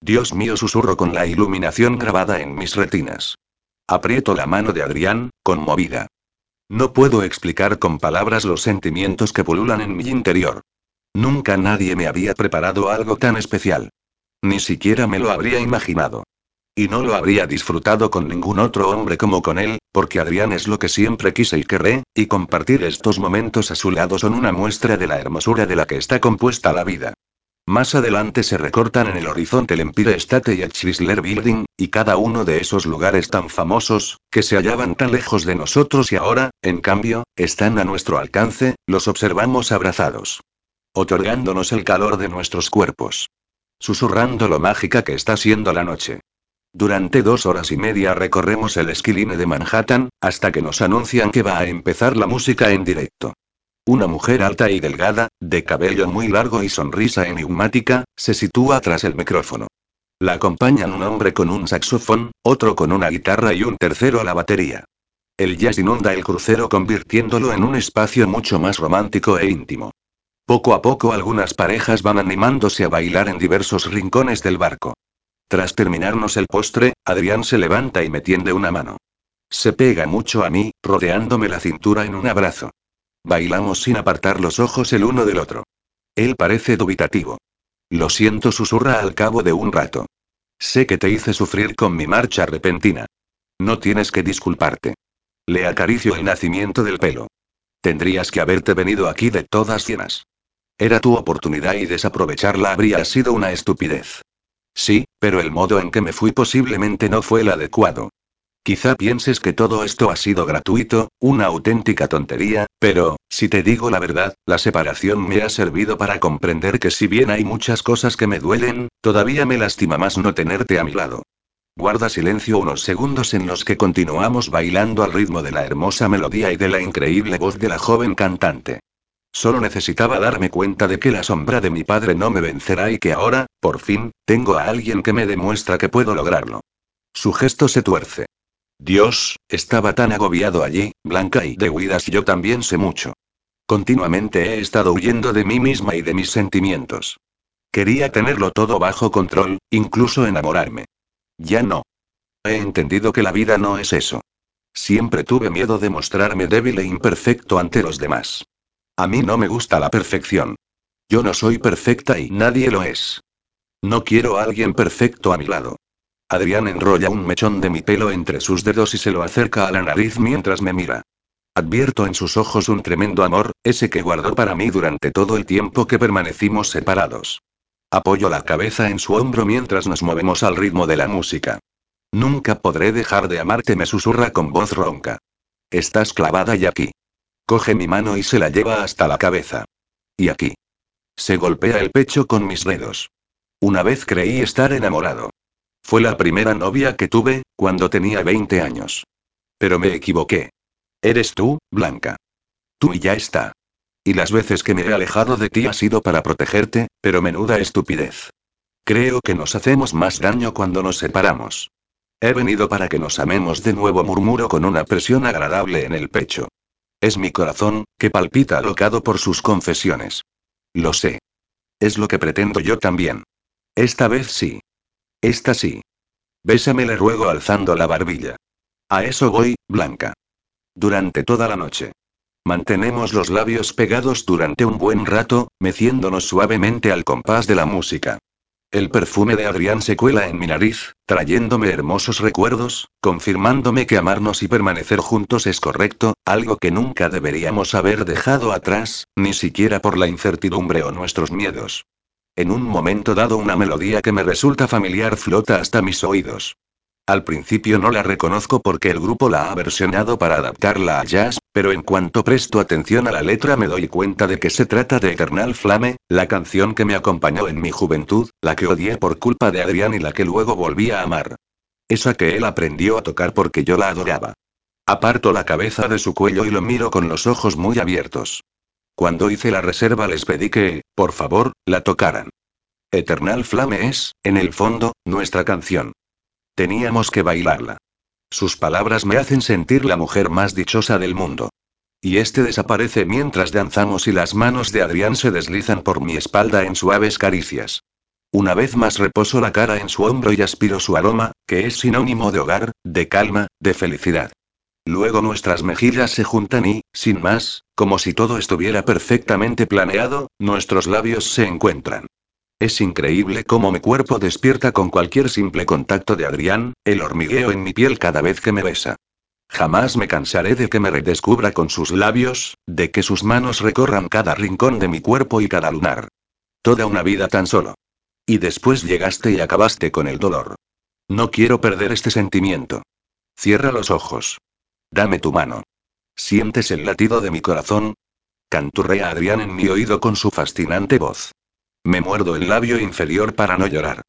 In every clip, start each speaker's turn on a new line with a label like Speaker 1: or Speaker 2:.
Speaker 1: Dios mío, susurro con la iluminación grabada en mis retinas. Aprieto la mano de Adrián, conmovida. No puedo explicar con palabras los sentimientos que pululan en mi interior. Nunca nadie me había preparado algo tan especial. Ni siquiera me lo habría imaginado. Y no lo habría disfrutado con ningún otro hombre como con él, porque Adrián es lo que siempre quise y querré, y compartir estos momentos a su lado son una muestra de la hermosura de la que está compuesta la vida. Más adelante se recortan en el horizonte el Empire State y el Chrysler Building, y cada uno de esos lugares tan famosos, que se hallaban tan lejos de nosotros y ahora, en cambio, están a nuestro alcance, los observamos abrazados. Otorgándonos el calor de nuestros cuerpos. Susurrando lo mágica que está siendo la noche. Durante dos horas y media recorremos el esquiline de Manhattan, hasta que nos anuncian que va a empezar la música en directo. Una mujer alta y delgada, de cabello muy largo y sonrisa enigmática, se sitúa tras el micrófono. La acompañan un hombre con un saxofón, otro con una guitarra y un tercero a la batería. El jazz inunda el crucero convirtiéndolo en un espacio mucho más romántico e íntimo. Poco a poco algunas parejas van animándose a bailar en diversos rincones del barco. Tras terminarnos el postre, Adrián se levanta y me tiende una mano. Se pega mucho a mí, rodeándome la cintura en un abrazo. Bailamos sin apartar los ojos el uno del otro. Él parece dubitativo. Lo siento, susurra al cabo de un rato. Sé que te hice sufrir con mi marcha repentina. No tienes que disculparte. Le acaricio el nacimiento del pelo. Tendrías que haberte venido aquí de todas llenas. Era tu oportunidad y desaprovecharla habría sido una estupidez. Sí, pero el modo en que me fui posiblemente no fue el adecuado. Quizá pienses que todo esto ha sido gratuito, una auténtica tontería, pero, si te digo la verdad, la separación me ha servido para comprender que si bien hay muchas cosas que me duelen, todavía me lastima más no tenerte a mi lado. Guarda silencio unos segundos en los que continuamos bailando al ritmo de la hermosa melodía y de la increíble voz de la joven cantante. Solo necesitaba darme cuenta de que la sombra de mi padre no me vencerá y que ahora, por fin, tengo a alguien que me demuestra que puedo lograrlo. Su gesto se tuerce. Dios, estaba tan agobiado allí, Blanca y de huidas yo también sé mucho. Continuamente he estado huyendo de mí misma y de mis sentimientos. Quería tenerlo todo bajo control, incluso enamorarme. Ya no. He entendido que la vida no es eso. Siempre tuve miedo de mostrarme débil e imperfecto ante los demás. A mí no me gusta la perfección. Yo no soy perfecta y nadie lo es. No quiero a alguien perfecto a mi lado. Adrián enrolla un mechón de mi pelo entre sus dedos y se lo acerca a la nariz mientras me mira. Advierto en sus ojos un tremendo amor, ese que guardó para mí durante todo el tiempo que permanecimos separados. Apoyo la cabeza en su hombro mientras nos movemos al ritmo de la música. Nunca podré dejar de amarte, me susurra con voz ronca. Estás clavada y aquí. Coge mi mano y se la lleva hasta la cabeza. Y aquí. Se golpea el pecho con mis dedos. Una vez creí estar enamorado. Fue la primera novia que tuve, cuando tenía 20 años. Pero me equivoqué. Eres tú, Blanca. Tú y ya está. Y las veces que me he alejado de ti ha sido para protegerte, pero menuda estupidez. Creo que nos hacemos más daño cuando nos separamos. He venido para que nos amemos de nuevo, murmuro con una presión agradable en el pecho. Es mi corazón, que palpita alocado por sus confesiones. Lo sé. Es lo que pretendo yo también. Esta vez sí. Esta sí. Bésame, le ruego alzando la barbilla. A eso voy, Blanca. Durante toda la noche. Mantenemos los labios pegados durante un buen rato, meciéndonos suavemente al compás de la música. El perfume de Adrián se cuela en mi nariz, trayéndome hermosos recuerdos, confirmándome que amarnos y permanecer juntos es correcto, algo que nunca deberíamos haber dejado atrás, ni siquiera por la incertidumbre o nuestros miedos. En un momento dado una melodía que me resulta familiar flota hasta mis oídos. Al principio no la reconozco porque el grupo la ha versionado para adaptarla a jazz, pero en cuanto presto atención a la letra me doy cuenta de que se trata de Eternal Flame, la canción que me acompañó en mi juventud, la que odié por culpa de Adrián y la que luego volví a amar. Esa que él aprendió a tocar porque yo la adoraba. Aparto la cabeza de su cuello y lo miro con los ojos muy abiertos. Cuando hice la reserva les pedí que, por favor, la tocaran. Eternal Flame es, en el fondo, nuestra canción. Teníamos que bailarla. Sus palabras me hacen sentir la mujer más dichosa del mundo. Y este desaparece mientras danzamos y las manos de Adrián se deslizan por mi espalda en suaves caricias. Una vez más reposo la cara en su hombro y aspiro su aroma, que es sinónimo de hogar, de calma, de felicidad. Luego nuestras mejillas se juntan y, sin más, como si todo estuviera perfectamente planeado, nuestros labios se encuentran. Es increíble cómo mi cuerpo despierta con cualquier simple contacto de Adrián, el hormigueo en mi piel cada vez que me besa. Jamás me cansaré de que me redescubra con sus labios, de que sus manos recorran cada rincón de mi cuerpo y cada lunar. Toda una vida tan solo. Y después llegaste y acabaste con el dolor. No quiero perder este sentimiento. Cierra los ojos. Dame tu mano. ¿Sientes el latido de mi corazón? Canturrea Adrián en mi oído con su fascinante voz. Me muerdo el labio inferior para no llorar.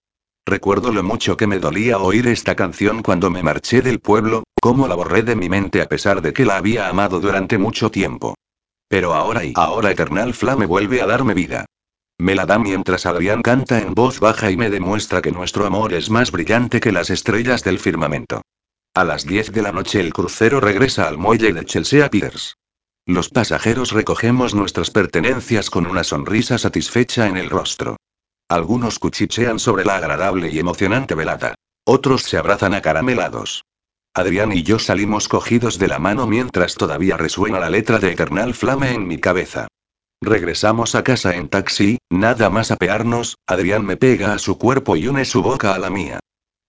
Speaker 1: Recuerdo lo mucho que me dolía oír esta canción cuando me marché del pueblo, cómo la borré de mi mente a pesar de que la había amado durante mucho tiempo. Pero ahora y ahora Eternal Flame vuelve a darme vida. Me la da mientras Adrián canta en voz baja y me demuestra que nuestro amor es más brillante que las estrellas del firmamento. A las 10 de la noche el crucero regresa al muelle de Chelsea Piers. Los pasajeros recogemos nuestras pertenencias con una sonrisa satisfecha en el rostro. Algunos cuchichean sobre la agradable y emocionante velada. Otros se abrazan acaramelados. Adrián y yo salimos cogidos de la mano mientras todavía resuena la letra de Eternal Flame en mi cabeza. Regresamos a casa en taxi, nada más apearnos, Adrián me pega a su cuerpo y une su boca a la mía.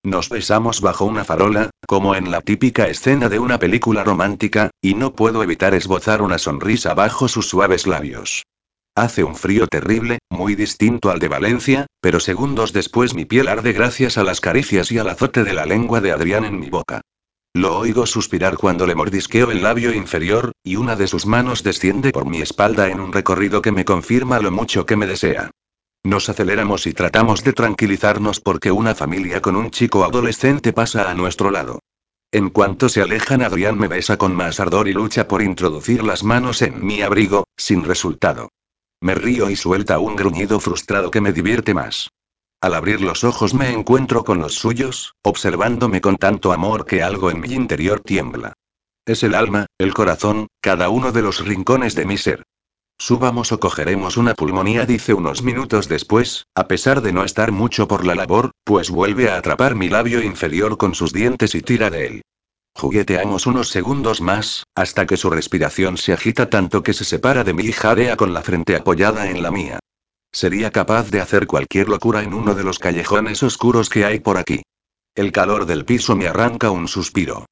Speaker 1: Nos besamos bajo una farola, como en la típica escena de una película romántica, y no puedo evitar esbozar una sonrisa bajo sus suaves labios. Hace un frío terrible, muy distinto al de Valencia, pero segundos después mi piel arde gracias a las caricias y al azote de la lengua de Adrián en mi boca. Lo oigo suspirar cuando le mordisqueo el labio inferior, y una de sus manos desciende por mi espalda en un recorrido que me confirma lo mucho que me desea. Nos aceleramos y tratamos de tranquilizarnos porque una familia con un chico adolescente pasa a nuestro lado. En cuanto se alejan, Adrián me besa con más ardor y lucha por introducir las manos en mi abrigo, sin resultado. Me río y suelta un gruñido frustrado que me divierte más. Al abrir los ojos me encuentro con los suyos, observándome con tanto amor que algo en mi interior tiembla. Es el alma, el corazón, cada uno de los rincones de mi ser. Subamos o cogeremos una pulmonía, dice unos minutos después, a pesar de no estar mucho por la labor, pues vuelve a atrapar mi labio inferior con sus dientes y tira de él. Jugueteamos unos segundos más, hasta que su respiración se agita tanto que se separa de mí y jarea con la frente apoyada en la mía. Sería capaz de hacer cualquier locura en uno de los callejones oscuros que hay por aquí. El calor del piso me arranca un suspiro.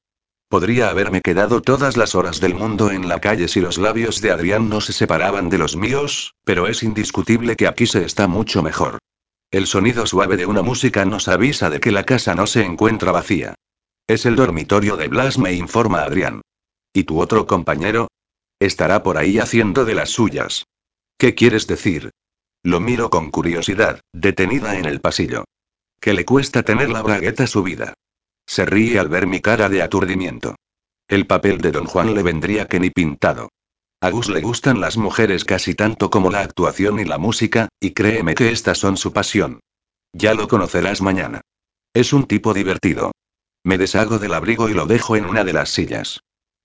Speaker 1: Podría haberme quedado todas las horas del mundo en la calle si los labios de Adrián no se separaban de los míos, pero es indiscutible que aquí se está mucho mejor. El sonido suave de una música nos avisa de que la casa no se encuentra vacía. Es el dormitorio de Blas, me informa Adrián. ¿Y tu otro compañero? Estará por ahí haciendo de las suyas. ¿Qué quieres decir? Lo miro con curiosidad, detenida en el pasillo. ¿Qué le cuesta tener la bragueta subida? Se ríe al ver mi cara de aturdimiento. El papel de Don Juan le vendría que ni pintado. A Gus le gustan las mujeres casi tanto como la actuación y la música, y créeme que estas son su pasión. Ya lo conocerás mañana. Es un tipo divertido. Me deshago del abrigo y lo dejo en una de las sillas.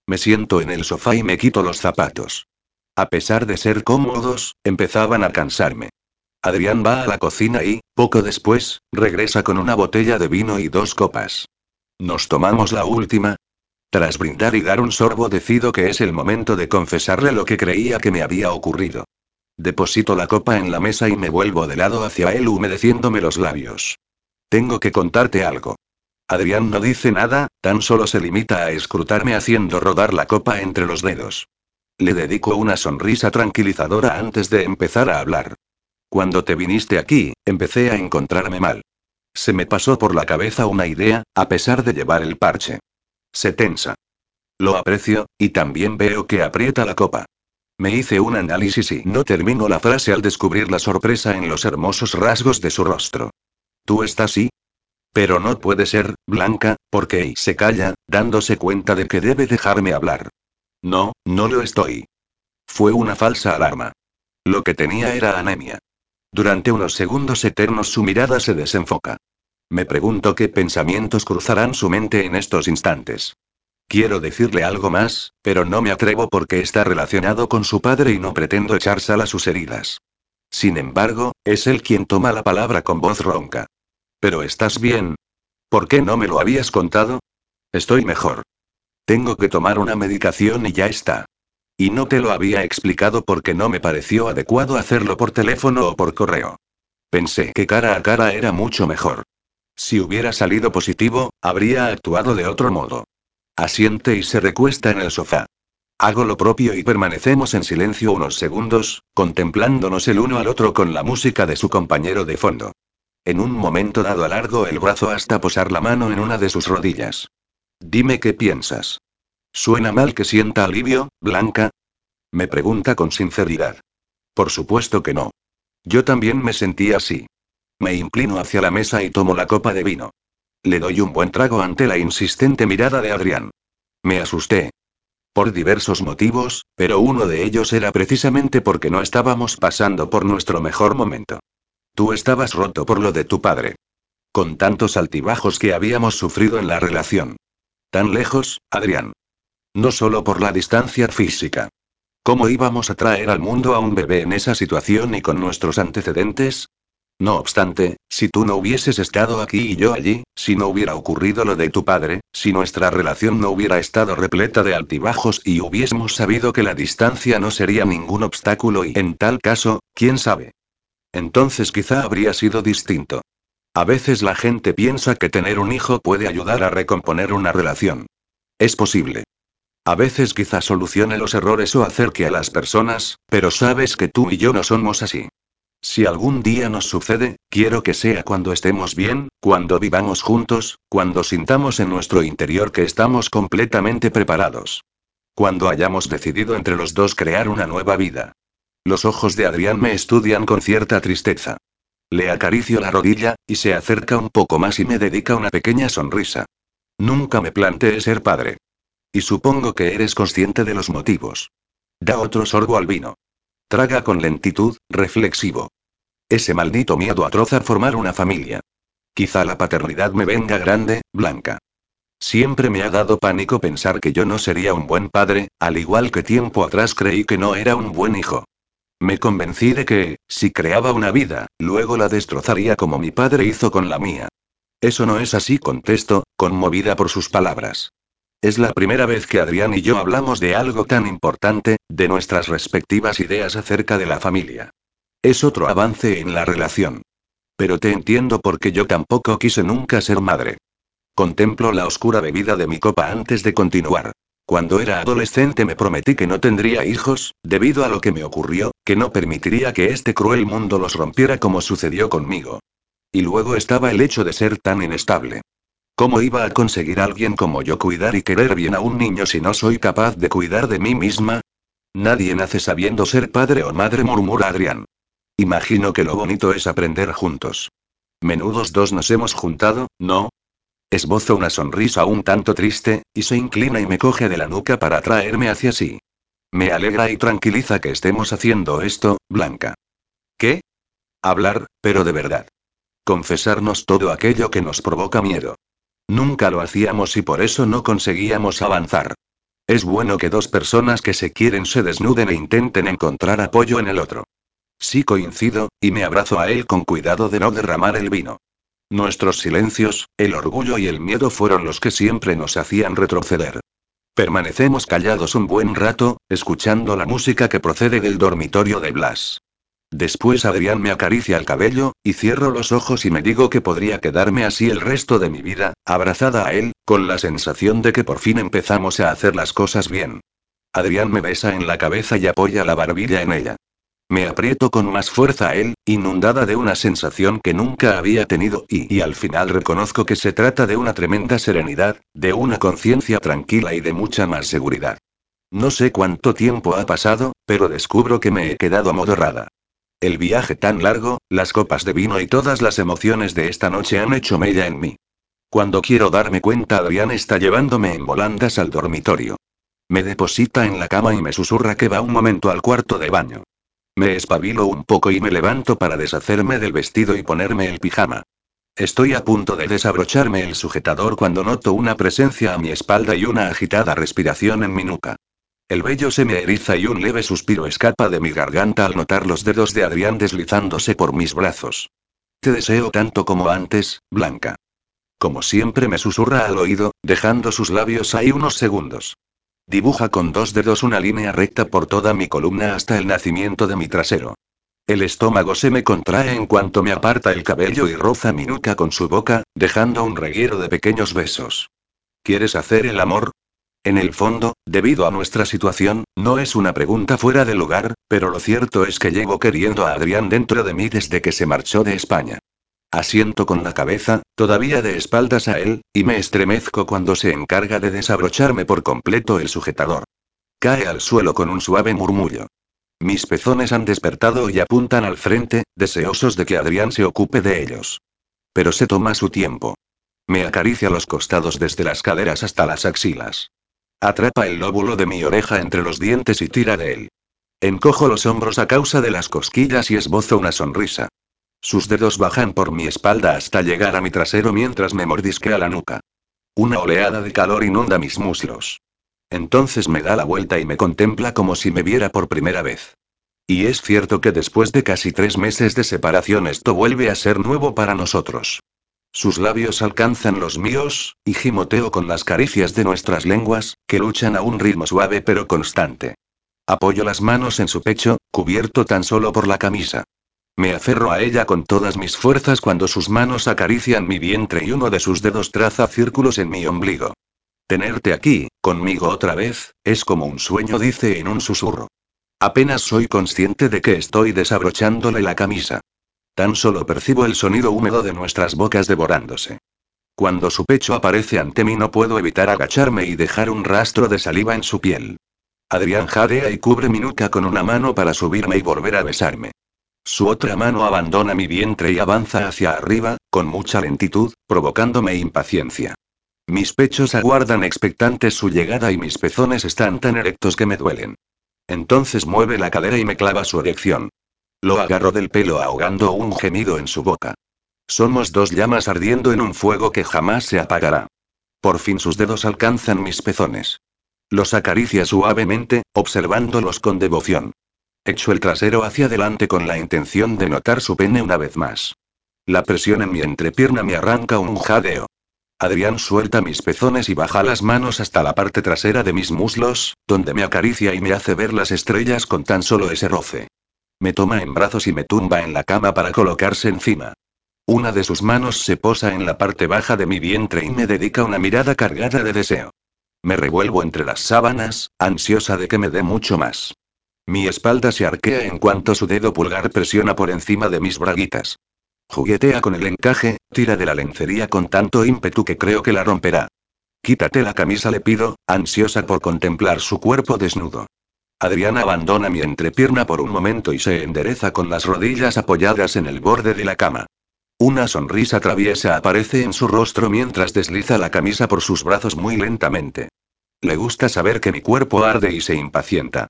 Speaker 1: Me siento en el sofá y me quito los zapatos. A pesar de ser cómodos, empezaban a cansarme. Adrián va a la cocina y, poco después, regresa con una botella de vino y dos copas. ¿Nos tomamos la última? Tras brindar y dar un sorbo decido que es el momento de confesarle lo que creía que me había ocurrido. Deposito la copa en la mesa y me vuelvo de lado hacia él humedeciéndome los labios. Tengo que contarte algo. Adrián no dice nada, tan solo se limita a escrutarme haciendo rodar la copa entre los dedos. Le dedico una sonrisa tranquilizadora antes de empezar a hablar. Cuando te viniste aquí, empecé a encontrarme mal. Se me pasó por la cabeza una idea, a pesar de llevar el parche. Se tensa. Lo aprecio, y también veo que aprieta la copa. Me hice un análisis y no termino la frase al descubrir la sorpresa en los hermosos rasgos de su rostro. ¿Tú estás sí? Pero no puede ser, Blanca, porque se calla, dándose cuenta de que debe dejarme hablar. No, no lo estoy. Fue una falsa alarma. Lo que tenía era anemia. Durante unos segundos eternos su mirada se desenfoca. Me pregunto qué pensamientos cruzarán su mente en estos instantes. Quiero decirle algo más, pero no me atrevo porque está relacionado con su padre y no pretendo echar sal a sus heridas. Sin embargo, es él quien toma la palabra con voz ronca. Pero estás bien. ¿Por qué no me lo habías contado? Estoy mejor. Tengo que tomar una medicación y ya está. Y no te lo había explicado porque no me pareció adecuado hacerlo por teléfono o por correo. Pensé que cara a cara era mucho mejor. Si hubiera salido positivo, habría actuado de otro modo. Asiente y se recuesta en el sofá. Hago lo propio y permanecemos en silencio unos segundos, contemplándonos el uno al otro con la música de su compañero de fondo. En un momento dado alargo el brazo hasta posar la mano en una de sus rodillas. Dime qué piensas. ¿Suena mal que sienta alivio, Blanca? Me pregunta con sinceridad. Por supuesto que no. Yo también me sentí así. Me inclino hacia la mesa y tomo la copa de vino. Le doy un buen trago ante la insistente mirada de Adrián. Me asusté. Por diversos motivos, pero uno de ellos era precisamente porque no estábamos pasando por nuestro mejor momento. Tú estabas roto por lo de tu padre. Con tantos altibajos que habíamos sufrido en la relación. Tan lejos, Adrián. No solo por la distancia física. ¿Cómo íbamos a traer al mundo a un bebé en esa situación y con nuestros antecedentes? No obstante, si tú no hubieses estado aquí y yo allí, si no hubiera ocurrido lo de tu padre, si nuestra relación no hubiera estado repleta de altibajos y hubiésemos sabido que la distancia no sería ningún obstáculo y en tal caso, quién sabe. Entonces quizá habría sido distinto. A veces la gente piensa que tener un hijo puede ayudar a recomponer una relación. Es posible. A veces quizá solucione los errores o acerque a las personas, pero sabes que tú y yo no somos así. Si algún día nos sucede, quiero que sea cuando estemos bien, cuando vivamos juntos, cuando sintamos en nuestro interior que estamos completamente preparados. Cuando hayamos decidido entre los dos crear una nueva vida. Los ojos de Adrián me estudian con cierta tristeza. Le acaricio la rodilla, y se acerca un poco más y me dedica una pequeña sonrisa. Nunca me planteé ser padre. Y supongo que eres consciente de los motivos. Da otro sorbo al vino. Traga con lentitud, reflexivo. Ese maldito miedo atroz a formar una familia. Quizá la paternidad me venga grande, blanca. Siempre me ha dado pánico pensar que yo no sería un buen padre, al igual que tiempo atrás creí que no era un buen hijo. Me convencí de que, si creaba una vida, luego la destrozaría como mi padre hizo con la mía. Eso no es así, contesto, conmovida por sus palabras. Es la primera vez que Adrián y yo hablamos de algo tan importante, de nuestras respectivas ideas acerca de la familia. Es otro avance en la relación. Pero te entiendo porque yo tampoco quise nunca ser madre. Contemplo la oscura bebida de mi copa antes de continuar. Cuando era adolescente me prometí que no tendría hijos, debido a lo que me ocurrió, que no permitiría que este cruel mundo los rompiera como sucedió conmigo. Y luego estaba el hecho de ser tan inestable. ¿Cómo iba a conseguir alguien como yo cuidar y querer bien a un niño si no soy capaz de cuidar de mí misma? Nadie nace sabiendo ser padre o madre, murmura Adrián. Imagino que lo bonito es aprender juntos. Menudos dos nos hemos juntado, ¿no? Esbozo una sonrisa un tanto triste, y se inclina y me coge de la nuca para traerme hacia sí. Me alegra y tranquiliza que estemos haciendo esto, Blanca. ¿Qué? Hablar, pero de verdad. Confesarnos todo aquello que nos provoca miedo. Nunca lo hacíamos y por eso no conseguíamos avanzar. Es bueno que dos personas que se quieren se desnuden e intenten encontrar apoyo en el otro. Sí coincido, y me abrazo a él con cuidado de no derramar el vino. Nuestros silencios, el orgullo y el miedo fueron los que siempre nos hacían retroceder. Permanecemos callados un buen rato, escuchando la música que procede del dormitorio de Blas. Después Adrián me acaricia el cabello, y cierro los ojos y me digo que podría quedarme así el resto de mi vida, abrazada a él, con la sensación de que por fin empezamos a hacer las cosas bien. Adrián me besa en la cabeza y apoya la barbilla en ella. Me aprieto con más fuerza a él, inundada de una sensación que nunca había tenido y, al final reconozco que se trata de una tremenda serenidad, de una conciencia tranquila y de mucha más seguridad. No sé cuánto tiempo ha pasado, pero descubro que me he quedado amodorrada. El viaje tan largo, las copas de vino y todas las emociones de esta noche han hecho mella en mí. Cuando quiero darme cuenta, Adrián está llevándome en volandas al dormitorio. Me deposita en la cama y me susurra que va un momento al cuarto de baño. Me espabilo un poco y me levanto para deshacerme del vestido y ponerme el pijama. Estoy a punto de desabrocharme el sujetador cuando noto una presencia a mi espalda y una agitada respiración en mi nuca. El vello se me eriza y un leve suspiro escapa de mi garganta al notar los dedos de Adrián deslizándose por mis brazos. Te deseo tanto como antes, Blanca. Como siempre me susurra al oído, dejando sus labios ahí unos segundos. Dibuja con dos dedos una línea recta por toda mi columna hasta el nacimiento de mi trasero. El estómago se me contrae en cuanto me aparta el cabello y roza mi nuca con su boca, dejando un reguero de pequeños besos. ¿Quieres hacer el amor? En el fondo, debido a nuestra situación, no es una pregunta fuera de lugar, pero lo cierto es que llevo queriendo a Adrián dentro de mí desde que se marchó de España. Asiento con la cabeza, todavía de espaldas a él, y me estremezco cuando se encarga de desabrocharme por completo el sujetador. Cae al suelo con un suave murmullo. Mis pezones han despertado y apuntan al frente, deseosos de que Adrián se ocupe de ellos. Pero se toma su tiempo. Me acaricia los costados desde las caderas hasta las axilas. Atrapa el lóbulo de mi oreja entre los dientes y tira de él. Encojo los hombros a causa de las cosquillas y esbozo una sonrisa. Sus dedos bajan por mi espalda hasta llegar a mi trasero mientras me mordisquea la nuca. Una oleada de calor inunda mis muslos. Entonces me da la vuelta y me contempla como si me viera por primera vez. Y es cierto que después de casi tres meses de separación esto vuelve a ser nuevo para nosotros. Sus labios alcanzan los míos, y gimoteo con las caricias de nuestras lenguas, que luchan a un ritmo suave pero constante. Apoyo las manos en su pecho, cubierto tan solo por la camisa. Me aferro a ella con todas mis fuerzas cuando sus manos acarician mi vientre y uno de sus dedos traza círculos en mi ombligo. Tenerte aquí, conmigo otra vez, es como un sueño, dice en un susurro. Apenas soy consciente de que estoy desabrochándole la camisa. Tan solo percibo el sonido húmedo de nuestras bocas devorándose. Cuando su pecho aparece ante mí no puedo evitar agacharme y dejar un rastro de saliva en su piel. Adrián jadea y cubre mi nuca con una mano para subirme y volver a besarme. Su otra mano abandona mi vientre y avanza hacia arriba, con mucha lentitud, provocándome impaciencia. Mis pechos aguardan expectantes su llegada y mis pezones están tan erectos que me duelen. Entonces mueve la cadera y me clava su erección. Lo agarro del pelo ahogando un gemido en su boca. Somos dos llamas ardiendo en un fuego que jamás se apagará. Por fin sus dedos alcanzan mis pezones. Los acaricia suavemente, observándolos con devoción. Echo el trasero hacia adelante con la intención de notar su pene una vez más. La presión en mi entrepierna me arranca un jadeo. Adrián suelta mis pezones y baja las manos hasta la parte trasera de mis muslos, donde me acaricia y me hace ver las estrellas con tan solo ese roce. Me toma en brazos y me tumba en la cama para colocarse encima. Una de sus manos se posa en la parte baja de mi vientre y me dedica una mirada cargada de deseo. Me revuelvo entre las sábanas, ansiosa de que me dé mucho más. Mi espalda se arquea en cuanto su dedo pulgar presiona por encima de mis braguitas. Juguetea con el encaje, tira de la lencería con tanto ímpetu que creo que la romperá. Quítate la camisa, le pido, ansiosa por contemplar su cuerpo desnudo. Adriana abandona mi entrepierna por un momento y se endereza con las rodillas apoyadas en el borde de la cama. Una sonrisa traviesa aparece en su rostro mientras desliza la camisa por sus brazos muy lentamente. Le gusta saber que mi cuerpo arde y se impacienta.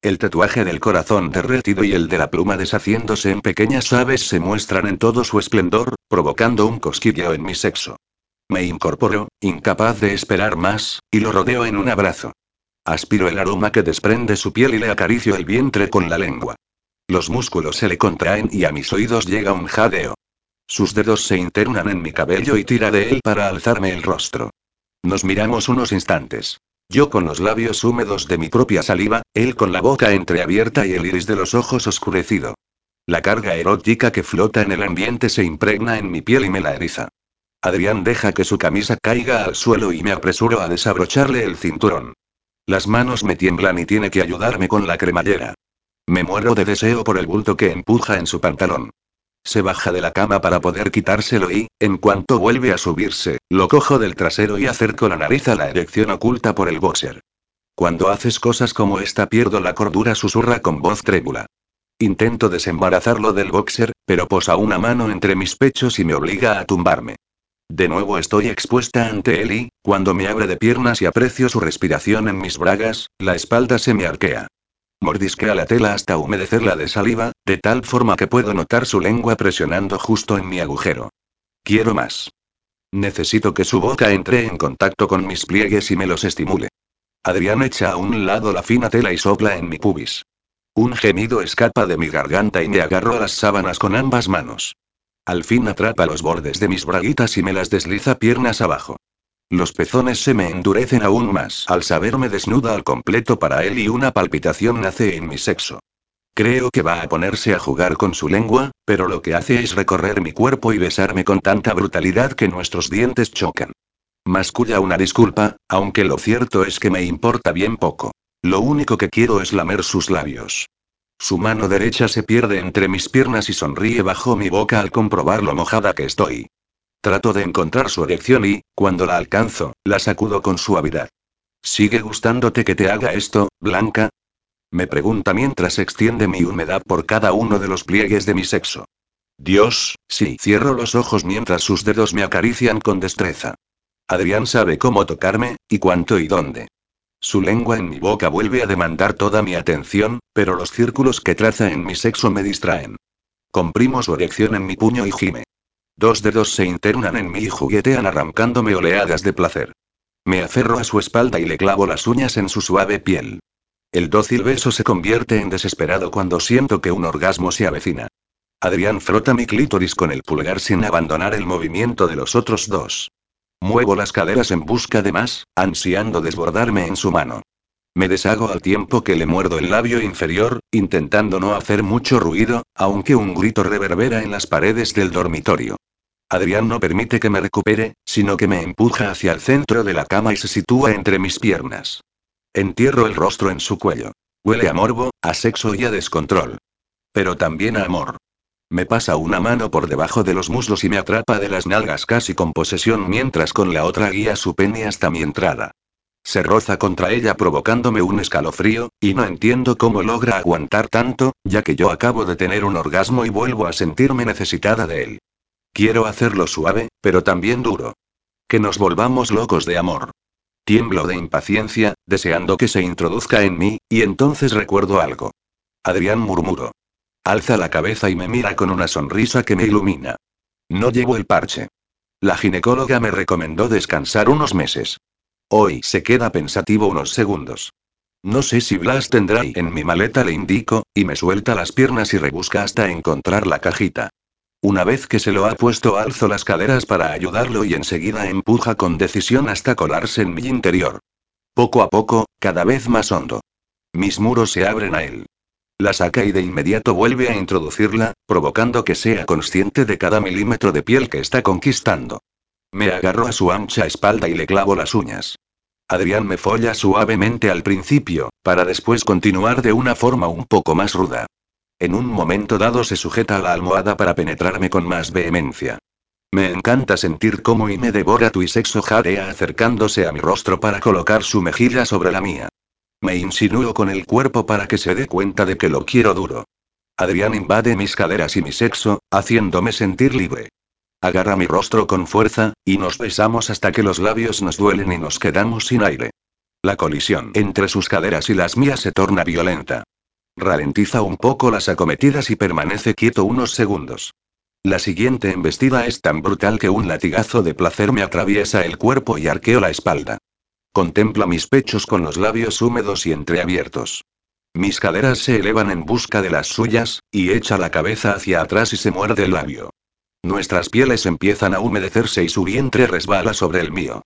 Speaker 1: El tatuaje del corazón derretido y el de la pluma deshaciéndose en pequeñas aves se muestran en todo su esplendor, provocando un cosquilleo en mi sexo. Me incorporo, incapaz de esperar más, y lo rodeo en un abrazo. Aspiro el aroma que desprende su piel y le acaricio el vientre con la lengua. Los músculos se le contraen y a mis oídos llega un jadeo. Sus dedos se internan en mi cabello y tira de él para alzarme el rostro. Nos miramos unos instantes. Yo con los labios húmedos de mi propia saliva, él con la boca entreabierta y el iris de los ojos oscurecido. La carga erótica que flota en el ambiente se impregna en mi piel y me la eriza. Adrián deja que su camisa caiga al suelo y me apresuro a desabrocharle el cinturón. Las manos me tiemblan y tiene que ayudarme con la cremallera. Me muero de deseo por el bulto que empuja en su pantalón. Se baja de la cama para poder quitárselo y, en cuanto vuelve a subirse, lo cojo del trasero y acerco la nariz a la erección oculta por el boxer. Cuando haces cosas como esta pierdo la cordura, susurra con voz trébula. Intento desembarazarlo del boxer, pero posa una mano entre mis pechos y me obliga a tumbarme. De nuevo estoy expuesta ante él y, cuando me abre de piernas y aprecio su respiración en mis bragas, la espalda se me arquea. Mordisquea la tela hasta humedecerla de saliva, de tal forma que puedo notar su lengua presionando justo en mi agujero. Quiero más. Necesito que su boca entre en contacto con mis pliegues y me los estimule. Adrián echa a un lado la fina tela y sopla en mi pubis. Un gemido escapa de mi garganta y me agarro a las sábanas con ambas manos. Al fin atrapa los bordes de mis braguitas y me las desliza piernas abajo. Los pezones se me endurecen aún más al saberme desnuda al completo para él y una palpitación nace en mi sexo. Creo que va a ponerse a jugar con su lengua, pero lo que hace es recorrer mi cuerpo y besarme con tanta brutalidad que nuestros dientes chocan. Masculla una disculpa, aunque lo cierto es que me importa bien poco. Lo único que quiero es lamer sus labios. Su mano derecha se pierde entre mis piernas y sonríe bajo mi boca al comprobar lo mojada que estoy. Trato de encontrar su erección y, cuando la alcanzo, la sacudo con suavidad. ¿Sigue gustándote que te haga esto, Blanca? Me pregunta mientras extiende mi humedad por cada uno de los pliegues de mi sexo. Dios, sí. Cierro los ojos mientras sus dedos me acarician con destreza. Adrián sabe cómo tocarme, y cuánto y dónde. Su lengua en mi boca vuelve a demandar toda mi atención, pero los círculos que traza en mi sexo me distraen. Comprimo su erección en mi puño y gime. Dos dedos se internan en mí y juguetean arrancándome oleadas de placer. Me aferro a su espalda y le clavo las uñas en su suave piel. El dócil beso se convierte en desesperado cuando siento que un orgasmo se avecina. Adrián frota mi clítoris con el pulgar sin abandonar el movimiento de los otros dos. Muevo las caderas en busca de más, ansiando desbordarme en su mano. Me deshago al tiempo que le muerdo el labio inferior, intentando no hacer mucho ruido, aunque un grito reverbera en las paredes del dormitorio. Adrián no permite que me recupere, sino que me empuja hacia el centro de la cama y se sitúa entre mis piernas. Entierro el rostro en su cuello. Huele a morbo, a sexo y a descontrol. Pero también a amor. Me pasa una mano por debajo de los muslos y me atrapa de las nalgas casi con posesión mientras con la otra guía su pene hasta mi entrada. Se roza contra ella provocándome un escalofrío, y no entiendo cómo logra aguantar tanto, ya que yo acabo de tener un orgasmo y vuelvo a sentirme necesitada de él. Quiero hacerlo suave, pero también duro. Que nos volvamos locos de amor. Tiemblo de impaciencia, deseando que se introduzca en mí, y entonces recuerdo algo. Adrián murmuró. Alza la cabeza y me mira con una sonrisa que me ilumina. No llevo el parche. La ginecóloga me recomendó descansar unos meses. Hoy se queda pensativo unos segundos. No sé si Blas tendrá ahí en mi maleta, le indico, y me suelta las piernas y rebusca hasta encontrar la cajita. Una vez que se lo ha puesto alzo las caderas para ayudarlo y enseguida empuja con decisión hasta colarse en mi interior. Poco a poco, cada vez más hondo. Mis muros se abren a él. La saca y de inmediato vuelve a introducirla, provocando que sea consciente de cada milímetro de piel que está conquistando. Me agarro a su ancha espalda y le clavo las uñas. Adrián me folla suavemente al principio, para después continuar de una forma un poco más ruda. En un momento dado se sujeta a la almohada para penetrarme con más vehemencia. Me encanta sentir cómo y me devora tu y sexo jadea acercándose a mi rostro para colocar su mejilla sobre la mía. Me insinúo con el cuerpo para que se dé cuenta de que lo quiero duro. Adrián invade mis caderas y mi sexo, haciéndome sentir libre. Agarra mi rostro con fuerza, y nos besamos hasta que los labios nos duelen y nos quedamos sin aire. La colisión entre sus caderas y las mías se torna violenta. Ralentiza un poco las acometidas y permanece quieto unos segundos. La siguiente embestida es tan brutal que un latigazo de placer me atraviesa el cuerpo y arqueo la espalda. Contempla mis pechos con los labios húmedos y entreabiertos. Mis caderas se elevan en busca de las suyas, y echa la cabeza hacia atrás y se muerde el labio. Nuestras pieles empiezan a humedecerse y su vientre resbala sobre el mío.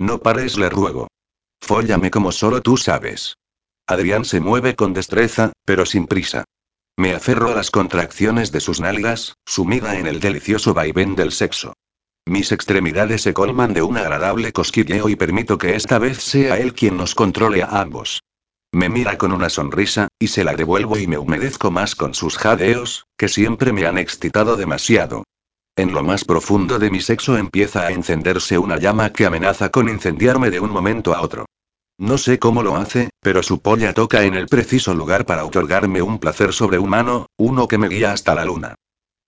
Speaker 1: No pares, le ruego. Fóllame como solo tú sabes. Adrián se mueve con destreza, pero sin prisa. Me aferro a las contracciones de sus nalgas, sumida en el delicioso vaivén del sexo. Mis extremidades se colman de un agradable cosquilleo y permito que esta vez sea él quien nos controle a ambos. Me mira con una sonrisa, y se la devuelvo y me humedezco más con sus jadeos, que siempre me han excitado demasiado. En lo más profundo de mi sexo empieza a encenderse una llama que amenaza con incendiarme de un momento a otro. No sé cómo lo hace, pero su polla toca en el preciso lugar para otorgarme un placer sobrehumano, uno que me guía hasta la luna.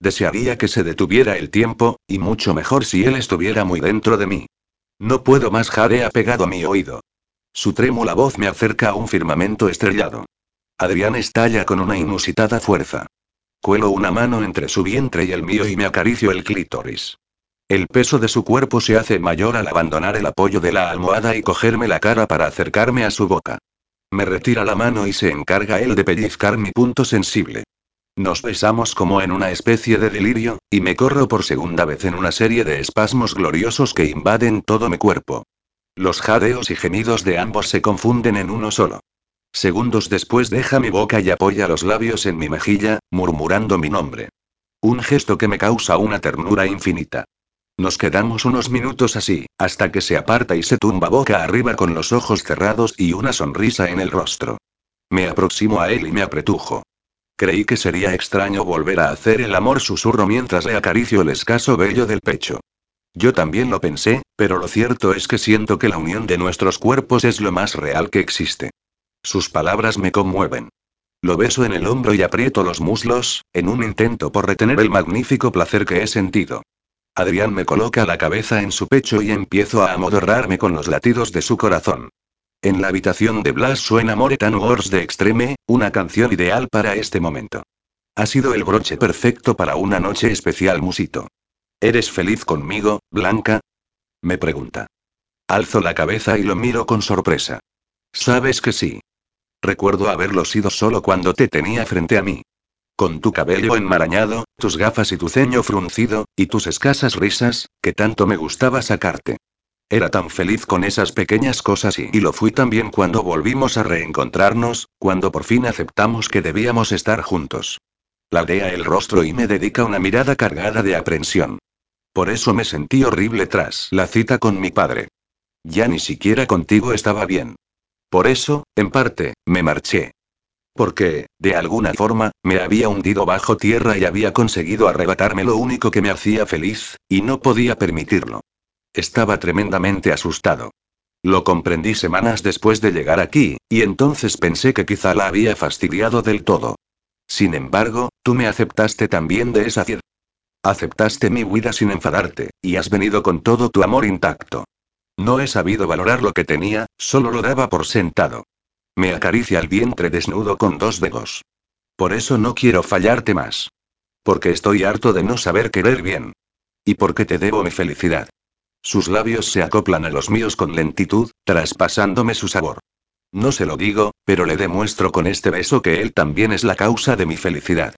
Speaker 1: Desearía que se detuviera el tiempo, y mucho mejor si él estuviera muy dentro de mí. No puedo más, jadea pegado a mi oído. Su trémula voz me acerca a un firmamento estrellado. Adrián estalla con una inusitada fuerza. Cuelo una mano entre su vientre y el mío y me acaricio el clítoris. El peso de su cuerpo se hace mayor al abandonar el apoyo de la almohada y cogerme la cara para acercarme a su boca. Me retira la mano y se encarga él de pellizcar mi punto sensible. Nos besamos como en una especie de delirio, y me corro por segunda vez en una serie de espasmos gloriosos que invaden todo mi cuerpo. Los jadeos y gemidos de ambos se confunden en uno solo. Segundos después deja mi boca y apoya los labios en mi mejilla, murmurando mi nombre. Un gesto que me causa una ternura infinita. Nos quedamos unos minutos así, hasta que se aparta y se tumba boca arriba con los ojos cerrados y una sonrisa en el rostro. Me aproximo a él y me apretujo. Creí que sería extraño volver a hacer el amor susurro mientras le acaricio el escaso vello del pecho. Yo también lo pensé, pero lo cierto es que siento que la unión de nuestros cuerpos es lo más real que existe. Sus palabras me conmueven. Lo beso en el hombro y aprieto los muslos, en un intento por retener el magnífico placer que he sentido. Adrián me coloca la cabeza en su pecho y empiezo a amodorrarme con los latidos de su corazón. En la habitación de Blas suena Moretan Wars de Extreme, una canción ideal para este momento. Ha sido el broche perfecto para una noche especial, musito. ¿Eres feliz conmigo, Blanca? Me pregunta. Alzo la cabeza y lo miro con sorpresa. Sabes que sí. Recuerdo haberlo sido solo cuando te tenía frente a mí. Con tu cabello enmarañado, tus gafas y tu ceño fruncido, y tus escasas risas, que tanto me gustaba sacarte. Era tan feliz con esas pequeñas cosas y, lo fui también cuando volvimos a reencontrarnos, cuando por fin aceptamos que debíamos estar juntos. Ladea el rostro y me dedica una mirada cargada de aprensión. Por eso me sentí horrible tras la cita con mi padre. Ya ni siquiera contigo estaba bien. Por eso, en parte, me marché. Porque, de alguna forma, me había hundido bajo tierra y había conseguido arrebatarme lo único que me hacía feliz, y no podía permitirlo. Estaba tremendamente asustado. Lo comprendí semanas después de llegar aquí, y entonces pensé que quizá la había fastidiado del todo. Sin embargo, tú me aceptaste también de esa cier. Aceptaste mi huida sin enfadarte, y has venido con todo tu amor intacto. No he sabido valorar lo que tenía, solo lo daba por sentado. Me acaricia el vientre desnudo con dos dedos. Por eso no quiero fallarte más. Porque estoy harto de no saber querer bien. Y porque te debo mi felicidad. Sus labios se acoplan a los míos con lentitud, traspasándome su sabor. No se lo digo, pero le demuestro con este beso que él también es la causa de mi felicidad.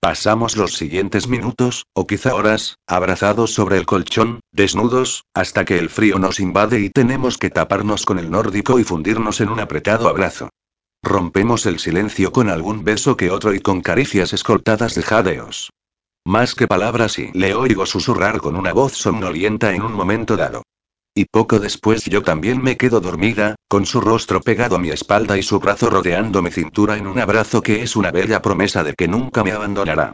Speaker 1: Pasamos los siguientes minutos, o quizá horas, abrazados sobre el colchón, desnudos, hasta que el frío nos invade y tenemos que taparnos con el nórdico y fundirnos en un apretado abrazo. Rompemos el silencio con algún beso que otro y con caricias escoltadas de jadeos. Más que palabras y le oigo susurrar con una voz somnolienta en un momento dado. Y poco después yo también me quedo dormida, con su rostro pegado a mi espalda y su brazo rodeando mi cintura en un abrazo que es una bella promesa de que nunca me abandonará.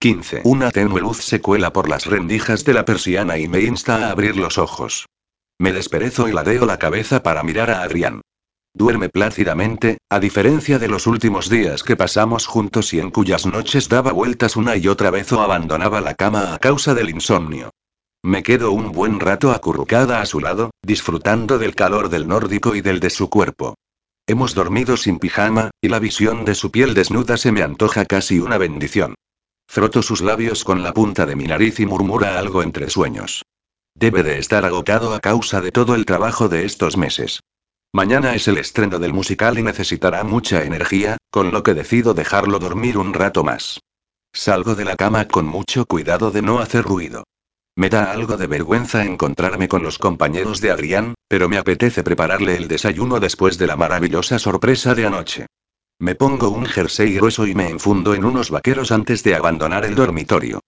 Speaker 1: 15. Una tenue luz se cuela por las rendijas de la persiana y me insta a abrir los ojos. Me desperezo y ladeo la cabeza para mirar a Adrián. Duerme plácidamente, a diferencia de los últimos días que pasamos juntos y en cuyas noches daba vueltas una y otra vez o abandonaba la cama a causa del insomnio. Me quedo un buen rato acurrucada a su lado, disfrutando del calor del nórdico y del de su cuerpo. Hemos dormido sin pijama, y la visión de su piel desnuda se me antoja casi una bendición. Froto sus labios con la punta de mi nariz y murmura algo entre sueños. Debe de estar agotado a causa de todo el trabajo de estos meses. Mañana es el estreno del musical y necesitará mucha energía, con lo que decido dejarlo dormir un rato más. Salgo de la cama con mucho cuidado de no hacer ruido. Me da algo de vergüenza encontrarme con los compañeros de Adrián, pero me apetece prepararle el desayuno después de la maravillosa sorpresa de anoche. Me pongo un jersey grueso y me enfundo en unos vaqueros antes de abandonar el dormitorio.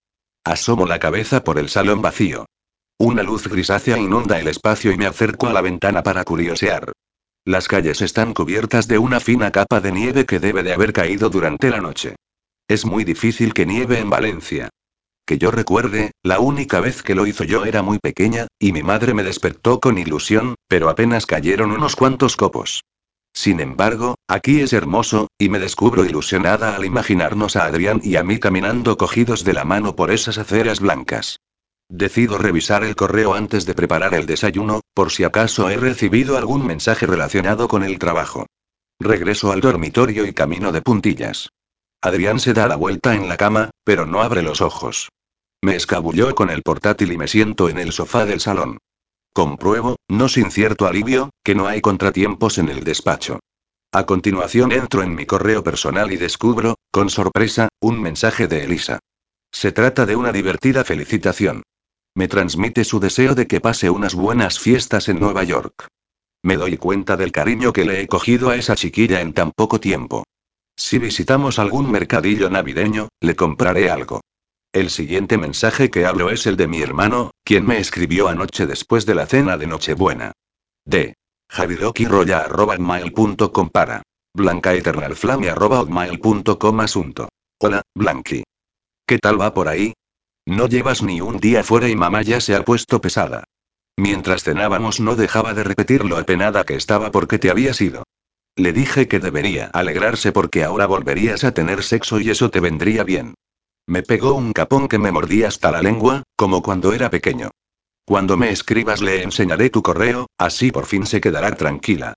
Speaker 1: Asomo la cabeza por el salón vacío. Una luz grisácea inunda el espacio y me acerco a la ventana para curiosear. Las calles están cubiertas de una fina capa de nieve que debe de haber caído durante la noche. Es muy difícil que nieve en Valencia. Que yo recuerde, la única vez que lo hizo yo era muy pequeña, y mi madre me despertó con ilusión, pero apenas cayeron unos cuantos copos. Sin embargo, aquí es hermoso, y me descubro ilusionada al imaginarnos a Adrián y a mí caminando cogidos de la mano por esas aceras blancas. Decido revisar el correo antes de preparar el desayuno, por si acaso he recibido algún mensaje relacionado con el trabajo. Regreso al dormitorio y camino de puntillas. Adrián se da la vuelta en la cama, pero no abre los ojos. Me escabulló con el portátil y me siento en el sofá del salón. Compruebo, no sin cierto alivio, que no hay contratiempos en el despacho. A continuación entro en mi correo personal y descubro, con sorpresa, un mensaje de Elisa. Se trata de una divertida felicitación. Me transmite su deseo de que pase unas buenas fiestas en Nueva York. Me doy cuenta del cariño que le he cogido a esa chiquilla en tan poco tiempo. Si visitamos algún mercadillo navideño, le compraré algo. El siguiente mensaje que hablo es el de mi hermano, quien me escribió anoche después de la cena de Nochebuena. D. javiroquiroya.com para. Blancaeternalflame.com asunto. Hola, Blanqui. ¿Qué tal va por ahí? No llevas ni un día fuera y mamá ya se ha puesto pesada. Mientras cenábamos no dejaba de repetir lo apenada que estaba porque te habías ido. Le dije que debería alegrarse porque ahora volverías a tener sexo y eso te vendría bien. Me pegó un capón que me mordía hasta la lengua, como cuando era pequeño. Cuando me escribas le enseñaré tu correo, así por fin se quedará tranquila.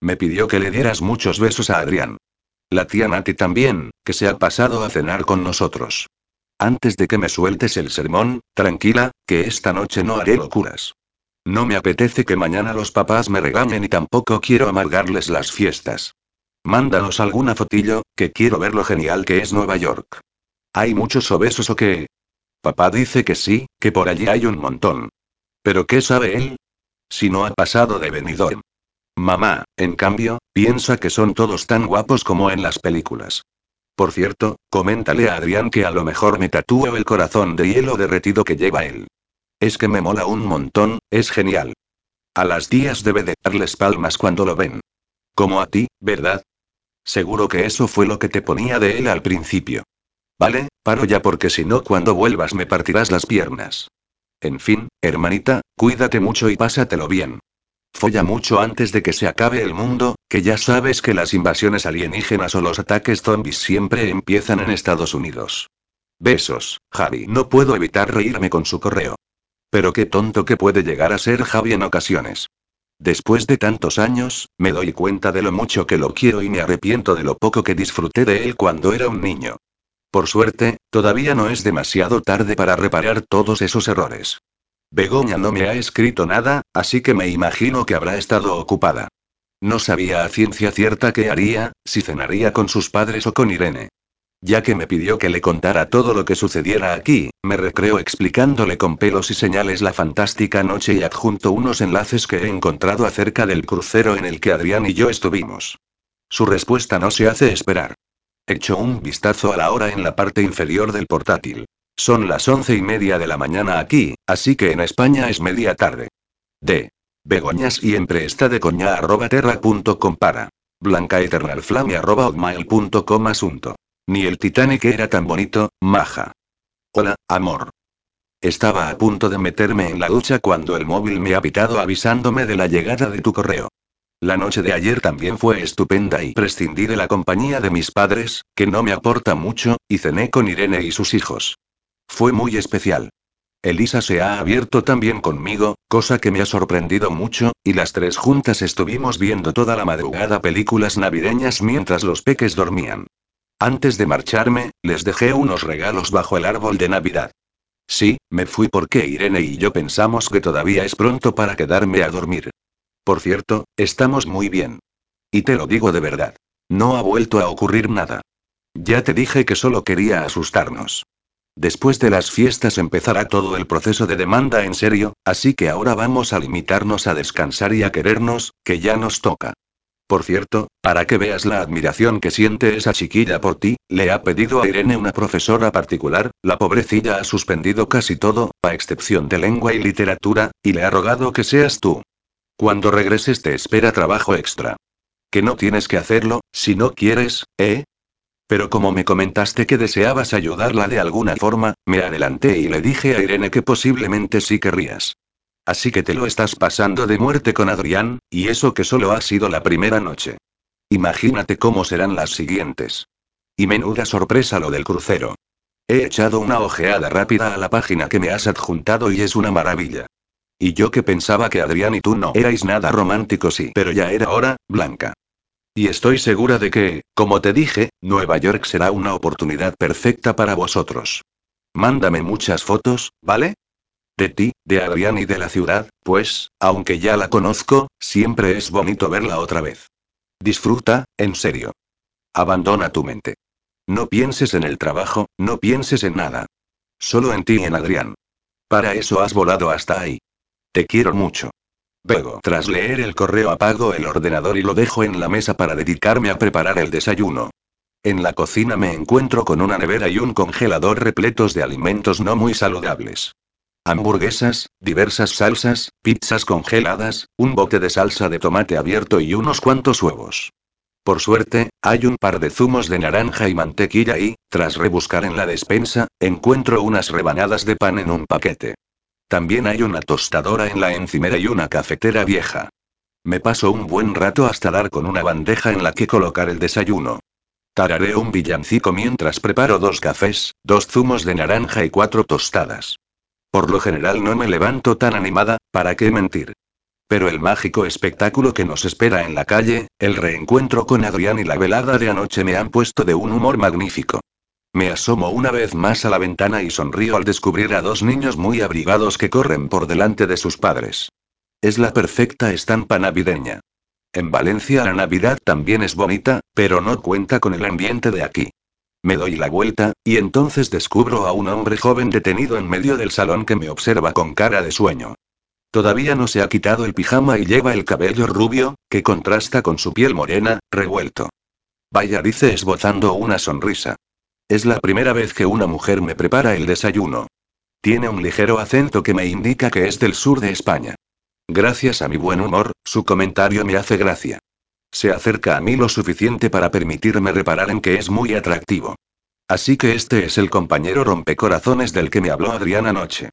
Speaker 1: Me pidió que le dieras muchos besos a Adrián. La tía Nati también, que se ha pasado a cenar con nosotros. Antes de que me sueltes el sermón, tranquila, que esta noche no haré locuras. No me apetece que mañana los papás me regañen y tampoco quiero amargarles las fiestas. Mándanos alguna fotillo, que quiero ver lo genial que es Nueva York. ¿Hay muchos obesos o qué? Papá dice que sí, que por allí hay un montón. ¿Pero qué sabe él? Si no ha pasado de venidor. Mamá, en cambio, piensa que son todos tan guapos como en las películas. Por cierto, coméntale a Adrián que a lo mejor me tatúo el corazón de hielo derretido que lleva él. Es que me mola un montón, es genial. A las tías debe de darles palmas cuando lo ven. Como a ti, ¿verdad? Seguro que eso fue lo que te ponía de él al principio. Vale, paro ya porque si no cuando vuelvas me partirás las piernas. En fin, hermanita, cuídate mucho y pásatelo bien. Folla mucho antes de que se acabe el mundo, que ya sabes que las invasiones alienígenas o los ataques zombies siempre empiezan en Estados Unidos. Besos, Javi. No puedo evitar reírme con su correo. Pero qué tonto que puede llegar a ser Javi en ocasiones. Después de tantos años, me doy cuenta de lo mucho que lo quiero y me arrepiento de lo poco que disfruté de él cuando era un niño. Por suerte, todavía no es demasiado tarde para reparar todos esos errores. Begoña no me ha escrito nada, así que me imagino que habrá estado ocupada. No sabía a ciencia cierta qué haría, si cenaría con sus padres o con Irene. Ya que me pidió que le contara todo lo que sucediera aquí, me recreo explicándole con pelos y señales la fantástica noche y adjunto unos enlaces que he encontrado acerca del crucero en el que Adrián y yo estuvimos. Su respuesta no se hace esperar. Echo un vistazo a la hora en la parte inferior del portátil. Son las once y media de la mañana aquí, así que en España es media tarde. D. Begoña siempre está de coña arroba terra punto com para. Blancaeternalflame arroba hotmail.com asunto. Ni el Titanic era tan bonito, maja. Hola, amor. Estaba a punto de meterme en la ducha cuando el móvil me ha pitado avisándome de la llegada de tu correo. La noche de ayer también fue estupenda y prescindí de la compañía de mis padres, que no me aporta mucho, y cené con Irene y sus hijos. Fue muy especial. Elisa se ha abierto también conmigo, cosa que me ha sorprendido mucho, y las tres juntas estuvimos viendo toda la madrugada películas navideñas mientras los peques dormían. Antes de marcharme, les dejé unos regalos bajo el árbol de Navidad. Sí, me fui porque Irene y yo pensamos que todavía es pronto para quedarme a dormir. Por cierto, estamos muy bien. Y te lo digo de verdad. No ha vuelto a ocurrir nada. Ya te dije que solo quería asustarnos. Después de las fiestas empezará todo el proceso de demanda en serio, así que ahora vamos a limitarnos a descansar y a querernos, que ya nos toca. Por cierto, para que veas la admiración que siente esa chiquilla por ti, le ha pedido a Irene una profesora particular, la pobrecilla ha suspendido casi todo, a excepción de lengua y literatura, y le ha rogado que seas tú. Cuando regreses te espera trabajo extra. Que no tienes que hacerlo, si no quieres, ¿eh? Pero como me comentaste que deseabas ayudarla de alguna forma, me adelanté y le dije a Irene que posiblemente sí querrías. Así que te lo estás pasando de muerte con Adrián, y eso que solo ha sido la primera noche. Imagínate cómo serán las siguientes. Y menuda sorpresa lo del crucero. He echado una ojeada rápida a la página que me has adjuntado y es una maravilla. Y yo que pensaba que Adrián y tú no erais nada románticos sí, pero ya era hora, Blanca. Y estoy segura de que, como te dije, Nueva York será una oportunidad perfecta para vosotros. Mándame muchas fotos, ¿vale? De ti, de Adrián y de la ciudad, pues, aunque ya la conozco, siempre es bonito verla otra vez. Disfruta, en serio. Abandona tu mente. No pienses en el trabajo, no pienses en nada. Solo en ti y en Adrián. Para eso has volado hasta ahí. Te quiero mucho. Luego, tras leer el correo apago el ordenador y lo dejo en la mesa para dedicarme a preparar el desayuno. En la cocina me encuentro con una nevera y un congelador repletos de alimentos no muy saludables. Hamburguesas, diversas salsas, pizzas congeladas, un bote de salsa de tomate abierto y unos cuantos huevos. Por suerte, hay un par de zumos de naranja y mantequilla y, tras rebuscar en la despensa, encuentro unas rebanadas de pan en un paquete. También hay una tostadora en la encimera y una cafetera vieja. Me paso un buen rato hasta dar con una bandeja en la que colocar el desayuno. Tarareo un villancico mientras preparo dos cafés, dos zumos de naranja y cuatro tostadas. Por lo general no me levanto tan animada, ¿para qué mentir? Pero el mágico espectáculo que nos espera en la calle, el reencuentro con Adrián y la velada de anoche me han puesto de un humor magnífico. Me asomo una vez más a la ventana y sonrío al descubrir a dos niños muy abrigados que corren por delante de sus padres. Es la perfecta estampa navideña. En Valencia la Navidad también es bonita, pero no cuenta con el ambiente de aquí. Me doy la vuelta, y entonces descubro a un hombre joven detenido en medio del salón que me observa con cara de sueño. Todavía no se ha quitado el pijama y lleva el cabello rubio, que contrasta con su piel morena, revuelto. Vaya, dice esbozando una sonrisa. Es la primera vez que una mujer me prepara el desayuno. Tiene un ligero acento que me indica que es del sur de España. Gracias a mi buen humor, su comentario me hace gracia. Se acerca a mí lo suficiente para permitirme reparar en que es muy atractivo. Así que este es el compañero rompecorazones del que me habló Adrián anoche.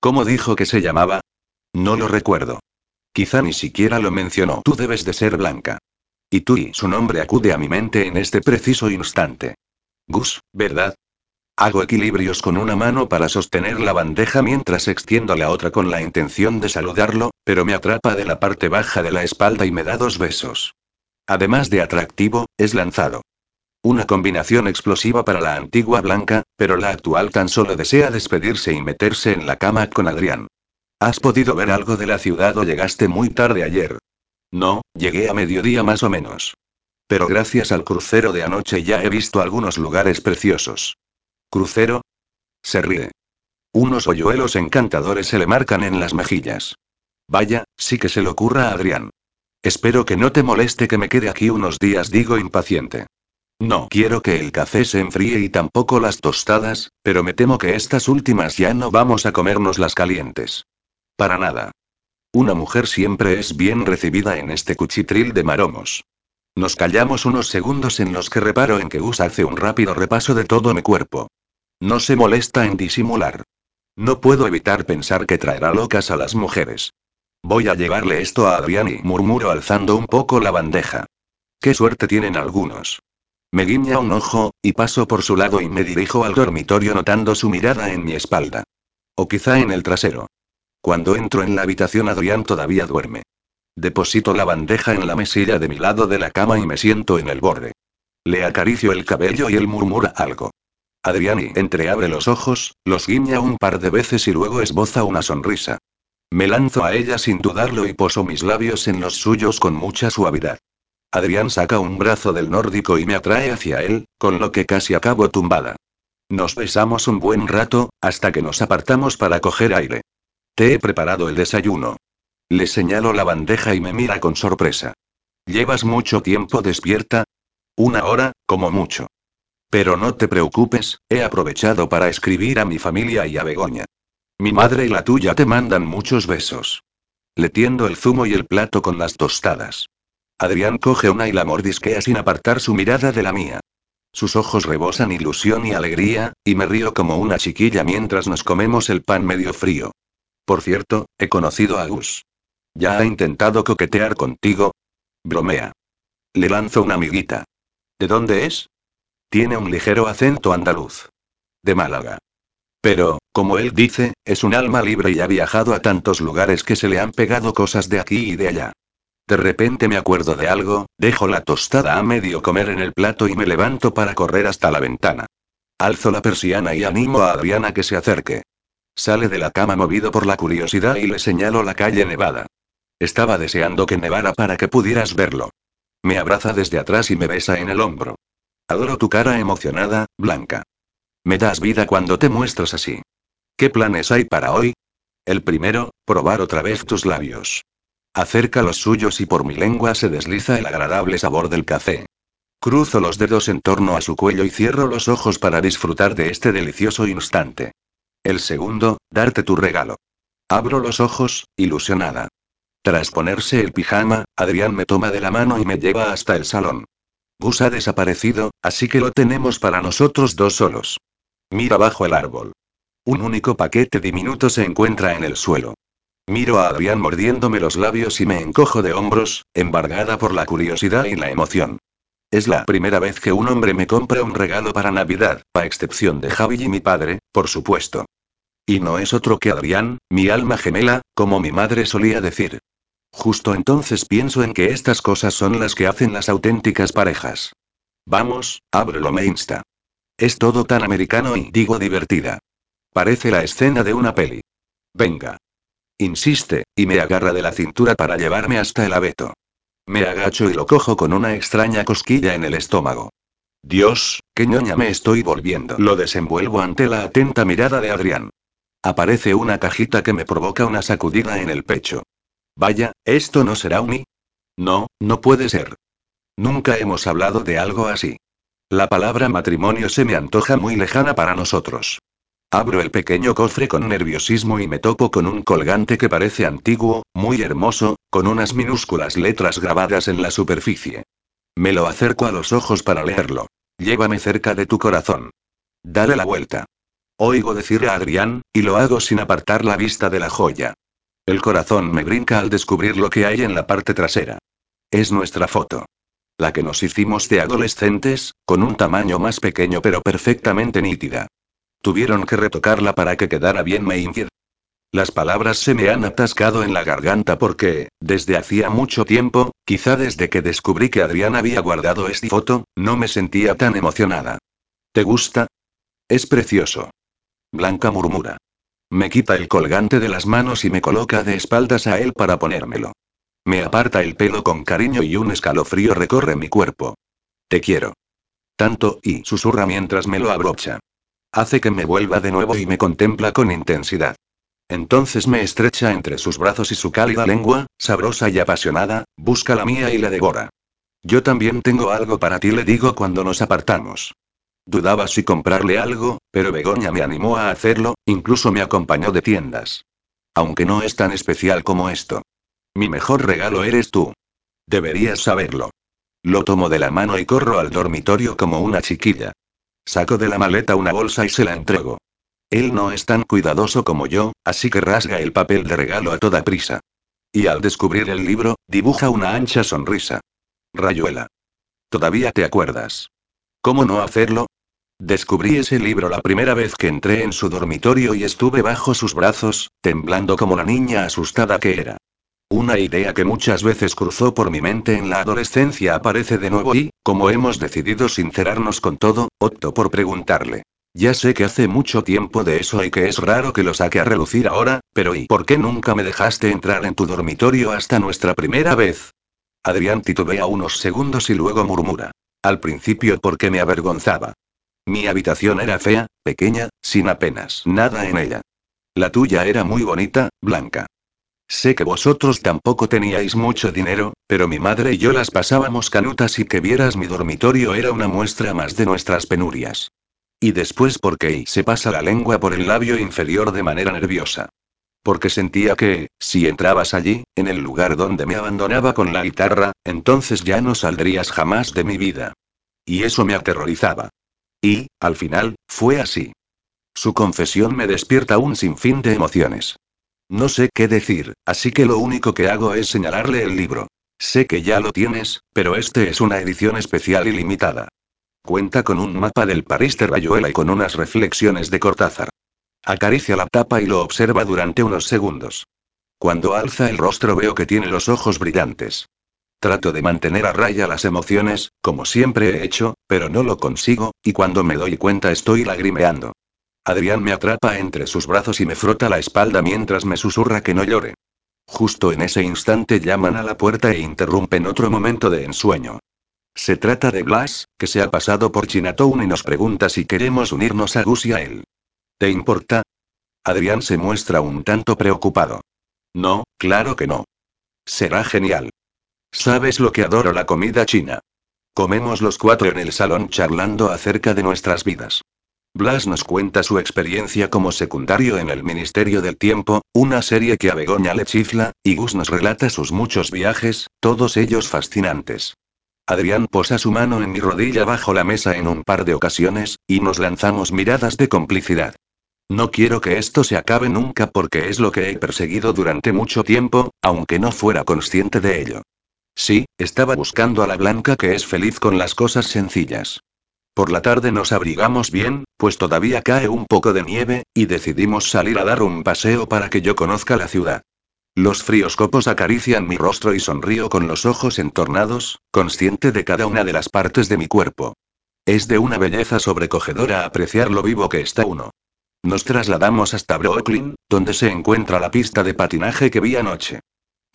Speaker 1: ¿Cómo dijo que se llamaba? No lo recuerdo. Quizá ni siquiera lo mencionó. Tú debes de ser Blanca. Y tú y su nombre acude a mi mente en este preciso instante. Gus, ¿verdad? Hago equilibrios con una mano para sostener la bandeja mientras extiendo la otra con la intención de saludarlo, pero me atrapa de la parte baja de la espalda y me da dos besos. Además de atractivo, es lanzado. Una combinación explosiva para la antigua Blanca, pero la actual tan solo desea despedirse y meterse en la cama con Adrián. ¿Has podido ver algo de la ciudad o llegaste muy tarde ayer? No, llegué a mediodía más o menos. Pero gracias al crucero de anoche ya he visto algunos lugares preciosos. ¿Crucero? Se ríe. Unos hoyuelos encantadores se le marcan en las mejillas. Vaya, sí que se le ocurra a Adrián. Espero que no te moleste que me quede aquí unos días, digo impaciente. No quiero que el café se enfríe y tampoco las tostadas, pero me temo que estas últimas ya no vamos a comernos las calientes. Para nada. Una mujer siempre es bien recibida en este cuchitril de maromos. Nos callamos unos segundos en los que reparo en que Gus hace un rápido repaso de todo mi cuerpo. No se molesta en disimular. No puedo evitar pensar que traerá locas a las mujeres. Voy a llevarle esto a Adrián y murmuro alzando un poco la bandeja. Qué suerte tienen algunos. Me guiña un ojo, y paso por su lado y me dirijo al dormitorio notando su mirada en mi espalda. O quizá en el trasero. Cuando entro en la habitación Adrián todavía duerme. Deposito la bandeja en la mesilla de mi lado de la cama y me siento en el borde. Le acaricio el cabello y él murmura algo. Adrián entreabre los ojos, los guiña un par de veces y luego esboza una sonrisa. Me lanzo a ella sin dudarlo y poso mis labios en los suyos con mucha suavidad. Adrián saca un brazo del nórdico y me atrae hacia él, con lo que casi acabo tumbada. Nos besamos un buen rato, hasta que nos apartamos para coger aire. Te he preparado el desayuno. Le señalo la bandeja y me mira con sorpresa. ¿Llevas mucho tiempo despierta? Una hora, como mucho. Pero no te preocupes, he aprovechado para escribir a mi familia y a Begoña. Mi madre y la tuya te mandan muchos besos. Le tiendo el zumo y el plato con las tostadas. Adrián coge una y la mordisquea sin apartar su mirada de la mía. Sus ojos rebosan ilusión y alegría, y me río como una chiquilla mientras nos comemos el pan medio frío. Por cierto, he conocido a Gus. ¿Ya ha intentado coquetear contigo? Bromea. Le lanzo una amiguita. ¿De dónde es? Tiene un ligero acento andaluz. De Málaga. Pero, como él dice, es un alma libre y ha viajado a tantos lugares que se le han pegado cosas de aquí y de allá. De repente me acuerdo de algo, dejo la tostada a medio comer en el plato y me levanto para correr hasta la ventana. Alzo la persiana y animo a Adriana que se acerque. Sale de la cama movido por la curiosidad y le señalo la calle nevada. Estaba deseando que nevara para que pudieras verlo. Me abraza desde atrás y me besa en el hombro. Adoro tu cara emocionada, Blanca. Me das vida cuando te muestras así. ¿Qué planes hay para hoy? El primero, probar otra vez tus labios. Acerca los suyos y por mi lengua se desliza el agradable sabor del café. Cruzo los dedos en torno a su cuello y cierro los ojos para disfrutar de este delicioso instante. El segundo, darte tu regalo. Abro los ojos, ilusionada. Tras ponerse el pijama, Adrián me toma de la mano y me lleva hasta el salón. Gus ha desaparecido, así que lo tenemos para nosotros dos solos. Mira bajo el árbol. Un único paquete diminuto se encuentra en el suelo. Miro a Adrián mordiéndome los labios y me encojo de hombros, embargada por la curiosidad y la emoción. Es la primera vez que un hombre me compra un regalo para Navidad, a excepción de Javi y mi padre, por supuesto. Y no es otro que Adrián, mi alma gemela, como mi madre solía decir. Justo entonces pienso en que estas cosas son las que hacen las auténticas parejas. Vamos, ábrelo me insta. Es todo tan americano y digo divertida. Parece la escena de una peli. Venga. Insiste, y me agarra de la cintura para llevarme hasta el abeto. Me agacho y lo cojo con una extraña cosquilla en el estómago. Dios, qué ñoña me estoy volviendo. Lo desenvuelvo ante la atenta mirada de Adrián. Aparece una cajita que me provoca una sacudida en el pecho. Vaya, ¿esto no será un? No, no puede ser. Nunca hemos hablado de algo así. La palabra matrimonio se me antoja muy lejana para nosotros. Abro el pequeño cofre con nerviosismo y me topo con un colgante que parece antiguo, muy hermoso, con unas minúsculas letras grabadas en la superficie. Me lo acerco a los ojos para leerlo. Llévame cerca de tu corazón. Dale la vuelta. Oigo decir a Adrián, y lo hago sin apartar la vista de la joya. El corazón me brinca al descubrir lo que hay en la parte trasera. Es nuestra foto. La que nos hicimos de adolescentes, con un tamaño más pequeño pero perfectamente nítida. Tuvieron que retocarla para que quedara bien me infiel. Las palabras se me han atascado en la garganta porque, desde hacía mucho tiempo, quizá desde que descubrí que Adrián había guardado esta foto, no me sentía tan emocionada. ¿Te gusta? Es precioso. Blanca murmura. Me quita el colgante de las manos y me coloca de espaldas a él para ponérmelo. Me aparta el pelo con cariño y un escalofrío recorre mi cuerpo. Te quiero. Tanto, y susurra mientras me lo abrocha. Hace que me vuelva de nuevo y me contempla con intensidad. Entonces me estrecha entre sus brazos y su cálida lengua, sabrosa y apasionada, busca la mía y la devora. Yo también tengo algo para ti, le digo cuando nos apartamos. Dudaba si comprarle algo, pero Begoña me animó a hacerlo, incluso me acompañó de tiendas. Aunque no es tan especial como esto. Mi mejor regalo eres tú. Deberías saberlo. Lo tomo de la mano y corro al dormitorio como una chiquilla. Saco de la maleta una bolsa y se la entrego. Él no es tan cuidadoso como yo, así que rasga el papel de regalo a toda prisa. Y al descubrir el libro, dibuja una ancha sonrisa. Rayuela. Todavía te acuerdas. ¿Cómo no hacerlo? Descubrí ese libro la primera vez que entré en su dormitorio y estuve bajo sus brazos, temblando como la niña asustada que era. Una idea que muchas veces cruzó por mi mente en la adolescencia aparece de nuevo y, como hemos decidido sincerarnos con todo, opto por preguntarle. Ya sé que hace mucho tiempo de eso y que es raro que lo saque a relucir ahora, pero ¿y por qué nunca me dejaste entrar en tu dormitorio hasta nuestra primera vez? Adrián titubea unos segundos y luego murmura. Al principio porque me avergonzaba. Mi habitación era fea, pequeña, sin apenas nada en ella. La tuya era muy bonita, blanca. Sé que vosotros tampoco teníais mucho dinero, pero mi madre y yo las pasábamos canutas y que vieras mi dormitorio era una muestra más de nuestras penurias. Y después porque se pasa la lengua por el labio inferior de manera nerviosa. Porque sentía que, si entrabas allí, en el lugar donde me abandonaba con la guitarra, entonces ya no saldrías jamás de mi vida. Y eso me aterrorizaba. Y, al final, fue así. Su confesión me despierta un sinfín de emociones. No sé qué decir, así que lo único que hago es señalarle el libro. Sé que ya lo tienes, pero este es una edición especial y limitada. Cuenta con un mapa del París de Rayuela y con unas reflexiones de Cortázar. Acaricia la tapa y lo observa durante unos segundos. Cuando alza el rostro veo que tiene los ojos brillantes. Trato de mantener a raya las emociones, como siempre he hecho, pero no lo consigo, y cuando me doy cuenta estoy lagrimeando. Adrián me atrapa entre sus brazos y me frota la espalda mientras me susurra que no llore. Justo en ese instante llaman a la puerta e interrumpen otro momento de ensueño. Se trata de Blas, que se ha pasado por Chinatown y nos pregunta si queremos unirnos a Gus y a él. ¿Te importa? Adrián se muestra un tanto preocupado. No, claro que no. Será genial. ¿Sabes lo que adoro la comida china? Comemos los cuatro en el salón charlando acerca de nuestras vidas. Blas nos cuenta su experiencia como secundario en el Ministerio del Tiempo, una serie que a Begoña le chifla, y Gus nos relata sus muchos viajes, todos ellos fascinantes. Adrián posa su mano en mi rodilla bajo la mesa en un par de ocasiones, y nos lanzamos miradas de complicidad. No quiero que esto se acabe nunca porque es lo que he perseguido durante mucho tiempo, aunque no fuera consciente de ello. Sí, estaba buscando a la blanca que es feliz con las cosas sencillas. Por la tarde nos abrigamos bien, pues todavía cae un poco de nieve, y decidimos salir a dar un paseo para que yo conozca la ciudad. Los fríos copos acarician mi rostro y sonrío con los ojos entornados, consciente de cada una de las partes de mi cuerpo. Es de una belleza sobrecogedora apreciar lo vivo que está uno. Nos trasladamos hasta Brooklyn, donde se encuentra la pista de patinaje que vi anoche.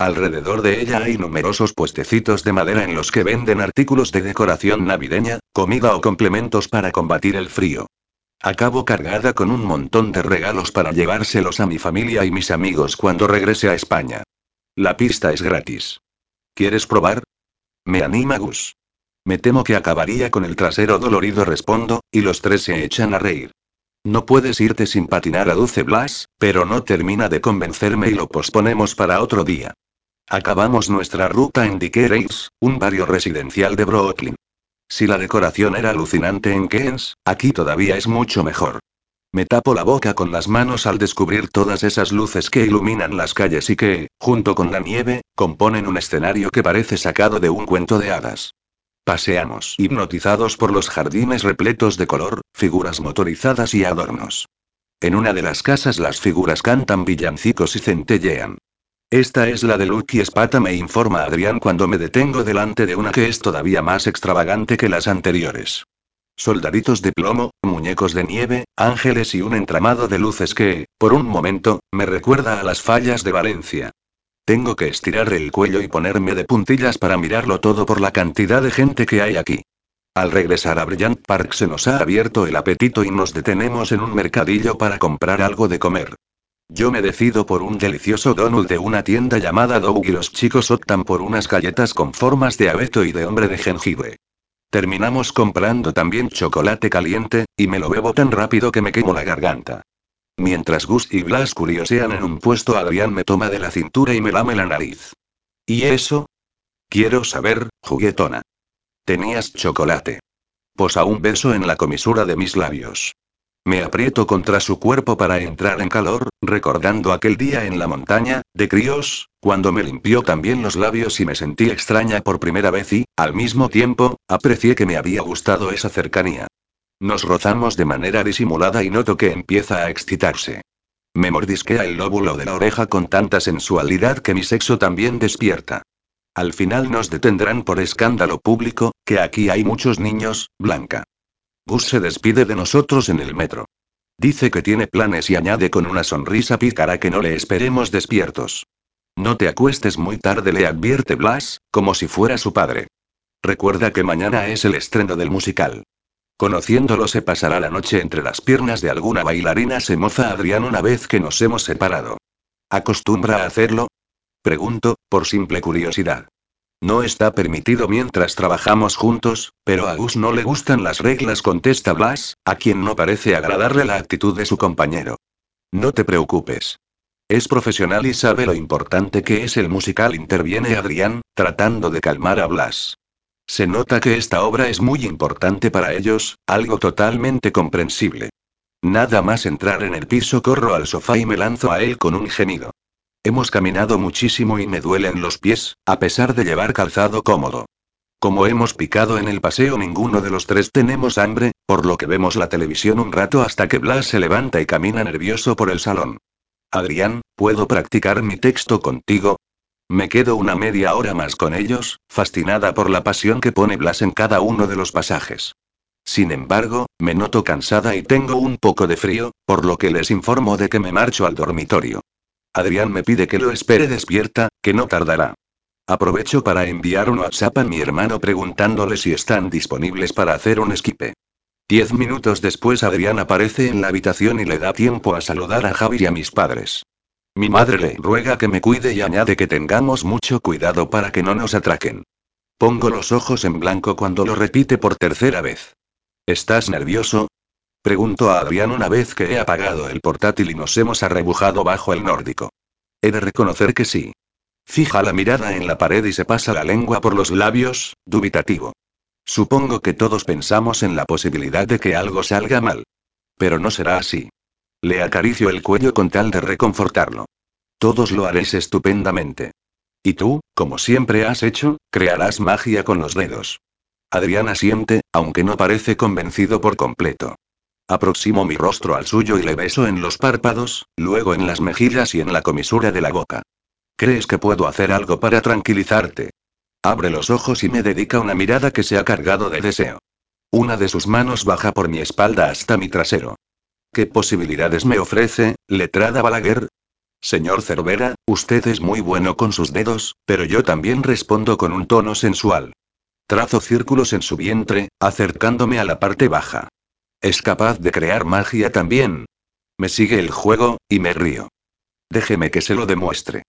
Speaker 1: Alrededor de ella hay numerosos puestecitos de madera en los que venden artículos de decoración navideña, comida o complementos para combatir el frío. Acabo cargada con un montón de regalos para llevárselos a mi familia y mis amigos cuando regrese a España. La pista es gratis. ¿Quieres probar? Me anima Gus. Me temo que acabaría con el trasero dolorido, respondo, y los tres se echan a reír. No puedes irte sin patinar, aduce Blas, pero no termina de convencerme y lo posponemos para otro día. Acabamos nuestra ruta en Dickey un barrio residencial de Brooklyn. Si la decoración era alucinante en Keynes, aquí todavía es mucho mejor. Me tapo la boca con las manos al descubrir todas esas luces que iluminan las calles y que, junto con la nieve, componen un escenario que parece sacado de un cuento de hadas. Paseamos hipnotizados por los jardines repletos de color, figuras motorizadas y adornos. En una de las casas las figuras cantan villancicos y centellean. Esta es la de Lucky Espata, me informa Adrián cuando me detengo delante de una que es todavía más extravagante que las anteriores. Soldaditos de plomo, muñecos de nieve, ángeles y un entramado de luces que, por un momento, me recuerda a las fallas de Valencia. Tengo que estirar el cuello y ponerme de puntillas para mirarlo todo por la cantidad de gente que hay aquí. Al regresar a Bryant Park se nos ha abierto el apetito y nos detenemos en un mercadillo para comprar algo de comer. Yo me decido por un delicioso donut de una tienda llamada Doug y los chicos optan por unas galletas con formas de abeto y de hombre de jengibre. Terminamos comprando también chocolate caliente, y me lo bebo tan rápido que me quemo la garganta. Mientras Gus y Blas curiosean en un puesto, Adrián me toma de la cintura y me lame la nariz. ¿Y eso? Quiero saber, juguetona. Tenías chocolate. Posa un beso en la comisura de mis labios. Me aprieto contra su cuerpo para entrar en calor, recordando aquel día en la montaña, de críos, cuando me limpió también los labios y me sentí extraña por primera vez y, al mismo tiempo, aprecié que me había gustado esa cercanía. Nos rozamos de manera disimulada y noto que empieza a excitarse. Me mordisquea el lóbulo de la oreja con tanta sensualidad que mi sexo también despierta. Al final nos detendrán por escándalo público, que aquí hay muchos niños, Blanca. Gus se despide de nosotros en el metro. Dice que tiene planes y añade con una sonrisa pícara que no le esperemos despiertos. No te acuestes muy tarde, le advierte Blas, como si fuera su padre. Recuerda que mañana es el estreno del musical. Conociéndolo se pasará la noche entre las piernas de alguna bailarina, se moza Adrián una vez que nos hemos separado. ¿Acostumbra a hacerlo? Pregunto, por simple curiosidad. No está permitido mientras trabajamos juntos, pero a Gus no le gustan las reglas, contesta Blas, a quien no parece agradarle la actitud de su compañero. No te preocupes. Es profesional y sabe lo importante que es el musical, interviene Adrián, tratando de calmar a Blas. Se nota que esta obra es muy importante para ellos, algo totalmente comprensible. Nada más entrar en el piso corro al sofá y me lanzo a él con un gemido. Hemos caminado muchísimo y me duelen los pies, a pesar de llevar calzado cómodo. Como hemos picado en el paseo ninguno de los tres tenemos hambre, por lo que vemos la televisión un rato hasta que Blas se levanta y camina nervioso por el salón. Adrián, ¿puedo practicar mi texto contigo? Me quedo una media hora más con ellos, fascinada por la pasión que pone Blas en cada uno de los pasajes. Sin embargo, me noto cansada y tengo un poco de frío, por lo que les informo de que me marcho al dormitorio. Adrián me pide que lo espere despierta, que no tardará. Aprovecho para enviar un WhatsApp a mi hermano preguntándole si están disponibles para hacer un esquipe. Diez minutos después Adrián aparece en la habitación y le da tiempo a saludar a Javi y a mis padres. Mi madre le ruega que me cuide y añade que tengamos mucho cuidado para que no nos atraquen. Pongo los ojos en blanco cuando lo repite por tercera vez. ¿Estás nervioso? Pregunto a Adrián una vez que he apagado el portátil y nos hemos arrebujado bajo el nórdico. He de reconocer que sí. Fija la mirada en la pared y se pasa la lengua por los labios, dubitativo. Supongo que todos pensamos en la posibilidad de que algo salga mal. Pero no será así. Le acaricio el cuello con tal de reconfortarlo. Todos lo haréis estupendamente. Y tú, como siempre has hecho, crearás magia con los dedos. Adrián asiente, aunque no parece convencido por completo. Aproximo mi rostro al suyo y le beso en los párpados, luego en las mejillas y en la comisura de la boca. ¿Crees que puedo hacer algo para tranquilizarte? Abre los ojos y me dedica una mirada que se ha cargado de deseo. Una de sus manos baja por mi espalda hasta mi trasero. ¿Qué posibilidades me ofrece, letrada Balaguer? Señor Cervera, usted es muy bueno con sus dedos, pero yo también respondo con un tono sensual. Trazo círculos en su vientre, acercándome a la parte baja. Es capaz de crear magia también. Me sigue el juego, y me río. Déjeme que se lo demuestre.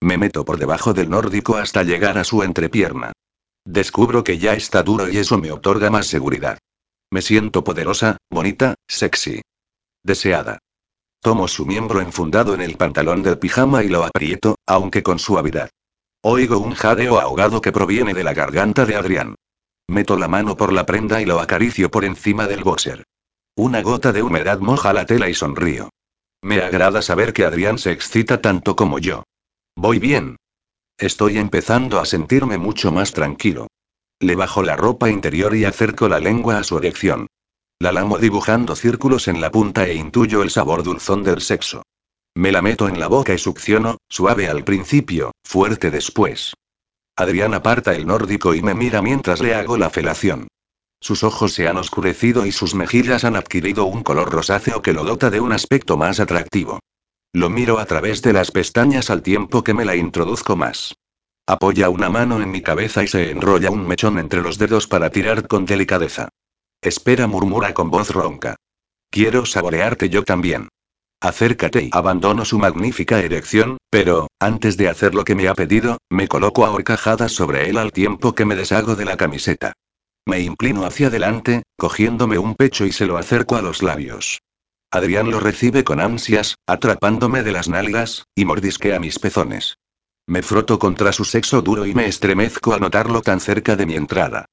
Speaker 1: Me meto por debajo del nórdico hasta llegar a su entrepierna. Descubro que ya está duro y eso me otorga más seguridad. Me siento poderosa, bonita, sexy. Deseada. Tomo su miembro enfundado en el pantalón del pijama y lo aprieto, aunque con suavidad. Oigo un jadeo ahogado que proviene de la garganta de Adrián. Meto la mano por la prenda y lo acaricio por encima del boxer. Una gota de humedad moja la tela y sonrío. Me agrada saber que Adrián se excita tanto como yo. Voy bien. Estoy empezando a sentirme mucho más tranquilo. Le bajo la ropa interior y acerco la lengua a su erección. La lamo dibujando círculos en la punta e intuyo el sabor dulzón del sexo. Me la meto en la boca y succiono, suave al principio, fuerte después. Adrián aparta el nórdico y me mira mientras le hago la felación. Sus ojos se han oscurecido y sus mejillas han adquirido un color rosáceo que lo dota de un aspecto más atractivo. Lo miro a través de las pestañas al tiempo que me la introduzco más. Apoya una mano en mi cabeza y se enrolla un mechón entre los dedos para tirar con delicadeza. Espera, murmura con voz ronca. Quiero saborearte yo también. Acércate y abandono su magnífica erección, pero, antes de hacer lo que me ha pedido, me coloco a sobre él al tiempo que me deshago de la camiseta. Me inclino hacia adelante, cogiéndome un pecho y se lo acerco a los labios. Adrián lo recibe con ansias, atrapándome de las nalgas, y mordisquea mis pezones. Me froto contra su sexo duro y me estremezco al notarlo tan cerca de mi entrada.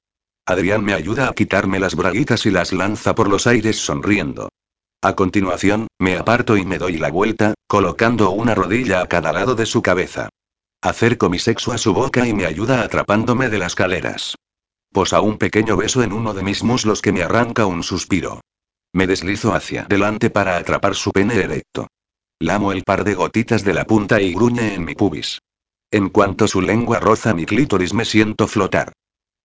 Speaker 1: Adrián me ayuda a quitarme las braguitas y las lanza por los aires sonriendo. A continuación, me aparto y me doy la vuelta, colocando una rodilla a cada lado de su cabeza. Acerco mi sexo a su boca y me ayuda atrapándome de las caderas. Posa un pequeño beso en uno de mis muslos que me arranca un suspiro. Me deslizo hacia adelante para atrapar su pene erecto. Lamo el par de gotitas de la punta y gruñe en mi pubis. En cuanto su lengua roza mi clítoris me siento flotar.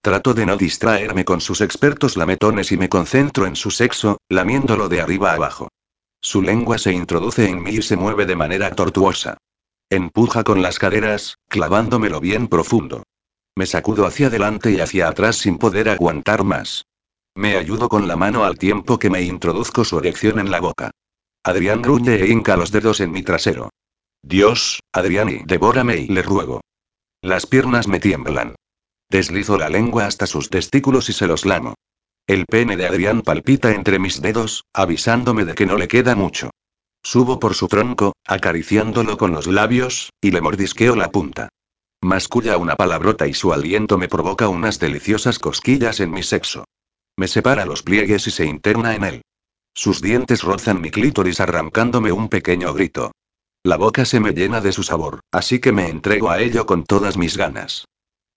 Speaker 1: Trato de no distraerme con sus expertos lametones y me concentro en su sexo, lamiéndolo de arriba abajo. Su lengua se introduce en mí y se mueve de manera tortuosa. Empuja con las caderas, clavándomelo bien profundo. Me sacudo hacia adelante y hacia atrás sin poder aguantar más. Me ayudo con la mano al tiempo que me introduzco su erección en la boca. Adrián gruñe e hinca los dedos en mi trasero. Dios, Adrián y devórame y le ruego. Las piernas me tiemblan. Deslizo la lengua hasta sus testículos y se los lamo. El pene de Adrián palpita entre mis dedos, avisándome de que no le queda mucho. Subo por su tronco, acariciándolo con los labios, y le mordisqueo la punta. Masculla una palabrota y su aliento me provoca unas deliciosas cosquillas en mi sexo. Me separa los pliegues y se interna en él. Sus dientes rozan mi clítoris arrancándome un pequeño grito. La boca se me llena de su sabor, así que me entrego a ello con todas mis ganas.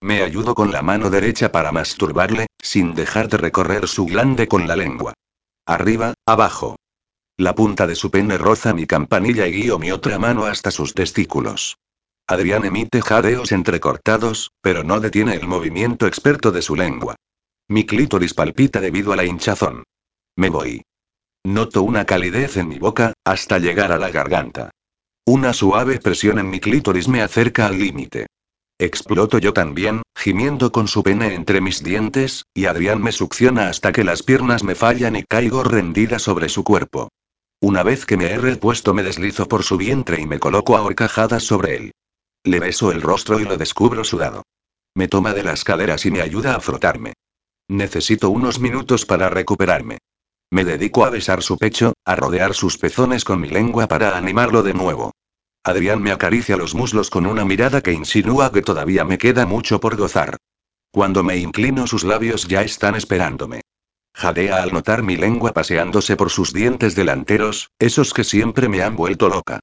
Speaker 1: Me ayudo con la mano derecha para masturbarle, sin dejar de recorrer su glande con la lengua. Arriba, abajo. La punta de su pene roza mi campanilla y guío mi otra mano hasta sus testículos. Adrián emite jadeos entrecortados, pero no detiene el movimiento experto de su lengua. Mi clítoris palpita debido a la hinchazón. Me voy. Noto una calidez en mi boca, hasta llegar a la garganta. Una suave presión en mi clítoris me acerca al límite. Exploto yo también, gimiendo con su pene entre mis dientes, y Adrián me succiona hasta que las piernas me fallan y caigo rendida sobre su cuerpo. Una vez que me he repuesto me deslizo por su vientre y me coloco a sobre él. Le beso el rostro y lo descubro sudado. Me toma de las caderas y me ayuda a frotarme. Necesito unos minutos para recuperarme. Me dedico a besar su pecho, a rodear sus pezones con mi lengua para animarlo de nuevo. Adrián me acaricia los muslos con una mirada que insinúa que todavía me queda mucho por gozar. Cuando me inclino sus labios ya están esperándome. Jadea al notar mi lengua paseándose por sus dientes delanteros, esos que siempre me han vuelto loca.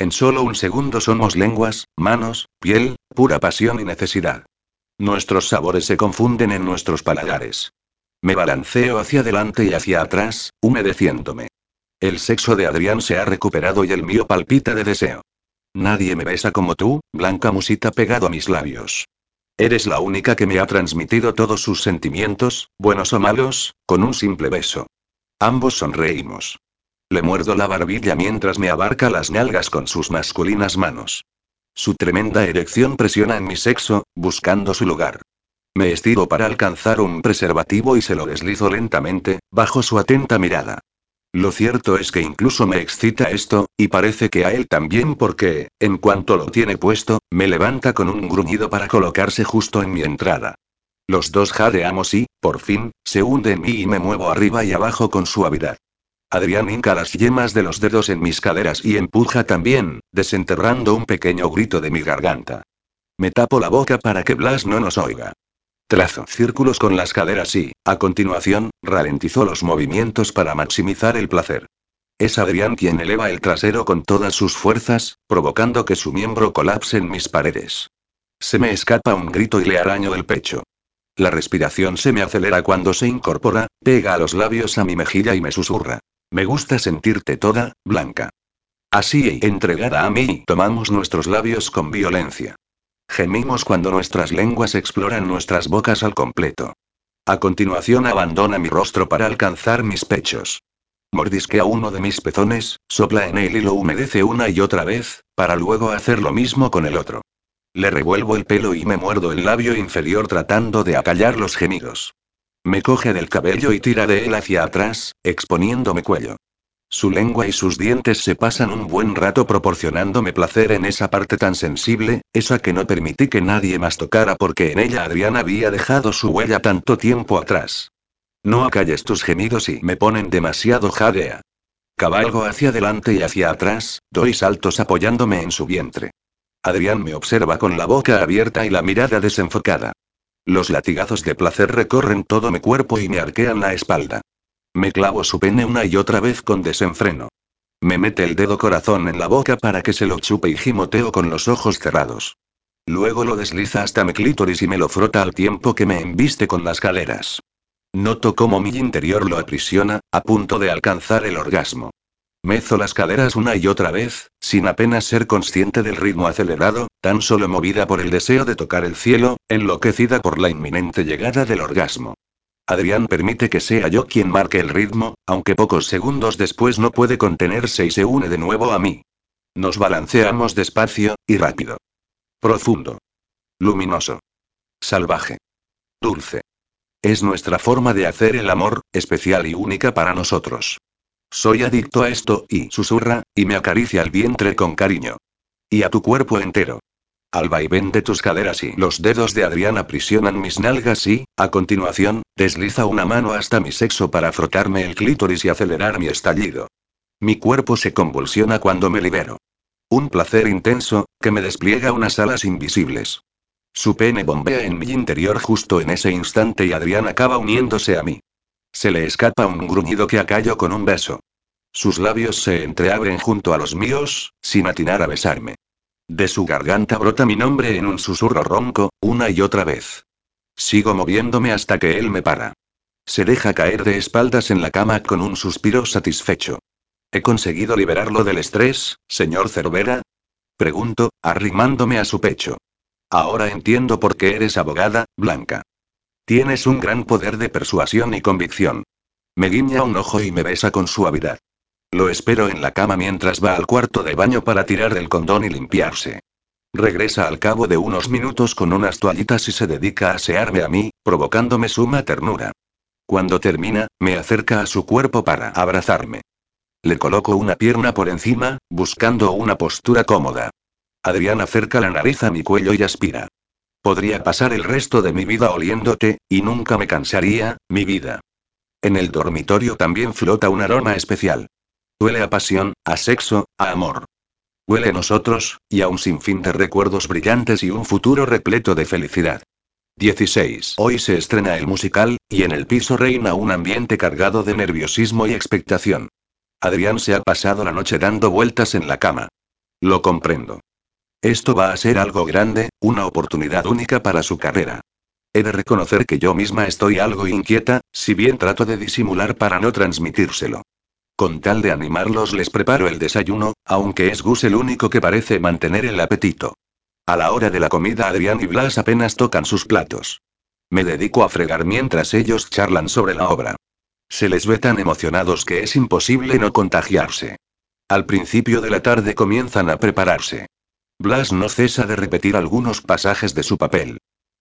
Speaker 1: En solo un segundo somos lenguas, manos, piel, pura pasión y necesidad. Nuestros sabores se confunden en nuestros paladares. Me balanceo hacia adelante y hacia atrás, humedeciéndome. El sexo de Adrián se ha recuperado y el mío palpita de deseo. Nadie me besa como tú, blanca musita pegado a mis labios. Eres la única que me ha transmitido todos sus sentimientos, buenos o malos, con un simple beso. Ambos sonreímos. Le muerdo la barbilla mientras me abarca las nalgas con sus masculinas manos. Su tremenda erección presiona en mi sexo, buscando su lugar. Me estiro para alcanzar un preservativo y se lo deslizo lentamente, bajo su atenta mirada. Lo cierto es que incluso me excita esto, y parece que a él también porque, en cuanto lo tiene puesto, me levanta con un gruñido para colocarse justo en mi entrada. Los dos jadeamos y, por fin, se hunde en mí y me muevo arriba y abajo con suavidad. Adrián hinca las yemas de los dedos en mis caderas y empuja también, desenterrando un pequeño grito de mi garganta. Me tapo la boca para que Blas no nos oiga. Trazo círculos con las caderas y, a continuación, ralentizó los movimientos para maximizar el placer. Es Adrián quien eleva el trasero con todas sus fuerzas, provocando que su miembro colapse en mis paredes. Se me escapa un grito y le araño el pecho. La respiración se me acelera cuando se incorpora, pega a los labios a mi mejilla y me susurra. Me gusta sentirte toda, blanca. Así, entregada a mí, tomamos nuestros labios con violencia. Gemimos cuando nuestras lenguas exploran nuestras bocas al completo. A continuación abandona mi rostro para alcanzar mis pechos. Mordisquea uno de mis pezones, sopla en él y lo humedece una y otra vez, para luego hacer lo mismo con el otro. Le revuelvo el pelo y me muerdo el labio inferior tratando de acallar los gemidos. Me coge del cabello y tira de él hacia atrás, exponiéndome cuello. Su lengua y sus dientes se pasan un buen rato proporcionándome placer en esa parte tan sensible, esa que no permití que nadie más tocara porque en ella Adrián había dejado su huella tanto tiempo atrás. No acalles tus gemidos y me ponen demasiado jadea. Cabalgo hacia adelante y hacia atrás, doy saltos apoyándome en su vientre. Adrián me observa con la boca abierta y la mirada desenfocada. Los latigazos de placer recorren todo mi cuerpo y me arquean la espalda. Me clavo su pene una y otra vez con desenfreno. Me mete el dedo corazón en la boca para que se lo chupe y gimoteo con los ojos cerrados. Luego lo desliza hasta mi clítoris y me lo frota al tiempo que me embiste con las caderas. Noto cómo mi interior lo aprisiona, a punto de alcanzar el orgasmo. Mezo las caderas una y otra vez, sin apenas ser consciente del ritmo acelerado, tan solo movida por el deseo de tocar el cielo, enloquecida por la inminente llegada del orgasmo. Adrián permite que sea yo quien marque el ritmo, aunque pocos segundos después no puede contenerse y se une de nuevo a mí. Nos balanceamos despacio, y rápido. Profundo. Luminoso. Salvaje. Dulce. Es nuestra forma de hacer el amor, especial y única para nosotros. Soy adicto a esto, y susurra, y me acaricia el vientre con cariño. Y a tu cuerpo entero. Al vaivén de tus caderas y los dedos de Adrián aprisionan mis nalgas y, a continuación, desliza una mano hasta mi sexo para frotarme el clítoris y acelerar mi estallido. Mi cuerpo se convulsiona cuando me libero. Un placer intenso, que me despliega unas alas invisibles. Su pene bombea en mi interior justo en ese instante y Adrián acaba uniéndose a mí. Se le escapa un gruñido que acallo con un beso. Sus labios se entreabren junto a los míos, sin atinar a besarme. De su garganta brota mi nombre en un susurro ronco, una y otra vez. Sigo moviéndome hasta que él me para. Se deja caer de espaldas en la cama con un suspiro satisfecho. ¿He conseguido liberarlo del estrés, señor Cervera? Pregunto, arrimándome a su pecho. Ahora entiendo por qué eres abogada, Blanca. Tienes un gran poder de persuasión y convicción. Me guiña un ojo y me besa con suavidad. Lo espero en la cama mientras va al cuarto de baño para tirar del condón y limpiarse. Regresa al cabo de unos minutos con unas toallitas y se dedica a asearme a mí, provocándome suma ternura. Cuando termina, me acerca a su cuerpo para abrazarme. Le coloco una pierna por encima, buscando una postura cómoda. Adrián acerca la nariz a mi cuello y aspira. Podría pasar el resto de mi vida oliéndote, y nunca me cansaría, mi vida. En el dormitorio también flota un aroma especial. Huele a pasión, a sexo, a amor. Huele a nosotros, y a un sinfín de recuerdos brillantes y un futuro repleto de felicidad. 16. Hoy se estrena el musical, y en el piso reina un ambiente cargado de nerviosismo y expectación. Adrián se ha pasado la noche dando vueltas en la cama. Lo comprendo. Esto va a ser algo grande, una oportunidad única para su carrera. He de reconocer que yo misma estoy algo inquieta, si bien trato de disimular para no transmitírselo. Con tal de animarlos les preparo el desayuno, aunque es Gus el único que parece mantener el apetito. A la hora de la comida Adrián y Blas apenas tocan sus platos. Me dedico a fregar mientras ellos charlan sobre la obra. Se les ve tan emocionados que es imposible no contagiarse. Al principio de la tarde comienzan a prepararse. Blas no cesa de repetir algunos pasajes de su papel.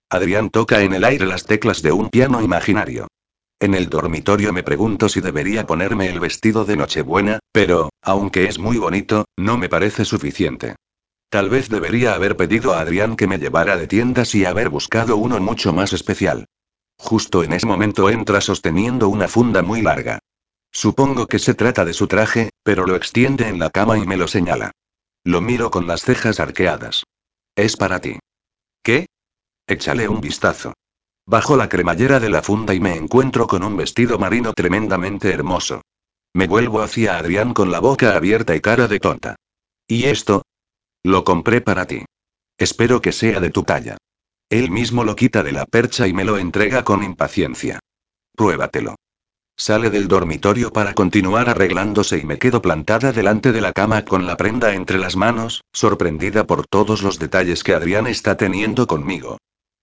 Speaker 1: Adrián toca en el aire las teclas de un piano imaginario. En el dormitorio me pregunto si debería ponerme el vestido de Nochebuena, pero, aunque es muy bonito, no me parece suficiente. Tal vez debería haber pedido a Adrián que me llevara de tiendas y haber buscado uno mucho más especial. Justo en ese momento entra sosteniendo una funda muy larga. Supongo que se trata de su traje, pero lo extiende en la cama y me lo señala. Lo miro con las cejas arqueadas. Es para ti. ¿Qué? Échale un vistazo. Bajo la cremallera de la funda y me encuentro con un vestido marino tremendamente hermoso. Me vuelvo hacia Adrián con la boca abierta y cara de tonta. ¿Y esto? Lo compré para ti. Espero que sea de tu talla. Él mismo lo quita de la percha y me lo entrega con impaciencia. Pruébatelo. Sale del dormitorio para continuar arreglándose y me quedo plantada delante de la cama con la prenda entre las manos, sorprendida por todos los detalles que Adrián está teniendo conmigo.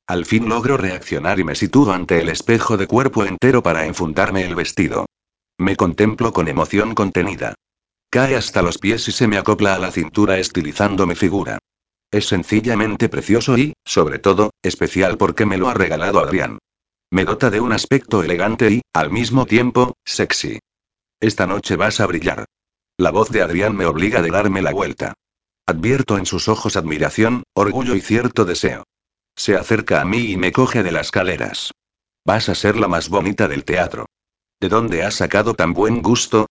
Speaker 1: Al fin logro reaccionar y me sitúo ante el espejo de cuerpo entero para enfundarme el vestido. Me contemplo con emoción contenida. Cae hasta los pies y se me acopla a la cintura estilizando mi figura. Es sencillamente precioso y, sobre todo, especial porque me lo ha regalado Adrián. Me dota de un aspecto elegante y, al mismo tiempo, sexy. Esta noche vas a brillar. La voz de Adrián me obliga a darme la vuelta. Advierto en sus ojos admiración, orgullo y cierto deseo. Se acerca a mí y me coge de las caleras. Vas a ser la más bonita del teatro. ¿De dónde has sacado tan buen gusto?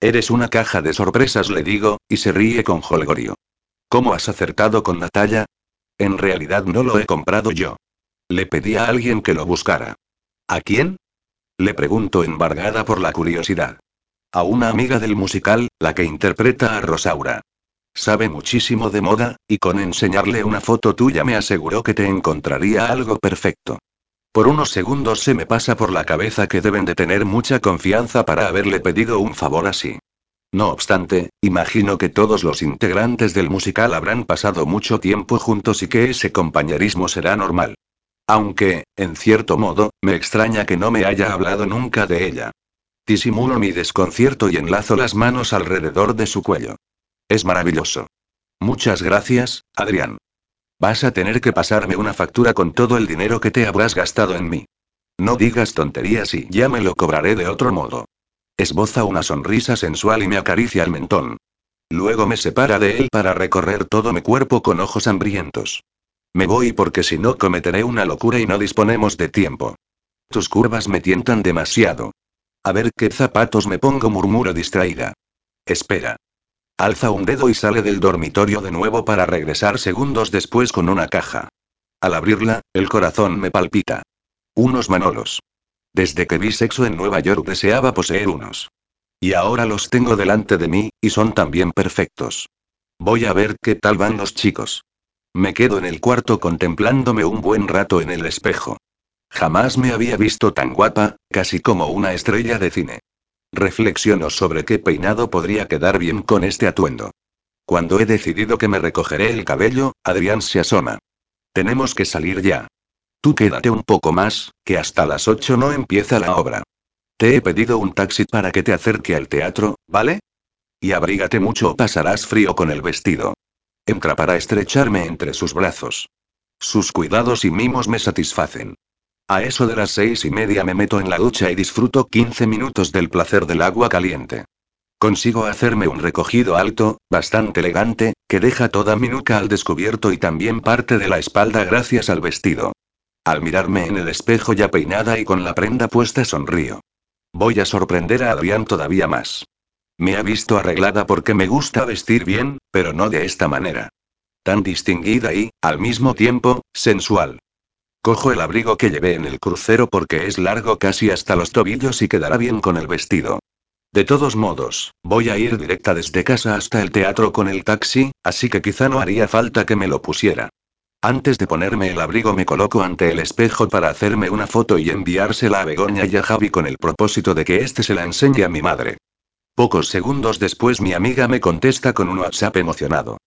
Speaker 1: Eres una caja de sorpresas, le digo, y se ríe con jolgorio. ¿Cómo has acertado con la talla? En realidad no lo he comprado yo. Le pedí a alguien que lo buscara. ¿A quién? Le pregunto embargada por la curiosidad. A una amiga del musical, la que interpreta a Rosaura. Sabe muchísimo de moda, y con enseñarle una foto tuya me aseguró que te encontraría algo perfecto. Por unos segundos se me pasa por la cabeza que deben de tener mucha confianza para haberle pedido un favor así. No obstante, imagino que todos los integrantes del musical habrán pasado mucho tiempo juntos y que ese compañerismo será normal. Aunque, en cierto modo, me extraña que no me haya hablado nunca de ella. Disimulo mi desconcierto y enlazo las manos alrededor de su cuello. Es maravilloso. Muchas gracias, Adrián. Vas a tener que pasarme una factura con todo el dinero que te habrás gastado en mí. No digas tonterías y ya me lo cobraré de otro modo. Esboza una sonrisa sensual y me acaricia el mentón. Luego me separa de él para recorrer todo mi cuerpo con ojos hambrientos. Me voy porque si no cometeré una locura y no disponemos de tiempo. Tus curvas me tientan demasiado. A ver qué zapatos me pongo, murmuro distraída. Espera. Alza un dedo y sale del dormitorio de nuevo para regresar segundos después con una caja. Al abrirla, el corazón me palpita. Unos manolos. Desde que vi sexo en Nueva York deseaba poseer unos. Y ahora los tengo delante de mí, y son también perfectos. Voy a ver qué tal van los chicos. Me quedo en el cuarto contemplándome un buen rato en el espejo. Jamás me había visto tan guapa, casi como una estrella de cine. Reflexiono sobre qué peinado podría quedar bien con este atuendo. Cuando he decidido que me recogeré el cabello, Adrián se asoma. Tenemos que salir ya. Tú quédate un poco más, que hasta las 8 no empieza la obra. Te he pedido un taxi para que te acerque al teatro, ¿vale? Y abrígate mucho o pasarás frío con el vestido. Entra para estrecharme entre sus brazos. Sus cuidados y mimos me satisfacen. A eso de las seis y media me meto en la ducha y disfruto 15 minutos del placer del agua caliente. Consigo hacerme un recogido alto, bastante elegante, que deja toda mi nuca al descubierto y también parte de la espalda gracias al vestido. Al mirarme en el espejo ya peinada y con la prenda puesta sonrío. Voy a sorprender a Adrián todavía más. Me ha visto arreglada porque me gusta vestir bien, pero no de esta manera. Tan distinguida y, al mismo tiempo, sensual. Cojo el abrigo que llevé en el crucero porque es largo casi hasta los tobillos y quedará bien con el vestido. De todos modos, voy a ir directa desde casa hasta el teatro con el taxi, así que quizá no haría falta que me lo pusiera. Antes de ponerme el abrigo me coloco ante el espejo para hacerme una foto y enviársela a Begoña y a Javi con el propósito de que éste se la enseñe a mi madre. Pocos segundos después mi amiga me contesta con un WhatsApp emocionado.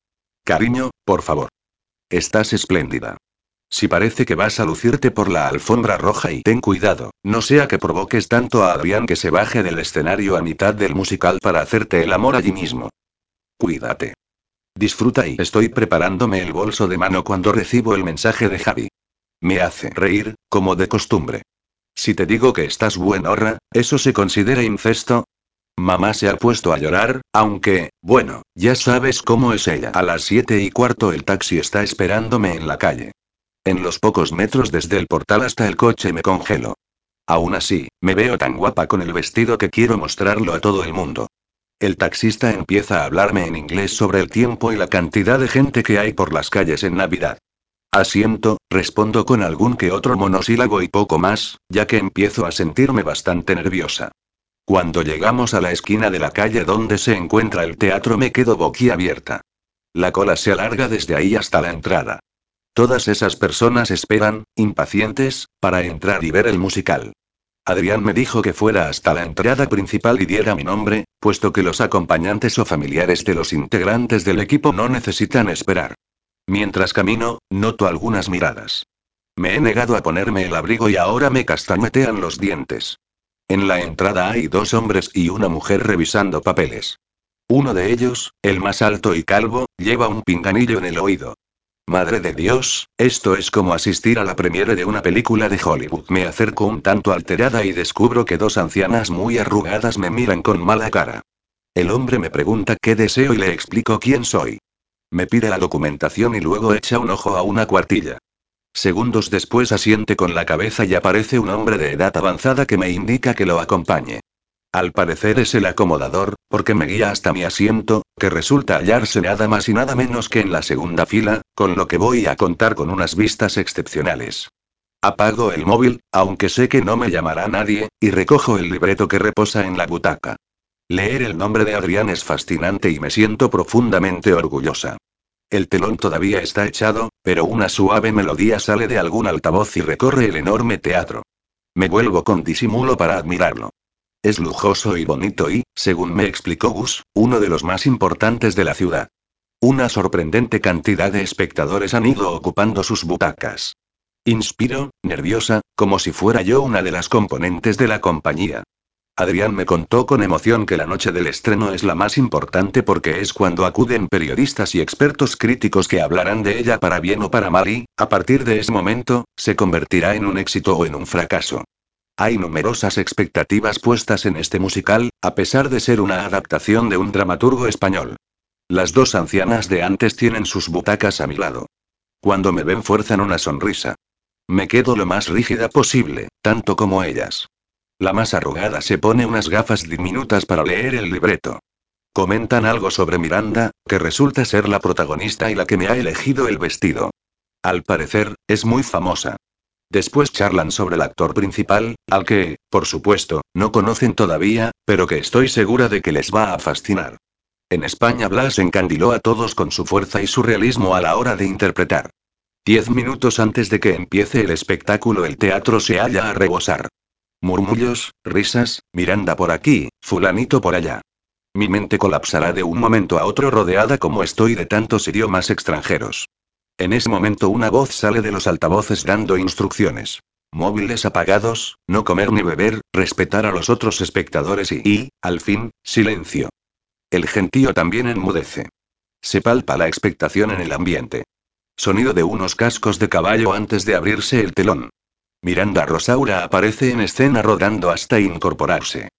Speaker 1: Cariño, por favor. Estás espléndida. Si parece que vas a lucirte por la alfombra roja y ten cuidado, no sea que provoques tanto a Adrián que se baje del escenario a mitad del musical para hacerte el amor allí mismo. Cuídate. Disfruta y estoy preparándome el bolso de mano cuando recibo el mensaje de Javi. Me hace reír, como de costumbre. Si te digo que estás buenorra, ¿eso se considera incesto? Mamá se ha puesto a llorar, aunque, bueno, ya sabes cómo es ella. A las siete y cuarto el taxi está esperándome en la calle. En los pocos metros desde el portal hasta el coche me congelo. Aún así, me veo tan guapa con el vestido que quiero mostrarlo a todo el mundo. El taxista empieza a hablarme en inglés sobre el tiempo y la cantidad de gente que hay por las calles en Navidad. Asiento, respondo con algún que otro monosílabo y poco más, ya que empiezo a sentirme bastante nerviosa. Cuando llegamos a la esquina de la calle donde se encuentra el teatro me quedo boquiabierta. La cola se alarga desde ahí hasta la entrada. Todas esas personas esperan, impacientes, para entrar y ver el musical. Adrián me dijo que fuera hasta la entrada principal y diera mi nombre, puesto que los acompañantes o familiares de los integrantes del equipo no necesitan esperar. Mientras camino, noto algunas miradas. Me he negado a ponerme el abrigo y ahora me castañetean los dientes. En la entrada hay dos hombres y una mujer revisando papeles. Uno de ellos, el más alto y calvo, lleva un pinganillo en el oído. Madre de Dios, esto es como asistir a la premiere de una película de Hollywood. Me acerco un tanto alterada y descubro que dos ancianas muy arrugadas me miran con mala cara. El hombre me pregunta qué deseo y le explico quién soy. Me pide la documentación y luego echa un ojo a una cuartilla. Segundos después asiente con la cabeza y aparece un hombre de edad avanzada que me indica que lo acompañe. Al parecer es el acomodador, porque me guía hasta mi asiento, que resulta hallarse nada más y nada menos que en la segunda fila, con lo que voy a contar con unas vistas excepcionales. Apago el móvil, aunque sé que no me llamará nadie, y recojo el libreto que reposa en la butaca. Leer el nombre de Adrián es fascinante y me siento profundamente orgullosa. El telón todavía está echado, pero una suave melodía sale de algún altavoz y recorre el enorme teatro. Me vuelvo con disimulo para admirarlo. Es lujoso y bonito y, según me explicó Gus, uno de los más importantes de la ciudad. Una sorprendente cantidad de espectadores han ido ocupando sus butacas. Inspiro, nerviosa, como si fuera yo una de las componentes de la compañía. Adrián me contó con emoción que la noche del estreno es la más importante porque es cuando acuden periodistas y expertos críticos que hablarán de ella para bien o para mal y, a partir de ese momento, se convertirá en un éxito o en un fracaso. Hay numerosas expectativas puestas en este musical, a pesar de ser una adaptación de un dramaturgo español. Las dos ancianas de antes tienen sus butacas a mi lado. Cuando me ven fuerzan una sonrisa. Me quedo lo más rígida posible, tanto como ellas. La más arrugada se pone unas gafas diminutas para leer el libreto. Comentan algo sobre Miranda, que resulta ser la protagonista y la que me ha elegido el vestido. Al parecer, es muy famosa. Después charlan sobre el actor principal, al que, por supuesto, no conocen todavía, pero que estoy segura de que les va a fascinar. En España Blas encandiló a todos con su fuerza y su realismo a la hora de interpretar. Diez minutos antes de que empiece el espectáculo el teatro se halla a rebosar. Murmullos, risas, Miranda por aquí, fulanito por allá. Mi mente colapsará de un momento a otro rodeada como estoy de tantos idiomas extranjeros. En ese momento una voz sale de los altavoces dando instrucciones. Móviles apagados, no comer ni beber, respetar a los otros espectadores y, y, al fin, silencio. El gentío también enmudece. Se palpa la expectación en el ambiente. Sonido de unos cascos de caballo antes de abrirse el telón. Miranda Rosaura aparece en escena rodando hasta incorporarse.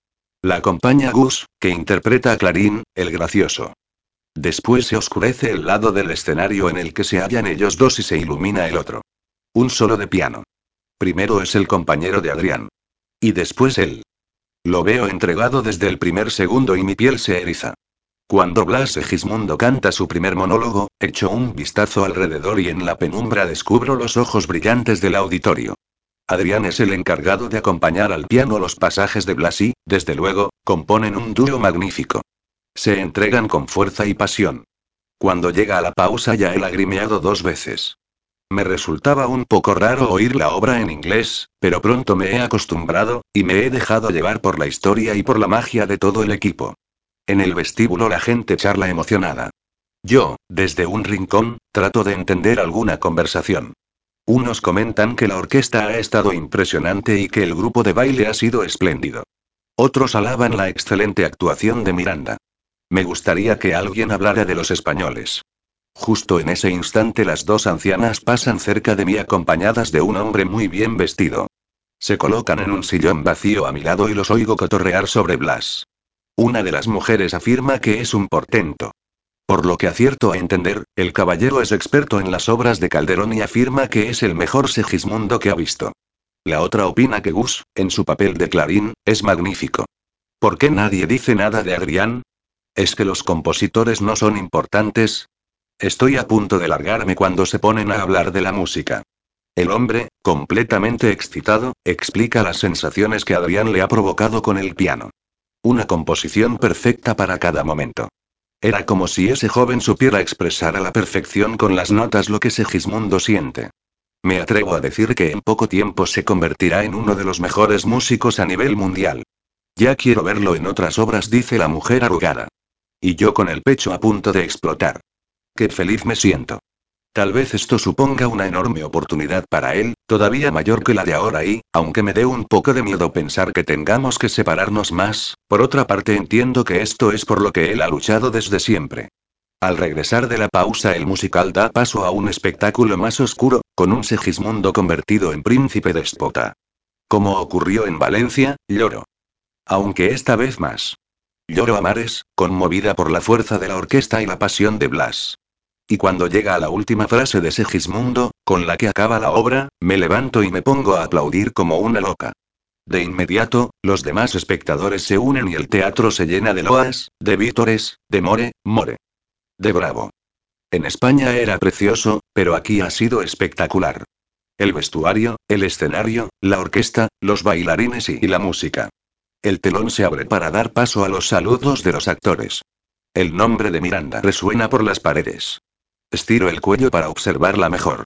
Speaker 1: La acompaña Gus, que interpreta a Clarín, el gracioso. Después se oscurece el lado del escenario en el que se hallan ellos dos y se ilumina el otro. Un solo de piano. Primero es el compañero de Adrián. Y después él. Lo veo entregado desde el primer segundo y mi piel se eriza. Cuando Blas Egismundo canta su primer monólogo, echo un vistazo alrededor y en la penumbra descubro los ojos brillantes del auditorio. Adrián es el encargado de acompañar al piano los pasajes de Blas y, desde luego, componen un dúo magnífico. Se entregan con fuerza y pasión. Cuando llega a la pausa ya he lagrimeado dos veces. Me resultaba un poco raro oír la obra en inglés, pero pronto me he acostumbrado, y me he dejado llevar por la historia y por la magia de todo el equipo. En el vestíbulo la gente charla emocionada. Yo, desde un rincón, trato de entender alguna conversación. Unos comentan que la orquesta ha estado impresionante y que el grupo de baile ha sido espléndido. Otros alaban la excelente actuación de Miranda. Me gustaría que alguien hablara de los españoles. Justo en ese instante las dos ancianas pasan cerca de mí acompañadas de un hombre muy bien vestido. Se colocan en un sillón vacío a mi lado y los oigo cotorrear sobre Blas. Una de las mujeres afirma que es un portento. Por lo que acierto a entender, el caballero es experto en las obras de Calderón y afirma que es el mejor Segismundo que ha visto. La otra opina que Gus, en su papel de Clarín, es magnífico. ¿Por qué nadie dice nada de Adrián? ¿Es que los compositores no son importantes? Estoy a punto de largarme cuando se ponen a hablar de la música. El hombre, completamente excitado, explica las sensaciones que Adrián le ha provocado con el piano. Una composición perfecta para cada momento. Era como si ese joven supiera expresar a la perfección con las notas lo que Segismundo siente. Me atrevo a decir que en poco tiempo se convertirá en uno de los mejores músicos a nivel mundial. Ya quiero verlo en otras obras, dice la mujer arrugada. Y yo con el pecho a punto de explotar. Qué feliz me siento. Tal vez esto suponga una enorme oportunidad para él, todavía mayor que la de ahora y, aunque me dé un poco de miedo pensar que tengamos que separarnos más, por otra parte entiendo que esto es por lo que él ha luchado desde siempre. Al regresar de la pausa el musical da paso a un espectáculo más oscuro, con un Segismundo convertido en príncipe despota. Como ocurrió en Valencia, lloro. Aunque esta vez más. Lloro a mares, conmovida por la fuerza de la orquesta y la pasión de Blas. Y cuando llega a la última frase de Segismundo, con la que acaba la obra, me levanto y me pongo a aplaudir como una loca. De inmediato, los demás espectadores se unen y el teatro se llena de loas, de vítores, de more, more. De bravo. En España era precioso, pero aquí ha sido espectacular. El vestuario, el escenario, la orquesta, los bailarines y la música. El telón se abre para dar paso a los saludos de los actores. El nombre de Miranda resuena por las paredes. Estiro el cuello para observarla mejor.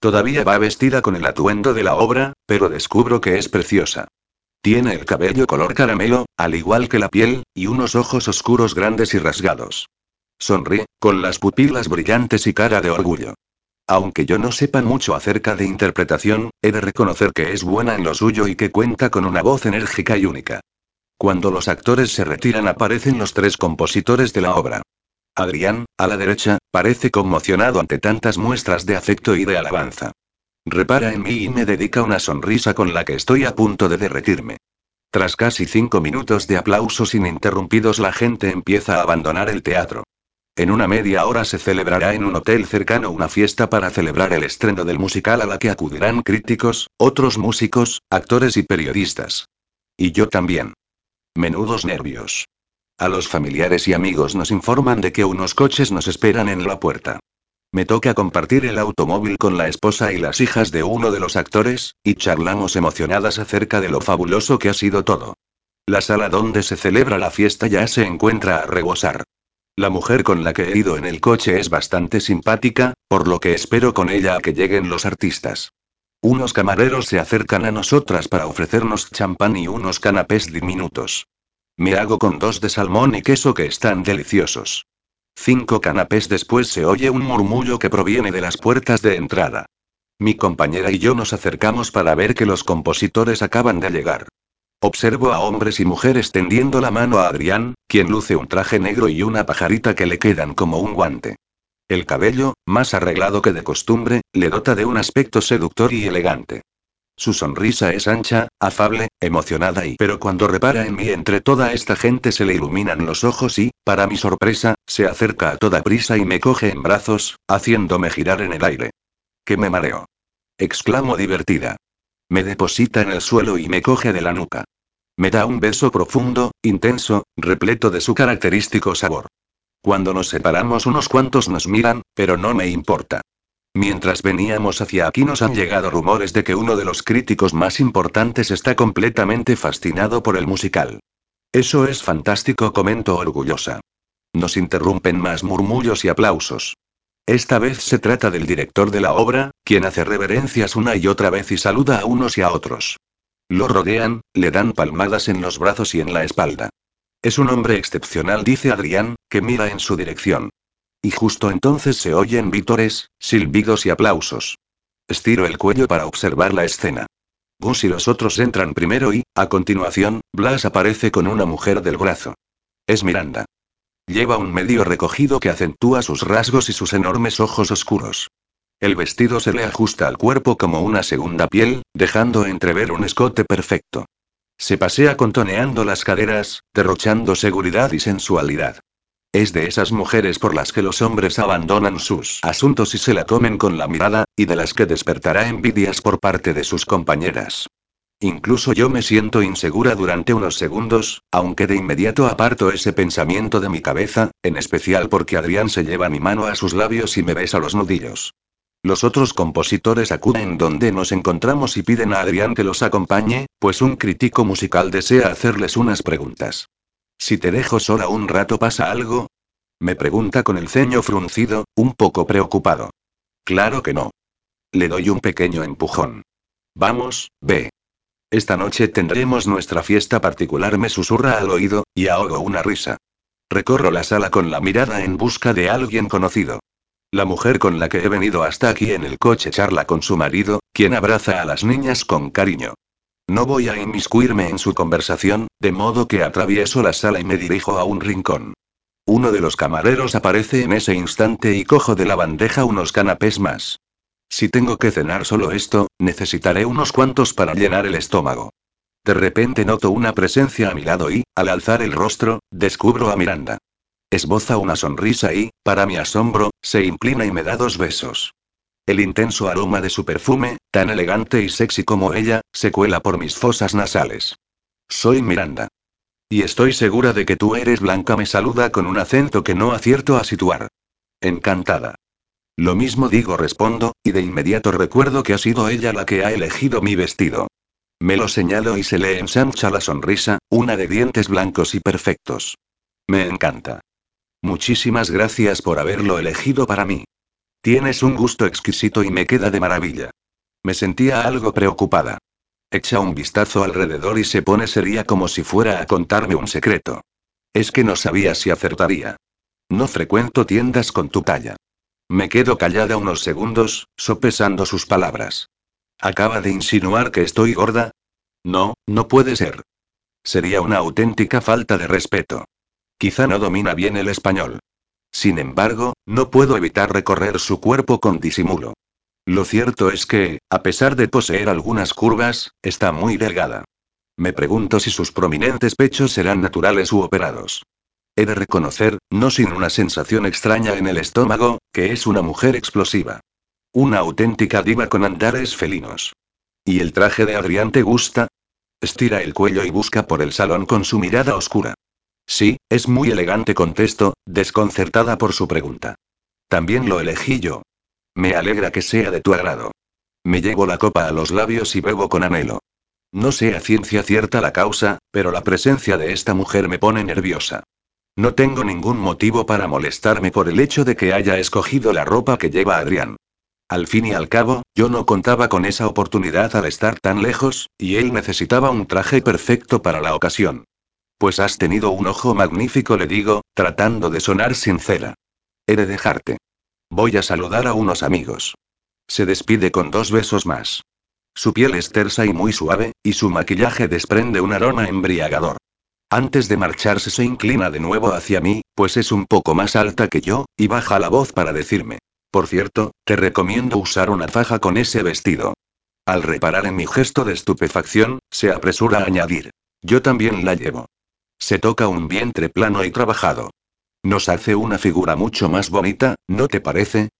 Speaker 1: Todavía va vestida con el atuendo de la obra, pero descubro que es preciosa. Tiene el cabello color caramelo, al igual que la piel, y unos ojos oscuros grandes y rasgados. Sonríe, con las pupilas brillantes y cara de orgullo. Aunque yo no sepa mucho acerca de interpretación, he de reconocer que es buena en lo suyo y que cuenta con una voz enérgica y única. Cuando los actores se retiran aparecen los tres compositores de la obra. Adrián, a la derecha, parece conmocionado ante tantas muestras de afecto y de alabanza. Repara en mí y me dedica una sonrisa con la que estoy a punto de derretirme. Tras casi cinco minutos de aplausos ininterrumpidos la gente empieza a abandonar el teatro. En una media hora se celebrará en un hotel cercano una fiesta para celebrar el estreno del musical a la que acudirán críticos, otros músicos, actores y periodistas. Y yo también. Menudos nervios. A los familiares y amigos nos informan de que unos coches nos esperan en la puerta. Me toca compartir el automóvil con la esposa y las hijas de uno de los actores, y charlamos emocionadas acerca de lo fabuloso que ha sido todo. La sala donde se celebra la fiesta ya se encuentra a rebosar. La mujer con la que he ido en el coche es bastante simpática, por lo que espero con ella a que lleguen los artistas. Unos camareros se acercan a nosotras para ofrecernos champán y unos canapés diminutos. Me hago con dos de salmón y queso que están deliciosos. Cinco canapés después se oye un murmullo que proviene de las puertas de entrada. Mi compañera y yo nos acercamos para ver que los compositores acaban de llegar. Observo a hombres y mujeres tendiendo la mano a Adrián, quien luce un traje negro y una pajarita que le quedan como un guante. El cabello, más arreglado que de costumbre, le dota de un aspecto seductor y elegante. Su sonrisa es ancha, afable, emocionada y pero cuando repara en mí entre toda esta gente se le iluminan los ojos y, para mi sorpresa, se acerca a toda prisa y me coge en brazos, haciéndome girar en el aire. Que me mareo. Exclamo divertida. Me deposita en el suelo y me coge de la nuca. Me da un beso profundo, intenso, repleto de su característico sabor. Cuando nos separamos unos cuantos nos miran, pero no me importa. Mientras veníamos hacia aquí nos han llegado rumores de que uno de los críticos más importantes está completamente fascinado por el musical. Eso es fantástico, comento orgullosa. Nos interrumpen más murmullos y aplausos. Esta vez se trata del director de la obra, quien hace reverencias una y otra vez y saluda a unos y a otros. Lo rodean, le dan palmadas en los brazos y en la espalda. Es un hombre excepcional, dice Adrián, que mira en su dirección. Y justo entonces se oyen vítores, silbidos y aplausos. Estiro el cuello para observar la escena. Gus y los otros entran primero y, a continuación, Blas aparece con una mujer del brazo. Es Miranda. Lleva un medio recogido que acentúa sus rasgos y sus enormes ojos oscuros. El vestido se le ajusta al cuerpo como una segunda piel, dejando entrever un escote perfecto. Se pasea contoneando las caderas, derrochando seguridad y sensualidad. Es de esas mujeres por las que los hombres abandonan sus asuntos y se la comen con la mirada, y de las que despertará envidias por parte de sus compañeras. Incluso yo me siento insegura durante unos segundos, aunque de inmediato aparto ese pensamiento de mi cabeza, en especial porque Adrián se lleva mi mano a sus labios y me besa los nudillos. Los otros compositores acuden donde nos encontramos y piden a Adrián que los acompañe, pues un crítico musical desea hacerles unas preguntas. Si te dejo sola un rato pasa algo? Me pregunta con el ceño fruncido, un poco preocupado. Claro que no. Le doy un pequeño empujón. Vamos, ve. Esta noche tendremos nuestra fiesta particular, me susurra al oído, y ahogo una risa. Recorro la sala con la mirada en busca de alguien conocido. La mujer con la que he venido hasta aquí en el coche charla con su marido, quien abraza a las niñas con cariño. No voy a inmiscuirme en su conversación, de modo que atravieso la sala y me dirijo a un rincón. Uno de los camareros aparece en ese instante y cojo de la bandeja unos canapés más. Si tengo que cenar solo esto, necesitaré unos cuantos para llenar el estómago. De repente noto una presencia a mi lado y, al alzar el rostro, descubro a Miranda. Esboza una sonrisa y, para mi asombro, se inclina y me da dos besos. El intenso aroma de su perfume, tan elegante y sexy como ella, se cuela por mis fosas nasales. Soy Miranda. Y estoy segura de que tú eres Blanca, me saluda con un acento que no acierto a situar. Encantada. Lo mismo digo, respondo, y de inmediato recuerdo que ha sido ella la que ha elegido mi vestido. Me lo señalo y se le ensancha la sonrisa, una de dientes blancos y perfectos. Me encanta. Muchísimas gracias por haberlo elegido para mí. Tienes un gusto exquisito y me queda de maravilla. Me sentía algo preocupada. Echa un vistazo alrededor y se pone seria como si fuera a contarme un secreto. Es que no sabía si acertaría. No frecuento tiendas con tu talla. Me quedo callada unos segundos, sopesando sus palabras. ¿Acaba de insinuar que estoy gorda? No, no puede ser. Sería una auténtica falta de respeto. Quizá no domina bien el español. Sin embargo, no puedo evitar recorrer su cuerpo con disimulo. Lo cierto es que, a pesar de poseer algunas curvas, está muy delgada. Me pregunto si sus prominentes pechos serán naturales u operados. He de reconocer, no sin una sensación extraña en el estómago, que es una mujer explosiva. Una auténtica diva con andares felinos. ¿Y el traje de Adrián te gusta? Estira el cuello y busca por el salón con su mirada oscura. Sí, es muy elegante, contesto, desconcertada por su pregunta. También lo elegí yo. Me alegra que sea de tu agrado. Me llevo la copa a los labios y bebo con anhelo. No sé a ciencia cierta la causa, pero la presencia de esta mujer me pone nerviosa. No tengo ningún motivo para molestarme por el hecho de que haya escogido la ropa que lleva Adrián. Al fin y al cabo, yo no contaba con esa oportunidad al estar tan lejos, y él necesitaba un traje perfecto para la ocasión. Pues has tenido un ojo magnífico, le digo, tratando de sonar sincera. He de dejarte. Voy a saludar a unos amigos. Se despide con dos besos más. Su piel es tersa y muy suave, y su maquillaje desprende un aroma embriagador. Antes de marcharse se inclina de nuevo hacia mí, pues es un poco más alta que yo, y baja la voz para decirme. Por cierto, te recomiendo usar una faja con ese vestido. Al reparar en mi gesto de estupefacción, se apresura a añadir. Yo también la llevo. Se toca un vientre plano y trabajado. Nos hace una figura mucho más bonita, ¿no te parece?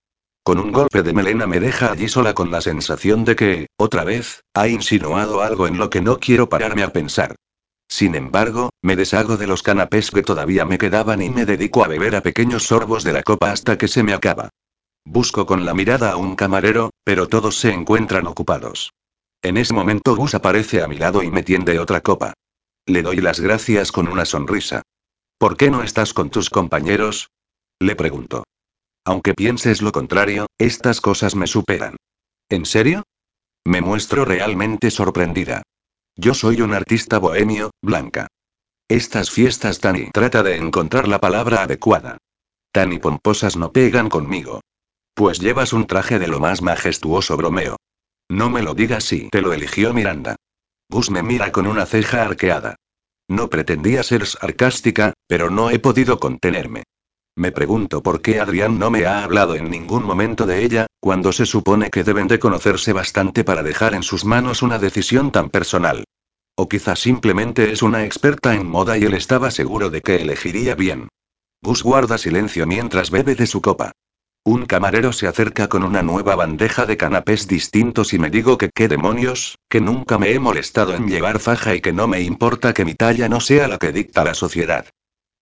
Speaker 1: Con un golpe de melena me deja allí sola con la sensación de que, otra vez, ha insinuado algo en lo que no quiero pararme a pensar. Sin embargo, me deshago de los canapés que todavía me quedaban y me dedico a beber a pequeños sorbos de la copa hasta que se me acaba. Busco con la mirada a un camarero, pero todos se encuentran ocupados. En ese momento Gus aparece a mi lado y me tiende otra copa. Le doy las gracias con una sonrisa. ¿Por qué no estás con tus compañeros? Le pregunto. Aunque pienses lo contrario, estas cosas me superan. ¿En serio? Me muestro realmente sorprendida. Yo soy un artista bohemio, Blanca. Estas fiestas tan y trata de encontrar la palabra adecuada. Tan y pomposas no pegan conmigo. Pues llevas un traje de lo más majestuoso, bromeo. No me lo digas si te lo eligió Miranda. Gus me mira con una ceja arqueada. No pretendía ser sarcástica, pero no he podido contenerme. Me pregunto por qué Adrián no me ha hablado en ningún momento de ella, cuando se supone que deben de conocerse bastante para dejar en sus manos una decisión tan personal. O quizá simplemente es una experta en moda y él estaba seguro de que elegiría bien. Gus guarda silencio mientras bebe de su copa. Un camarero se acerca con una nueva bandeja de canapés distintos y me digo que qué demonios, que nunca me he molestado en llevar faja y que no me importa que mi talla no sea la que dicta la sociedad.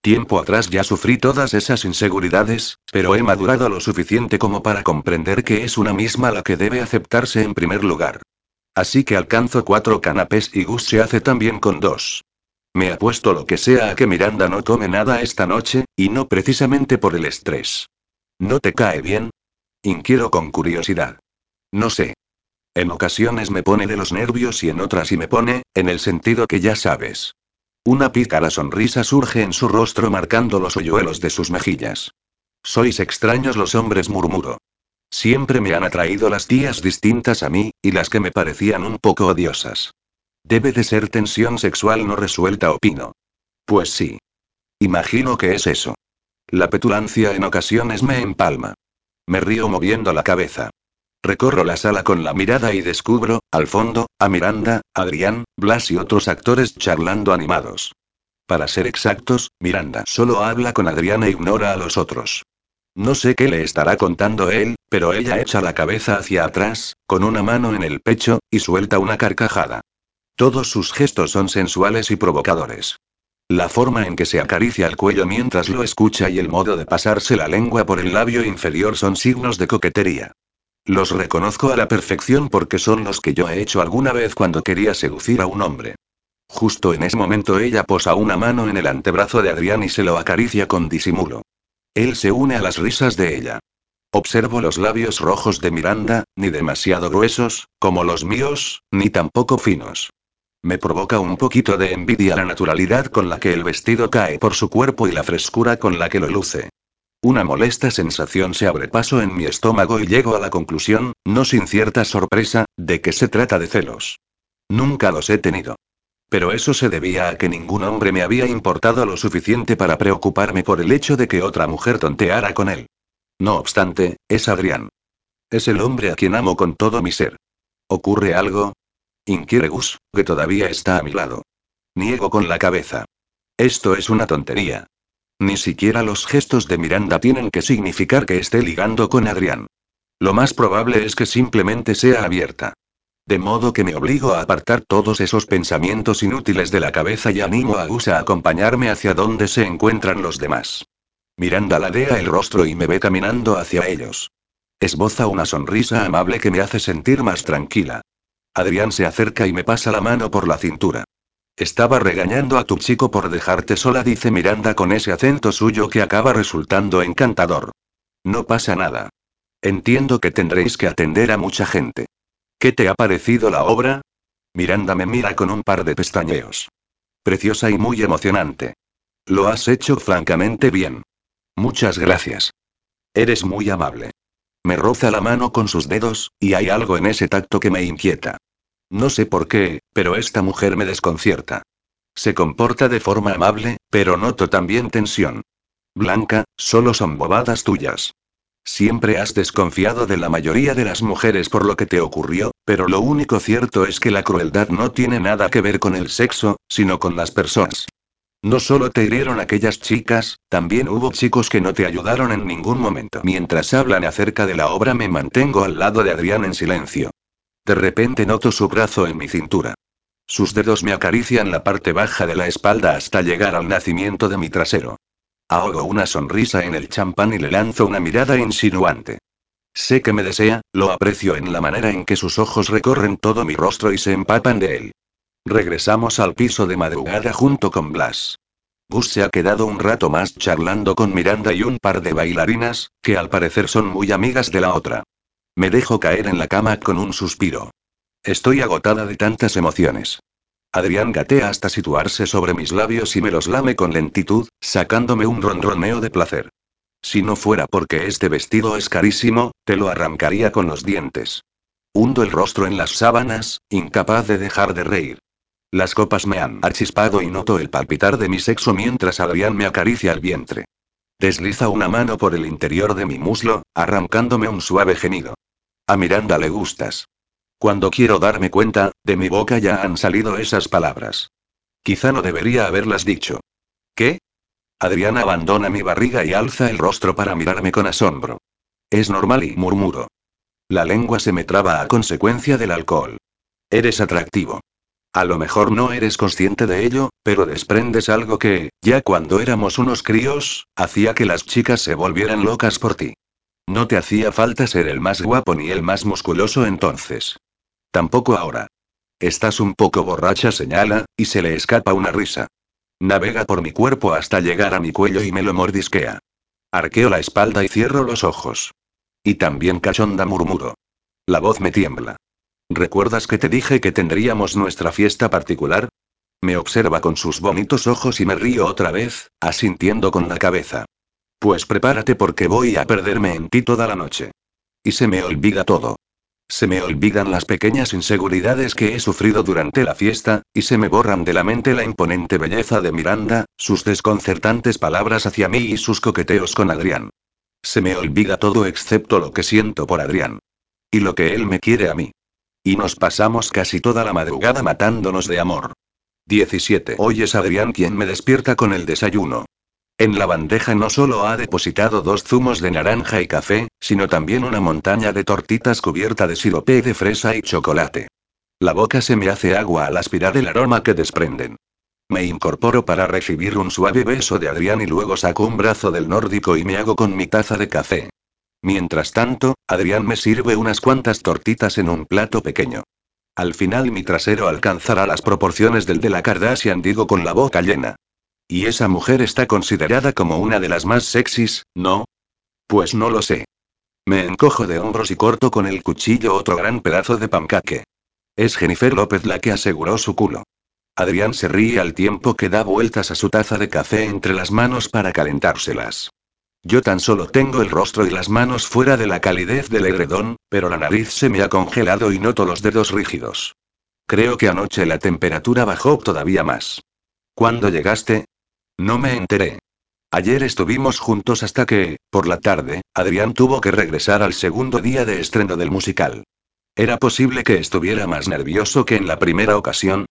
Speaker 1: Tiempo atrás ya sufrí todas esas inseguridades, pero he madurado lo suficiente como para comprender que es una misma la que debe aceptarse en primer lugar. Así que alcanzo cuatro canapés y Gus se hace también con dos. Me apuesto lo que sea a que Miranda no tome nada esta noche, y no precisamente por el estrés. ¿No te cae bien? Inquiero con curiosidad. No sé. En ocasiones me pone de los nervios y en otras y me pone, en el sentido que ya sabes. Una pícara sonrisa surge en su rostro marcando los hoyuelos de sus mejillas. Sois extraños los hombres, murmuró. Siempre me han atraído las tías distintas a mí, y las que me parecían un poco odiosas. Debe de ser tensión sexual no resuelta, opino. Pues sí. Imagino que es eso. La petulancia en ocasiones me empalma. Me río moviendo la cabeza. Recorro la sala con la mirada y descubro, al fondo, a Miranda, Adrián, Blas y otros actores charlando animados. Para ser exactos, Miranda solo habla con Adrián e ignora a los otros. No sé qué le estará contando él, pero ella echa la cabeza hacia atrás, con una mano en el pecho, y suelta una carcajada. Todos sus gestos son sensuales y provocadores. La forma en que se acaricia el cuello mientras lo escucha y el modo de pasarse la lengua por el labio inferior son signos de coquetería. Los reconozco a la perfección porque son los que yo he hecho alguna vez cuando quería seducir a un hombre. Justo en ese momento ella posa una mano en el antebrazo de Adrián y se lo acaricia con disimulo. Él se une a las risas de ella. Observo los labios rojos de Miranda, ni demasiado gruesos, como los míos, ni tampoco finos. Me provoca un poquito de envidia la naturalidad con la que el vestido cae por su cuerpo y la frescura con la que lo luce. Una molesta sensación se abre paso en mi estómago y llego a la conclusión, no sin cierta sorpresa, de que se trata de celos. Nunca los he tenido. Pero eso se debía a que ningún hombre me había importado lo suficiente para preocuparme por el hecho de que otra mujer tonteara con él. No obstante, es Adrián. Es el hombre a quien amo con todo mi ser. ¿Ocurre algo? Inquiere Gus, que todavía está a mi lado. Niego con la cabeza. Esto es una tontería. Ni siquiera los gestos de Miranda tienen que significar que esté ligando con Adrián. Lo más probable es que simplemente sea abierta. De modo que me obligo a apartar todos esos pensamientos inútiles de la cabeza y animo a Gus a acompañarme hacia donde se encuentran los demás. Miranda ladea el rostro y me ve caminando hacia ellos. Esboza una sonrisa amable que me hace sentir más tranquila. Adrián se acerca y me pasa la mano por la cintura. Estaba regañando a tu chico por dejarte sola, dice Miranda con ese acento suyo que acaba resultando encantador. No pasa nada. Entiendo que tendréis que atender a mucha gente. ¿Qué te ha parecido la obra? Miranda me mira con un par de pestañeos. Preciosa y muy emocionante. Lo has hecho francamente bien. Muchas gracias. Eres muy amable. Me roza la mano con sus dedos, y hay algo en ese tacto que me inquieta. No sé por qué, pero esta mujer me desconcierta. Se comporta de forma amable, pero noto también tensión. Blanca, solo son bobadas tuyas. Siempre has desconfiado de la mayoría de las mujeres por lo que te ocurrió, pero lo único cierto es que la crueldad no tiene nada que ver con el sexo, sino con las personas. No solo te hirieron aquellas chicas, también hubo chicos que no te ayudaron en ningún momento. Mientras hablan acerca de la obra me mantengo al lado de Adrián en silencio. De repente noto su brazo en mi cintura. Sus dedos me acarician la parte baja de la espalda hasta llegar al nacimiento de mi trasero. Ahogo una sonrisa en el champán y le lanzo una mirada insinuante. Sé que me desea, lo aprecio en la manera en que sus ojos recorren todo mi rostro y se empapan de él. Regresamos al piso de madrugada junto con Blas. Gus se ha quedado un rato más charlando con Miranda y un par de bailarinas, que al parecer son muy amigas de la otra. Me dejo caer en la cama con un suspiro. Estoy agotada de tantas emociones. Adrián gatea hasta situarse sobre mis labios y me los lame con lentitud, sacándome un ronroneo de placer. Si no fuera porque este vestido es carísimo, te lo arrancaría con los dientes. Hundo el rostro en las sábanas, incapaz de dejar de reír. Las copas me han achispado y noto el palpitar de mi sexo mientras Adrián me acaricia el vientre. Desliza una mano por el interior de mi muslo, arrancándome un suave gemido. A Miranda le gustas. Cuando quiero darme cuenta, de mi boca ya han salido esas palabras. Quizá no debería haberlas dicho. ¿Qué? Adriana abandona mi barriga y alza el rostro para mirarme con asombro. Es normal y murmuro. La lengua se me traba a consecuencia del alcohol. Eres atractivo. A lo mejor no eres consciente de ello, pero desprendes algo que, ya cuando éramos unos críos, hacía que las chicas se volvieran locas por ti. No te hacía falta ser el más guapo ni el más musculoso entonces. Tampoco ahora. Estás un poco borracha, señala, y se le escapa una risa. Navega por mi cuerpo hasta llegar a mi cuello y me lo mordisquea. Arqueo la espalda y cierro los ojos. Y también cachonda murmuro. La voz me tiembla. ¿Recuerdas que te dije que tendríamos nuestra fiesta particular? Me observa con sus bonitos ojos y me río otra vez, asintiendo con la cabeza. Pues prepárate porque voy a perderme en ti toda la noche. Y se me olvida todo. Se me olvidan las pequeñas inseguridades que he sufrido durante la fiesta, y se me borran de la mente la imponente belleza de Miranda, sus desconcertantes palabras hacia mí y sus coqueteos con Adrián. Se me olvida todo excepto lo que siento por Adrián. Y lo que él me quiere a mí. Y nos pasamos casi toda la madrugada matándonos de amor. 17. Hoy es Adrián quien me despierta con el desayuno. En la bandeja no solo ha depositado dos zumos de naranja y café, sino también una montaña de tortitas cubierta de sirope de fresa y chocolate. La boca se me hace agua al aspirar el aroma que desprenden. Me incorporo para recibir un suave beso de Adrián y luego saco un brazo del nórdico y me hago con mi taza de café. Mientras tanto, Adrián me sirve unas cuantas tortitas en un plato pequeño. Al final mi trasero alcanzará las proporciones del de la Kardashian digo con la boca llena. ¿Y esa mujer está considerada como una de las más sexys, no? Pues no lo sé. Me encojo de hombros y corto con el cuchillo otro gran pedazo de pancaque. Es Jennifer López la que aseguró su culo. Adrián se ríe al tiempo que da vueltas a su taza de café entre las manos para calentárselas. Yo tan solo tengo el rostro y las manos fuera de la calidez del edredón, pero la nariz se me ha congelado y noto los dedos rígidos. Creo que anoche la temperatura bajó todavía más. ¿Cuándo llegaste? No me enteré. Ayer estuvimos juntos hasta que, por la tarde, Adrián tuvo que regresar al segundo día de estreno del musical. ¿Era posible que estuviera más nervioso que en la primera ocasión?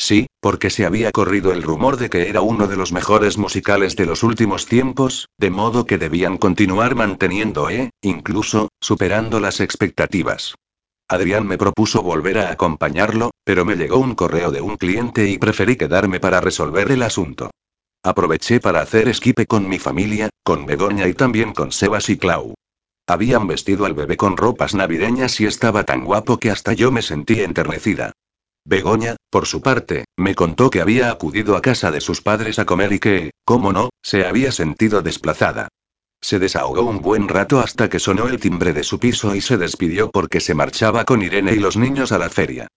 Speaker 1: Sí, porque se había corrido el rumor de que era uno de los mejores musicales de los últimos tiempos, de modo que debían continuar manteniendo, eh, incluso, superando las expectativas. Adrián me propuso volver a acompañarlo, pero me llegó un correo de un cliente y preferí quedarme para resolver el asunto. Aproveché para hacer esquipe con mi familia, con Begoña y también con Sebas y Clau. Habían vestido al bebé con ropas navideñas y estaba tan guapo que hasta yo me sentí enternecida. Begoña, por su parte, me contó que había acudido a casa de sus padres a comer y que, cómo no, se había sentido desplazada. Se desahogó un buen rato hasta que sonó el timbre de su piso y se despidió porque se marchaba con Irene y los niños a la feria.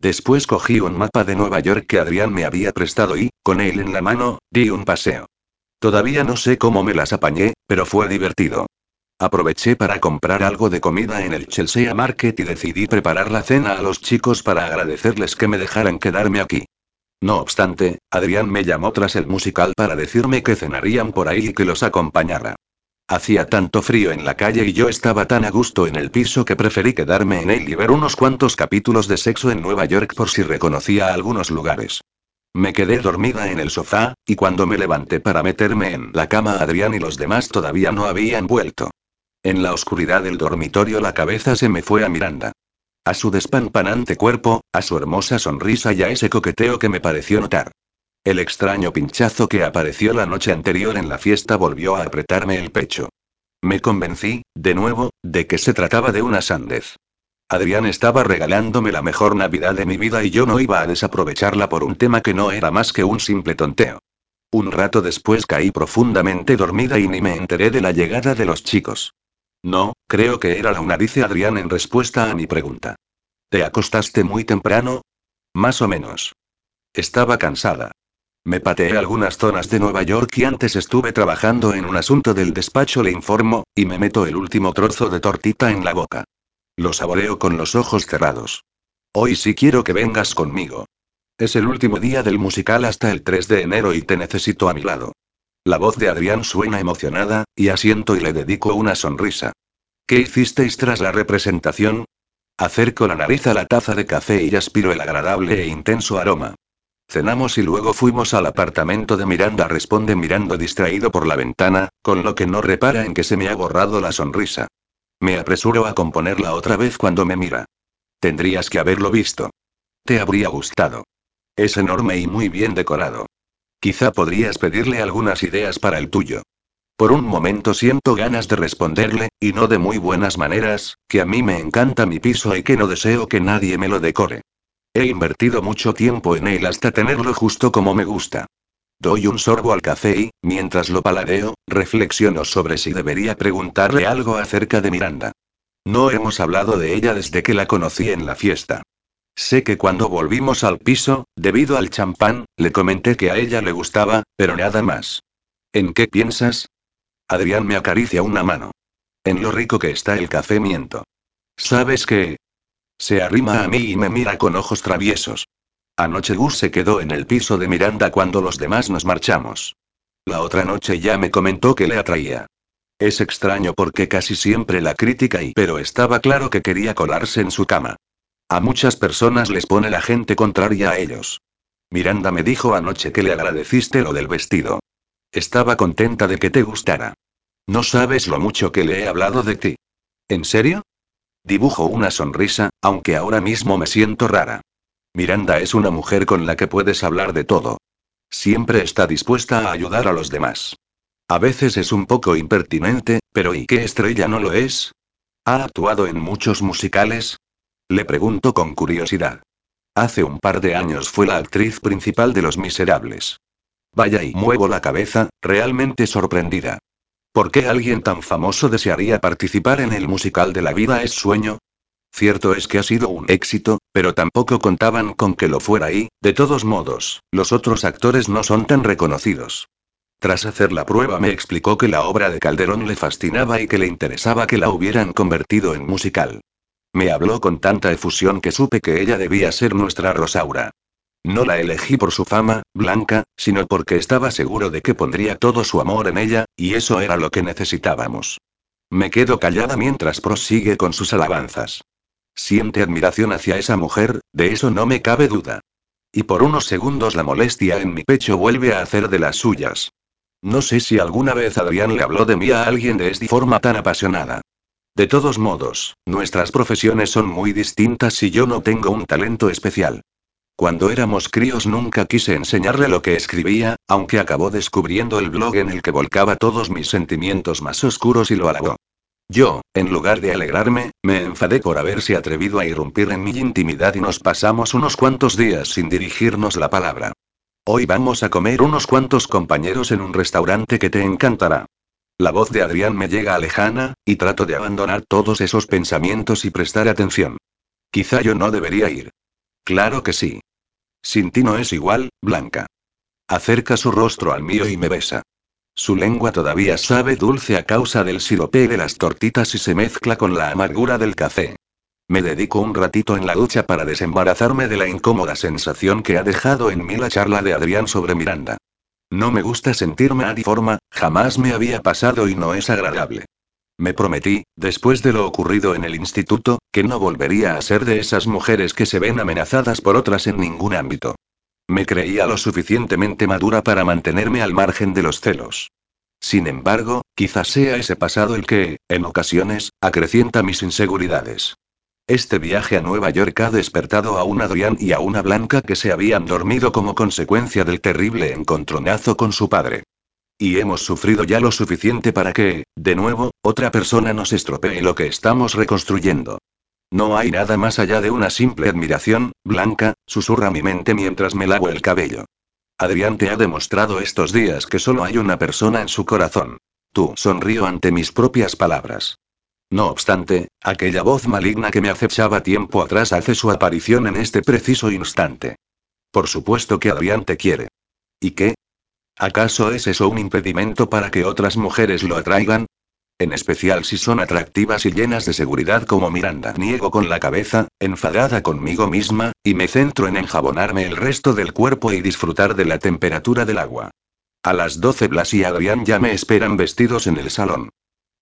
Speaker 1: Después cogí un mapa de Nueva York que Adrián me había prestado y, con él en la mano, di un paseo. Todavía no sé cómo me las apañé, pero fue divertido. Aproveché para comprar algo de comida en el Chelsea Market y decidí preparar la cena a los chicos para agradecerles que me dejaran quedarme aquí. No obstante, Adrián me llamó tras el musical para decirme que cenarían por ahí y que los acompañara. Hacía tanto frío en la calle y yo estaba tan a gusto en el piso que preferí quedarme en él y ver unos cuantos capítulos de sexo en Nueva York por si reconocía algunos lugares. Me quedé dormida en el sofá, y cuando me levanté para meterme en la cama Adrián y los demás todavía no habían vuelto. En la oscuridad del dormitorio la cabeza se me fue a Miranda. A su despampanante cuerpo, a su hermosa sonrisa y a ese coqueteo que me pareció notar. El extraño pinchazo que apareció la noche anterior en la fiesta volvió a apretarme el pecho. Me convencí, de nuevo, de que se trataba de una sandez. Adrián estaba regalándome la mejor Navidad de mi vida y yo no iba a desaprovecharla por un tema que no era más que un simple tonteo. Un rato después caí profundamente dormida y ni me enteré de la llegada de los chicos. No, creo que era la una, dice Adrián en respuesta a mi pregunta. ¿Te acostaste muy temprano? Más o menos. Estaba cansada. Me pateé algunas zonas de Nueva York y antes estuve trabajando en un asunto del despacho, le informo, y me meto el último trozo de tortita en la boca. Lo saboreo con los ojos cerrados. Hoy sí quiero que vengas conmigo. Es el último día del musical hasta el 3 de enero y te necesito a mi lado. La voz de Adrián suena emocionada, y asiento y le dedico una sonrisa. ¿Qué hicisteis tras la representación? Acerco la nariz a la taza de café y aspiro el agradable e intenso aroma. Cenamos y luego fuimos al apartamento de Miranda, responde mirando distraído por la ventana, con lo que no repara en que se me ha borrado la sonrisa. Me apresuro a componerla otra vez cuando me mira. Tendrías que haberlo visto. Te habría gustado. Es enorme y muy bien decorado. Quizá podrías pedirle algunas ideas para el tuyo. Por un momento siento ganas de responderle, y no de muy buenas maneras, que a mí me encanta mi piso y que no deseo que nadie me lo decore. He invertido mucho tiempo en él hasta tenerlo justo como me gusta. Doy un sorbo al café y, mientras lo paladeo, reflexiono sobre si debería preguntarle algo acerca de Miranda. No hemos hablado de ella desde que la conocí en la fiesta. Sé que cuando volvimos al piso, debido al champán, le comenté que a ella le gustaba, pero nada más. ¿En qué piensas? Adrián me acaricia una mano. En lo rico que está el café miento. ¿Sabes qué? Se arrima a mí y me mira con ojos traviesos. Anoche Gus se quedó en el piso de Miranda cuando los demás nos marchamos. La otra noche ya me comentó que le atraía. Es extraño porque casi siempre la critica y pero estaba claro que quería colarse en su cama. A muchas personas les pone la gente contraria a ellos. Miranda me dijo anoche que le agradeciste lo del vestido. Estaba contenta de que te gustara. No sabes lo mucho que le he hablado de ti. ¿En serio? Dibujo una sonrisa, aunque ahora mismo me siento rara. Miranda es una mujer con la que puedes hablar de todo. Siempre está dispuesta a ayudar a los demás. A veces es un poco impertinente, pero ¿y qué estrella no lo es? ¿Ha actuado en muchos musicales? Le pregunto con curiosidad. Hace un par de años fue la actriz principal de Los Miserables. Vaya y muevo la cabeza, realmente sorprendida. ¿Por qué alguien tan famoso desearía participar en el musical de La vida es sueño? Cierto es que ha sido un éxito, pero tampoco contaban con que lo fuera y, de todos modos, los otros actores no son tan reconocidos. Tras hacer la prueba me explicó que la obra de Calderón le fascinaba y que le interesaba que la hubieran convertido en musical. Me habló con tanta efusión que supe que ella debía ser nuestra Rosaura. No la elegí por su fama, blanca, sino porque estaba seguro de que pondría todo su amor en ella, y eso era lo que necesitábamos. Me quedo callada mientras prosigue con sus alabanzas. Siente admiración hacia esa mujer, de eso no me cabe duda. Y por unos segundos la molestia en mi pecho vuelve a hacer de las suyas. No sé si alguna vez Adrián le habló de mí a alguien de esta forma tan apasionada. De todos modos, nuestras profesiones son muy distintas y yo no tengo un talento especial. Cuando éramos críos nunca quise enseñarle lo que escribía, aunque acabó descubriendo el blog en el que volcaba todos mis sentimientos más oscuros y lo halagó. Yo, en lugar de alegrarme, me enfadé por haberse atrevido a irrumpir en mi intimidad y nos pasamos unos cuantos días sin dirigirnos la palabra. Hoy vamos a comer unos cuantos compañeros en un restaurante que te encantará. La voz de Adrián me llega lejana, y trato de abandonar todos esos pensamientos y prestar atención. Quizá yo no debería ir. Claro que sí. Sin ti no es igual, Blanca. Acerca su rostro al mío y me besa. Su lengua todavía sabe dulce a causa del sirope de las tortitas y se mezcla con la amargura del café. Me dedico un ratito en la ducha para desembarazarme de la incómoda sensación que ha dejado en mí la charla de Adrián sobre Miranda. No me gusta sentirme adiforma, jamás me había pasado y no es agradable. Me prometí, después de lo ocurrido en el instituto, que no volvería a ser de esas mujeres que se ven amenazadas por otras en ningún ámbito. Me creía lo suficientemente madura para mantenerme al margen de los celos. Sin embargo, quizás sea ese pasado el que, en ocasiones, acrecienta mis inseguridades. Este viaje a Nueva York ha despertado a un Adrián y a una Blanca que se habían dormido como consecuencia del terrible encontronazo con su padre. Y hemos sufrido ya lo suficiente para que, de nuevo, otra persona nos estropee lo que estamos reconstruyendo. No hay nada más allá de una simple admiración, Blanca, susurra mi mente mientras me lavo el cabello. Adrián te ha demostrado estos días que solo hay una persona en su corazón. Tú sonrío ante mis propias palabras. No obstante, aquella voz maligna que me acechaba tiempo atrás hace su aparición en este preciso instante. Por supuesto que Adrián te quiere. ¿Y qué? ¿Acaso es eso un impedimento para que otras mujeres lo atraigan? En especial si son atractivas y llenas de seguridad como Miranda. Niego con la cabeza, enfadada conmigo misma, y me centro en enjabonarme el resto del cuerpo y disfrutar de la temperatura del agua. A las 12 Blas y Adrián ya me esperan vestidos en el salón.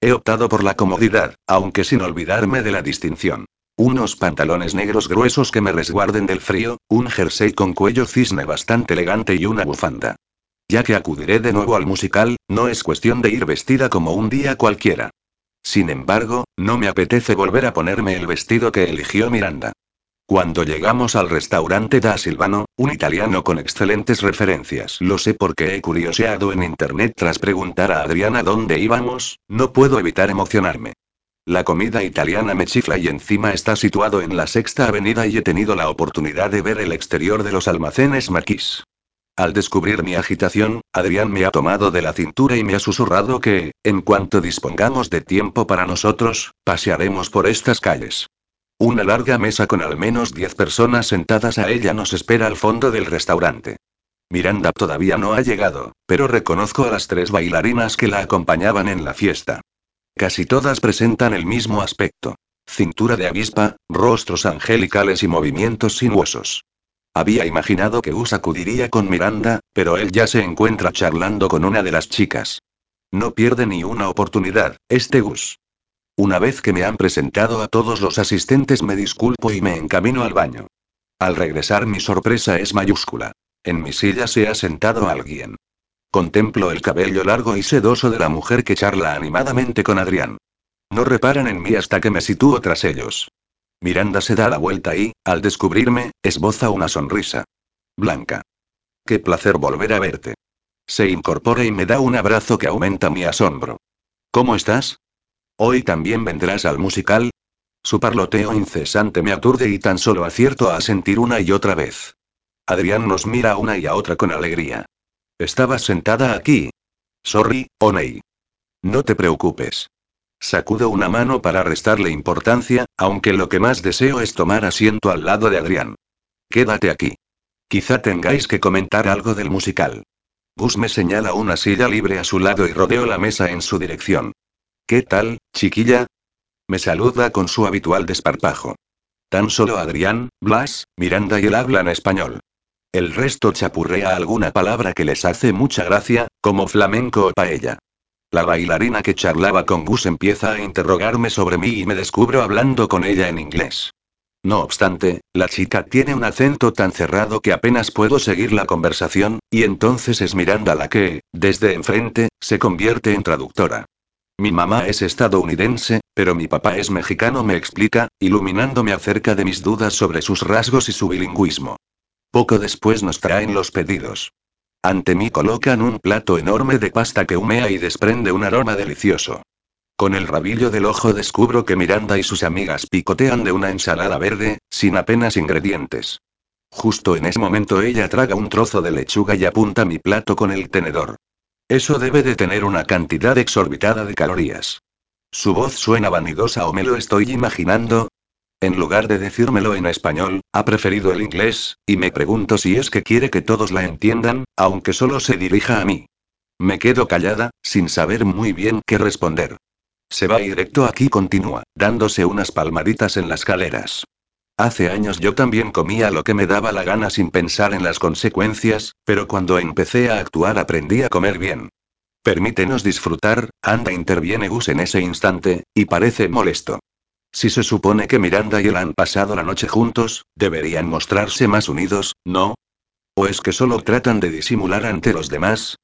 Speaker 1: He optado por la comodidad, aunque sin olvidarme de la distinción. Unos pantalones negros gruesos que me resguarden del frío, un jersey con cuello cisne bastante elegante y una bufanda. Ya que acudiré de nuevo al musical, no es cuestión de ir vestida como un día cualquiera. Sin embargo, no me apetece volver a ponerme el vestido que eligió Miranda. Cuando llegamos al restaurante Da Silvano, un italiano con excelentes referencias. Lo sé porque he curioseado en internet tras preguntar a Adriana dónde íbamos, no puedo evitar emocionarme. La comida italiana me chifla y encima está situado en la sexta avenida y he tenido la oportunidad de ver el exterior de los almacenes Maquis. Al descubrir mi agitación, Adrián me ha tomado de la cintura y me ha susurrado que, en cuanto dispongamos de tiempo para nosotros, pasearemos por estas calles. Una larga mesa con al menos diez personas sentadas a ella nos espera al fondo del restaurante. Miranda todavía no ha llegado, pero reconozco a las tres bailarinas que la acompañaban en la fiesta. Casi todas presentan el mismo aspecto. Cintura de avispa, rostros angelicales y movimientos sinuosos. Había imaginado que Gus acudiría con Miranda, pero él ya se encuentra charlando con una de las chicas. No pierde ni una oportunidad, este Gus. Una vez que me han presentado a todos los asistentes me disculpo y me encamino al baño. Al regresar mi sorpresa es mayúscula. En mi silla se ha sentado alguien. Contemplo el cabello largo y sedoso de la mujer que charla animadamente con Adrián. No reparan en mí hasta que me sitúo tras ellos. Miranda se da la vuelta y, al descubrirme, esboza una sonrisa. Blanca. Qué placer volver a verte. Se incorpora y me da un abrazo que aumenta mi asombro. ¿Cómo estás? ¿Hoy también vendrás al musical? Su parloteo incesante me aturde y tan solo acierto a sentir una y otra vez. Adrián nos mira una y a otra con alegría. Estabas sentada aquí. Sorry, Oney. No te preocupes. Sacudo una mano para restarle importancia, aunque lo que más deseo es tomar asiento al lado de Adrián. Quédate aquí. Quizá tengáis que comentar algo del musical. Gus me señala una silla libre a su lado y rodeo la mesa en su dirección. ¿Qué tal, chiquilla? Me saluda con su habitual desparpajo. Tan solo Adrián, Blas, Miranda y él hablan español. El resto chapurrea alguna palabra que les hace mucha gracia, como flamenco o paella. La bailarina que charlaba con Gus empieza a interrogarme sobre mí y me descubro hablando con ella en inglés. No obstante, la chica tiene un acento tan cerrado que apenas puedo seguir la conversación, y entonces es Miranda la que, desde enfrente, se convierte en traductora. Mi mamá es estadounidense, pero mi papá es mexicano, me explica, iluminándome acerca de mis dudas sobre sus rasgos y su bilingüismo. Poco después nos traen los pedidos. Ante mí colocan un plato enorme de pasta que humea y desprende un aroma delicioso. Con el rabillo del ojo descubro que Miranda y sus amigas picotean de una ensalada verde, sin apenas ingredientes. Justo en ese momento ella traga un trozo de lechuga y apunta mi plato con el tenedor. Eso debe de tener una cantidad exorbitada de calorías. Su voz suena vanidosa o me lo estoy imaginando. En lugar de decírmelo en español, ha preferido el inglés, y me pregunto si es que quiere que todos la entiendan, aunque solo se dirija a mí. Me quedo callada, sin saber muy bien qué responder. Se va directo aquí, continúa, dándose unas palmaditas en las caleras. Hace años yo también comía lo que me daba la gana sin pensar en las consecuencias, pero cuando empecé a actuar aprendí a comer bien. Permítenos disfrutar, anda interviene Gus en ese instante, y parece molesto. Si se supone que Miranda y él han pasado la noche juntos, deberían mostrarse más unidos, ¿no? ¿O es que solo tratan de disimular ante los demás?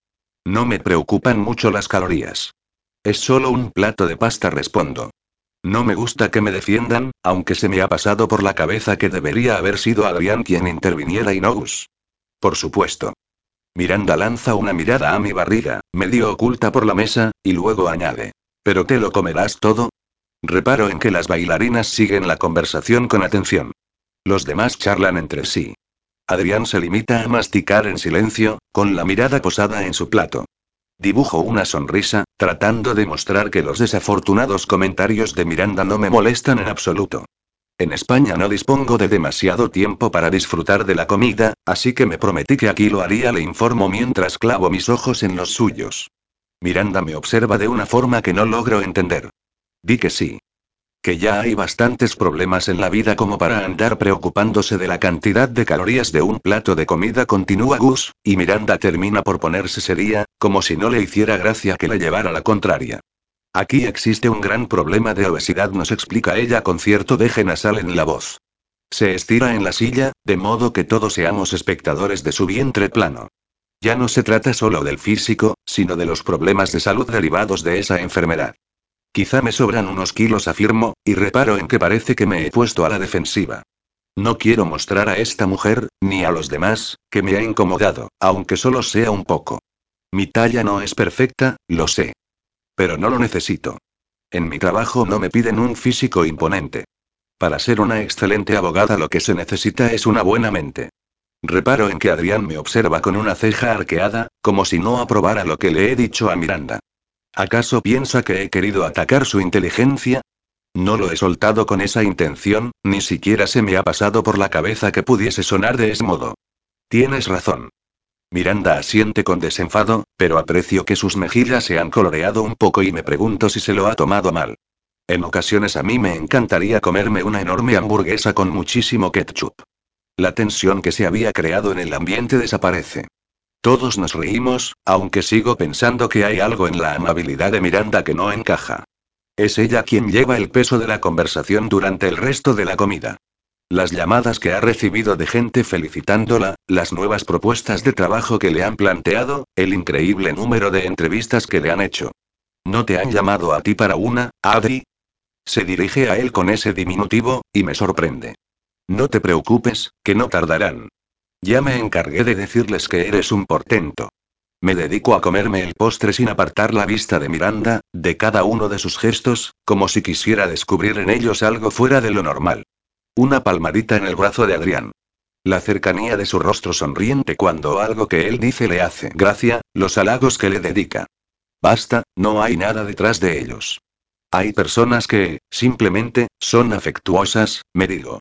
Speaker 1: No me preocupan mucho las calorías. Es solo un plato de pasta, respondo. No me gusta que me defiendan, aunque se me ha pasado por la cabeza que debería haber sido Adrián quien interviniera y no Gus. Por supuesto. Miranda lanza una mirada a mi barriga, medio oculta por la mesa, y luego añade. ¿Pero te lo comerás todo? Reparo en que las bailarinas siguen la conversación con atención. Los demás charlan entre sí. Adrián se limita a masticar en silencio, con la mirada posada en su plato. Dibujo una sonrisa, tratando de mostrar que los desafortunados comentarios de Miranda no me molestan en absoluto. En España no dispongo de demasiado tiempo para disfrutar de la comida, así que me prometí que aquí lo haría, le informo mientras clavo mis ojos en los suyos. Miranda me observa de una forma que no logro entender. Di que sí. Que ya hay bastantes problemas en la vida como para andar preocupándose de la cantidad de calorías de un plato de comida, continúa Gus, y Miranda termina por ponerse seria, como si no le hiciera gracia que le llevara la contraria. Aquí existe un gran problema de obesidad, nos explica ella con cierto deje nasal en la voz. Se estira en la silla, de modo que todos seamos espectadores de su vientre plano. Ya no se trata solo del físico, sino de los problemas de salud derivados de esa enfermedad. Quizá me sobran unos kilos, afirmo, y reparo en que parece que me he puesto a la defensiva. No quiero mostrar a esta mujer, ni a los demás, que me ha incomodado, aunque solo sea un poco. Mi talla no es perfecta, lo sé. Pero no lo necesito. En mi trabajo no me piden un físico imponente. Para ser una excelente abogada lo que se necesita es una buena mente. Reparo en que Adrián me observa con una ceja arqueada, como si no aprobara lo que le he dicho a Miranda. ¿Acaso piensa que he querido atacar su inteligencia? No lo he soltado con esa intención, ni siquiera se me ha pasado por la cabeza que pudiese sonar de ese modo. Tienes razón. Miranda asiente con desenfado, pero aprecio que sus mejillas se han coloreado un poco y me pregunto si se lo ha tomado mal. En ocasiones a mí me encantaría comerme una enorme hamburguesa con muchísimo ketchup. La tensión que se había creado en el ambiente desaparece. Todos nos reímos, aunque sigo pensando que hay algo en la amabilidad de Miranda que no encaja. Es ella quien lleva el peso de la conversación durante el resto de la comida. Las llamadas que ha recibido de gente felicitándola, las nuevas propuestas de trabajo que le han planteado, el increíble número de entrevistas que le han hecho. ¿No te han llamado a ti para una, Adri? Se dirige a él con ese diminutivo, y me sorprende. No te preocupes, que no tardarán. Ya me encargué de decirles que eres un portento. Me dedico a comerme el postre sin apartar la vista de Miranda, de cada uno de sus gestos, como si quisiera descubrir en ellos algo fuera de lo normal. Una palmadita en el brazo de Adrián. La cercanía de su rostro sonriente cuando algo que él dice le hace gracia, los halagos que le dedica. Basta, no hay nada detrás de ellos. Hay personas que, simplemente, son afectuosas, me digo.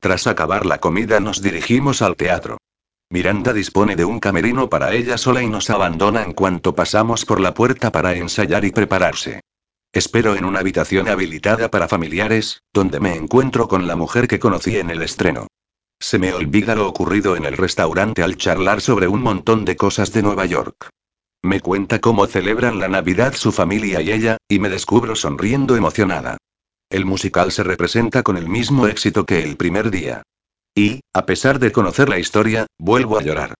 Speaker 1: Tras acabar la comida nos dirigimos al teatro. Miranda dispone de un camerino para ella sola y nos abandona en cuanto pasamos por la puerta para ensayar y prepararse. Espero en una habitación habilitada para familiares, donde me encuentro con la mujer que conocí en el estreno. Se me olvida lo ocurrido en el restaurante al charlar sobre un montón de cosas de Nueva York. Me cuenta cómo celebran la Navidad su familia y ella, y me descubro sonriendo emocionada. El musical se representa con el mismo éxito que el primer día. Y, a pesar de conocer la historia, vuelvo a llorar.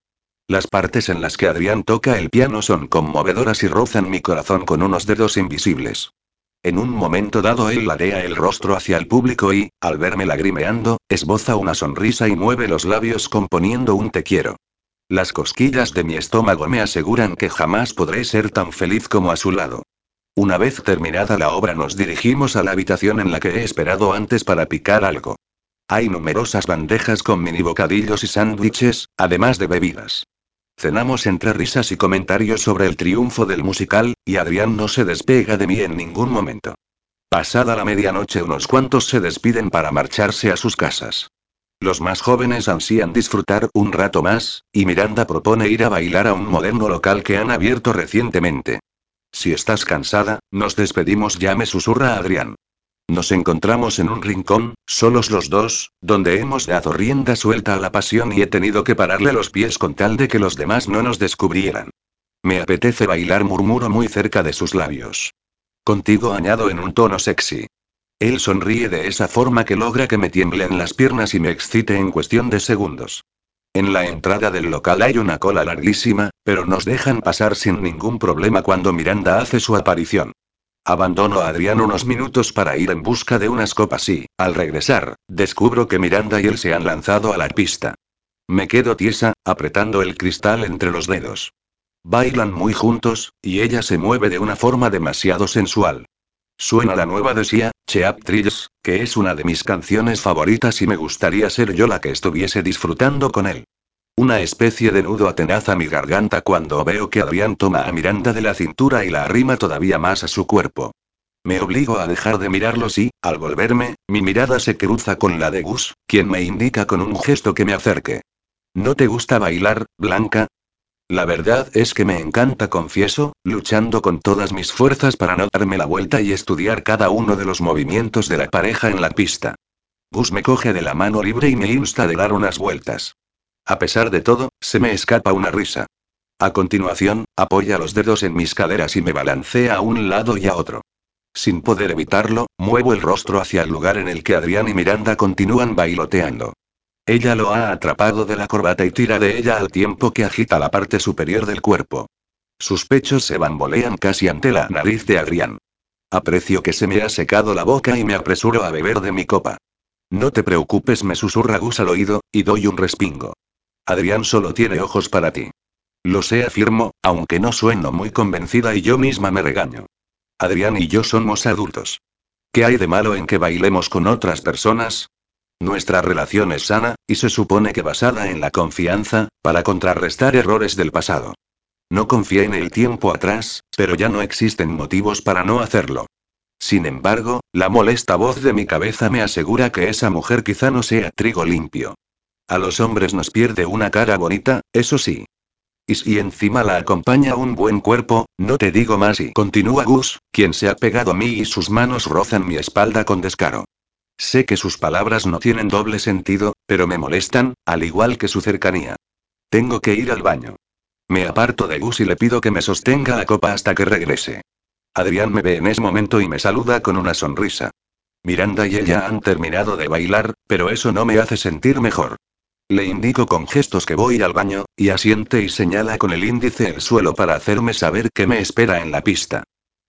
Speaker 1: Las partes en las que Adrián toca el piano son conmovedoras y rozan mi corazón con unos dedos invisibles. En un momento dado él ladea el rostro hacia el público y, al verme lagrimeando, esboza una sonrisa y mueve los labios componiendo un te quiero. Las cosquillas de mi estómago me aseguran que jamás podré ser tan feliz como a su lado. Una vez terminada la obra nos dirigimos a la habitación en la que he esperado antes para picar algo. Hay numerosas bandejas con mini bocadillos y sándwiches, además de bebidas. Cenamos entre risas y comentarios sobre el triunfo del musical, y Adrián no se despega de mí en ningún momento. Pasada la medianoche unos cuantos se despiden para marcharse a sus casas. Los más jóvenes ansían disfrutar un rato más, y Miranda propone ir a bailar a un moderno local que han abierto recientemente. Si estás cansada, nos despedimos ya me susurra Adrián. Nos encontramos en un rincón, solos los dos, donde hemos dado rienda suelta a la pasión y he tenido que pararle los pies con tal de que los demás no nos descubrieran. Me apetece bailar, murmuro muy cerca de sus labios. Contigo añado en un tono sexy. Él sonríe de esa forma que logra que me tiemblen las piernas y me excite en cuestión de segundos. En la entrada del local hay una cola larguísima, pero nos dejan pasar sin ningún problema cuando Miranda hace su aparición. Abandono a Adrián unos minutos para ir en busca de unas copas y, al regresar, descubro que Miranda y él se han lanzado a la pista. Me quedo tiesa, apretando el cristal entre los dedos. Bailan muy juntos, y ella se mueve de una forma demasiado sensual. Suena la nueva de Sia, Cheap Trills, que es una de mis canciones favoritas y me gustaría ser yo la que estuviese disfrutando con él. Una especie de nudo atenaza mi garganta cuando veo que Adrián toma a Miranda de la cintura y la arrima todavía más a su cuerpo. Me obligo a dejar de mirarlos y, al volverme, mi mirada se cruza con la de Gus, quien me indica con un gesto que me acerque. ¿No te gusta bailar, Blanca? La verdad es que me encanta, confieso, luchando con todas mis fuerzas para no darme la vuelta y estudiar cada uno de los movimientos de la pareja en la pista. Gus me coge de la mano libre y me insta a dar unas vueltas. A pesar de todo, se me escapa una risa. A continuación, apoya los dedos en mis caderas y me balancea a un lado y a otro. Sin poder evitarlo, muevo el rostro hacia el lugar en el que Adrián y Miranda continúan bailoteando. Ella lo ha atrapado de la corbata y tira de ella al tiempo que agita la parte superior del cuerpo. Sus pechos se bambolean casi ante la nariz de Adrián. Aprecio que se me ha secado la boca y me apresuro a beber de mi copa. No te preocupes, me susurra Gus al oído, y doy un respingo. Adrián solo tiene ojos para ti. Lo sé, afirmo, aunque no sueno muy convencida y yo misma me regaño. Adrián y yo somos adultos. ¿Qué hay de malo en que bailemos con otras personas? Nuestra relación es sana, y se supone que basada en la confianza, para contrarrestar errores del pasado. No confié en el tiempo atrás, pero ya no existen motivos para no hacerlo. Sin embargo, la molesta voz de mi cabeza me asegura que esa mujer quizá no sea trigo limpio. A los hombres nos pierde una cara bonita, eso sí. Y si encima la acompaña un buen cuerpo, no te digo más y continúa Gus, quien se ha pegado a mí y sus manos rozan mi espalda con descaro. Sé que sus palabras no tienen doble sentido, pero me molestan, al igual que su cercanía. Tengo que ir al baño. Me aparto de Gus y le pido que me sostenga la copa hasta que regrese. Adrián me ve en ese momento y me saluda con una sonrisa. Miranda y ella han terminado de bailar, pero eso no me hace sentir mejor. Le indico con gestos que voy al baño, y asiente y señala con el índice el suelo para hacerme saber qué me espera en la pista.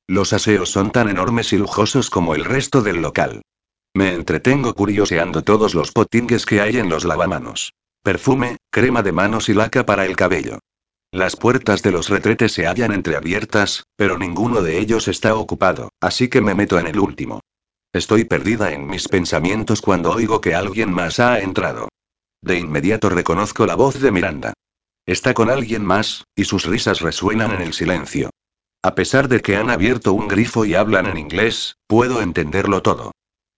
Speaker 1: Los aseos son tan enormes y lujosos como el resto del local. Me entretengo curioseando todos los potingues que hay en los lavamanos. Perfume, crema de manos y laca para el cabello. Las puertas de los retretes se hallan entreabiertas, pero ninguno de ellos está ocupado, así que me meto en el último. Estoy perdida en mis pensamientos cuando oigo que alguien más ha entrado. De inmediato reconozco la voz de Miranda. Está con alguien más, y sus risas resuenan en el silencio. A pesar de que han abierto un grifo y hablan en inglés, puedo entenderlo todo.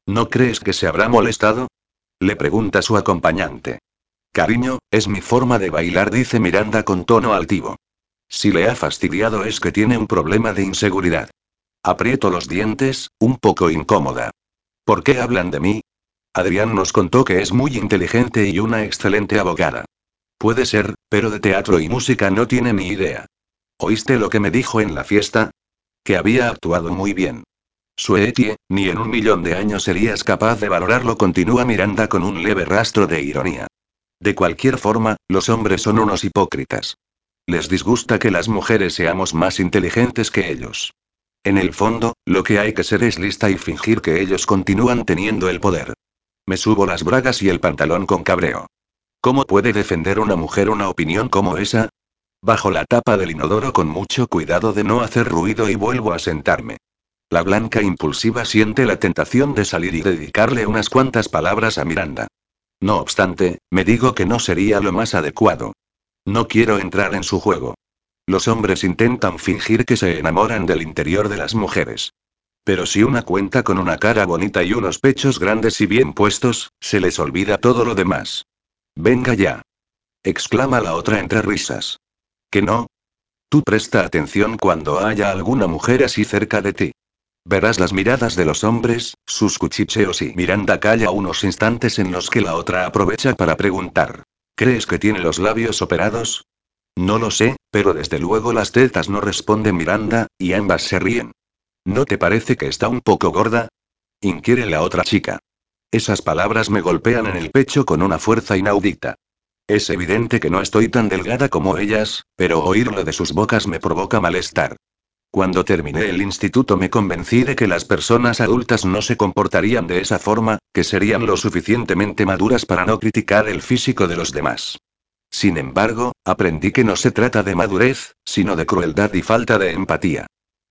Speaker 1: ¿No crees que se habrá molestado? Le pregunta su acompañante. Cariño, es mi forma de bailar, dice Miranda con tono altivo. Si le ha fastidiado es que tiene un problema de inseguridad. Aprieto los dientes, un poco incómoda. ¿Por qué hablan de mí? Adrián nos contó que es muy inteligente y una excelente abogada. Puede ser, pero de teatro y música no tiene ni idea. ¿Oíste lo que me dijo en la fiesta? Que había actuado muy bien. Suetie, ni en un millón de años serías capaz de valorarlo, continúa Miranda con un leve rastro de ironía. De cualquier forma, los hombres son unos hipócritas. Les disgusta que las mujeres seamos más inteligentes que ellos. En el fondo, lo que hay que ser es lista y fingir que ellos continúan teniendo el poder. Me subo las bragas y el pantalón con cabreo. ¿Cómo puede defender una mujer una opinión como esa? Bajo la tapa del inodoro con mucho cuidado de no hacer ruido y vuelvo a sentarme. La blanca impulsiva siente la tentación de salir y dedicarle unas cuantas palabras a Miranda. No obstante, me digo que no sería lo más adecuado. No quiero entrar en su juego. Los hombres intentan fingir que se enamoran del interior de las mujeres. Pero si una cuenta con una cara bonita y unos pechos grandes y bien puestos, se les olvida todo lo demás. Venga ya. exclama la otra entre risas. ¿Que no? Tú presta atención cuando haya alguna mujer así cerca de ti. Verás las miradas de los hombres, sus cuchicheos y Miranda calla unos instantes en los que la otra aprovecha para preguntar. ¿Crees que tiene los labios operados? No lo sé, pero desde luego las tetas no responde Miranda, y ambas se ríen. ¿No te parece que está un poco gorda? inquiere la otra chica. Esas palabras me golpean en el pecho con una fuerza inaudita. Es evidente que no estoy tan delgada como ellas, pero oírlo de sus bocas me provoca malestar. Cuando terminé el instituto me convencí de que las personas adultas no se comportarían de esa forma, que serían lo suficientemente maduras para no criticar el físico de los demás. Sin embargo, aprendí que no se trata de madurez, sino de crueldad y falta de empatía.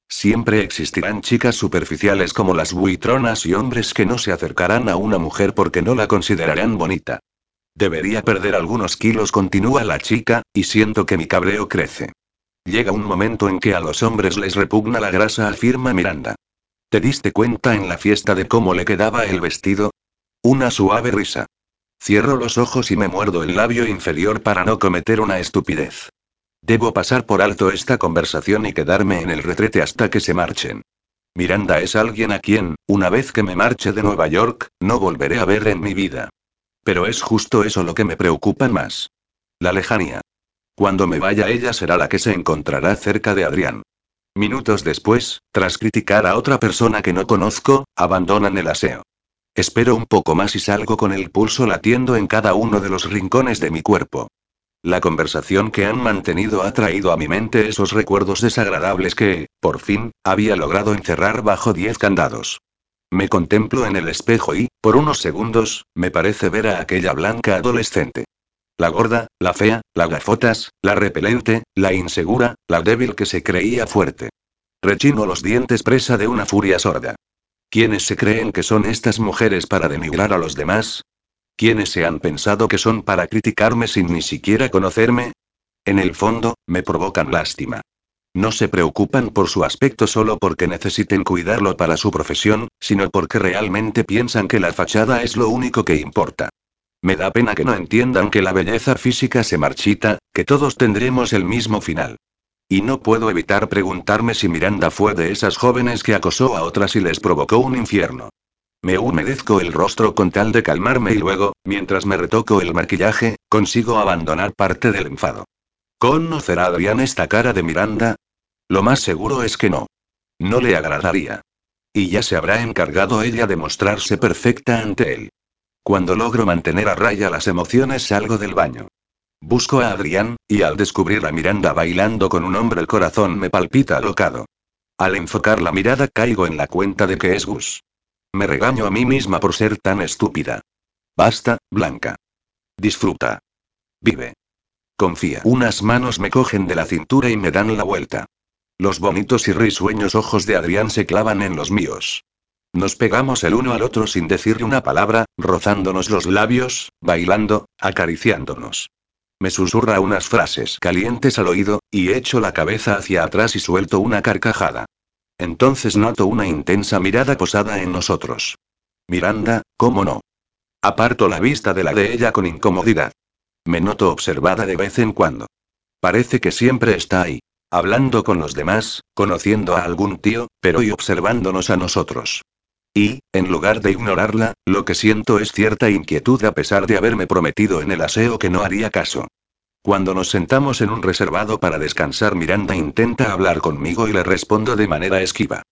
Speaker 1: Siempre existirán chicas superficiales como las buitronas y hombres que no se acercarán a una mujer porque no la considerarán bonita. Debería perder algunos kilos, continúa la chica, y siento que mi cabreo crece. Llega un momento en que a los hombres les repugna la grasa, afirma Miranda. ¿Te diste cuenta en la fiesta de cómo le quedaba el vestido? Una suave risa. Cierro los ojos y me muerdo el labio inferior para no cometer una estupidez. Debo pasar por alto esta conversación y quedarme en el retrete hasta que se marchen. Miranda es alguien a quien, una vez que me marche de Nueva York, no volveré a ver en mi vida. Pero es justo eso lo que me preocupa más. La lejanía. Cuando me vaya ella será la que se encontrará cerca de Adrián. Minutos después, tras criticar a otra persona que no conozco, abandonan el aseo. Espero un poco más y salgo con el pulso latiendo en cada uno de los rincones de mi cuerpo. La conversación que han mantenido ha traído a mi mente esos recuerdos desagradables que, por fin, había logrado encerrar bajo diez candados. Me contemplo en el espejo y, por unos segundos, me parece ver a aquella blanca adolescente. La gorda, la fea, la gafotas, la repelente, la insegura, la débil que se creía fuerte. Rechino los dientes presa de una furia sorda. ¿Quiénes se creen que son estas mujeres para denigrar a los demás? ¿Quiénes se han pensado que son para criticarme sin ni siquiera conocerme? En el fondo, me provocan lástima. No se preocupan por su aspecto solo porque necesiten cuidarlo para su profesión, sino porque realmente piensan que la fachada es lo único que importa. Me da pena que no entiendan que la belleza física se marchita, que todos tendremos el mismo final. Y no puedo evitar preguntarme si Miranda fue de esas jóvenes que acosó a otras y les provocó un infierno. Me humedezco el rostro con tal de calmarme y luego, mientras me retoco el maquillaje, consigo abandonar parte del enfado. ¿Conocerá Adrián esta cara de Miranda? Lo más seguro es que no. No le agradaría. Y ya se habrá encargado ella de mostrarse perfecta ante él. Cuando logro mantener a raya las emociones salgo del baño. Busco a Adrián, y al descubrir a Miranda bailando con un hombre el corazón me palpita alocado. Al enfocar la mirada caigo en la cuenta de que es Gus. Me regaño a mí misma por ser tan estúpida. Basta, Blanca. Disfruta. Vive. Confía. Unas manos me cogen de la cintura y me dan la vuelta. Los bonitos y risueños ojos de Adrián se clavan en los míos. Nos pegamos el uno al otro sin decirle una palabra, rozándonos los labios, bailando, acariciándonos. Me susurra unas frases calientes al oído, y echo la cabeza hacia atrás y suelto una carcajada. Entonces noto una intensa mirada posada en nosotros. Miranda, ¿cómo no? Aparto la vista de la de ella con incomodidad. Me noto observada de vez en cuando. Parece que siempre está ahí. Hablando con los demás, conociendo a algún tío, pero hoy observándonos a nosotros. Y, en lugar de ignorarla, lo que siento es cierta inquietud a pesar de haberme prometido en el aseo que no haría caso. Cuando nos sentamos en un reservado para descansar, Miranda intenta hablar conmigo y le respondo de manera esquiva.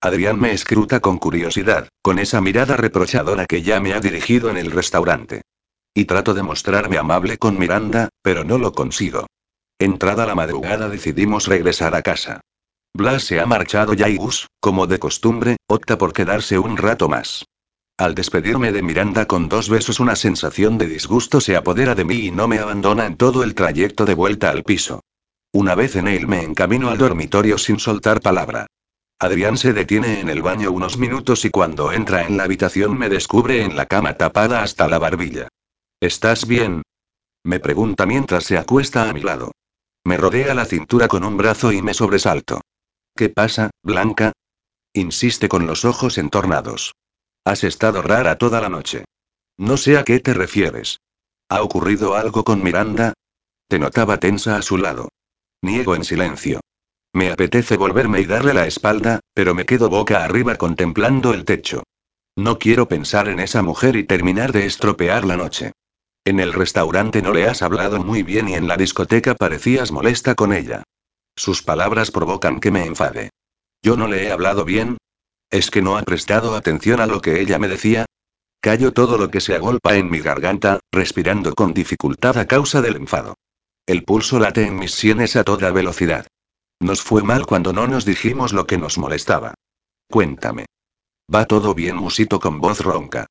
Speaker 1: Adrián me escruta con curiosidad, con esa mirada reprochadora que ya me ha dirigido en el restaurante. Y trato de mostrarme amable con Miranda, pero no lo consigo. Entrada la madrugada decidimos regresar a casa. Blas se ha marchado ya y Gus, como de costumbre, opta por quedarse un rato más. Al despedirme de Miranda con dos besos una sensación de disgusto se apodera de mí y no me abandona en todo el trayecto de vuelta al piso. Una vez en él me encamino al dormitorio sin soltar palabra. Adrián se detiene en el baño unos minutos y cuando entra en la habitación me descubre en la cama tapada hasta la barbilla. ¿Estás bien? Me pregunta mientras se acuesta a mi lado. Me rodea la cintura con un brazo y me sobresalto. ¿Qué pasa, Blanca? Insiste con los ojos entornados. Has estado rara toda la noche. No sé a qué te refieres. ¿Ha ocurrido algo con Miranda? Te notaba tensa a su lado. Niego en silencio. Me apetece volverme y darle la espalda, pero me quedo boca arriba contemplando el techo. No quiero pensar en esa mujer y terminar de estropear la noche. En el restaurante no le has hablado muy bien y en la discoteca parecías molesta con ella. Sus palabras provocan que me enfade. Yo no le he hablado bien. ¿Es que no ha prestado atención a lo que ella me decía? Callo todo lo que se agolpa en mi garganta, respirando con dificultad a causa del enfado. El pulso late en mis sienes a toda velocidad. Nos fue mal cuando no nos dijimos lo que nos molestaba. Cuéntame. Va todo bien, musito con voz ronca.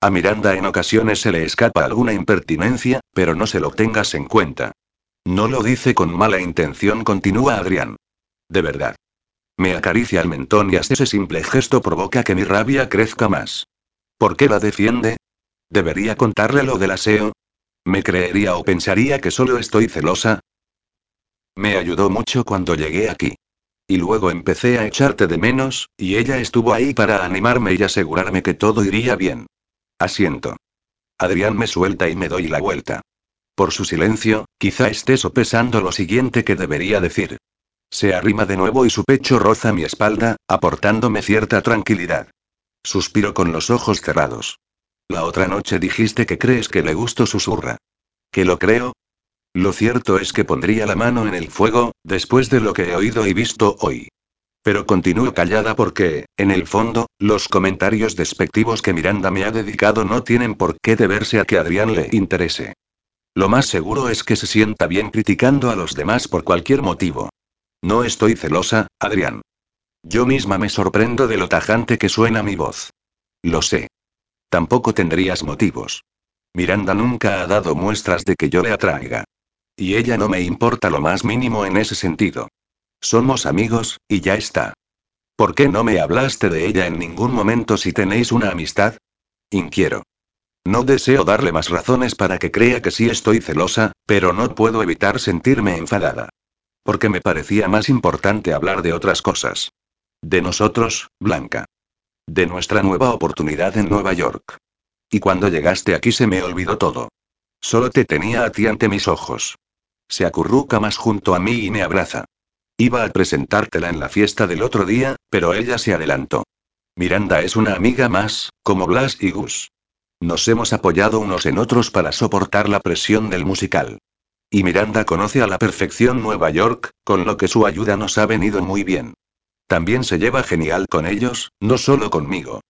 Speaker 1: A Miranda en ocasiones se le escapa alguna impertinencia, pero no se lo tengas en cuenta. No lo dice con mala intención, continúa Adrián. De verdad. Me acaricia el mentón y hasta ese simple gesto provoca que mi rabia crezca más. ¿Por qué la defiende? ¿Debería contarle lo del aseo? ¿Me creería o pensaría que solo estoy celosa? Me ayudó mucho cuando llegué aquí. Y luego empecé a echarte de menos, y ella estuvo ahí para animarme y asegurarme que todo iría bien. Asiento. Adrián me suelta y me doy la vuelta. Por su silencio, quizá esté sopesando lo siguiente que debería decir. Se arrima de nuevo y su pecho roza mi espalda, aportándome cierta tranquilidad. Suspiro con los ojos cerrados. La otra noche dijiste que crees que le gusto, susurra. ¿Que lo creo? Lo cierto es que pondría la mano en el fuego, después de lo que he oído y visto hoy. Pero continúo callada porque, en el fondo, los comentarios despectivos que Miranda me ha dedicado no tienen por qué deberse a que Adrián le interese. Lo más seguro es que se sienta bien criticando a los demás por cualquier motivo. No estoy celosa, Adrián. Yo misma me sorprendo de lo tajante que suena mi voz. Lo sé. Tampoco tendrías motivos. Miranda nunca ha dado muestras de que yo le atraiga. Y ella no me importa lo más mínimo en ese sentido. Somos amigos, y ya está. ¿Por qué no me hablaste de ella en ningún momento si tenéis una amistad? Inquiero. No deseo darle más razones para que crea que sí estoy celosa, pero no puedo evitar sentirme enfadada. Porque me parecía más importante hablar de otras cosas. De nosotros, Blanca. De nuestra nueva oportunidad en Nueva York. Y cuando llegaste aquí se me olvidó todo. Solo te tenía a ti ante mis ojos. Se acurruca más junto a mí y me abraza. Iba a presentártela en la fiesta del otro día, pero ella se adelantó. Miranda es una amiga más, como Blas y Gus. Nos hemos apoyado unos en otros para soportar la presión del musical. Y Miranda conoce a la perfección Nueva York, con lo que su ayuda nos ha venido muy bien. También se lleva genial con ellos, no solo conmigo.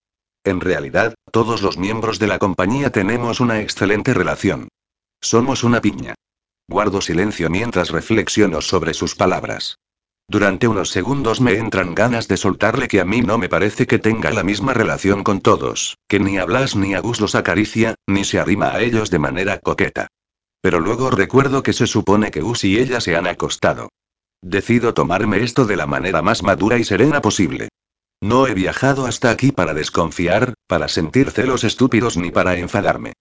Speaker 1: En realidad, todos los miembros de la compañía tenemos una excelente relación. Somos una piña. Guardo silencio mientras reflexiono sobre sus palabras. Durante unos segundos me entran ganas de soltarle que a mí no me parece que tenga la misma relación con todos, que ni a Blas ni a Gus los acaricia, ni se arrima a ellos de manera coqueta. Pero luego recuerdo que se supone que Gus y ella se han acostado. Decido tomarme esto de la manera más madura y serena posible. No he viajado hasta aquí para desconfiar, para sentir celos estúpidos ni para enfadarme.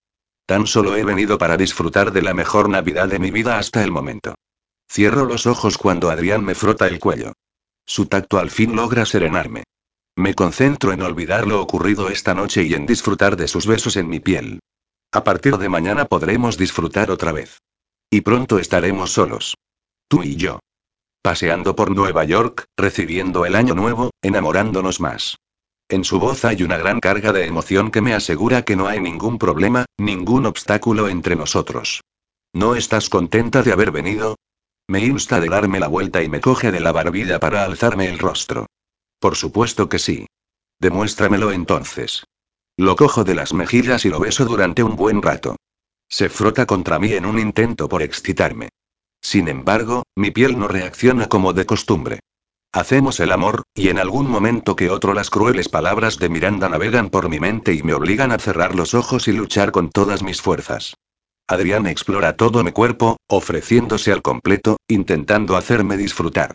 Speaker 1: Tan solo he venido para disfrutar de la mejor Navidad de mi vida hasta el momento. Cierro los ojos cuando Adrián me frota el cuello. Su tacto al fin logra serenarme. Me concentro en olvidar lo ocurrido esta noche y en disfrutar de sus besos en mi piel. A partir de mañana podremos disfrutar otra vez. Y pronto estaremos solos. Tú y yo. Paseando por Nueva York, recibiendo el año nuevo, enamorándonos más. En su voz hay una gran carga de emoción que me asegura que no hay ningún problema, ningún obstáculo entre nosotros. ¿No estás contenta de haber venido? Me insta a darme la vuelta y me coge de la barbilla para alzarme el rostro. Por supuesto que sí. Demuéstramelo entonces. Lo cojo de las mejillas y lo beso durante un buen rato. Se frota contra mí en un intento por excitarme. Sin embargo, mi piel no reacciona como de costumbre. Hacemos el amor, y en algún momento que otro las crueles palabras de Miranda navegan por mi mente y me obligan a cerrar los ojos y luchar con todas mis fuerzas. Adrián explora todo mi cuerpo, ofreciéndose al completo, intentando hacerme disfrutar.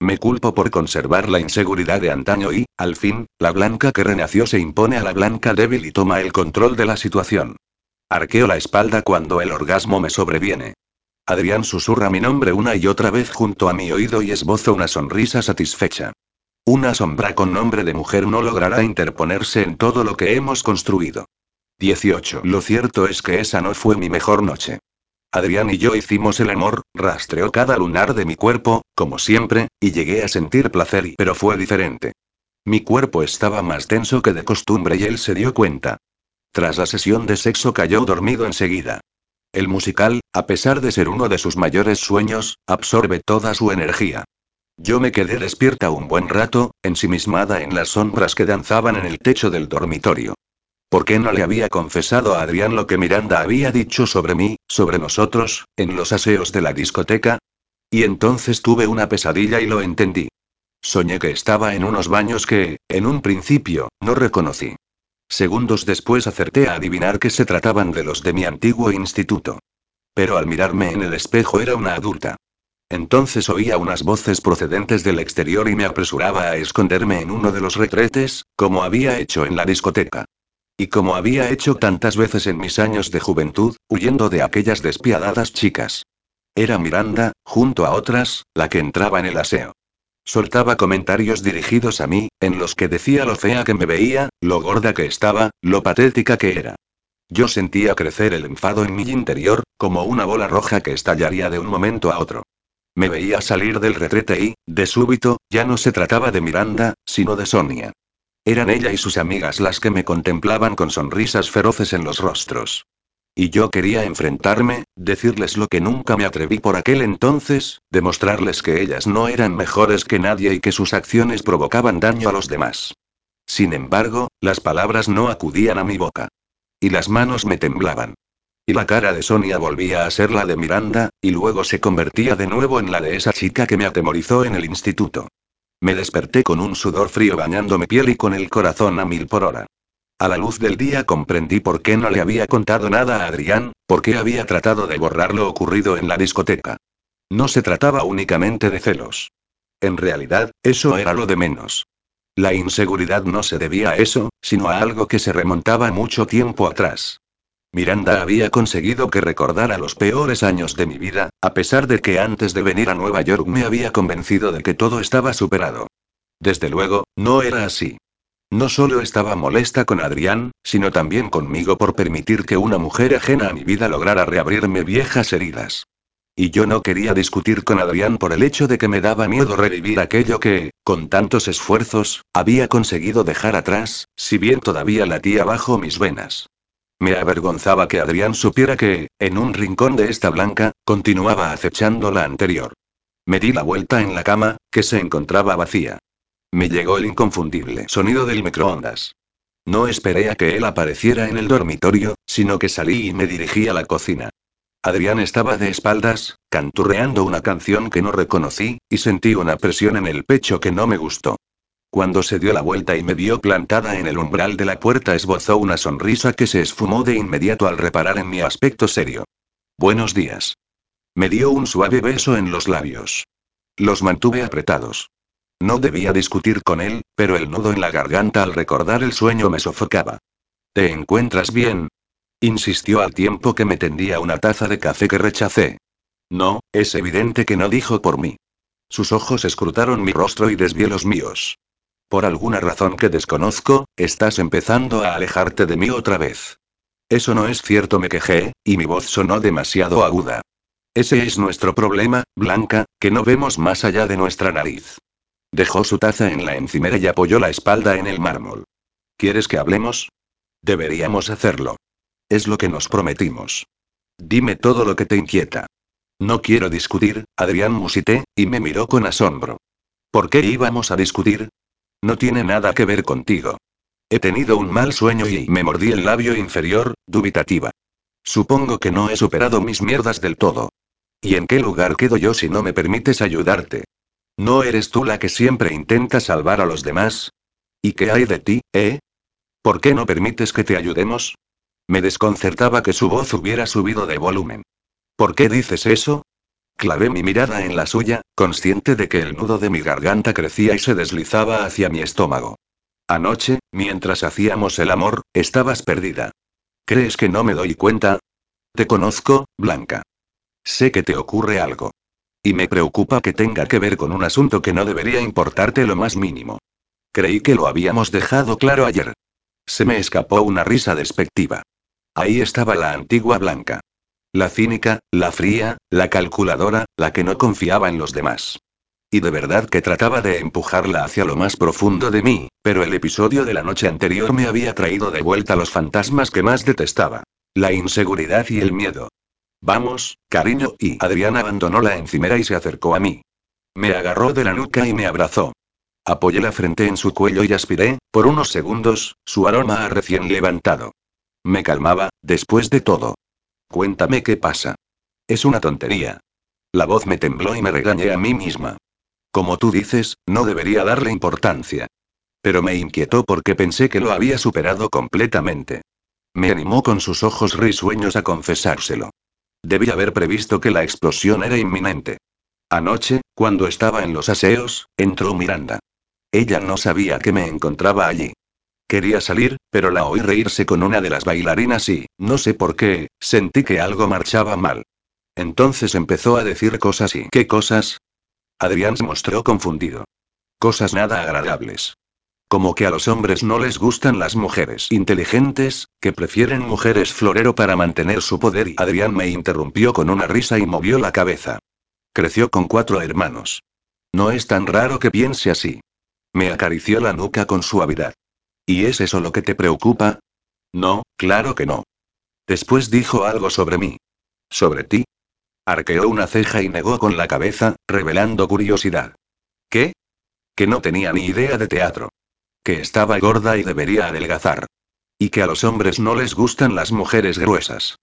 Speaker 1: Me culpo por conservar la inseguridad de antaño y, al fin, la blanca que renació se impone a la blanca débil y toma el control de la situación. Arqueo la espalda cuando el orgasmo me sobreviene. Adrián susurra mi nombre una y otra vez junto a mi oído y esbozo una sonrisa satisfecha. Una sombra con nombre de mujer no logrará interponerse en todo lo que hemos construido. 18. Lo cierto es que esa no fue mi mejor noche. Adrián y yo hicimos el amor, rastreó cada lunar de mi cuerpo, como siempre, y llegué a sentir placer y pero fue diferente. Mi cuerpo estaba más tenso que de costumbre y él se dio cuenta. Tras la sesión de sexo cayó dormido enseguida. El musical, a pesar de ser uno de sus mayores sueños, absorbe toda su energía. Yo me quedé despierta un buen rato, ensimismada en las sombras que danzaban en el techo del dormitorio. ¿Por qué no le había confesado a Adrián lo que Miranda había dicho sobre mí, sobre nosotros, en los aseos de la discoteca? Y entonces tuve una pesadilla y lo entendí. Soñé que estaba en unos baños que, en un principio, no reconocí. Segundos después acerté a adivinar que se trataban de los de mi antiguo instituto. Pero al mirarme en el espejo era una adulta. Entonces oía unas voces procedentes del exterior y me apresuraba a esconderme en uno de los retretes, como había hecho en la discoteca. Y como había hecho tantas veces en mis años de juventud, huyendo de aquellas despiadadas chicas. Era Miranda, junto a otras, la que entraba en el aseo. Soltaba comentarios dirigidos a mí, en los que decía lo fea que me veía, lo gorda que estaba, lo patética que era. Yo sentía crecer el enfado en mi interior, como una bola roja que estallaría de un momento a otro. Me veía salir del retrete y, de súbito, ya no se trataba de Miranda, sino de Sonia. Eran ella y sus amigas las que me contemplaban con sonrisas feroces en los rostros. Y yo quería enfrentarme, decirles lo que nunca me atreví por aquel entonces, demostrarles que ellas no eran mejores que nadie y que sus acciones provocaban daño a los demás. Sin embargo, las palabras no acudían a mi boca. Y las manos me temblaban. Y la cara de Sonia volvía a ser la de Miranda, y luego se convertía de nuevo en la de esa chica que me atemorizó en el instituto. Me desperté con un sudor frío bañando mi piel y con el corazón a mil por hora. A la luz del día comprendí por qué no le había contado nada a Adrián, por qué había tratado de borrar lo ocurrido en la discoteca. No se trataba únicamente de celos. En realidad, eso era lo de menos. La inseguridad no se debía a eso, sino a algo que se remontaba mucho tiempo atrás. Miranda había conseguido que recordara los peores años de mi vida, a pesar de que antes de venir a Nueva York me había convencido de que todo estaba superado. Desde luego, no era así. No solo estaba molesta con Adrián, sino también conmigo por permitir que una mujer ajena a mi vida lograra reabrirme viejas heridas. Y yo no quería discutir con Adrián por el hecho de que me daba miedo revivir aquello que, con tantos esfuerzos, había conseguido dejar atrás, si bien todavía latía bajo mis venas. Me avergonzaba que Adrián supiera que, en un rincón de esta blanca, continuaba acechando la anterior. Me di la vuelta en la cama, que se encontraba vacía. Me llegó el inconfundible sonido del microondas. No esperé a que él apareciera en el dormitorio, sino que salí y me dirigí a la cocina. Adrián estaba de espaldas, canturreando una canción que no reconocí, y sentí una presión en el pecho que no me gustó. Cuando se dio la vuelta y me vio plantada en el umbral de la puerta, esbozó una sonrisa que se esfumó de inmediato al reparar en mi aspecto serio. Buenos días. Me dio un suave beso en los labios. Los mantuve apretados. No debía discutir con él, pero el nudo en la garganta al recordar el sueño me sofocaba. ¿Te encuentras bien? Insistió al tiempo que me tendía una taza de café que rechacé. No, es evidente que no dijo por mí. Sus ojos escrutaron mi rostro y desvié los míos. Por alguna razón que desconozco, estás empezando a alejarte de mí otra vez. Eso no es cierto, me quejé, y mi voz sonó demasiado aguda. Ese es nuestro problema, Blanca, que no vemos más allá de nuestra nariz. Dejó su taza en la encimera y apoyó la espalda en el mármol. ¿Quieres que hablemos? Deberíamos hacerlo. Es lo que nos prometimos. Dime todo lo que te inquieta. No quiero discutir, Adrián musité, y me miró con asombro. ¿Por qué íbamos a discutir? No tiene nada que ver contigo. He tenido un mal sueño y me mordí el labio inferior, dubitativa. Supongo que no he superado mis mierdas del todo. ¿Y en qué lugar quedo yo si no me permites ayudarte? ¿No eres tú la que siempre intenta salvar a los demás? ¿Y qué hay de ti, eh? ¿Por qué no permites que te ayudemos? Me desconcertaba que su voz hubiera subido de volumen. ¿Por qué dices eso? Clavé mi mirada en la suya, consciente de que el nudo de mi garganta crecía y se deslizaba hacia mi estómago. Anoche, mientras hacíamos el amor, estabas perdida. ¿Crees que no me doy cuenta? Te conozco, Blanca. Sé que te ocurre algo. Y me preocupa que tenga que ver con un asunto que no debería importarte lo más mínimo. Creí que lo habíamos dejado claro ayer. Se me escapó una risa despectiva. Ahí estaba la antigua Blanca. La cínica, la fría, la calculadora, la que no confiaba en los demás. Y de verdad que trataba de empujarla hacia lo más profundo de mí, pero el episodio de la noche anterior me había traído de vuelta los fantasmas que más detestaba. La inseguridad y el miedo. Vamos, cariño, y Adrián abandonó la encimera y se acercó a mí. Me agarró de la nuca y me abrazó. Apoyé la frente en su cuello y aspiré, por unos segundos, su aroma recién levantado. Me calmaba, después de todo. Cuéntame qué pasa. Es una tontería. La voz me tembló y me regañé a mí misma. Como tú dices, no debería darle importancia. Pero me inquietó porque pensé que lo había superado completamente. Me animó con sus ojos risueños a confesárselo. Debí haber previsto que la explosión era inminente. Anoche, cuando estaba en los aseos, entró Miranda. Ella no sabía que me encontraba allí. Quería salir, pero la oí reírse con una de las bailarinas y, no sé por qué, sentí que algo marchaba mal. Entonces empezó a decir cosas y... ¿Qué cosas? Adrián se mostró confundido. Cosas nada agradables. Como que a los hombres no les gustan las mujeres inteligentes, que prefieren mujeres florero para mantener su poder y Adrián me interrumpió con una risa y movió la cabeza. Creció con cuatro hermanos. No es tan raro que piense así. Me acarició la nuca con suavidad. ¿Y es eso lo que te preocupa? No, claro que no. Después dijo algo sobre mí. ¿Sobre ti? Arqueó una ceja y negó con la cabeza, revelando curiosidad. ¿Qué? Que no tenía ni idea de teatro. Que estaba gorda y debería adelgazar. Y que a los hombres no les gustan las mujeres gruesas.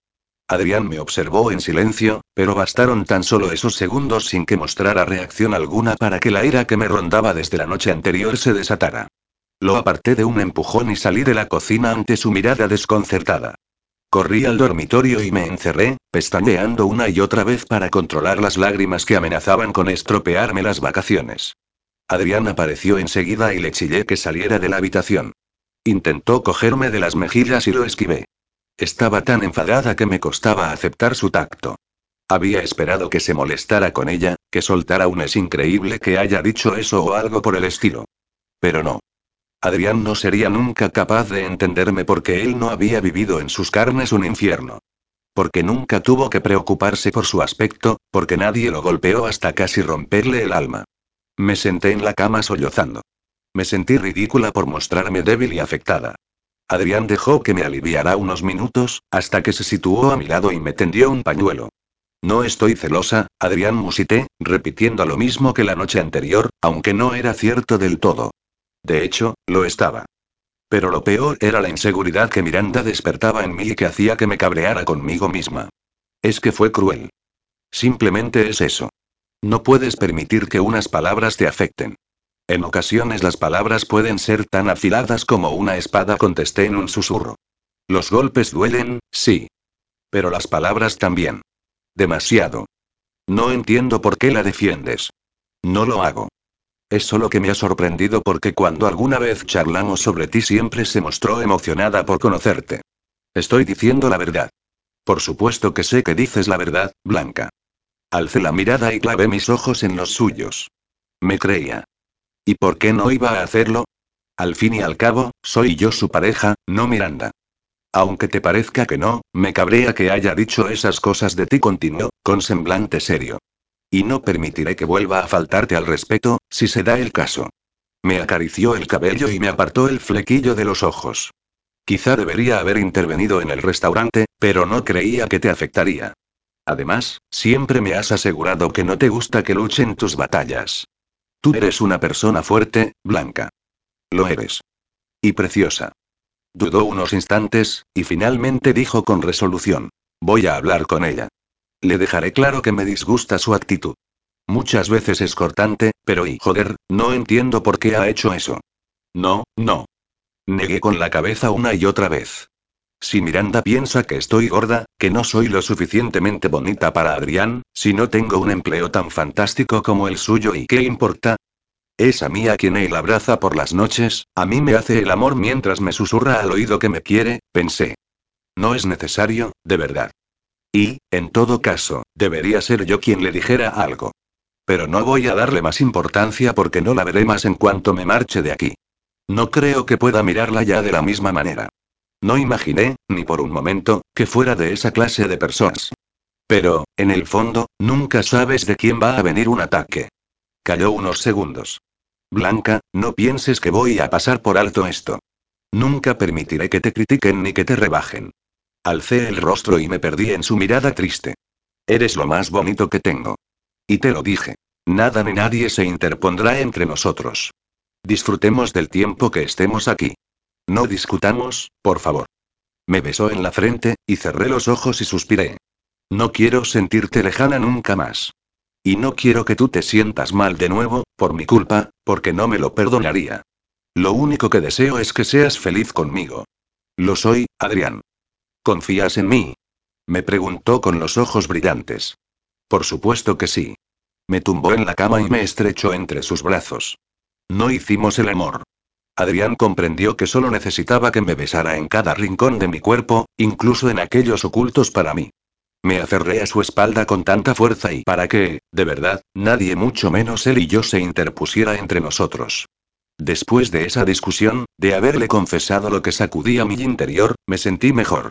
Speaker 1: Adrián me observó en silencio, pero bastaron tan solo esos segundos sin que mostrara reacción alguna para que la ira que me rondaba desde la noche anterior se desatara. Lo aparté de un empujón y salí de la cocina ante su mirada desconcertada. Corrí al dormitorio y me encerré, pestañeando una y otra vez para controlar las lágrimas que amenazaban con estropearme las vacaciones. Adrián apareció enseguida y le chillé que saliera de la habitación. Intentó cogerme de las mejillas y lo esquivé. Estaba tan enfadada que me costaba aceptar su tacto. Había esperado que se molestara con ella, que soltara un es increíble que haya dicho eso o algo por el estilo. Pero no. Adrián no sería nunca capaz de entenderme porque él no había vivido en sus carnes un infierno. Porque nunca tuvo que preocuparse por su aspecto, porque nadie lo golpeó hasta casi romperle el alma. Me senté en la cama sollozando. Me sentí ridícula por mostrarme débil y afectada. Adrián dejó que me aliviara unos minutos, hasta que se situó a mi lado y me tendió un pañuelo. No estoy celosa, Adrián musité, repitiendo lo mismo que la noche anterior, aunque no era cierto del todo. De hecho, lo estaba. Pero lo peor era la inseguridad que Miranda despertaba en mí y que hacía que me cabreara conmigo misma. Es que fue cruel. Simplemente es eso. No puedes permitir que unas palabras te afecten. En ocasiones las palabras pueden ser tan afiladas como una espada, contesté en un susurro. Los golpes duelen, sí. Pero las palabras también. Demasiado. No entiendo por qué la defiendes. No lo hago. Es solo que me ha sorprendido porque cuando alguna vez charlamos sobre ti siempre se mostró emocionada por conocerte. Estoy diciendo la verdad. Por supuesto que sé que dices la verdad, Blanca. Alcé la mirada y clavé mis ojos en los suyos. Me creía. ¿Y por qué no iba a hacerlo? Al fin y al cabo, soy yo su pareja, no Miranda. Aunque te parezca que no, me cabrea que haya dicho esas cosas de ti, continuó, con semblante serio. Y no permitiré que vuelva a faltarte al respeto, si se da el caso. Me acarició el cabello y me apartó el flequillo de los ojos. Quizá debería haber intervenido en el restaurante, pero no creía que te afectaría. Además, siempre me has asegurado que no te gusta que luchen tus batallas. Tú eres una persona fuerte, Blanca. Lo eres. Y preciosa. Dudó unos instantes, y finalmente dijo con resolución. Voy a hablar con ella. Le dejaré claro que me disgusta su actitud. Muchas veces es cortante, pero y joder, no entiendo por qué ha hecho eso. No, no. Negué con la cabeza una y otra vez. Si Miranda piensa que estoy gorda, que no soy lo suficientemente bonita para Adrián, si no tengo un empleo tan fantástico como el suyo y qué importa, es a mí a quien él abraza por las noches, a mí me hace el amor mientras me susurra al oído que me quiere, pensé. No es necesario, de verdad. Y, en todo caso, debería ser yo quien le dijera algo. Pero no voy a darle más importancia porque no la veré más en cuanto me marche de aquí. No creo que pueda mirarla ya de la misma manera. No imaginé, ni por un momento, que fuera de esa clase de personas. Pero, en el fondo, nunca sabes de quién va a venir un ataque. Calló unos segundos. Blanca, no pienses que voy a pasar por alto esto. Nunca permitiré que te critiquen ni que te rebajen. Alcé el rostro y me perdí en su mirada triste. Eres lo más bonito que tengo. Y te lo dije. Nada ni nadie se interpondrá entre nosotros. Disfrutemos del tiempo que estemos aquí. No discutamos, por favor. Me besó en la frente, y cerré los ojos y suspiré. No quiero sentirte lejana nunca más. Y no quiero que tú te sientas mal de nuevo, por mi culpa, porque no me lo perdonaría. Lo único que deseo es que seas feliz conmigo. Lo soy, Adrián. ¿Confías en mí? Me preguntó con los ojos brillantes. Por supuesto que sí. Me tumbó en la cama y me estrechó entre sus brazos. No hicimos el amor. Adrián comprendió que solo necesitaba que me besara en cada rincón de mi cuerpo, incluso en aquellos ocultos para mí. Me aferré a su espalda con tanta fuerza y para que, de verdad, nadie mucho menos él y yo se interpusiera entre nosotros. Después de esa discusión, de haberle confesado lo que sacudía mi interior, me sentí mejor.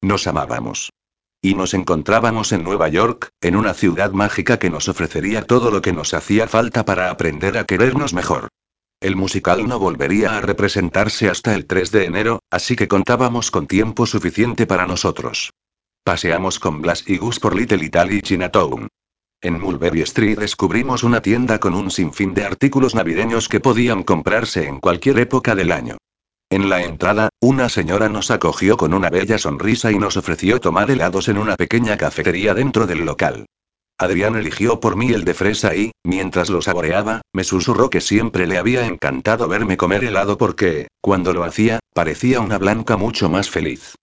Speaker 1: Nos amábamos. Y nos encontrábamos en Nueva York, en una ciudad mágica que nos ofrecería todo lo que nos hacía falta para aprender a querernos mejor. El musical no volvería a representarse hasta el 3 de enero, así que contábamos con tiempo suficiente para nosotros. Paseamos con Blas y Gus por Little Italy y Chinatown. En Mulberry Street descubrimos una tienda con un sinfín de artículos navideños que podían comprarse en cualquier época del año. En la entrada, una señora nos acogió con una bella sonrisa y nos ofreció tomar helados en una pequeña cafetería dentro del local. Adrián eligió por mí el de fresa y, mientras lo saboreaba, me susurró que siempre le había encantado verme comer helado porque, cuando lo hacía, parecía una blanca mucho más feliz.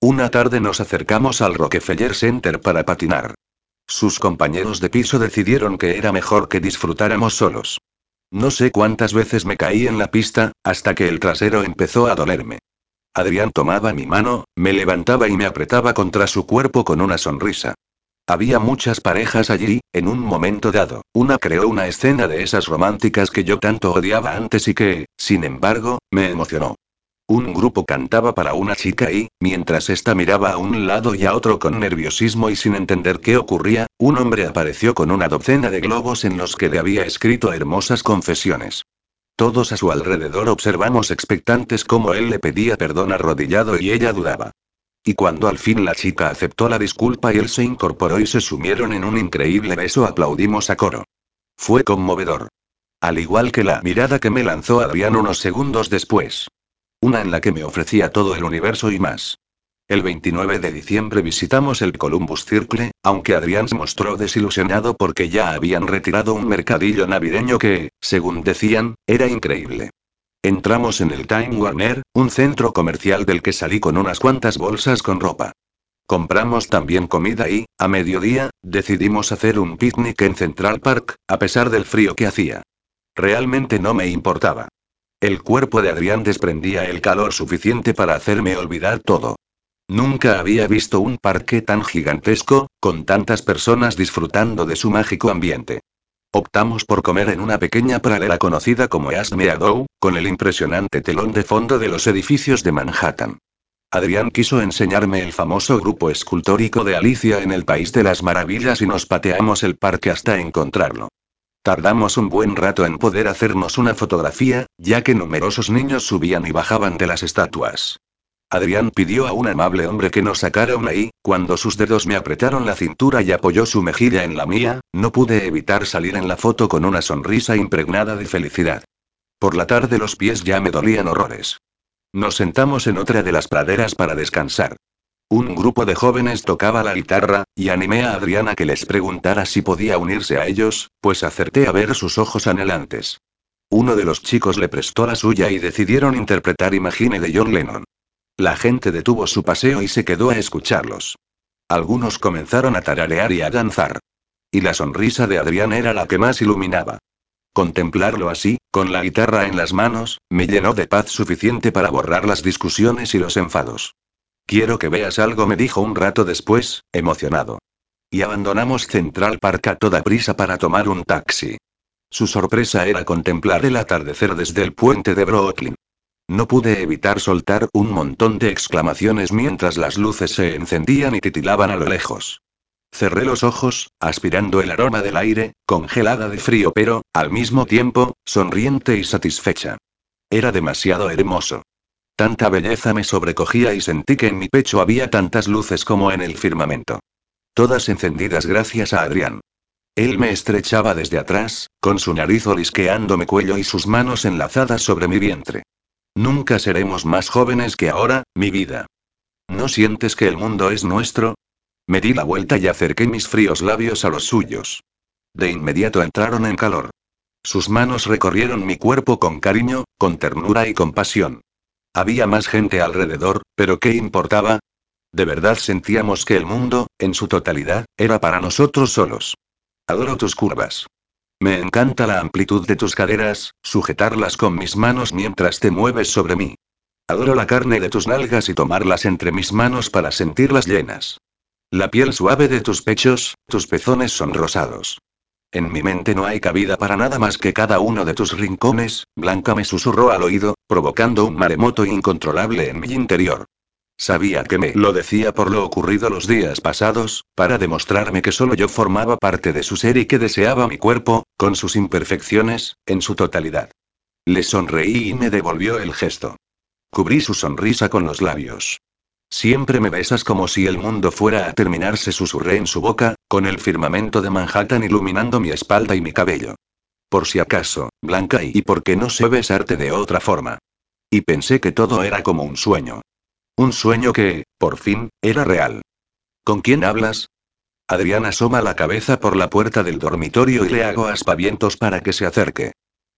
Speaker 1: Una tarde nos acercamos al Rockefeller Center para patinar. Sus compañeros de piso decidieron que era mejor que disfrutáramos solos. No sé cuántas veces me caí en la pista, hasta que el trasero empezó a dolerme. Adrián tomaba mi mano, me levantaba y me apretaba contra su cuerpo con una sonrisa. Había muchas parejas allí, en un momento dado, una creó una escena de esas románticas que yo tanto odiaba antes y que, sin embargo, me emocionó. Un grupo cantaba para una chica y, mientras ésta miraba a un lado y a otro con nerviosismo y sin entender qué ocurría, un hombre apareció con una docena de globos en los que le había escrito hermosas confesiones. Todos a su alrededor observamos expectantes cómo él le pedía perdón arrodillado y ella dudaba. Y cuando al fin la chica aceptó la disculpa y él se incorporó y se sumieron en un increíble beso, aplaudimos a coro. Fue conmovedor. Al igual que la mirada que me lanzó Adrián unos segundos después. Una en la que me ofrecía todo el universo y más. El 29 de diciembre visitamos el Columbus Circle, aunque Adrián se mostró desilusionado porque ya habían retirado un mercadillo navideño que, según decían, era increíble. Entramos en el Time Warner, un centro comercial del que salí con unas cuantas bolsas con ropa. Compramos también comida y, a mediodía, decidimos hacer un picnic en Central Park, a pesar del frío que hacía. Realmente no me importaba. El cuerpo de Adrián desprendía el calor suficiente para hacerme olvidar todo. Nunca había visto un parque tan gigantesco, con tantas personas disfrutando de su mágico ambiente. Optamos por comer en una pequeña pradera conocida como East Meadow, con el impresionante telón de fondo de los edificios de Manhattan. Adrián quiso enseñarme el famoso grupo escultórico de Alicia en el País de las Maravillas y nos pateamos el parque hasta encontrarlo. Tardamos un buen rato en poder hacernos una fotografía, ya que numerosos niños subían y bajaban de las estatuas. Adrián pidió a un amable hombre que nos sacara una y, cuando sus dedos me apretaron la cintura y apoyó su mejilla en la mía, no pude evitar salir en la foto con una sonrisa impregnada de felicidad. Por la tarde los pies ya me dolían horrores. Nos sentamos en otra de las praderas para descansar. Un grupo de jóvenes tocaba la guitarra, y animé a Adrián a que les preguntara si podía unirse a ellos, pues acerté a ver sus ojos anhelantes. Uno de los chicos le prestó la suya y decidieron interpretar Imagine de John Lennon. La gente detuvo su paseo y se quedó a escucharlos. Algunos comenzaron a tararear y a danzar. Y la sonrisa de Adrián era la que más iluminaba. Contemplarlo así, con la guitarra en las manos, me llenó de paz suficiente para borrar las discusiones y los enfados. Quiero que veas algo, me dijo un rato después, emocionado. Y abandonamos Central Park a toda prisa para tomar un taxi. Su sorpresa era contemplar el atardecer desde el puente de Brooklyn. No pude evitar soltar un montón de exclamaciones mientras las luces se encendían y titilaban a lo lejos. Cerré los ojos, aspirando el aroma del aire, congelada de frío pero, al mismo tiempo, sonriente y satisfecha. Era demasiado hermoso. Tanta belleza me sobrecogía y sentí que en mi pecho había tantas luces como en el firmamento. Todas encendidas gracias a Adrián. Él me estrechaba desde atrás, con su nariz olisqueando mi cuello y sus manos enlazadas sobre mi vientre. Nunca seremos más jóvenes que ahora, mi vida. ¿No sientes que el mundo es nuestro? Me di la vuelta y acerqué mis fríos labios a los suyos. De inmediato entraron en calor. Sus manos recorrieron mi cuerpo con cariño, con ternura y compasión. Había más gente alrededor, pero ¿qué importaba? De verdad sentíamos que el mundo, en su totalidad, era para nosotros solos. Adoro tus curvas. Me encanta la amplitud de tus caderas, sujetarlas con mis manos mientras te mueves sobre mí. Adoro la carne de tus nalgas y tomarlas entre mis manos para sentirlas llenas. La piel suave de tus pechos, tus pezones son rosados. En mi mente no hay cabida para nada más que cada uno de tus rincones, Blanca me susurró al oído, provocando un maremoto incontrolable en mi interior. Sabía que me lo decía por lo ocurrido los días pasados, para demostrarme que solo yo formaba parte de su ser y que deseaba mi cuerpo, con sus imperfecciones, en su totalidad. Le sonreí y me devolvió el gesto. Cubrí su sonrisa con los labios. Siempre me besas como si el mundo fuera a terminarse, susurré en su boca, con el firmamento de Manhattan iluminando mi espalda y mi cabello. Por si acaso, Blanca, y, y por qué no sé besarte de otra forma. Y pensé que todo era como un sueño. Un sueño que, por fin, era real. ¿Con quién hablas? Adrián asoma la cabeza por la puerta del dormitorio y le hago aspavientos para que se acerque.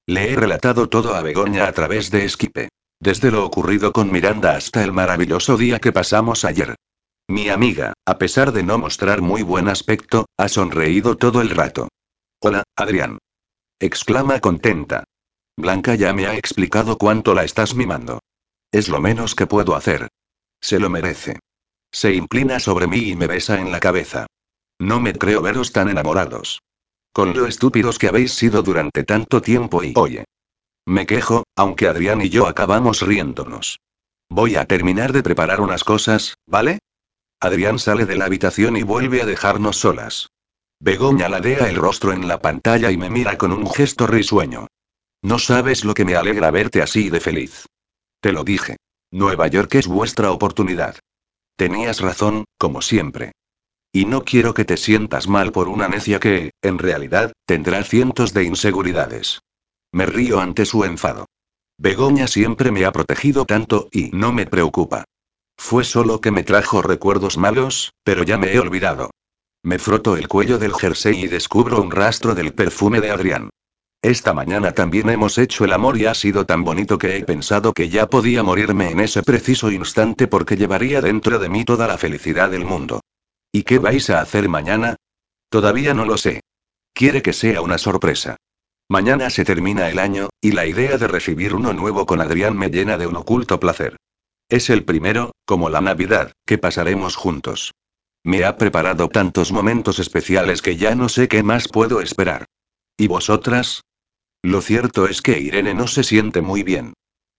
Speaker 1: Le he relatado todo a Begoña a través de Esquipe. Desde lo ocurrido con Miranda hasta el maravilloso día que pasamos ayer. Mi amiga, a pesar de no mostrar muy buen aspecto, ha sonreído todo el rato. Hola, Adrián. Exclama contenta. Blanca ya me ha explicado cuánto la estás mimando. Es lo menos que puedo hacer. Se lo merece. Se inclina sobre mí y me besa en la cabeza. No me creo veros tan enamorados. Con lo estúpidos que habéis sido durante tanto tiempo y oye. Me quejo, aunque Adrián y yo acabamos riéndonos. Voy a terminar de preparar unas cosas, ¿vale? Adrián sale de la habitación y vuelve a dejarnos solas. Begoña ladea el rostro en la pantalla y me mira con un gesto risueño. No sabes lo que me alegra verte así de feliz. Te lo dije. Nueva York es vuestra oportunidad. Tenías razón, como siempre. Y no quiero que te sientas mal por una necia que, en realidad, tendrá cientos de inseguridades. Me río ante su enfado. Begoña siempre me ha protegido tanto y no me preocupa. Fue solo que me trajo recuerdos malos, pero ya me he olvidado. Me froto el cuello del jersey y descubro un rastro del perfume de Adrián. Esta mañana también hemos hecho el amor y ha sido tan bonito que he pensado que ya podía morirme en ese preciso instante porque llevaría dentro de mí toda la felicidad del mundo. ¿Y qué vais a hacer mañana? Todavía no lo sé. Quiere que sea una sorpresa. Mañana se termina el año, y la idea de recibir uno nuevo con Adrián me llena de un oculto placer. Es el primero, como la Navidad, que pasaremos juntos. Me ha preparado tantos momentos especiales que ya no sé qué más puedo esperar. ¿Y vosotras? Lo cierto es que Irene no se siente muy bien.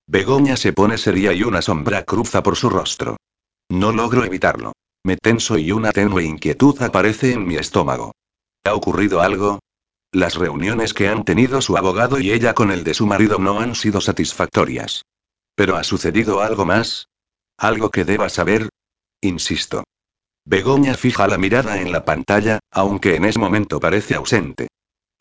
Speaker 1: Begoña se pone seria y una sombra cruza por su rostro. No logro evitarlo. Me tenso y una tenue inquietud aparece en mi estómago. ¿Ha ocurrido algo? Las reuniones que han tenido su abogado y ella con el de su marido no han sido satisfactorias. ¿Pero ha sucedido algo más? ¿Algo que deba saber? Insisto. Begoña fija la mirada en la pantalla, aunque en ese momento parece ausente.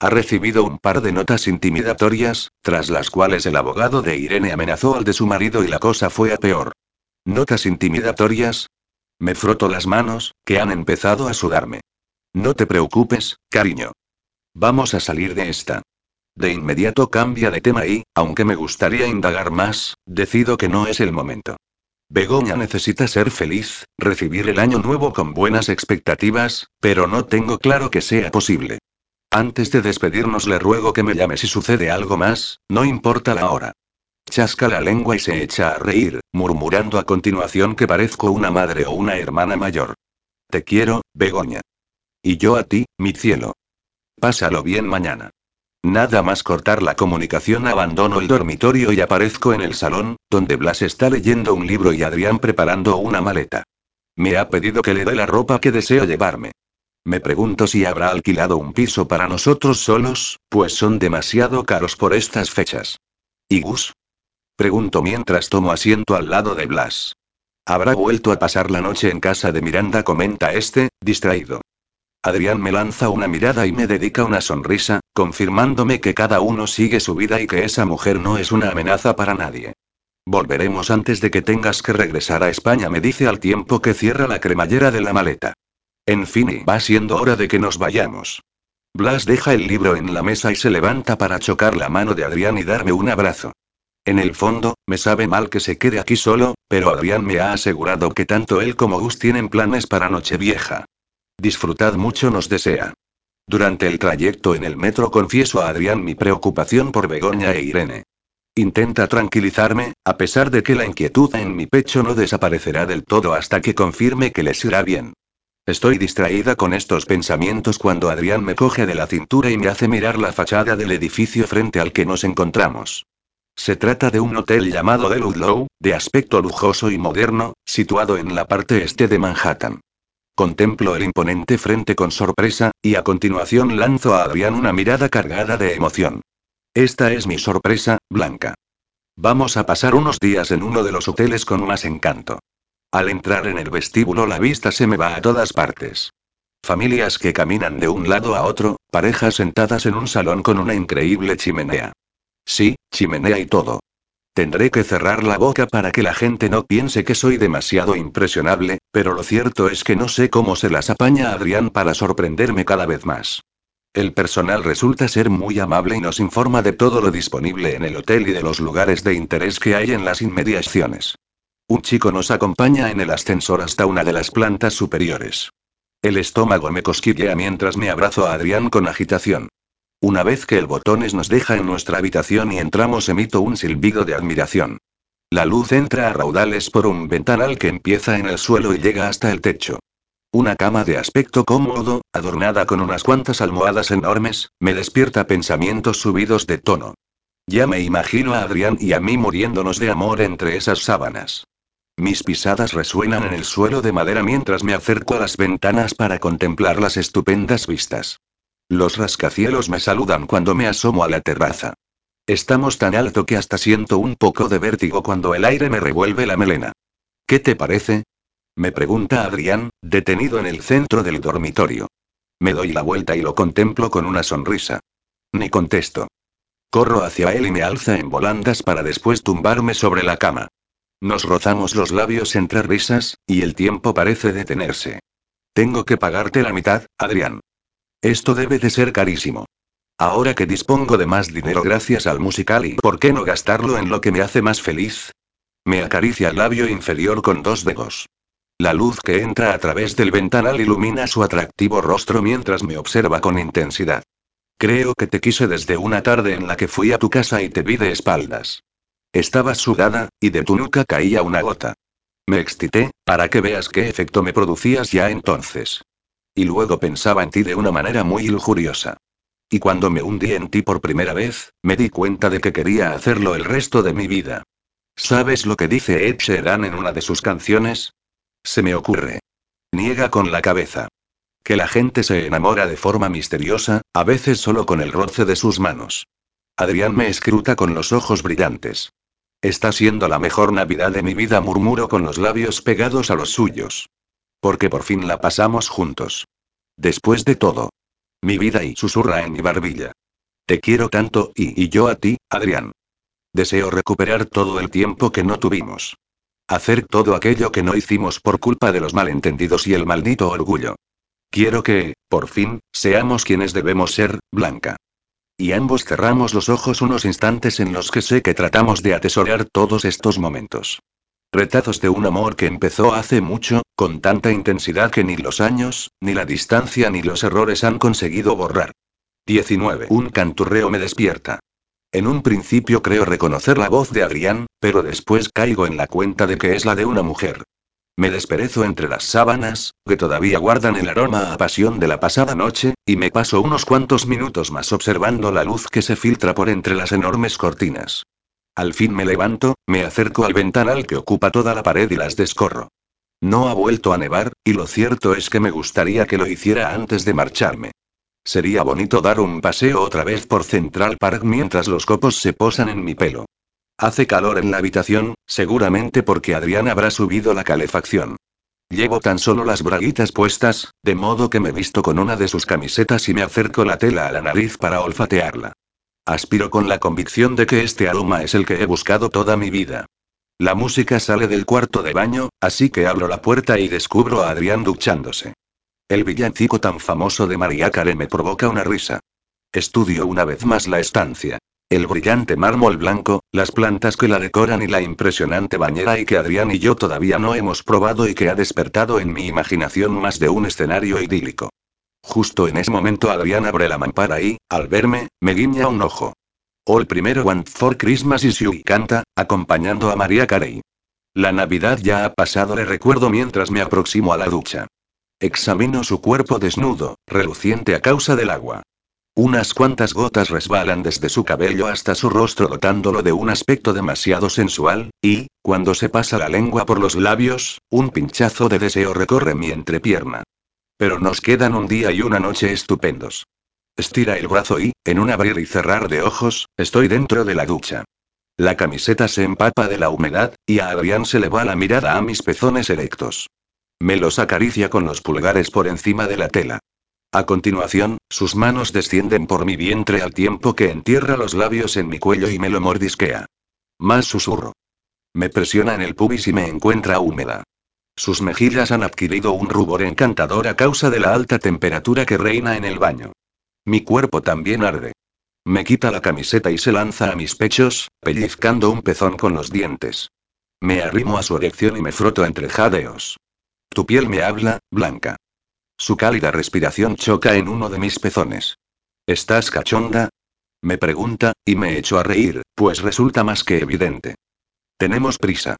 Speaker 1: Ha recibido un par de notas intimidatorias, tras las cuales el abogado de Irene amenazó al de su marido y la cosa fue a peor. ¿Notas intimidatorias? Me froto las manos, que han empezado a sudarme. No te preocupes, cariño. Vamos a salir de esta. De inmediato cambia de tema y, aunque me gustaría indagar más, decido que no es el momento. Begoña necesita ser feliz, recibir el año nuevo con buenas expectativas, pero no tengo claro que sea posible. Antes de despedirnos le ruego que me llame si sucede algo más, no importa la hora. Chasca la lengua y se echa a reír, murmurando a continuación que parezco una madre o una hermana mayor. Te quiero, Begoña. Y yo a ti, mi cielo. Pásalo bien mañana. Nada más cortar la comunicación abandono el dormitorio y aparezco en el salón, donde Blas está leyendo un libro y Adrián preparando una maleta. Me ha pedido que le dé la ropa que deseo llevarme. Me pregunto si habrá alquilado un piso para nosotros solos, pues son demasiado caros por estas fechas. ¿Y Gus? Pregunto mientras tomo asiento al lado de Blas. Habrá vuelto a pasar la noche en casa de Miranda, comenta este, distraído. Adrián me lanza una mirada y me dedica una sonrisa, confirmándome que cada uno sigue su vida y que esa mujer no es una amenaza para nadie. Volveremos antes de que tengas que regresar a España, me dice al tiempo que cierra la cremallera de la maleta. En fin, va siendo hora de que nos vayamos. Blas deja el libro en la mesa y se levanta para chocar la mano de Adrián y darme un abrazo. En el fondo, me sabe mal que se quede aquí solo, pero Adrián me ha asegurado que tanto él como Gus tienen planes para Nochevieja. Disfrutad mucho nos desea. Durante el trayecto en el metro confieso a Adrián mi preocupación por Begoña e Irene. Intenta tranquilizarme, a pesar de que la inquietud en mi pecho no desaparecerá del todo hasta que confirme que les irá bien. Estoy distraída con estos pensamientos cuando Adrián me coge de la cintura y me hace mirar la fachada del edificio frente al que nos encontramos. Se trata de un hotel llamado The Ludlow, de aspecto lujoso y moderno, situado en la parte este de Manhattan. Contemplo el imponente frente con sorpresa, y a continuación lanzo a Adrián una mirada cargada de emoción. Esta es mi sorpresa, Blanca. Vamos a pasar unos días en uno de los hoteles con más encanto. Al entrar en el vestíbulo la vista se me va a todas partes. Familias que caminan de un lado a otro, parejas sentadas en un salón con una increíble chimenea. Sí, chimenea y todo. Tendré que cerrar la boca para que la gente no piense que soy demasiado impresionable, pero lo cierto es que no sé cómo se las apaña Adrián para sorprenderme cada vez más. El personal resulta ser muy amable y nos informa de todo lo disponible en el hotel y de los lugares de interés que hay en las inmediaciones. Un chico nos acompaña en el ascensor hasta una de las plantas superiores. El estómago me cosquillea mientras me abrazo a Adrián con agitación. Una vez que el botones nos deja en nuestra habitación y entramos emito un silbido de admiración. La luz entra a raudales por un ventanal que empieza en el suelo y llega hasta el techo. Una cama de aspecto cómodo, adornada con unas cuantas almohadas enormes, me despierta pensamientos subidos de tono. Ya me imagino a Adrián y a mí muriéndonos de amor entre esas sábanas. Mis pisadas resuenan en el suelo de madera mientras me acerco a las ventanas para contemplar las estupendas vistas. Los rascacielos me saludan cuando me asomo a la terraza. Estamos tan alto que hasta siento un poco de vértigo cuando el aire me revuelve la melena. ¿Qué te parece? Me pregunta Adrián, detenido en el centro del dormitorio. Me doy la vuelta y lo contemplo con una sonrisa. Ni contesto. Corro hacia él y me alza en volandas para después tumbarme sobre la cama. Nos rozamos los labios entre risas, y el tiempo parece detenerse. Tengo que pagarte la mitad, Adrián. Esto debe de ser carísimo. Ahora que dispongo de más dinero gracias al musical y por qué no gastarlo en lo que me hace más feliz. Me acaricia el labio inferior con dos dedos. La luz que entra a través del ventanal ilumina su atractivo rostro mientras me observa con intensidad. Creo que te quise desde una tarde en la que fui a tu casa y te vi de espaldas. Estabas sudada, y de tu nuca caía una gota. Me excité, para que veas qué efecto me producías ya entonces. Y luego pensaba en ti de una manera muy lujuriosa. Y cuando me hundí en ti por primera vez, me di cuenta de que quería hacerlo el resto de mi vida. ¿Sabes lo que dice Ed Sheeran en una de sus canciones? Se me ocurre. Niega con la cabeza. Que la gente se enamora de forma misteriosa, a veces solo con el roce de sus manos. Adrián me escruta con los ojos brillantes. Está siendo la mejor Navidad de mi vida, murmuro con los labios pegados a los suyos. Porque por fin la pasamos juntos. Después de todo. Mi vida y susurra en mi barbilla. Te quiero tanto, y, y yo a ti, Adrián. Deseo recuperar todo el tiempo que no tuvimos. Hacer todo aquello que no hicimos por culpa de los malentendidos y el maldito orgullo. Quiero que, por fin, seamos quienes debemos ser, Blanca. Y ambos cerramos los ojos unos instantes en los que sé que tratamos de atesorar todos estos momentos. Retazos de un amor que empezó hace mucho, con tanta intensidad que ni los años, ni la distancia ni los errores han conseguido borrar. 19. Un canturreo me despierta. En un principio creo reconocer la voz de Adrián, pero después caigo en la cuenta de que es la de una mujer. Me desperezo entre las sábanas, que todavía guardan el aroma a pasión de la pasada noche, y me paso unos cuantos minutos más observando la luz que se filtra por entre las enormes cortinas. Al fin me levanto, me acerco al ventanal que ocupa toda la pared y las descorro. No ha vuelto a nevar, y lo cierto es que me gustaría que lo hiciera antes de marcharme. Sería bonito dar un paseo otra vez por Central Park mientras los copos se posan en mi pelo. Hace calor en la habitación, seguramente porque Adrián habrá subido la calefacción. Llevo tan solo las braguitas puestas, de modo que me visto con una de sus camisetas y me acerco la tela a la nariz para olfatearla. Aspiro con la convicción de que este aroma es el que he buscado toda mi vida. La música sale del cuarto de baño, así que abro la puerta y descubro a Adrián duchándose. El villancico tan famoso de María Care me provoca una risa. Estudio una vez más la estancia. El brillante mármol blanco, las plantas que la decoran y la impresionante bañera y que Adrián y yo todavía no hemos probado y que ha despertado en mi imaginación más de un escenario idílico. Justo en ese momento Adrián abre la mampara y, al verme, me guiña un ojo. All primero One for Christmas y Sue canta, acompañando a María Carey. La Navidad ya ha pasado, le recuerdo mientras me aproximo a la ducha. Examino su cuerpo desnudo, reluciente a causa del agua. Unas cuantas gotas resbalan desde su cabello hasta su rostro dotándolo de un aspecto demasiado sensual, y, cuando se pasa la lengua por los labios, un pinchazo de deseo recorre mi entrepierna. Pero nos quedan un día y una noche estupendos. Estira el brazo y, en un abrir y cerrar de ojos, estoy dentro de la ducha. La camiseta se empapa de la humedad, y a Adrián se le va la mirada a mis pezones erectos. Me los acaricia con los pulgares por encima de la tela. A continuación, sus manos descienden por mi vientre al tiempo que entierra los labios en mi cuello y me lo mordisquea. Más susurro. Me presiona en el pubis y me encuentra húmeda. Sus mejillas han adquirido un rubor encantador a causa de la alta temperatura que reina en el baño. Mi cuerpo también arde. Me quita la camiseta y se lanza a mis pechos, pellizcando un pezón con los dientes. Me arrimo a su erección y me froto entre jadeos. Tu piel me habla, Blanca. Su cálida respiración choca en uno de mis pezones. ¿Estás cachonda? Me pregunta, y me echo a reír, pues resulta más que evidente. Tenemos prisa.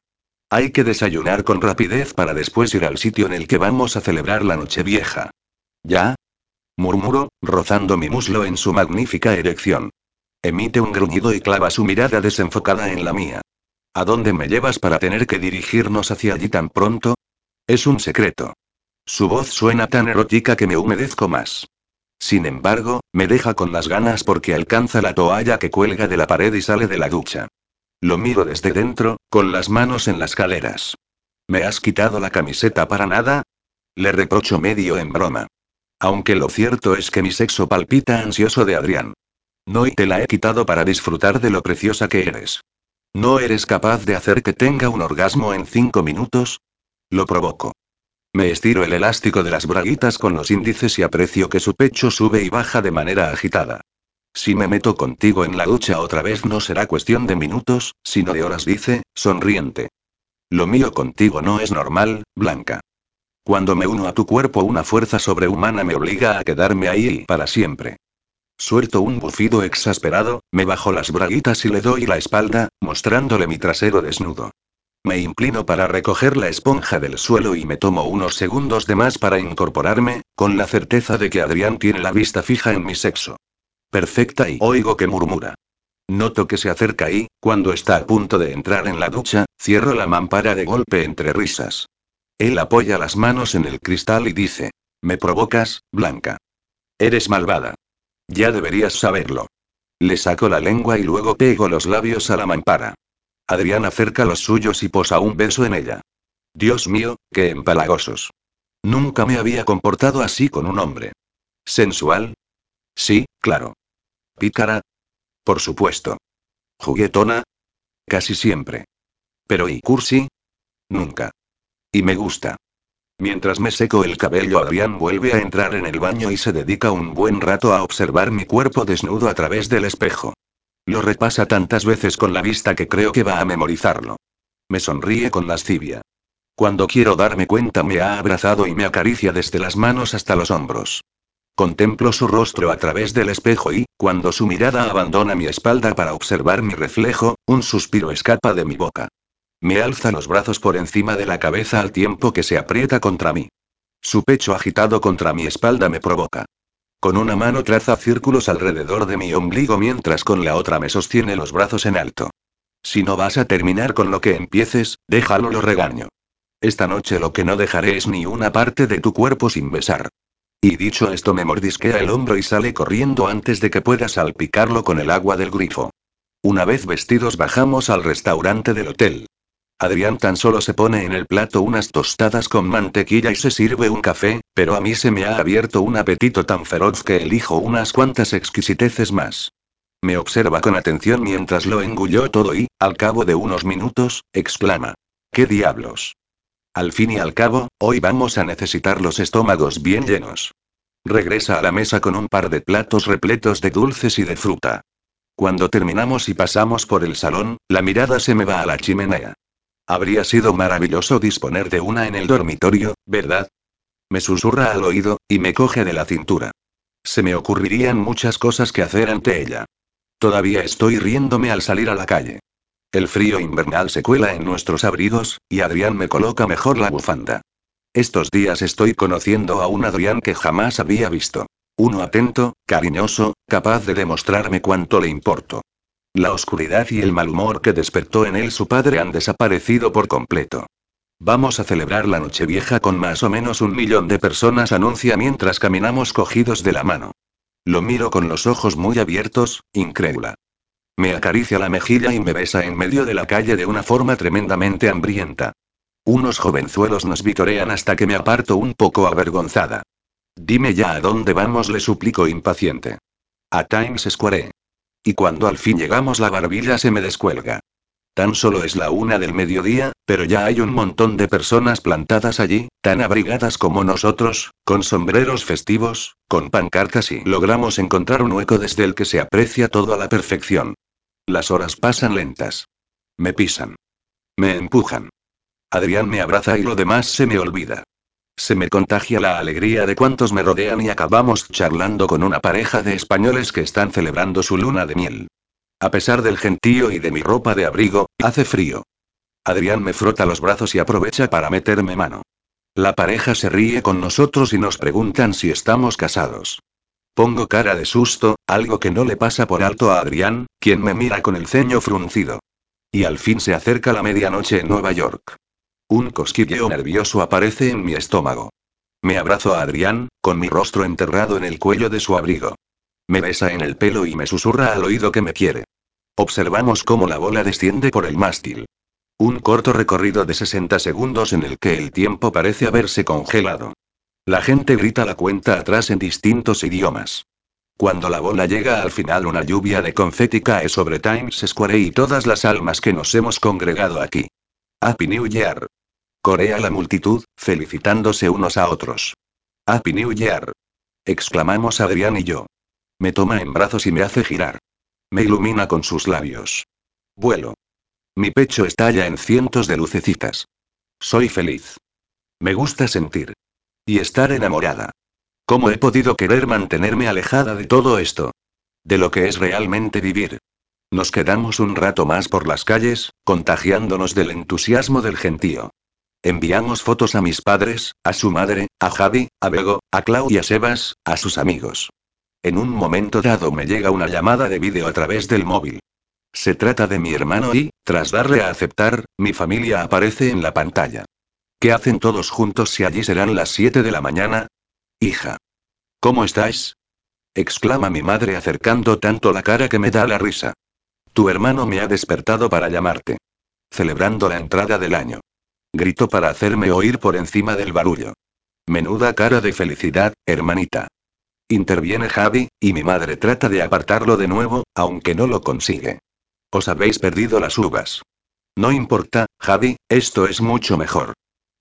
Speaker 1: Hay que desayunar con rapidez para después ir al sitio en el que vamos a celebrar la Nochevieja. ¿Ya? Murmuro, rozando mi muslo en su magnífica erección. Emite un gruñido y clava su mirada desenfocada en la mía. ¿A dónde me llevas para tener que dirigirnos hacia allí tan pronto? Es un secreto. Su voz suena tan erótica que me humedezco más. Sin embargo, me deja con las ganas porque alcanza la toalla que cuelga de la pared y sale de la ducha. Lo miro desde dentro, con las manos en las caleras. ¿Me has quitado la camiseta para nada? Le reprocho medio en broma. Aunque lo cierto es que mi sexo palpita ansioso de Adrián. No y te la he quitado para disfrutar de lo preciosa que eres. ¿No eres capaz de hacer que tenga un orgasmo en cinco minutos? Lo provoco. Me estiro el elástico de las braguitas con los índices y aprecio que su pecho sube y baja de manera agitada. Si me meto contigo en la ducha otra vez no será cuestión de minutos, sino de horas, dice, sonriente. Lo mío contigo no es normal, Blanca. Cuando me uno a tu cuerpo una fuerza sobrehumana me obliga a quedarme ahí para siempre. Suelto un bufido exasperado, me bajo las braguitas y le doy la espalda, mostrándole mi trasero desnudo. Me inclino para recoger la esponja del suelo y me tomo unos segundos de más para incorporarme, con la certeza de que Adrián tiene la vista fija en mi sexo. Perfecta y oigo que murmura. Noto que se acerca y, cuando está a punto de entrar en la ducha, cierro la mampara de golpe entre risas. Él apoya las manos en el cristal y dice, Me provocas, Blanca. Eres malvada. Ya deberías saberlo. Le saco la lengua y luego pego los labios a la mampara. Adrián acerca los suyos y posa un beso en ella. Dios mío, qué empalagosos. Nunca me había comportado así con un hombre. ¿Sensual? Sí, claro. ¿Pícara? Por supuesto. ¿Juguetona? Casi siempre. Pero ¿y cursi? Nunca. Y me gusta. Mientras me seco el cabello, Adrián vuelve a entrar en el baño y se dedica un buen rato a observar mi cuerpo desnudo a través del espejo. Lo repasa tantas veces con la vista que creo que va a memorizarlo. Me sonríe con lascivia. Cuando quiero darme cuenta me ha abrazado y me acaricia desde las manos hasta los hombros. Contemplo su rostro a través del espejo y, cuando su mirada abandona mi espalda para observar mi reflejo, un suspiro escapa de mi boca. Me alza los brazos por encima de la cabeza al tiempo que se aprieta contra mí. Su pecho agitado contra mi espalda me provoca. Con una mano traza círculos alrededor de mi ombligo mientras con la otra me sostiene los brazos en alto. Si no vas a terminar con lo que empieces, déjalo lo regaño. Esta noche lo que no dejaré es ni una parte de tu cuerpo sin besar. Y dicho esto me mordisquea el hombro y sale corriendo antes de que pueda salpicarlo con el agua del grifo. Una vez vestidos bajamos al restaurante del hotel. Adrián tan solo se pone en el plato unas tostadas con mantequilla y se sirve un café, pero a mí se me ha abierto un apetito tan feroz que elijo unas cuantas exquisiteces más. Me observa con atención mientras lo engulló todo y, al cabo de unos minutos, exclama. ¿Qué diablos? Al fin y al cabo, hoy vamos a necesitar los estómagos bien llenos. Regresa a la mesa con un par de platos repletos de dulces y de fruta. Cuando terminamos y pasamos por el salón, la mirada se me va a la chimenea. Habría sido maravilloso disponer de una en el dormitorio, ¿verdad? Me susurra al oído, y me coge de la cintura. Se me ocurrirían muchas cosas que hacer ante ella. Todavía estoy riéndome al salir a la calle. El frío invernal se cuela en nuestros abrigos, y Adrián me coloca mejor la bufanda. Estos días estoy conociendo a un Adrián que jamás había visto. Uno atento, cariñoso, capaz de demostrarme cuánto le importo. La oscuridad y el mal humor que despertó en él su padre han desaparecido por completo. Vamos a celebrar la Nochevieja con más o menos un millón de personas, anuncia mientras caminamos cogidos de la mano. Lo miro con los ojos muy abiertos, incrédula. Me acaricia la mejilla y me besa en medio de la calle de una forma tremendamente hambrienta. Unos jovenzuelos nos vitorean hasta que me aparto un poco avergonzada. Dime ya a dónde vamos, le suplico impaciente. A Times Square. Y cuando al fin llegamos la barbilla se me descuelga. Tan solo es la una del mediodía, pero ya hay un montón de personas plantadas allí, tan abrigadas como nosotros, con sombreros festivos, con pancartas y logramos encontrar un hueco desde el que se aprecia todo a la perfección. Las horas pasan lentas. Me pisan. Me empujan. Adrián me abraza y lo demás se me olvida. Se me contagia la alegría de cuantos me rodean y acabamos charlando con una pareja de españoles que están celebrando su luna de miel. A pesar del gentío y de mi ropa de abrigo, hace frío. Adrián me frota los brazos y aprovecha para meterme mano. La pareja se ríe con nosotros y nos preguntan si estamos casados. Pongo cara de susto, algo que no le pasa por alto a Adrián, quien me mira con el ceño fruncido. Y al fin se acerca la medianoche en Nueva York. Un cosquilleo nervioso aparece en mi estómago. Me abrazo a Adrián, con mi rostro enterrado en el cuello de su abrigo. Me besa en el pelo y me susurra al oído que me quiere. Observamos cómo la bola desciende por el mástil. Un corto recorrido de 60 segundos en el que el tiempo parece haberse congelado. La gente grita la cuenta atrás en distintos idiomas. Cuando la bola llega al final una lluvia de confeti cae sobre Times Square y todas las almas que nos hemos congregado aquí. Happy New Year. Corea la multitud, felicitándose unos a otros. Happy New Year. Exclamamos Adrián y yo. Me toma en brazos y me hace girar. Me ilumina con sus labios. Vuelo. Mi pecho estalla en cientos de lucecitas. Soy feliz. Me gusta sentir. Y estar enamorada. ¿Cómo he podido querer mantenerme alejada de todo esto? De lo que es realmente vivir. Nos quedamos un rato más por las calles, contagiándonos del entusiasmo del gentío. Enviamos fotos a mis padres, a su madre, a Javi, a Bego, a Claudia Sebas, a sus amigos. En un momento dado me llega una llamada de vídeo a través del móvil. Se trata de mi hermano y, tras darle a aceptar, mi familia aparece en la pantalla. ¿Qué hacen todos juntos si allí serán las 7 de la mañana? Hija. ¿Cómo estás? exclama mi madre acercando tanto la cara que me da la risa. Tu hermano me ha despertado para llamarte. Celebrando la entrada del año. Gritó para hacerme oír por encima del barullo. Menuda cara de felicidad, hermanita. Interviene Javi, y mi madre trata de apartarlo de nuevo, aunque no lo consigue. Os habéis perdido las uvas. No importa, Javi, esto es mucho mejor.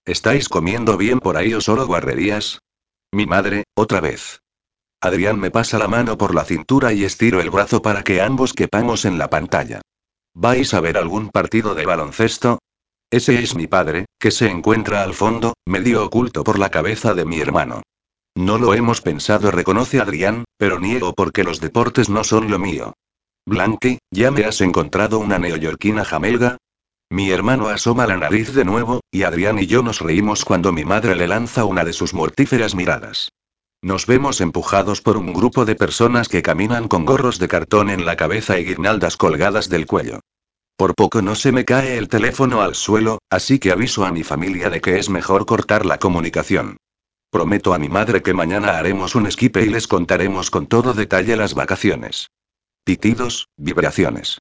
Speaker 1: ¿Estáis comiendo bien por ahí o solo guarrerías? Mi madre, otra vez. Adrián me pasa la mano por la cintura y estiro el brazo para que ambos quepamos en la pantalla. ¿Vais a ver algún partido de baloncesto? Ese es mi padre, que se encuentra al fondo, medio oculto por la cabeza de mi hermano. No lo hemos pensado, reconoce Adrián, pero niego porque los deportes no son lo mío. Blanqui, ¿ya me has encontrado una neoyorquina jamelga? Mi hermano asoma la nariz de nuevo, y Adrián y yo nos reímos cuando mi madre le lanza una de sus mortíferas miradas. Nos vemos empujados por un grupo de personas que caminan con gorros de cartón en la cabeza y guirnaldas colgadas del cuello. Por poco no se me cae el teléfono al suelo, así que aviso a mi familia de que es mejor cortar la comunicación. Prometo a mi madre que mañana haremos un esquipe y les contaremos con todo detalle las vacaciones. Pitidos, vibraciones.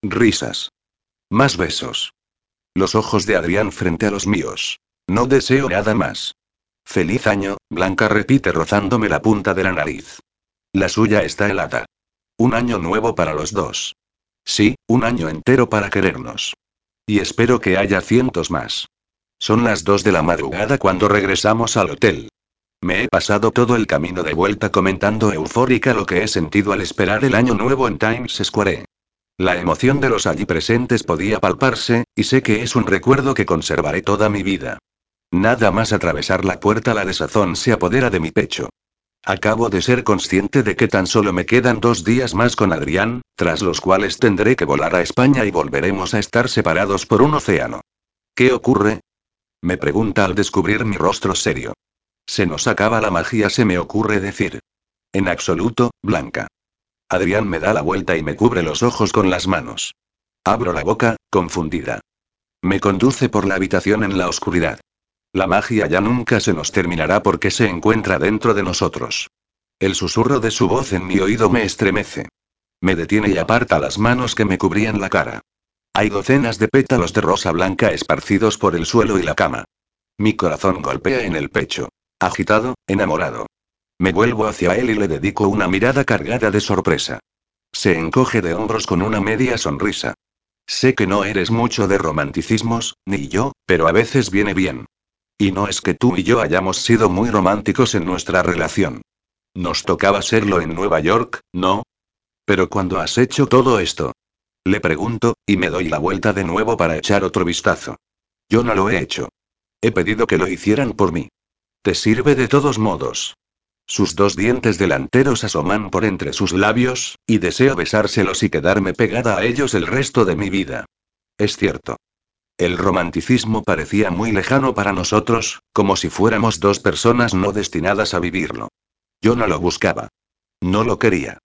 Speaker 1: Risas. Más besos. Los ojos de Adrián frente a los míos. No deseo nada más. Feliz año, Blanca repite rozándome la punta de la nariz. La suya está helada. Un año nuevo para los dos. Sí, un año entero para querernos. Y espero que haya cientos más. Son las dos de la madrugada cuando regresamos al hotel. Me he pasado todo el camino de vuelta comentando eufórica lo que he sentido al esperar el año nuevo en Times Square. La emoción de los allí presentes podía palparse, y sé que es un recuerdo que conservaré toda mi vida. Nada más atravesar la puerta la desazón se apodera de mi pecho. Acabo de ser consciente de que tan solo me quedan dos días más con Adrián, tras los cuales tendré que volar a España y volveremos a estar separados por un océano. ¿Qué ocurre? Me pregunta al descubrir mi rostro serio. Se nos acaba la magia, se me ocurre decir. En absoluto, Blanca. Adrián me da la vuelta y me cubre los ojos con las manos. Abro la boca, confundida. Me conduce por la habitación en la oscuridad. La magia ya nunca se nos terminará porque se encuentra dentro de nosotros. El susurro de su voz en mi oído me estremece. Me detiene y aparta las manos que me cubrían la cara. Hay docenas de pétalos de rosa blanca esparcidos por el suelo y la cama. Mi corazón golpea en el pecho. Agitado, enamorado. Me vuelvo hacia él y le dedico una mirada cargada de sorpresa. Se encoge de hombros con una media sonrisa. Sé que no eres mucho de romanticismos, ni yo, pero a veces viene bien. Y no es que tú y yo hayamos sido muy románticos en nuestra relación. Nos tocaba serlo en Nueva York, ¿no? Pero cuando has hecho todo esto. Le pregunto, y me doy la vuelta de nuevo para echar otro vistazo. Yo no lo he hecho. He pedido que lo hicieran por mí. Te sirve de todos modos. Sus dos dientes delanteros asoman por entre sus labios, y deseo besárselos y quedarme pegada a ellos el resto de mi vida. Es cierto. El romanticismo parecía muy lejano para nosotros, como si fuéramos dos personas no destinadas a vivirlo. Yo no lo buscaba. No lo quería.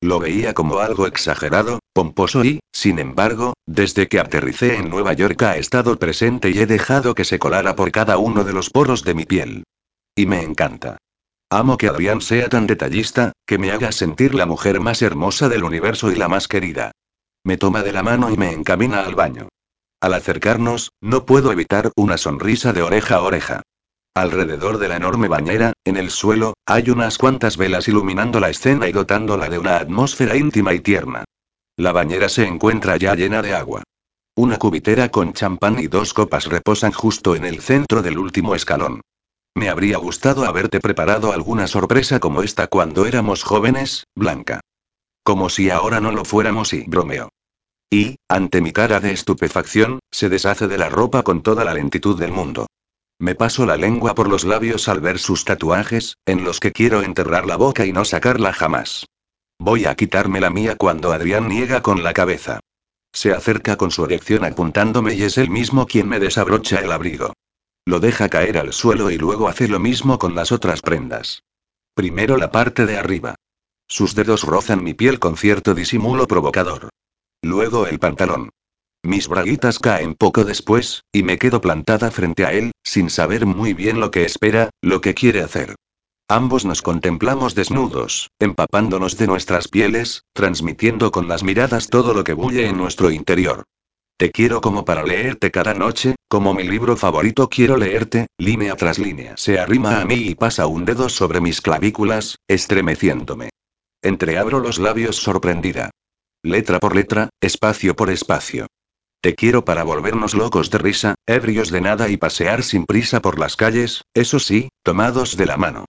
Speaker 1: Lo veía como algo exagerado, pomposo y, sin embargo, desde que aterricé en Nueva York ha estado presente y he dejado que se colara por cada uno de los poros de mi piel. Y me encanta. Amo que Adrián sea tan detallista, que me haga sentir la mujer más hermosa del universo y la más querida. Me toma de la mano y me encamina al baño. Al acercarnos, no puedo evitar una sonrisa de oreja a oreja. Alrededor de la enorme bañera, en el suelo, hay unas cuantas velas iluminando la escena y dotándola de una atmósfera íntima y tierna. La bañera se encuentra ya llena de agua. Una cubitera con champán y dos copas reposan justo en el centro del último escalón. Me habría gustado haberte preparado alguna sorpresa como esta cuando éramos jóvenes, Blanca. Como si ahora no lo fuéramos y bromeo. Y, ante mi cara de estupefacción, se deshace de la ropa con toda la lentitud del mundo. Me paso la lengua por los labios al ver sus tatuajes, en los que quiero enterrar la boca y no sacarla jamás. Voy a quitarme la mía cuando Adrián niega con la cabeza. Se acerca con su erección apuntándome y es él mismo quien me desabrocha el abrigo. Lo deja caer al suelo y luego hace lo mismo con las otras prendas. Primero la parte de arriba. Sus dedos rozan mi piel con cierto disimulo provocador. Luego el pantalón. Mis braguitas caen poco después, y me quedo plantada frente a él, sin saber muy bien lo que espera, lo que quiere hacer. Ambos nos contemplamos desnudos, empapándonos de nuestras pieles, transmitiendo con las miradas todo lo que bulle en nuestro interior. Te quiero como para leerte cada noche, como mi libro favorito quiero leerte, línea tras línea. Se arrima a mí y pasa un dedo sobre mis clavículas, estremeciéndome. Entreabro los labios sorprendida. Letra por letra, espacio por espacio. Te quiero para volvernos locos de risa, ebrios de nada y pasear sin prisa por las calles, eso sí, tomados de la mano.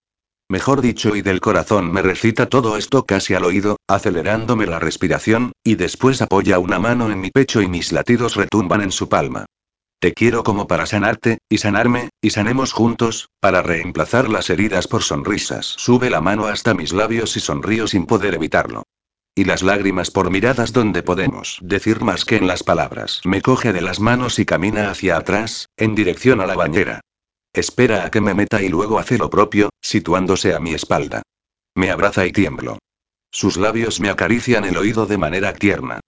Speaker 1: Mejor dicho y del corazón me recita todo esto casi al oído, acelerándome la respiración, y después apoya una mano en mi pecho y mis latidos retumban en su palma. Te quiero como para sanarte, y sanarme, y sanemos juntos, para reemplazar las heridas por sonrisas. Sube la mano hasta mis labios y sonrío sin poder evitarlo. Y las lágrimas por miradas donde podemos decir más que en las palabras. Me coge de las manos y camina hacia atrás, en dirección a la bañera. Espera a que me meta y luego hace lo propio, situándose a mi espalda. Me abraza y tiemblo. Sus labios me acarician el oído de manera tierna.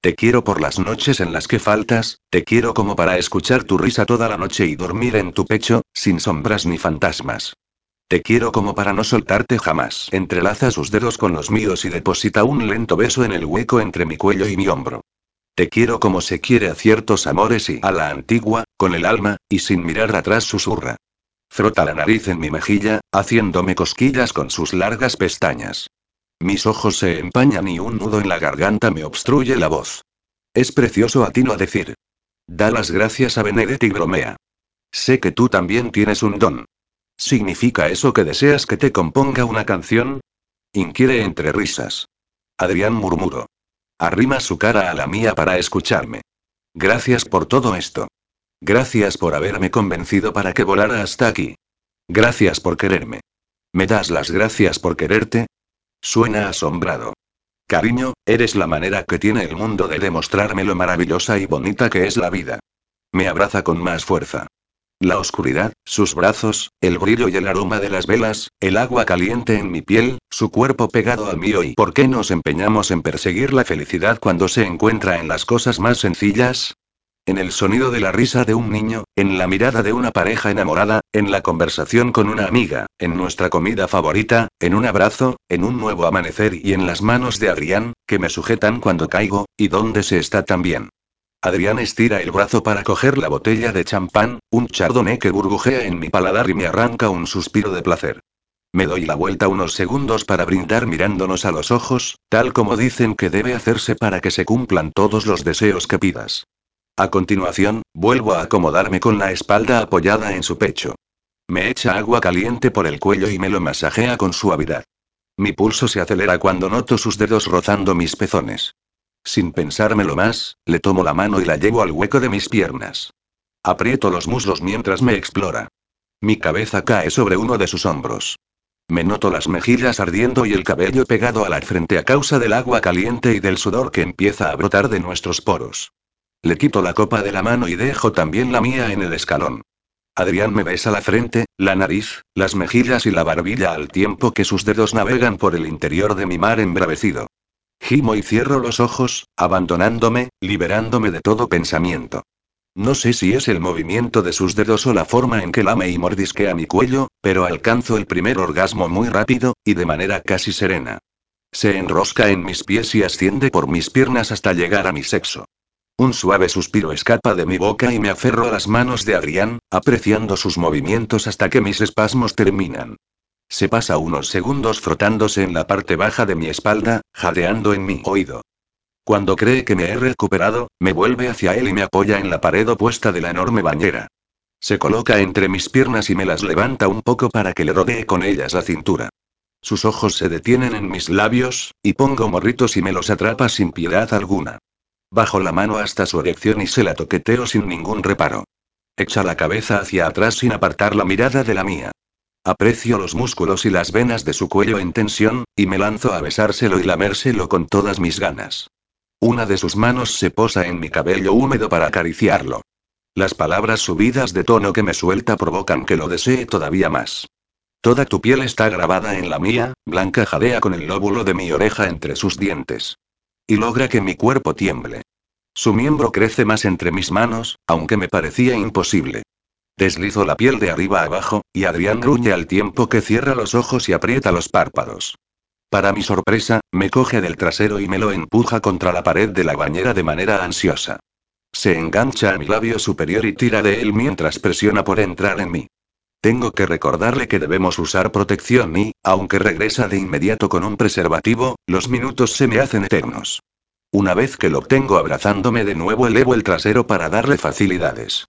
Speaker 1: Te quiero por las noches en las que faltas, te quiero como para escuchar tu risa toda la noche y dormir en tu pecho, sin sombras ni fantasmas. Te quiero como para no soltarte jamás. Entrelaza sus dedos con los míos y deposita un lento beso en el hueco entre mi cuello y mi hombro. Te quiero como se quiere a ciertos amores y a la antigua, con el alma, y sin mirar atrás susurra. Frota la nariz en mi mejilla, haciéndome cosquillas con sus largas pestañas. Mis ojos se empañan y un nudo en la garganta me obstruye la voz. Es precioso a ti no decir. Da las gracias a Benedetti y bromea. Sé que tú también tienes un don. ¿Significa eso que deseas que te componga una canción? Inquiere entre risas. Adrián murmuró. Arrima su cara a la mía para escucharme. Gracias por todo esto. Gracias por haberme convencido para que volara hasta aquí. Gracias por quererme. ¿Me das las gracias por quererte? Suena asombrado. Cariño, eres la manera que tiene el mundo de demostrarme lo maravillosa y bonita que es la vida. Me abraza con más fuerza. La oscuridad, sus brazos, el brillo y el aroma de las velas, el agua caliente en mi piel, su cuerpo pegado al mío y ¿por qué nos empeñamos en perseguir la felicidad cuando se encuentra en las cosas más sencillas? En el sonido de la risa de un niño, en la mirada de una pareja enamorada, en la conversación con una amiga, en nuestra comida favorita, en un abrazo, en un nuevo amanecer y en las manos de Adrián, que me sujetan cuando caigo, y donde se está también. Adrián estira el brazo para coger la botella de champán, un chardonnay que burbujea en mi paladar y me arranca un suspiro de placer. Me doy la vuelta unos segundos para brindar mirándonos a los ojos, tal como dicen que debe hacerse para que se cumplan todos los deseos que pidas. A continuación, vuelvo a acomodarme con la espalda apoyada en su pecho. Me echa agua caliente por el cuello y me lo masajea con suavidad. Mi pulso se acelera cuando noto sus dedos rozando mis pezones. Sin pensármelo más, le tomo la mano y la llevo al hueco de mis piernas. Aprieto los muslos mientras me explora. Mi cabeza cae sobre uno de sus hombros. Me noto las mejillas ardiendo y el cabello pegado a la frente a causa del agua caliente y del sudor que empieza a brotar de nuestros poros. Le quito la copa de la mano y dejo también la mía en el escalón. Adrián me besa la frente, la nariz, las mejillas y la barbilla al tiempo que sus dedos navegan por el interior de mi mar embravecido. Gimo y cierro los ojos, abandonándome, liberándome de todo pensamiento. No sé si es el movimiento de sus dedos o la forma en que lame y mordisquea mi cuello, pero alcanzo el primer orgasmo muy rápido, y de manera casi serena. Se enrosca en mis pies y asciende por mis piernas hasta llegar a mi sexo. Un suave suspiro escapa de mi boca y me aferro a las manos de Adrián, apreciando sus movimientos hasta que mis espasmos terminan. Se pasa unos segundos frotándose en la parte baja de mi espalda, jadeando en mi oído. Cuando cree que me he recuperado, me vuelve hacia él y me apoya en la pared opuesta de la enorme bañera. Se coloca entre mis piernas y me las levanta un poco para que le rodee con ellas la cintura. Sus ojos se detienen en mis labios, y pongo morritos y me los atrapa sin piedad alguna. Bajo la mano hasta su erección y se la toqueteo sin ningún reparo. Echa la cabeza hacia atrás sin apartar la mirada de la mía. Aprecio los músculos y las venas de su cuello en tensión, y me lanzo a besárselo y lamérselo con todas mis ganas. Una de sus manos se posa en mi cabello húmedo para acariciarlo. Las palabras subidas de tono que me suelta provocan que lo desee todavía más. Toda tu piel está grabada en la mía, Blanca jadea con el lóbulo de mi oreja entre sus dientes. Y logra que mi cuerpo tiemble. Su miembro crece más entre mis manos, aunque me parecía imposible. Deslizo la piel de arriba abajo, y Adrián gruñe al tiempo que cierra los ojos y aprieta los párpados. Para mi sorpresa, me coge del trasero y me lo empuja contra la pared de la bañera de manera ansiosa. Se engancha a mi labio superior y tira de él mientras presiona por entrar en mí. Tengo que recordarle que debemos usar protección y, aunque regresa de inmediato con un preservativo, los minutos se me hacen eternos. Una vez que lo tengo abrazándome de nuevo elevo el trasero para darle facilidades.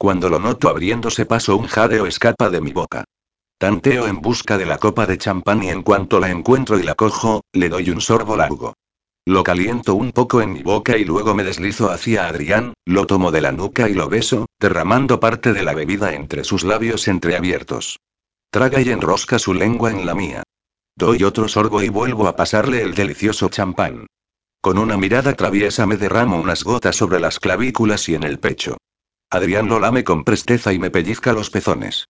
Speaker 1: Cuando lo noto abriéndose paso un jadeo escapa de mi boca. Tanteo en busca de la copa de champán y en cuanto la encuentro y la cojo, le doy un sorbo largo. Lo caliento un poco en mi boca y luego me deslizo hacia Adrián, lo tomo de la nuca y lo beso, derramando parte de la bebida entre sus labios entreabiertos. Traga y enrosca su lengua en la mía. Doy otro sorbo y vuelvo a pasarle el delicioso champán. Con una mirada traviesa me derramo unas gotas sobre las clavículas y en el pecho. Adrián lo lame con presteza y me pellizca los pezones.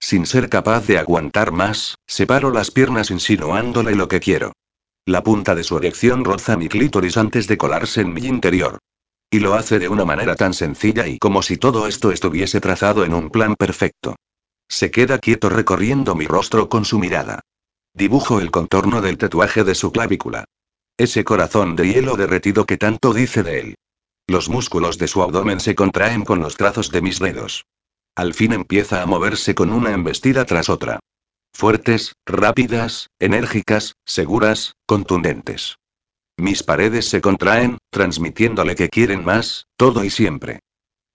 Speaker 1: Sin ser capaz de aguantar más, separo las piernas insinuándole lo que quiero. La punta de su erección roza mi clítoris antes de colarse en mi interior. Y lo hace de una manera tan sencilla y como si todo esto estuviese trazado en un plan perfecto. Se queda quieto recorriendo mi rostro con su mirada. Dibujo el contorno del tatuaje de su clavícula. Ese corazón de hielo derretido que tanto dice de él. Los músculos de su abdomen se contraen con los trazos de mis dedos. Al fin empieza a moverse con una embestida tras otra. Fuertes, rápidas, enérgicas, seguras, contundentes. Mis paredes se contraen, transmitiéndole que quieren más, todo y siempre.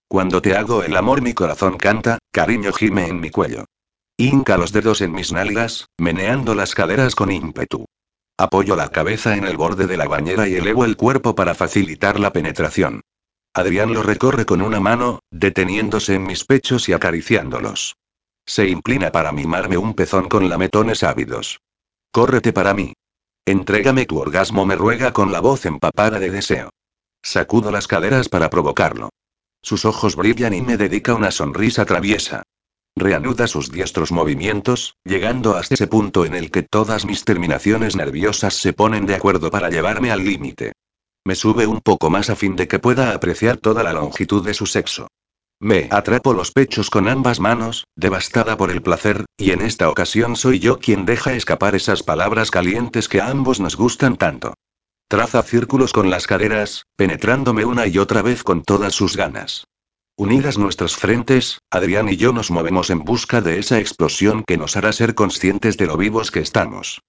Speaker 1: Cuando te hago el amor mi corazón canta, cariño gime en mi cuello. Hinca los dedos en mis nalgas, meneando las caderas con ímpetu. Apoyo la cabeza en el borde de la bañera y elevo el cuerpo para facilitar la penetración. Adrián lo recorre con una mano, deteniéndose en mis pechos y acariciándolos. Se inclina para mimarme un pezón con lametones ávidos. Córrete para mí. Entrégame tu orgasmo, me ruega con la voz empapada de deseo. Sacudo las caderas para provocarlo. Sus ojos brillan y me dedica una sonrisa traviesa. Reanuda sus diestros movimientos, llegando hasta ese punto en el que todas mis terminaciones nerviosas se ponen de acuerdo para llevarme al límite. Me sube un poco más a fin de que pueda apreciar toda la longitud de su sexo. Me atrapo los pechos con ambas manos, devastada por el placer, y en esta ocasión soy yo quien deja escapar esas palabras calientes que a ambos nos gustan tanto. Traza círculos con las caderas, penetrándome una y otra vez con todas sus ganas. Unidas nuestras frentes, Adrián y yo nos movemos en busca de esa explosión que nos hará ser conscientes de lo vivos que estamos.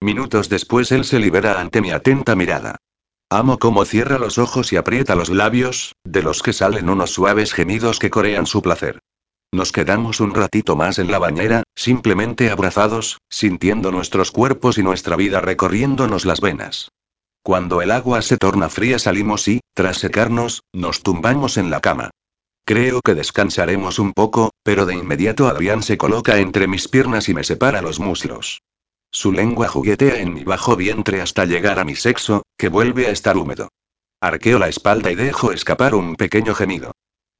Speaker 1: Minutos después él se libera ante mi atenta mirada. Amo cómo cierra los ojos y aprieta los labios, de los que salen unos suaves gemidos que corean su placer. Nos quedamos un ratito más en la bañera, simplemente abrazados, sintiendo nuestros cuerpos y nuestra vida recorriéndonos las venas. Cuando el agua se torna fría salimos y, tras secarnos, nos tumbamos en la cama. Creo que descansaremos un poco, pero de inmediato Adrián se coloca entre mis piernas y me separa los muslos. Su lengua juguetea en mi bajo vientre hasta llegar a mi sexo, que vuelve a estar húmedo. Arqueo la espalda y dejo escapar un pequeño gemido.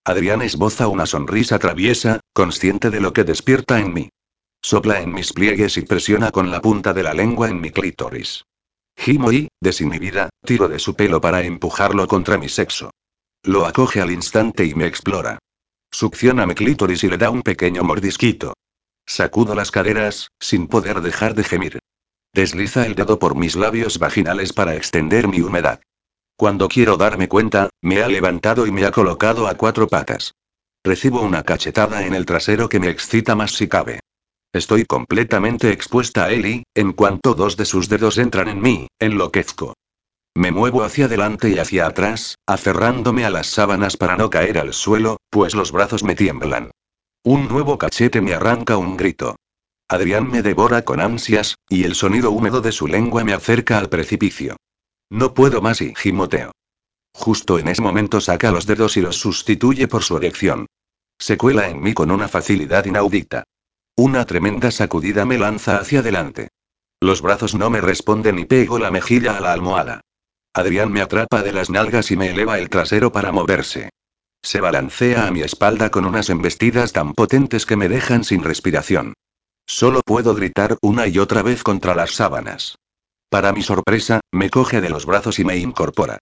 Speaker 1: Adrián esboza una sonrisa traviesa, consciente de lo que despierta en mí. Sopla en mis pliegues y presiona con la punta de la lengua en mi clítoris. Gimo y, desinhibida, tiro de su pelo para empujarlo contra mi sexo. Lo acoge al instante y me explora. Succiona mi clítoris y le da un pequeño mordisquito. Sacudo las caderas, sin poder dejar de gemir. Desliza el dedo por mis labios vaginales para extender mi humedad. Cuando quiero darme cuenta, me ha levantado y me ha colocado a cuatro patas. Recibo una cachetada en el trasero que me excita más si cabe. Estoy completamente expuesta a él y, en cuanto dos de sus dedos entran en mí, enloquezco. Me muevo hacia adelante y hacia atrás, aferrándome a las sábanas para no caer al suelo, pues los brazos me tiemblan. Un nuevo cachete me arranca un grito. Adrián me devora con ansias, y el sonido húmedo de su lengua me acerca al precipicio. No puedo más y gimoteo. Justo en ese momento saca los dedos y los sustituye por su erección. Se cuela en mí con una facilidad inaudita. Una tremenda sacudida me lanza hacia adelante. Los brazos no me responden y pego la mejilla a la almohada. Adrián me atrapa de las nalgas y me eleva el trasero para moverse. Se balancea a mi espalda con unas embestidas tan potentes que me dejan sin respiración. Solo puedo gritar una y otra vez contra las sábanas. Para mi sorpresa, me coge de los brazos y me incorpora.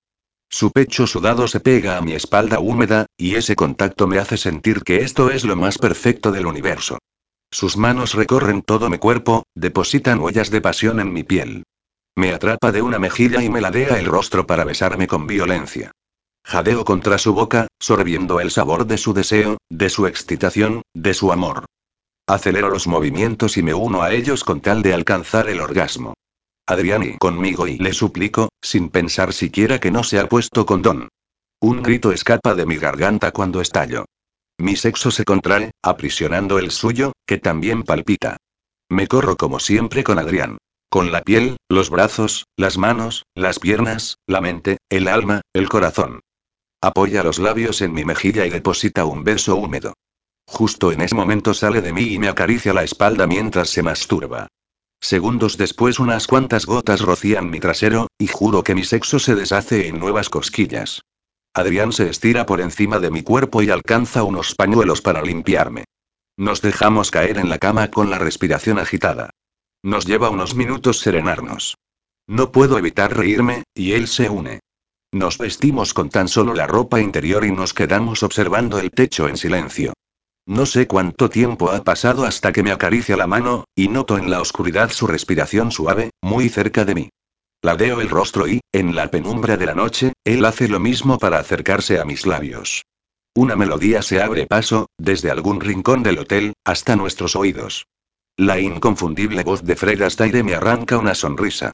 Speaker 1: Su pecho sudado se pega a mi espalda húmeda, y ese contacto me hace sentir que esto es lo más perfecto del universo. Sus manos recorren todo mi cuerpo, depositan huellas de pasión en mi piel. Me atrapa de una mejilla y me ladea el rostro para besarme con violencia. Jadeo contra su boca, sorbiendo el sabor de su deseo, de su excitación, de su amor. Acelero los movimientos y me uno a ellos con tal de alcanzar el orgasmo. Adriani conmigo y le suplico, sin pensar siquiera que no se ha puesto condón. Un grito escapa de mi garganta cuando estallo. Mi sexo se contrae, aprisionando el suyo, que también palpita. Me corro como siempre con Adrián. Con la piel, los brazos, las manos, las piernas, la mente, el alma, el corazón. Apoya los labios en mi mejilla y deposita un beso húmedo. Justo en ese momento sale de mí y me acaricia la espalda mientras se masturba. Segundos después unas cuantas gotas rocían mi trasero, y juro que mi sexo se deshace en nuevas cosquillas. Adrián se estira por encima de mi cuerpo y alcanza unos pañuelos para limpiarme. Nos dejamos caer en la cama con la respiración agitada. Nos lleva unos minutos serenarnos. No puedo evitar reírme, y él se une. Nos vestimos con tan solo la ropa interior y nos quedamos observando el techo en silencio. No sé cuánto tiempo ha pasado hasta que me acaricia la mano, y noto en la oscuridad su respiración suave, muy cerca de mí. Ladeo el rostro y, en la penumbra de la noche, él hace lo mismo para acercarse a mis labios. Una melodía se abre paso, desde algún rincón del hotel, hasta nuestros oídos. La inconfundible voz de Fred Astaire me arranca una sonrisa.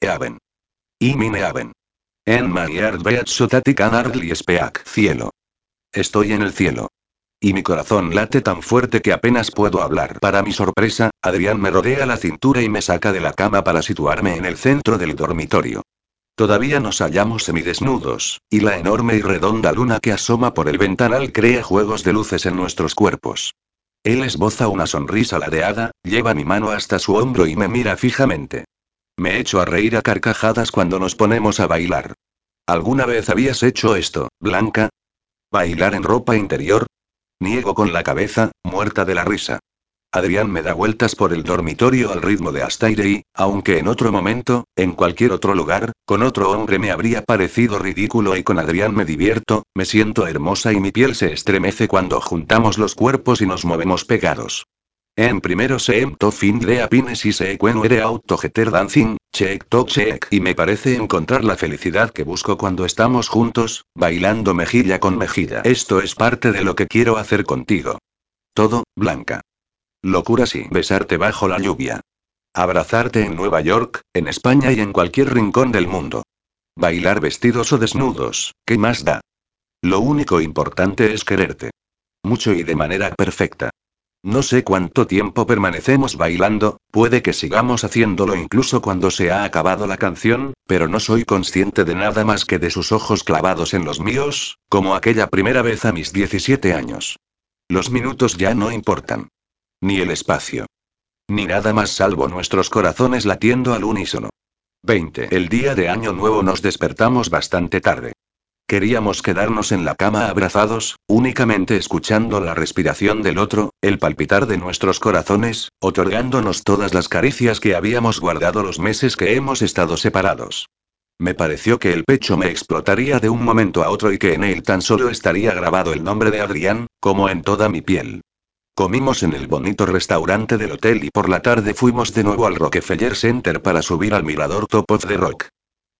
Speaker 1: Eaven. Y mine Eaven. En my heart beats that speak. Cielo. Estoy en el cielo. Y mi corazón late tan fuerte que apenas puedo hablar. Para mi sorpresa, Adrián me rodea la cintura y me saca de la cama para situarme en el centro del dormitorio. Todavía nos hallamos semidesnudos, y la enorme y redonda luna que asoma por el ventanal crea juegos de luces en nuestros cuerpos. Él esboza una sonrisa ladeada, lleva mi mano hasta su hombro y me mira fijamente. Me echo a reír a carcajadas cuando nos ponemos a bailar. ¿Alguna vez habías hecho esto, Blanca? ¿Bailar en ropa interior? Niego con la cabeza, muerta de la risa. Adrián me da vueltas por el dormitorio al ritmo de Astaire y, aunque en otro momento, en cualquier otro lugar, con otro hombre me habría parecido ridículo y con Adrián me divierto, me siento hermosa y mi piel se estremece cuando juntamos los cuerpos y nos movemos pegados. En primero se to findre a pines y se ere autogeter dancing, check to check. Y me parece encontrar la felicidad que busco cuando estamos juntos, bailando mejilla con mejilla. Esto es parte de lo que quiero hacer contigo. Todo, Blanca. Locura sí. Besarte bajo la lluvia. Abrazarte en Nueva York, en España y en cualquier rincón del mundo. Bailar vestidos o desnudos, ¿qué más da? Lo único importante es quererte. Mucho y de manera perfecta. No sé cuánto tiempo permanecemos bailando, puede que sigamos haciéndolo incluso cuando se ha acabado la canción, pero no soy consciente de nada más que de sus ojos clavados en los míos, como aquella primera vez a mis 17 años. Los minutos ya no importan. Ni el espacio. Ni nada más salvo nuestros corazones latiendo al unísono. 20. El día de Año Nuevo nos despertamos bastante tarde. Queríamos quedarnos en la cama abrazados, únicamente escuchando la respiración del otro, el palpitar de nuestros corazones, otorgándonos todas las caricias que habíamos guardado los meses que hemos estado separados. Me pareció que el pecho me explotaría de un momento a otro y que en él tan solo estaría grabado el nombre de Adrián, como en toda mi piel. Comimos en el bonito restaurante del hotel y por la tarde fuimos de nuevo al Rockefeller Center para subir al mirador Top of the Rock.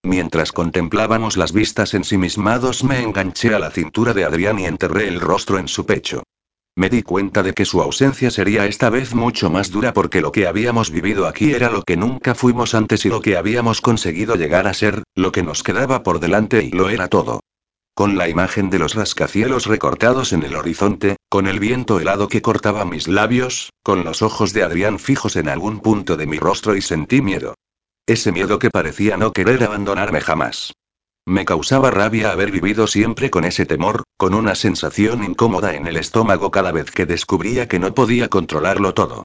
Speaker 1: Mientras contemplábamos las vistas ensimismados me enganché a la cintura de Adrián y enterré el rostro en su pecho. Me di cuenta de que su ausencia sería esta vez mucho más dura porque lo que habíamos vivido aquí era lo que nunca fuimos antes y lo que habíamos conseguido llegar a ser, lo que nos quedaba por delante y lo era todo. Con la imagen de los rascacielos recortados en el horizonte, con el viento helado que cortaba mis labios, con los ojos de Adrián fijos en algún punto de mi rostro y sentí miedo. Ese miedo que parecía no querer abandonarme jamás. Me causaba rabia haber vivido siempre con ese temor, con una sensación incómoda en el estómago cada vez que descubría que no podía controlarlo todo.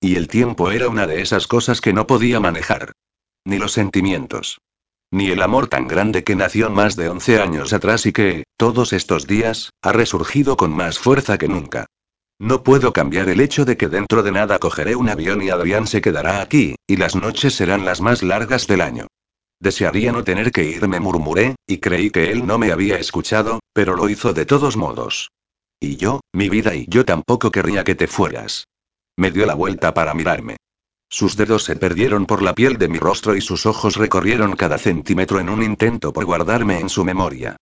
Speaker 1: Y el tiempo era una de esas cosas que no podía manejar. Ni los sentimientos. Ni el amor tan grande que nació más de 11 años atrás y que, todos estos días, ha resurgido con más fuerza que nunca. No puedo cambiar el hecho de que dentro de nada cogeré un avión y Adrián se quedará aquí, y las noches serán las más largas del año. Desearía no tener que irme, murmuré, y creí que él no me había escuchado, pero lo hizo de todos modos. Y yo, mi vida y yo tampoco querría que te fueras. Me dio la vuelta para mirarme. Sus dedos se perdieron por la piel de mi rostro y sus ojos recorrieron cada centímetro en un intento por guardarme en su memoria.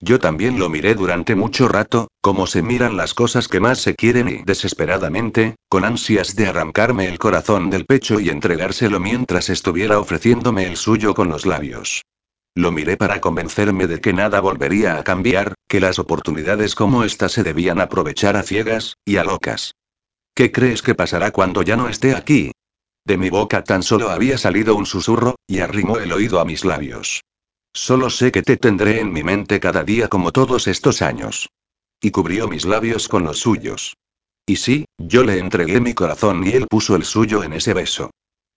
Speaker 1: Yo también lo miré durante mucho rato, como se miran las cosas que más se quieren y desesperadamente, con ansias de arrancarme el corazón del pecho y entregárselo mientras estuviera ofreciéndome el suyo con los labios. Lo miré para convencerme de que nada volvería a cambiar, que las oportunidades como esta se debían aprovechar a ciegas, y a locas. ¿Qué crees que pasará cuando ya no esté aquí? De mi boca tan solo había salido un susurro, y arrimó el oído a mis labios. Solo sé que te tendré en mi mente cada día como todos estos años. Y cubrió mis labios con los suyos. Y sí, yo le entregué mi corazón y él puso el suyo en ese beso.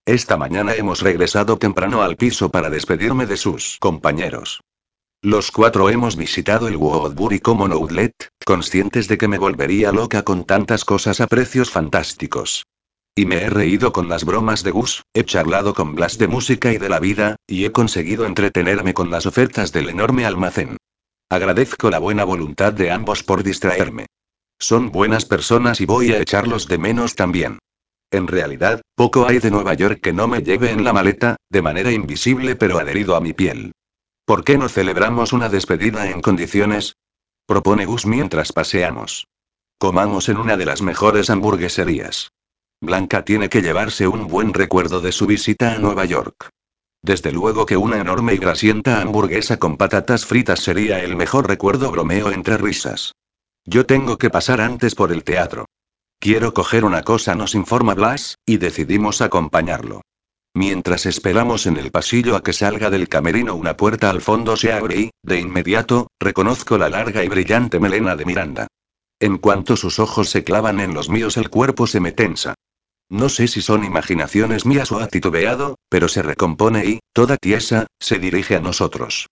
Speaker 1: Esta mañana hemos regresado temprano al piso para despedirme de sus compañeros. Los cuatro hemos visitado el Woodbury Common Outlet, conscientes de que me volvería loca con tantas cosas a precios fantásticos. Y me he reído con las bromas de Gus, he charlado con Blas de música y de la vida, y he conseguido entretenerme con las ofertas del enorme almacén. Agradezco la buena voluntad de ambos por distraerme. Son buenas personas y voy a echarlos de menos también. En realidad, poco hay de Nueva York que no me lleve en la maleta, de manera invisible pero adherido a mi piel. ¿Por qué no celebramos una despedida en condiciones? Propone Gus mientras paseamos. Comamos en una de las mejores hamburgueserías. Blanca tiene que llevarse un buen recuerdo de su visita a Nueva York. Desde luego que una enorme y grasienta hamburguesa con patatas fritas sería el mejor recuerdo, bromeo entre risas. Yo tengo que pasar antes por el teatro. Quiero coger una cosa, nos informa Blas, y decidimos acompañarlo. Mientras esperamos en el pasillo a que salga del camerino, una puerta al fondo se abre y, de inmediato, reconozco la larga y brillante melena de Miranda. En cuanto sus ojos se clavan en los míos, el cuerpo se me tensa. No sé si son imaginaciones mías o ha titubeado, pero se recompone y, toda tiesa, se dirige a nosotros.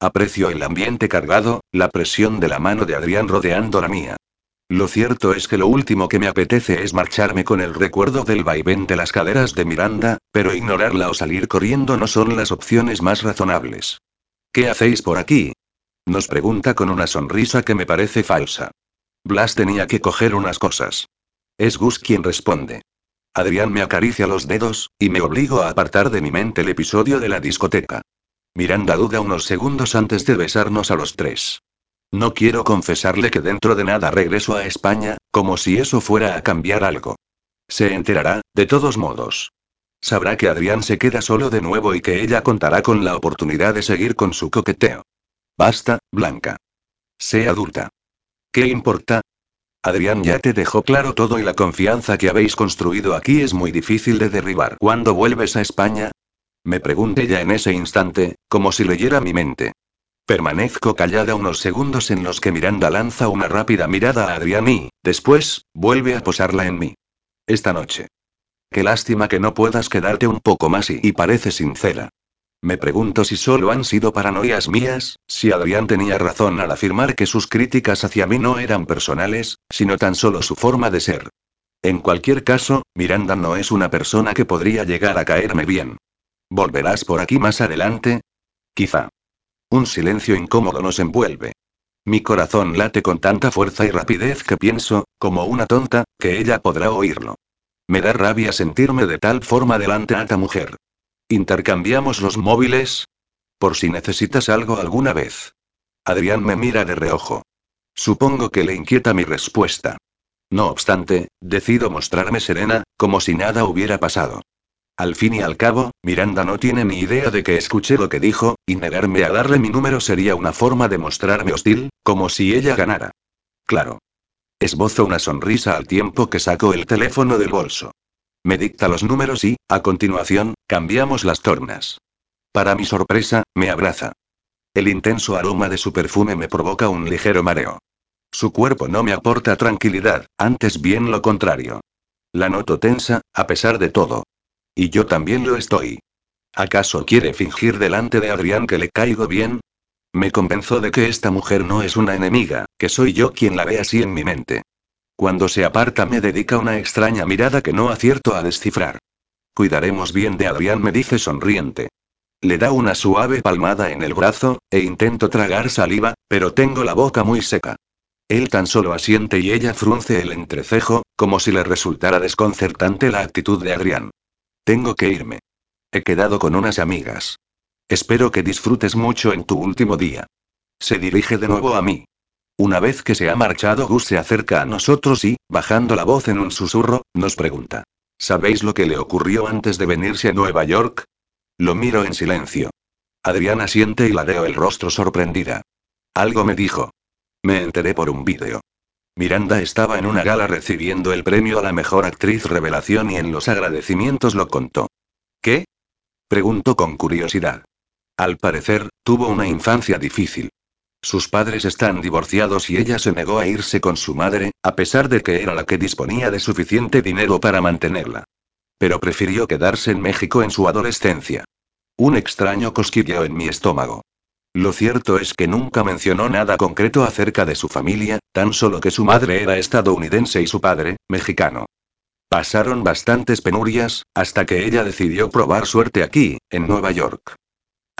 Speaker 1: Aprecio el ambiente cargado, la presión de la mano de Adrián rodeando la mía. Lo cierto es que lo último que me apetece es marcharme con el recuerdo del vaivén de las caderas de Miranda, pero ignorarla o salir corriendo no son las opciones más razonables. ¿Qué hacéis por aquí? Nos pregunta con una sonrisa que me parece falsa. Blas tenía que coger unas cosas. Es Gus quien responde. Adrián me acaricia los dedos, y me obligo a apartar de mi mente el episodio de la discoteca. Miranda duda unos segundos antes de besarnos a los tres. No quiero confesarle que dentro de nada regreso a España, como si eso fuera a cambiar algo. Se enterará, de todos modos. Sabrá que Adrián se queda solo de nuevo y que ella contará con la oportunidad de seguir con su coqueteo. Basta, Blanca. Sé adulta. ¿Qué importa? Adrián ya te dejó claro todo y la confianza que habéis construido aquí es muy difícil de derribar. ¿Cuándo vuelves a España? Me pregunté ya en ese instante, como si leyera mi mente. Permanezco callada unos segundos en los que Miranda lanza una rápida mirada a Adrián y, después, vuelve a posarla en mí. Esta noche. Qué lástima que no puedas quedarte un poco más y, y parece sincera. Me pregunto si solo han sido paranoias mías, si Adrián tenía razón al afirmar que sus críticas hacia mí no eran personales, sino tan solo su forma de ser. En cualquier caso, Miranda no es una persona que podría llegar a caerme bien. ¿Volverás por aquí más adelante? Quizá. Un silencio incómodo nos envuelve. Mi corazón late con tanta fuerza y rapidez que pienso, como una tonta, que ella podrá oírlo. Me da rabia sentirme de tal forma delante a esta mujer. ¿Intercambiamos los móviles? Por si necesitas algo alguna vez. Adrián me mira de reojo. Supongo que le inquieta mi respuesta. No obstante, decido mostrarme serena, como si nada hubiera pasado. Al fin y al cabo, Miranda no tiene ni idea de que escuché lo que dijo, y negarme a darle mi número sería una forma de mostrarme hostil, como si ella ganara. Claro. Esbozo una sonrisa al tiempo que saco el teléfono del bolso. Me dicta los números y, a continuación, cambiamos las tornas. Para mi sorpresa, me abraza. El intenso aroma de su perfume me provoca un ligero mareo. Su cuerpo no me aporta tranquilidad, antes bien lo contrario. La noto tensa, a pesar de todo. Y yo también lo estoy. ¿Acaso quiere fingir delante de Adrián que le caigo bien? Me convenzo de que esta mujer no es una enemiga, que soy yo quien la ve así en mi mente. Cuando se aparta me dedica una extraña mirada que no acierto a descifrar. Cuidaremos bien de Adrián, me dice sonriente. Le da una suave palmada en el brazo, e intento tragar saliva, pero tengo la boca muy seca. Él tan solo asiente y ella frunce el entrecejo, como si le resultara desconcertante la actitud de Adrián. Tengo que irme. He quedado con unas amigas. Espero que disfrutes mucho en tu último día. Se dirige de nuevo a mí. Una vez que se ha marchado, Gus se acerca a nosotros y, bajando la voz en un susurro, nos pregunta. ¿Sabéis lo que le ocurrió antes de venirse a Nueva York? Lo miro en silencio. Adriana siente y ladeo el rostro sorprendida. Algo me dijo. Me enteré por un vídeo. Miranda estaba en una gala recibiendo el premio a la mejor actriz revelación y en los agradecimientos lo contó. ¿Qué? Preguntó con curiosidad. Al parecer, tuvo una infancia difícil. Sus padres están divorciados y ella se negó a irse con su madre, a pesar de que era la que disponía de suficiente dinero para mantenerla. pero prefirió quedarse en México en su adolescencia. Un extraño cosquilleo en mi estómago. Lo cierto es que nunca mencionó nada concreto acerca de su familia, tan solo que su madre era estadounidense y su padre, mexicano. Pasaron bastantes penurias, hasta que ella decidió probar suerte aquí, en Nueva York.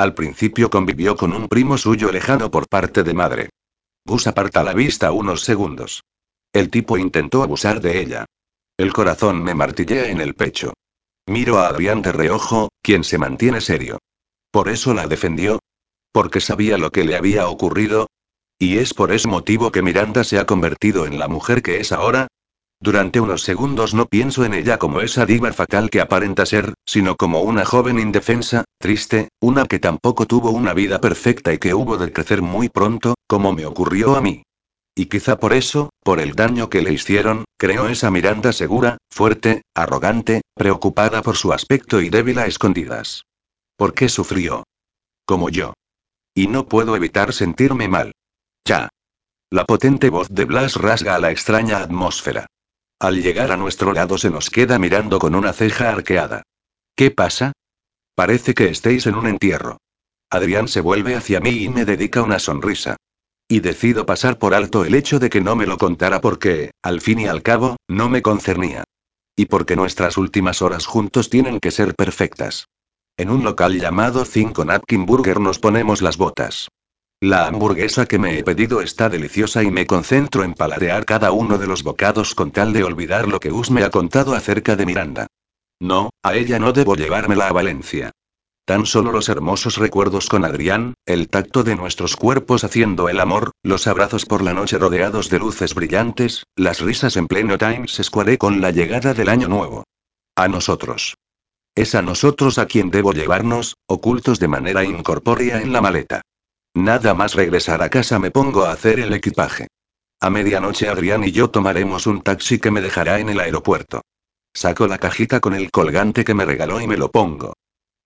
Speaker 1: Al principio convivió con un primo suyo lejano por parte de madre. Gus aparta la vista unos segundos. El tipo intentó abusar de ella. El corazón me martillea en el pecho. Miro a Adrián de reojo, quien se mantiene serio. ¿Por eso la defendió? ¿Porque sabía lo que le había ocurrido? ¿Y es por ese motivo que Miranda se ha convertido en la mujer que es ahora? Durante unos segundos no pienso en ella como esa diva fatal que aparenta ser, sino como una joven indefensa, triste, una que tampoco tuvo una vida perfecta y que hubo de crecer muy pronto, como me ocurrió a mí. Y quizá por eso, por el daño que le hicieron, creó esa Miranda segura, fuerte, arrogante, preocupada por su aspecto y débil a escondidas. ¿Por qué sufrió? Como yo. Y no puedo evitar sentirme mal. Ya. La potente voz de Blas rasga la extraña atmósfera. Al llegar a nuestro lado se nos queda mirando con una ceja arqueada. ¿Qué pasa? Parece que estéis en un entierro. Adrián se vuelve hacia mí y me dedica una sonrisa. Y decido pasar por alto el hecho de que no me lo contara porque, al fin y al cabo, no me concernía. Y porque nuestras últimas horas juntos tienen que ser perfectas. En un local llamado Cinco Napkin Burger nos ponemos las botas. La hamburguesa que me he pedido está deliciosa y me concentro en paladear cada uno de los bocados con tal de olvidar lo que Gus me ha contado acerca de Miranda. No, a ella no debo llevármela a Valencia. Tan solo los hermosos recuerdos con Adrián, el tacto de nuestros cuerpos haciendo el amor, los abrazos por la noche rodeados de luces brillantes, las risas en pleno Times Square con la llegada del año nuevo. A nosotros. Es a nosotros a quien debo llevarnos, ocultos de manera incorpórea en la maleta. Nada más regresar a casa me pongo a hacer el equipaje. A medianoche Adrián y yo tomaremos un taxi que me dejará en el aeropuerto. Saco la cajita con el colgante que me regaló y me lo pongo.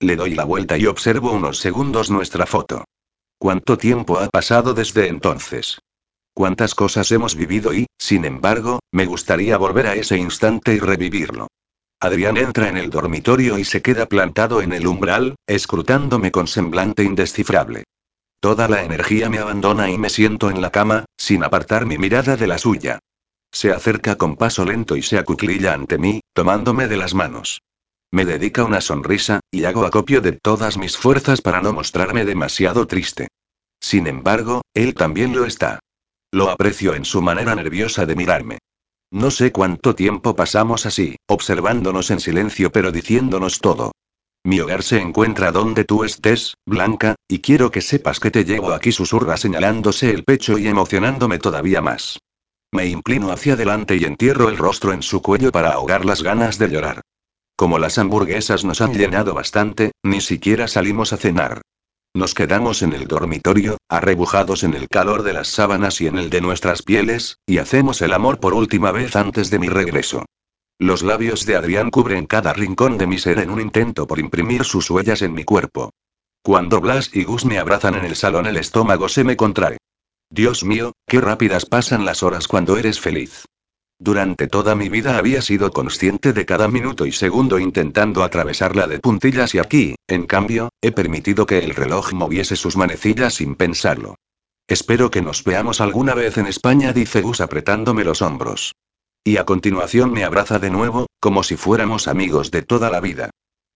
Speaker 1: Le doy la vuelta y observo unos segundos nuestra foto. ¿Cuánto tiempo ha pasado desde entonces? ¿Cuántas cosas hemos vivido y, sin embargo, me gustaría volver a ese instante y revivirlo? Adrián entra en el dormitorio y se queda plantado en el umbral, escrutándome con semblante indescifrable. Toda la energía me abandona y me siento en la cama, sin apartar mi mirada de la suya. Se acerca con paso lento y se acuclilla ante mí, tomándome de las manos. Me dedica una sonrisa, y hago acopio de todas mis fuerzas para no mostrarme demasiado triste. Sin embargo, él también lo está. Lo aprecio en su manera nerviosa de mirarme. No sé cuánto tiempo pasamos así, observándonos en silencio pero diciéndonos todo. Mi hogar se encuentra donde tú estés, Blanca, y quiero que sepas que te llevo aquí, susurra señalándose el pecho y emocionándome todavía más. Me inclino hacia adelante y entierro el rostro en su cuello para ahogar las ganas de llorar. Como las hamburguesas nos han llenado bastante, ni siquiera salimos a cenar. Nos quedamos en el dormitorio, arrebujados en el calor de las sábanas y en el de nuestras pieles, y hacemos el amor por última vez antes de mi regreso. Los labios de Adrián cubren cada rincón de mi ser en un intento por imprimir sus huellas en mi cuerpo. Cuando Blas y Gus me abrazan en el salón el estómago se me contrae. Dios mío, qué rápidas pasan las horas cuando eres feliz. Durante toda mi vida había sido consciente de cada minuto y segundo intentando atravesarla de puntillas y aquí, en cambio, he permitido que el reloj moviese sus manecillas sin pensarlo. Espero que nos veamos alguna vez en España, dice Gus apretándome los hombros. Y a continuación me abraza de nuevo, como si fuéramos amigos de toda la vida.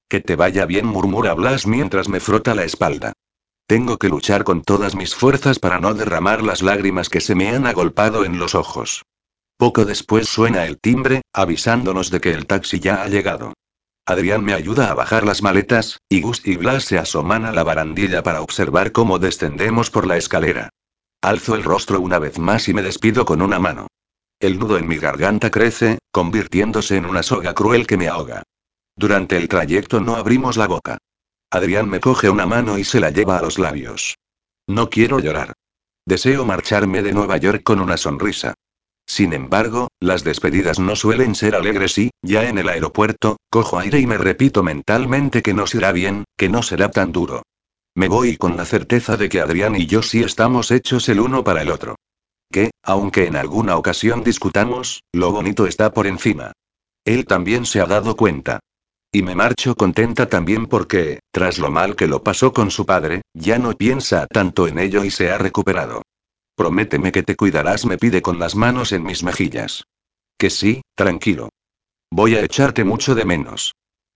Speaker 1: Que te vaya bien, murmura Blas mientras me frota la espalda. Tengo que luchar con todas mis fuerzas para no derramar las lágrimas que se me han agolpado en los ojos. Poco después suena el timbre, avisándonos de que el taxi ya ha llegado. Adrián me ayuda a bajar las maletas, y Gus y Blas se asoman a la barandilla para observar cómo descendemos por la escalera. Alzo el rostro una vez más y me despido con una mano. El nudo en mi garganta crece, convirtiéndose en una soga cruel que me ahoga. Durante el trayecto no abrimos la boca. Adrián me coge una mano y se la lleva a los labios. No quiero llorar. Deseo marcharme de Nueva York con una sonrisa. Sin embargo, las despedidas no suelen ser alegres y, ya en el aeropuerto, cojo aire y me repito mentalmente que no será bien, que no será tan duro. Me voy con la certeza de que Adrián y yo sí estamos hechos el uno para el otro. Que, aunque en alguna ocasión discutamos, lo bonito está por encima. Él también se ha dado cuenta. Y me marcho contenta también porque, tras lo mal que lo pasó con su padre, ya no piensa tanto en ello y se ha recuperado. Prométeme que te cuidarás, me pide con las manos en mis mejillas. Que sí, tranquilo. Voy a echarte mucho de menos.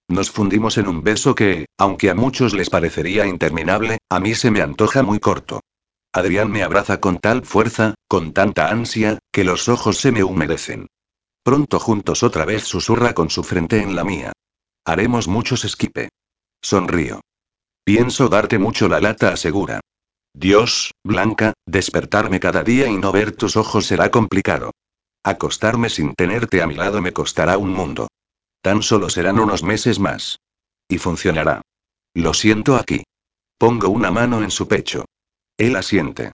Speaker 1: Nos fundimos en un beso que, aunque a muchos les parecería interminable, a mí se me antoja muy corto. Adrián me abraza con tal fuerza, con tanta ansia, que los ojos se me humedecen. Pronto juntos otra vez susurra con su frente en la mía. Haremos muchos esquipe. Sonrío. Pienso darte mucho la lata, asegura. Dios, Blanca, despertarme cada día y no ver tus ojos será complicado. Acostarme sin tenerte a mi lado me costará un mundo. Tan solo serán unos meses más. Y funcionará. Lo siento aquí. Pongo una mano en su pecho. Él asiente.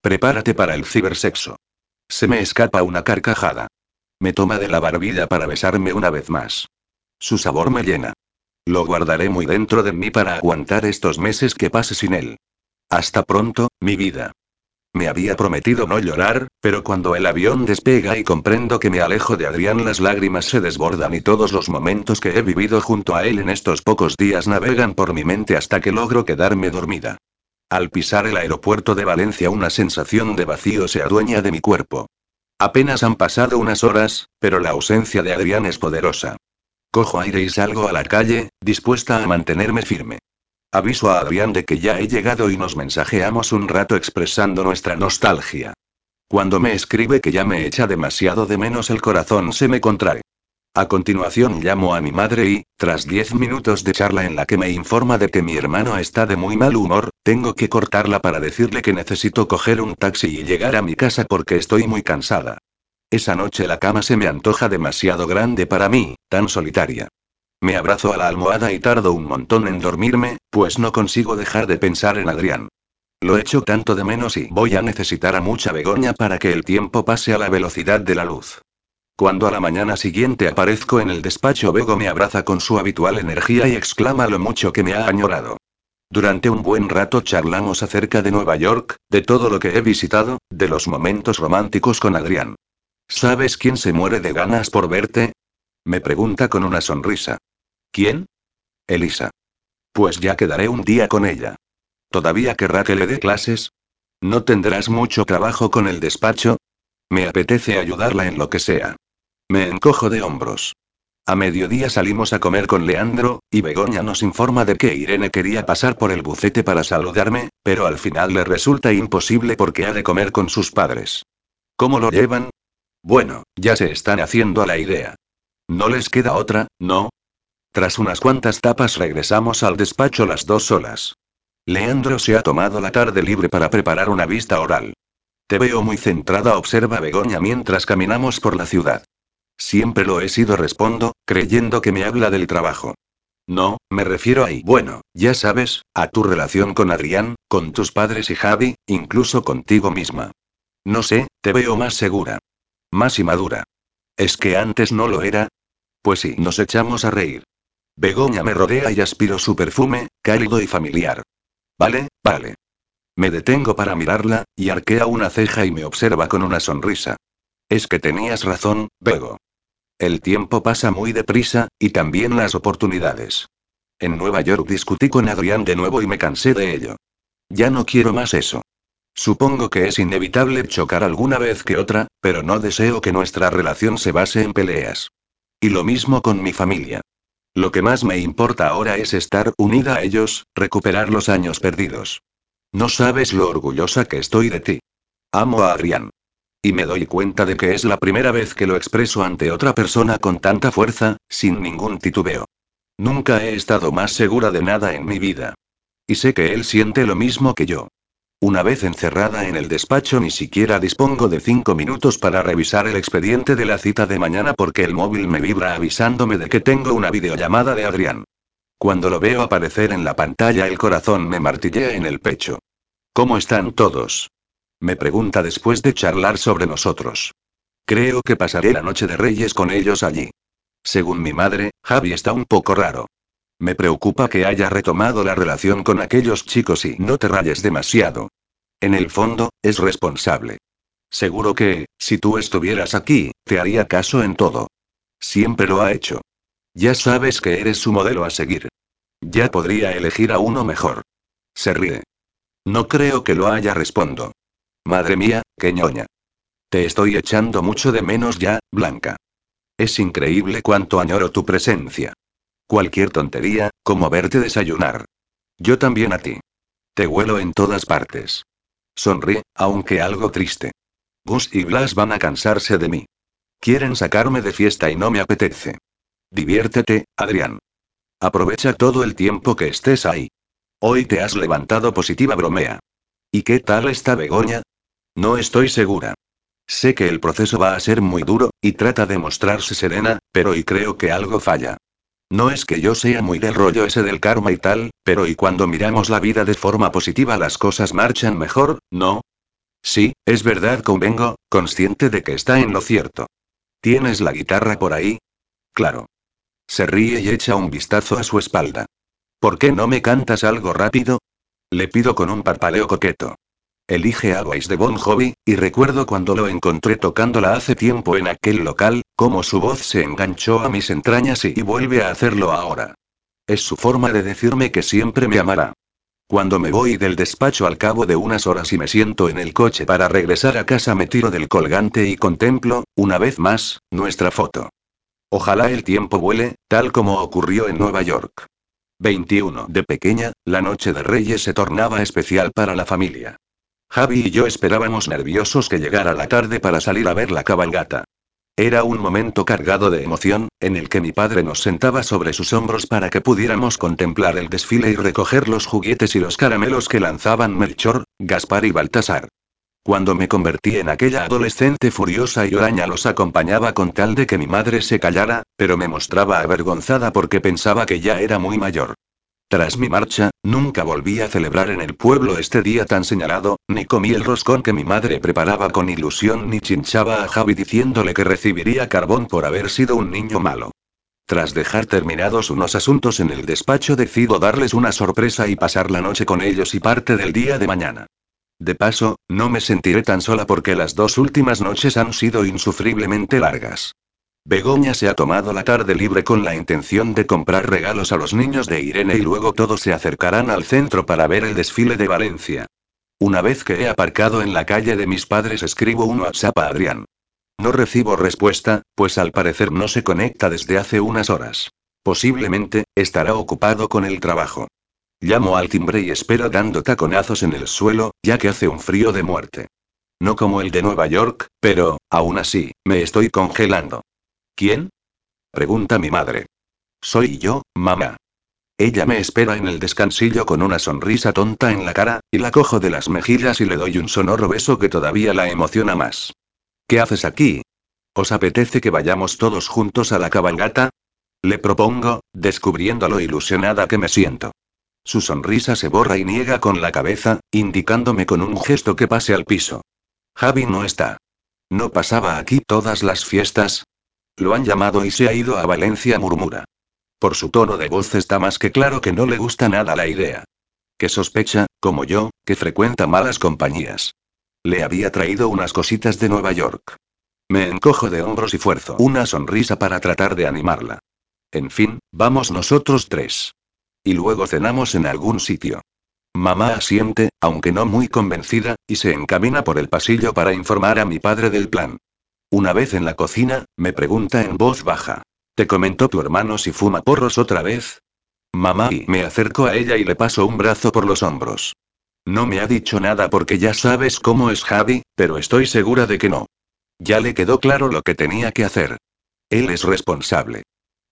Speaker 1: Prepárate para el cibersexo. Se me escapa una carcajada. Me toma de la barbilla para besarme una vez más. Su sabor me llena. Lo guardaré muy dentro de mí para aguantar estos meses que pase sin él. Hasta pronto, mi vida. Me había prometido no llorar, pero cuando el avión despega y comprendo que me alejo de Adrián las lágrimas se desbordan y todos los momentos que he vivido junto a él en estos pocos días navegan por mi mente hasta que logro quedarme dormida. Al pisar el aeropuerto de Valencia una sensación de vacío se adueña de mi cuerpo. Apenas han pasado unas horas, pero la ausencia de Adrián es poderosa. Cojo aire y salgo a la calle, dispuesta a mantenerme firme. Aviso a Adrián de que ya he llegado y nos mensajeamos un rato expresando nuestra nostalgia. Cuando me escribe que ya me echa demasiado de menos el corazón se me contrae. A continuación llamo a mi madre y, tras diez minutos de charla en la que me informa de que mi hermano está de muy mal humor, tengo que cortarla para decirle que necesito coger un taxi y llegar a mi casa porque estoy muy cansada. Esa noche la cama se me antoja demasiado grande para mí, tan solitaria. Me abrazo a la almohada y tardo un montón en dormirme, pues no consigo dejar de pensar en Adrián. Lo echo tanto de menos y voy a necesitar a mucha Begoña para que el tiempo pase a la velocidad de la luz. Cuando a la mañana siguiente aparezco en el despacho, Bego me abraza con su habitual energía y exclama lo mucho que me ha añorado. Durante un buen rato charlamos acerca de Nueva York, de todo lo que he visitado, de los momentos románticos con Adrián. ¿Sabes quién se muere de ganas por verte? Me pregunta con una sonrisa. ¿Quién? Elisa. Pues ya quedaré un día con ella. ¿Todavía querrá que le dé clases? ¿No tendrás mucho trabajo con el despacho? Me apetece ayudarla en lo que sea. Me encojo de hombros. A mediodía salimos a comer con Leandro, y Begoña nos informa de que Irene quería pasar por el bucete para saludarme, pero al final le resulta imposible porque ha de comer con sus padres. ¿Cómo lo llevan? Bueno, ya se están haciendo a la idea. No les queda otra, ¿no? Tras unas cuantas tapas regresamos al despacho las dos solas. Leandro se ha tomado la tarde libre para preparar una vista oral. Te veo muy centrada, observa Begoña mientras caminamos por la ciudad. Siempre lo he sido, respondo, creyendo que me habla del trabajo. No, me refiero a, y bueno, ya sabes, a tu relación con Adrián, con tus padres y Javi, incluso contigo misma. No sé, te veo más segura. Más inmadura. ¿Es que antes no lo era? Pues sí, nos echamos a reír. Begoña me rodea y aspiro su perfume, cálido y familiar. Vale, vale. Me detengo para mirarla, y arquea una ceja y me observa con una sonrisa. Es que tenías razón, Bego. El tiempo pasa muy deprisa, y también las oportunidades. En Nueva York discutí con Adrián de nuevo y me cansé de ello. Ya no quiero más eso. Supongo que es inevitable chocar alguna vez que otra, pero no deseo que nuestra relación se base en peleas. Y lo mismo con mi familia. Lo que más me importa ahora es estar unida a ellos, recuperar los años perdidos. No sabes lo orgullosa que estoy de ti. Amo a Adrián. Y me doy cuenta de que es la primera vez que lo expreso ante otra persona con tanta fuerza, sin ningún titubeo. Nunca he estado más segura de nada en mi vida. Y sé que él siente lo mismo que yo. Una vez encerrada en el despacho ni siquiera dispongo de cinco minutos para revisar el expediente de la cita de mañana porque el móvil me vibra avisándome de que tengo una videollamada de Adrián. Cuando lo veo aparecer en la pantalla el corazón me martillea en el pecho. ¿Cómo están todos? Me pregunta después de charlar sobre nosotros. Creo que pasaré la noche de Reyes con ellos allí. Según mi madre, Javi está un poco raro. Me preocupa que haya retomado la relación con aquellos chicos y no te rayes demasiado. En el fondo, es responsable. Seguro que, si tú estuvieras aquí, te haría caso en todo. Siempre lo ha hecho. Ya sabes que eres su modelo a seguir. Ya podría elegir a uno mejor. Se ríe. No creo que lo haya, respondo. Madre mía, qué ñoña. Te estoy echando mucho de menos ya, Blanca. Es increíble cuánto añoro tu presencia. Cualquier tontería, como verte desayunar. Yo también a ti. Te huelo en todas partes. Sonríe, aunque algo triste. Gus y Blas van a cansarse de mí. Quieren sacarme de fiesta y no me apetece. Diviértete, Adrián. Aprovecha todo el tiempo que estés ahí. Hoy te has levantado positiva, bromea. ¿Y qué tal está Begoña? No estoy segura. Sé que el proceso va a ser muy duro, y trata de mostrarse serena, pero y creo que algo falla. No es que yo sea muy del rollo ese del karma y tal, pero y cuando miramos la vida de forma positiva las cosas marchan mejor, ¿no? Sí, es verdad, convengo, consciente de que está en lo cierto. ¿Tienes la guitarra por ahí? Claro. Se ríe y echa un vistazo a su espalda. ¿Por qué no me cantas algo rápido? Le pido con un parpaleo coqueto. Elige Always de Bon Jovi, y recuerdo cuando lo encontré tocándola hace tiempo en aquel local, cómo su voz se enganchó a mis entrañas y, y vuelve a hacerlo ahora. Es su forma de decirme que siempre me amará. Cuando me voy del despacho al cabo de unas horas y me siento en el coche para regresar a casa me tiro del colgante y contemplo, una vez más, nuestra foto. Ojalá el tiempo vuele, tal como ocurrió en Nueva York. 21. De pequeña, la noche de Reyes se tornaba especial para la familia. Javi y yo esperábamos nerviosos que llegara la tarde para salir a ver la cabalgata. Era un momento cargado de emoción, en el que mi padre nos sentaba sobre sus hombros para que pudiéramos contemplar el desfile y recoger los juguetes y los caramelos que lanzaban Melchor, Gaspar y Baltasar. Cuando me convertí en aquella adolescente furiosa y oraña los acompañaba con tal de que mi madre se callara, pero me mostraba avergonzada porque pensaba que ya era muy mayor. Tras mi marcha, nunca volví a celebrar en el pueblo este día tan señalado, ni comí el roscón que mi madre preparaba con ilusión ni chinchaba a Javi diciéndole que recibiría carbón por haber sido un niño malo. Tras dejar terminados unos asuntos en el despacho decido darles una sorpresa y pasar la noche con ellos y parte del día de mañana. De paso, no me sentiré tan sola porque las dos últimas noches han sido insufriblemente largas. Begoña se ha tomado la tarde libre con la intención de comprar regalos a los niños de Irene y luego todos se acercarán al centro para ver el desfile de Valencia. Una vez que he aparcado en la calle de mis padres escribo un WhatsApp a Adrián. No recibo respuesta, pues al parecer no se conecta desde hace unas horas. Posiblemente, estará ocupado con el trabajo. Llamo al timbre y espero dando taconazos en el suelo, ya que hace un frío de muerte. No como el de Nueva York, pero, aún así, me estoy congelando. ¿Quién? Pregunta mi madre. Soy yo, mamá. Ella me espera en el descansillo con una sonrisa tonta en la cara, y la cojo de las mejillas y le doy un sonoro beso que todavía la emociona más. ¿Qué haces aquí? ¿Os apetece que vayamos todos juntos a la cabalgata? Le propongo, descubriendo lo ilusionada que me siento. Su sonrisa se borra y niega con la cabeza, indicándome con un gesto que pase al piso. Javi no está. ¿No pasaba aquí todas las fiestas? Lo han llamado y se ha ido a Valencia, murmura. Por su tono de voz está más que claro que no le gusta nada la idea. Que sospecha, como yo, que frecuenta malas compañías. Le había traído unas cositas de Nueva York. Me encojo de hombros y fuerzo una sonrisa para tratar de animarla. En fin, vamos nosotros tres. Y luego cenamos en algún sitio. Mamá asiente, aunque no muy convencida, y se encamina por el pasillo para informar a mi padre del plan. Una vez en la cocina, me pregunta en voz baja. ¿Te comentó tu hermano si fuma porros otra vez? Mamá y me acerco a ella y le paso un brazo por los hombros. No me ha dicho nada porque ya sabes cómo es Javi, pero estoy segura de que no. Ya le quedó claro lo que tenía que hacer. Él es responsable.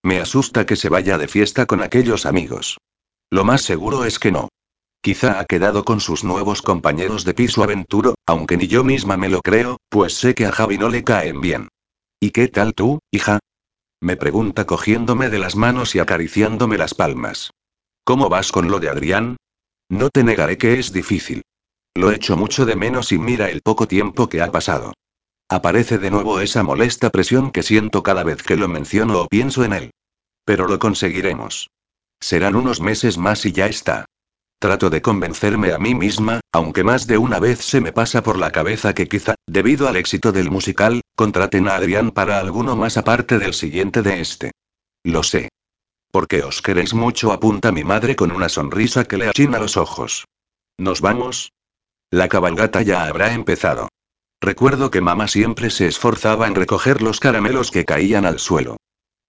Speaker 1: Me asusta que se vaya de fiesta con aquellos amigos. Lo más seguro es que no. Quizá ha quedado con sus nuevos compañeros de piso aventuro, aunque ni yo misma me lo creo, pues sé que a Javi no le caen bien. ¿Y qué tal tú, hija? Me pregunta cogiéndome de las manos y acariciándome las palmas. ¿Cómo vas con lo de Adrián? No te negaré que es difícil. Lo echo mucho de menos y mira el poco tiempo que ha pasado. Aparece de nuevo esa molesta presión que siento cada vez que lo menciono o pienso en él. Pero lo conseguiremos. Serán unos meses más y ya está. Trato de convencerme a mí misma, aunque más de una vez se me pasa por la cabeza que quizá, debido al éxito del musical, contraten a Adrián para alguno más aparte del siguiente de este. Lo sé. Porque os queréis mucho, apunta mi madre con una sonrisa que le achina los ojos. ¿Nos vamos? La cabalgata ya habrá empezado. Recuerdo que mamá siempre se esforzaba en recoger los caramelos que caían al suelo.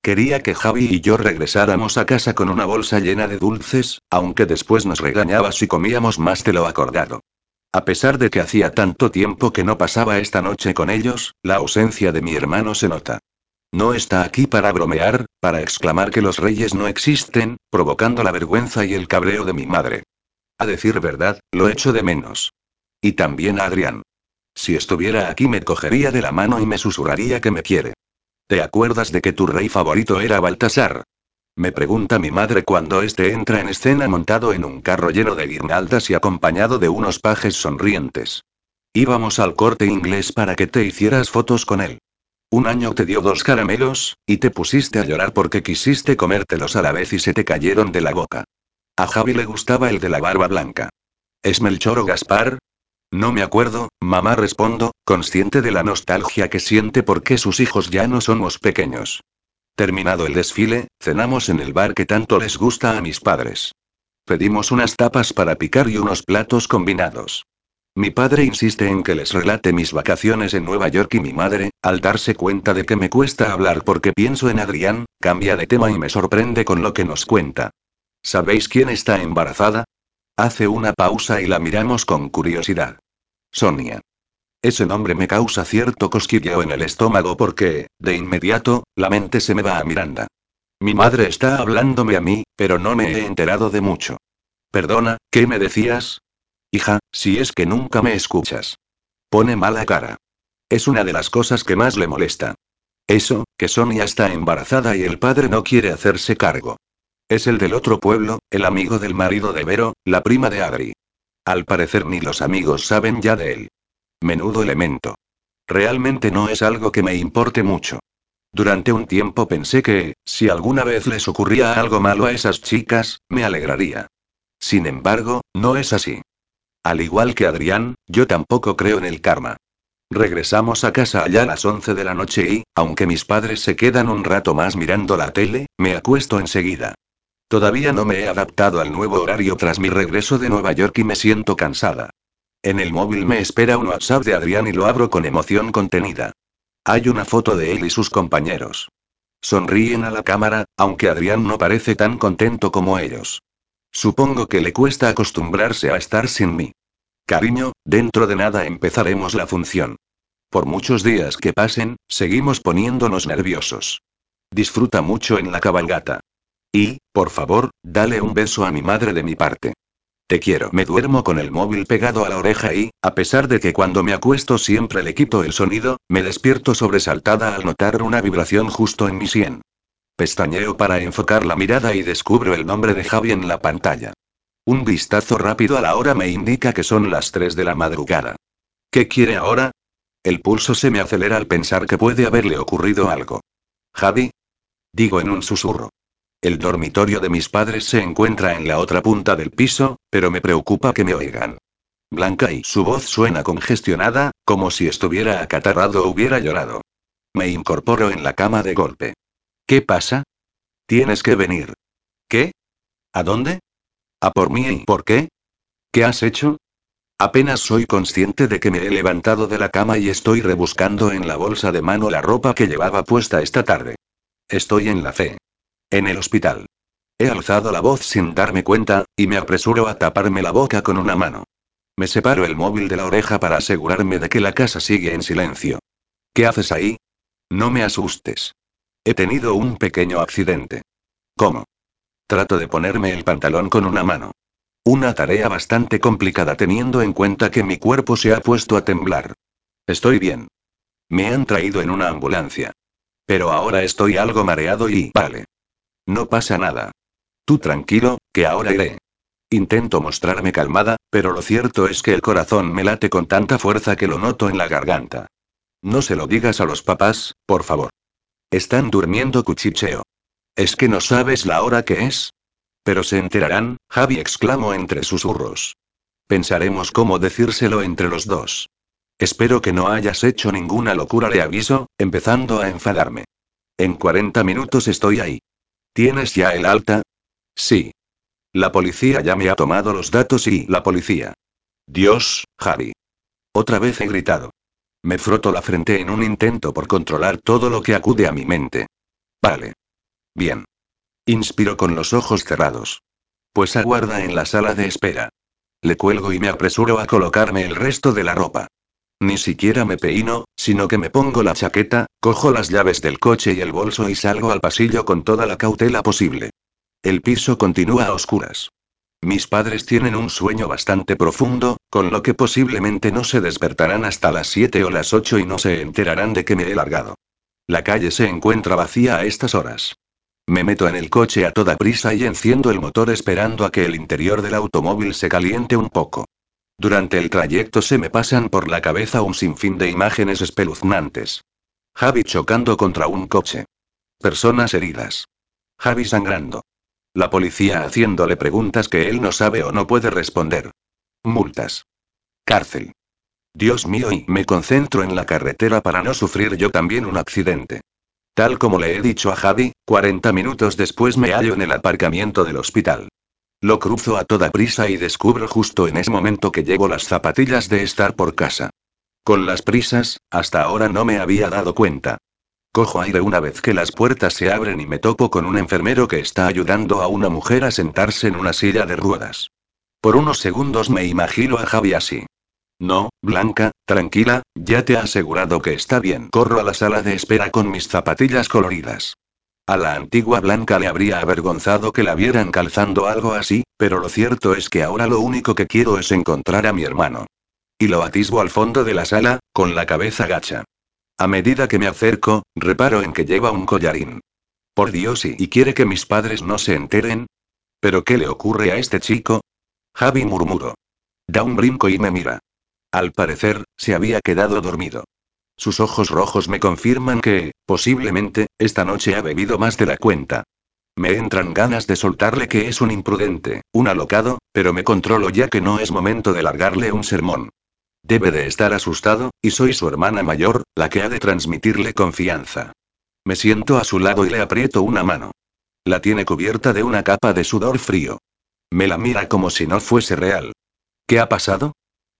Speaker 1: Quería que Javi y yo regresáramos a casa con una bolsa llena de dulces, aunque después nos regañaba si comíamos más de lo acordado. A pesar de que hacía tanto tiempo que no pasaba esta noche con ellos, la ausencia de mi hermano se nota. No está aquí para bromear, para exclamar que los reyes no existen, provocando la vergüenza y el cabreo de mi madre. A decir verdad, lo echo de menos. Y también a Adrián. Si estuviera aquí me cogería de la mano y me susurraría que me quiere. ¿Te acuerdas de que tu rey favorito era Baltasar? Me pregunta mi madre cuando este entra en escena montado en un carro lleno de guirnaldas y acompañado de unos pajes sonrientes. Íbamos al corte inglés para que te hicieras fotos con él. Un año te dio dos caramelos, y te pusiste a llorar porque quisiste comértelos a la vez y se te cayeron de la boca. A Javi le gustaba el de la barba blanca. ¿Es Melchor o Gaspar? No me acuerdo, mamá respondo, consciente de la nostalgia que siente porque sus hijos ya no somos pequeños. Terminado el desfile, cenamos en el bar que tanto les gusta a mis padres. Pedimos unas tapas para picar y unos platos combinados. Mi padre insiste en que les relate mis vacaciones en Nueva York y mi madre, al darse cuenta de que me cuesta hablar porque pienso en Adrián, cambia de tema y me sorprende con lo que nos cuenta. ¿Sabéis quién está embarazada? Hace una pausa y la miramos con curiosidad. Sonia. Ese nombre me causa cierto cosquilleo en el estómago porque, de inmediato, la mente se me va a Miranda. Mi madre está hablándome a mí, pero no me he enterado de mucho. Perdona, ¿qué me decías? Hija, si es que nunca me escuchas. Pone mala cara. Es una de las cosas que más le molesta. Eso, que Sonia está embarazada y el padre no quiere hacerse cargo. Es el del otro pueblo, el amigo del marido de Vero, la prima de Adri. Al parecer ni los amigos saben ya de él. Menudo elemento. Realmente no es algo que me importe mucho. Durante un tiempo pensé que, si alguna vez les ocurría algo malo a esas chicas, me alegraría. Sin embargo, no es así. Al igual que Adrián, yo tampoco creo en el karma. Regresamos a casa allá a las 11 de la noche y, aunque mis padres se quedan un rato más mirando la tele, me acuesto enseguida. Todavía no me he adaptado al nuevo horario tras mi regreso de Nueva York y me siento cansada. En el móvil me espera un WhatsApp de Adrián y lo abro con emoción contenida. Hay una foto de él y sus compañeros. Sonríen a la cámara, aunque Adrián no parece tan contento como ellos. Supongo que le cuesta acostumbrarse a estar sin mí. Cariño, dentro de nada empezaremos la función. Por muchos días que pasen, seguimos poniéndonos nerviosos. Disfruta mucho en la cabalgata. Y, por favor, dale un beso a mi madre de mi parte. Te quiero. Me duermo con el móvil pegado a la oreja y, a pesar de que cuando me acuesto siempre le quito el sonido, me despierto sobresaltada al notar una vibración justo en mi sien. Pestañeo para enfocar la mirada y descubro el nombre de Javi en la pantalla. Un vistazo rápido a la hora me indica que son las 3 de la madrugada. ¿Qué quiere ahora? El pulso se me acelera al pensar que puede haberle ocurrido algo. Javi. Digo en un susurro. El dormitorio de mis padres se encuentra en la otra punta del piso, pero me preocupa que me oigan. Blanca y su voz suena congestionada, como si estuviera acatarrado o hubiera llorado. Me incorporo en la cama de golpe. ¿Qué pasa? Tienes que venir. ¿Qué? ¿A dónde? ¿A por mí y por qué? ¿Qué has hecho? Apenas soy consciente de que me he levantado de la cama y estoy rebuscando en la bolsa de mano la ropa que llevaba puesta esta tarde. Estoy en la fe. En el hospital. He alzado la voz sin darme cuenta, y me apresuro a taparme la boca con una mano. Me separo el móvil de la oreja para asegurarme de que la casa sigue en silencio. ¿Qué haces ahí? No me asustes. He tenido un pequeño accidente. ¿Cómo? Trato de ponerme el pantalón con una mano. Una tarea bastante complicada teniendo en cuenta que mi cuerpo se ha puesto a temblar. Estoy bien. Me han traído en una ambulancia. Pero ahora estoy algo mareado y... Vale. No pasa nada. Tú tranquilo, que ahora iré. Intento mostrarme calmada, pero lo cierto es que el corazón me late con tanta fuerza que lo noto en la garganta. No se lo digas a los papás, por favor. Están durmiendo cuchicheo. ¿Es que no sabes la hora que es? Pero se enterarán, Javi exclamó entre susurros. Pensaremos cómo decírselo entre los dos. Espero que no hayas hecho ninguna locura, le aviso, empezando a enfadarme. En 40 minutos estoy ahí. ¿Tienes ya el alta? Sí. La policía ya me ha tomado los datos y la policía. Dios, Javi. Otra vez he gritado. Me froto la frente en un intento por controlar todo lo que acude a mi mente. Vale. Bien. Inspiro con los ojos cerrados. Pues aguarda en la sala de espera. Le cuelgo y me apresuro a colocarme el resto de la ropa. Ni siquiera me peino, sino que me pongo la chaqueta, cojo las llaves del coche y el bolso y salgo al pasillo con toda la cautela posible. El piso continúa a oscuras. Mis padres tienen un sueño bastante profundo, con lo que posiblemente no se despertarán hasta las 7 o las 8 y no se enterarán de que me he largado. La calle se encuentra vacía a estas horas. Me meto en el coche a toda prisa y enciendo el motor esperando a que el interior del automóvil se caliente un poco. Durante el trayecto se me pasan por la cabeza un sinfín de imágenes espeluznantes. Javi chocando contra un coche. Personas heridas. Javi sangrando. La policía haciéndole preguntas que él no sabe o no puede responder. Multas. Cárcel. Dios mío, y me concentro en la carretera para no sufrir yo también un accidente. Tal como le he dicho a Javi, 40 minutos después me hallo en el aparcamiento del hospital. Lo cruzo a toda prisa y descubro justo en ese momento que llevo las zapatillas de estar por casa. Con las prisas, hasta ahora no me había dado cuenta. Cojo aire una vez que las puertas se abren y me topo con un enfermero que está ayudando a una mujer a sentarse en una silla de ruedas. Por unos segundos me imagino a Javi así. No, Blanca, tranquila, ya te he asegurado que está bien. Corro a la sala de espera con mis zapatillas coloridas. A la antigua Blanca le habría avergonzado que la vieran calzando algo así, pero lo cierto es que ahora lo único que quiero es encontrar a mi hermano. Y lo atisbo al fondo de la sala, con la cabeza gacha. A medida que me acerco, reparo en que lleva un collarín. Por Dios, ¿y, ¿y quiere que mis padres no se enteren? ¿Pero qué le ocurre a este chico? Javi murmuró. Da un brinco y me mira. Al parecer, se había quedado dormido. Sus ojos rojos me confirman que, posiblemente, esta noche ha bebido más de la cuenta. Me entran ganas de soltarle que es un imprudente, un alocado, pero me controlo ya que no es momento de largarle un sermón. Debe de estar asustado, y soy su hermana mayor, la que ha de transmitirle confianza. Me siento a su lado y le aprieto una mano. La tiene cubierta de una capa de sudor frío. Me la mira como si no fuese real. ¿Qué ha pasado?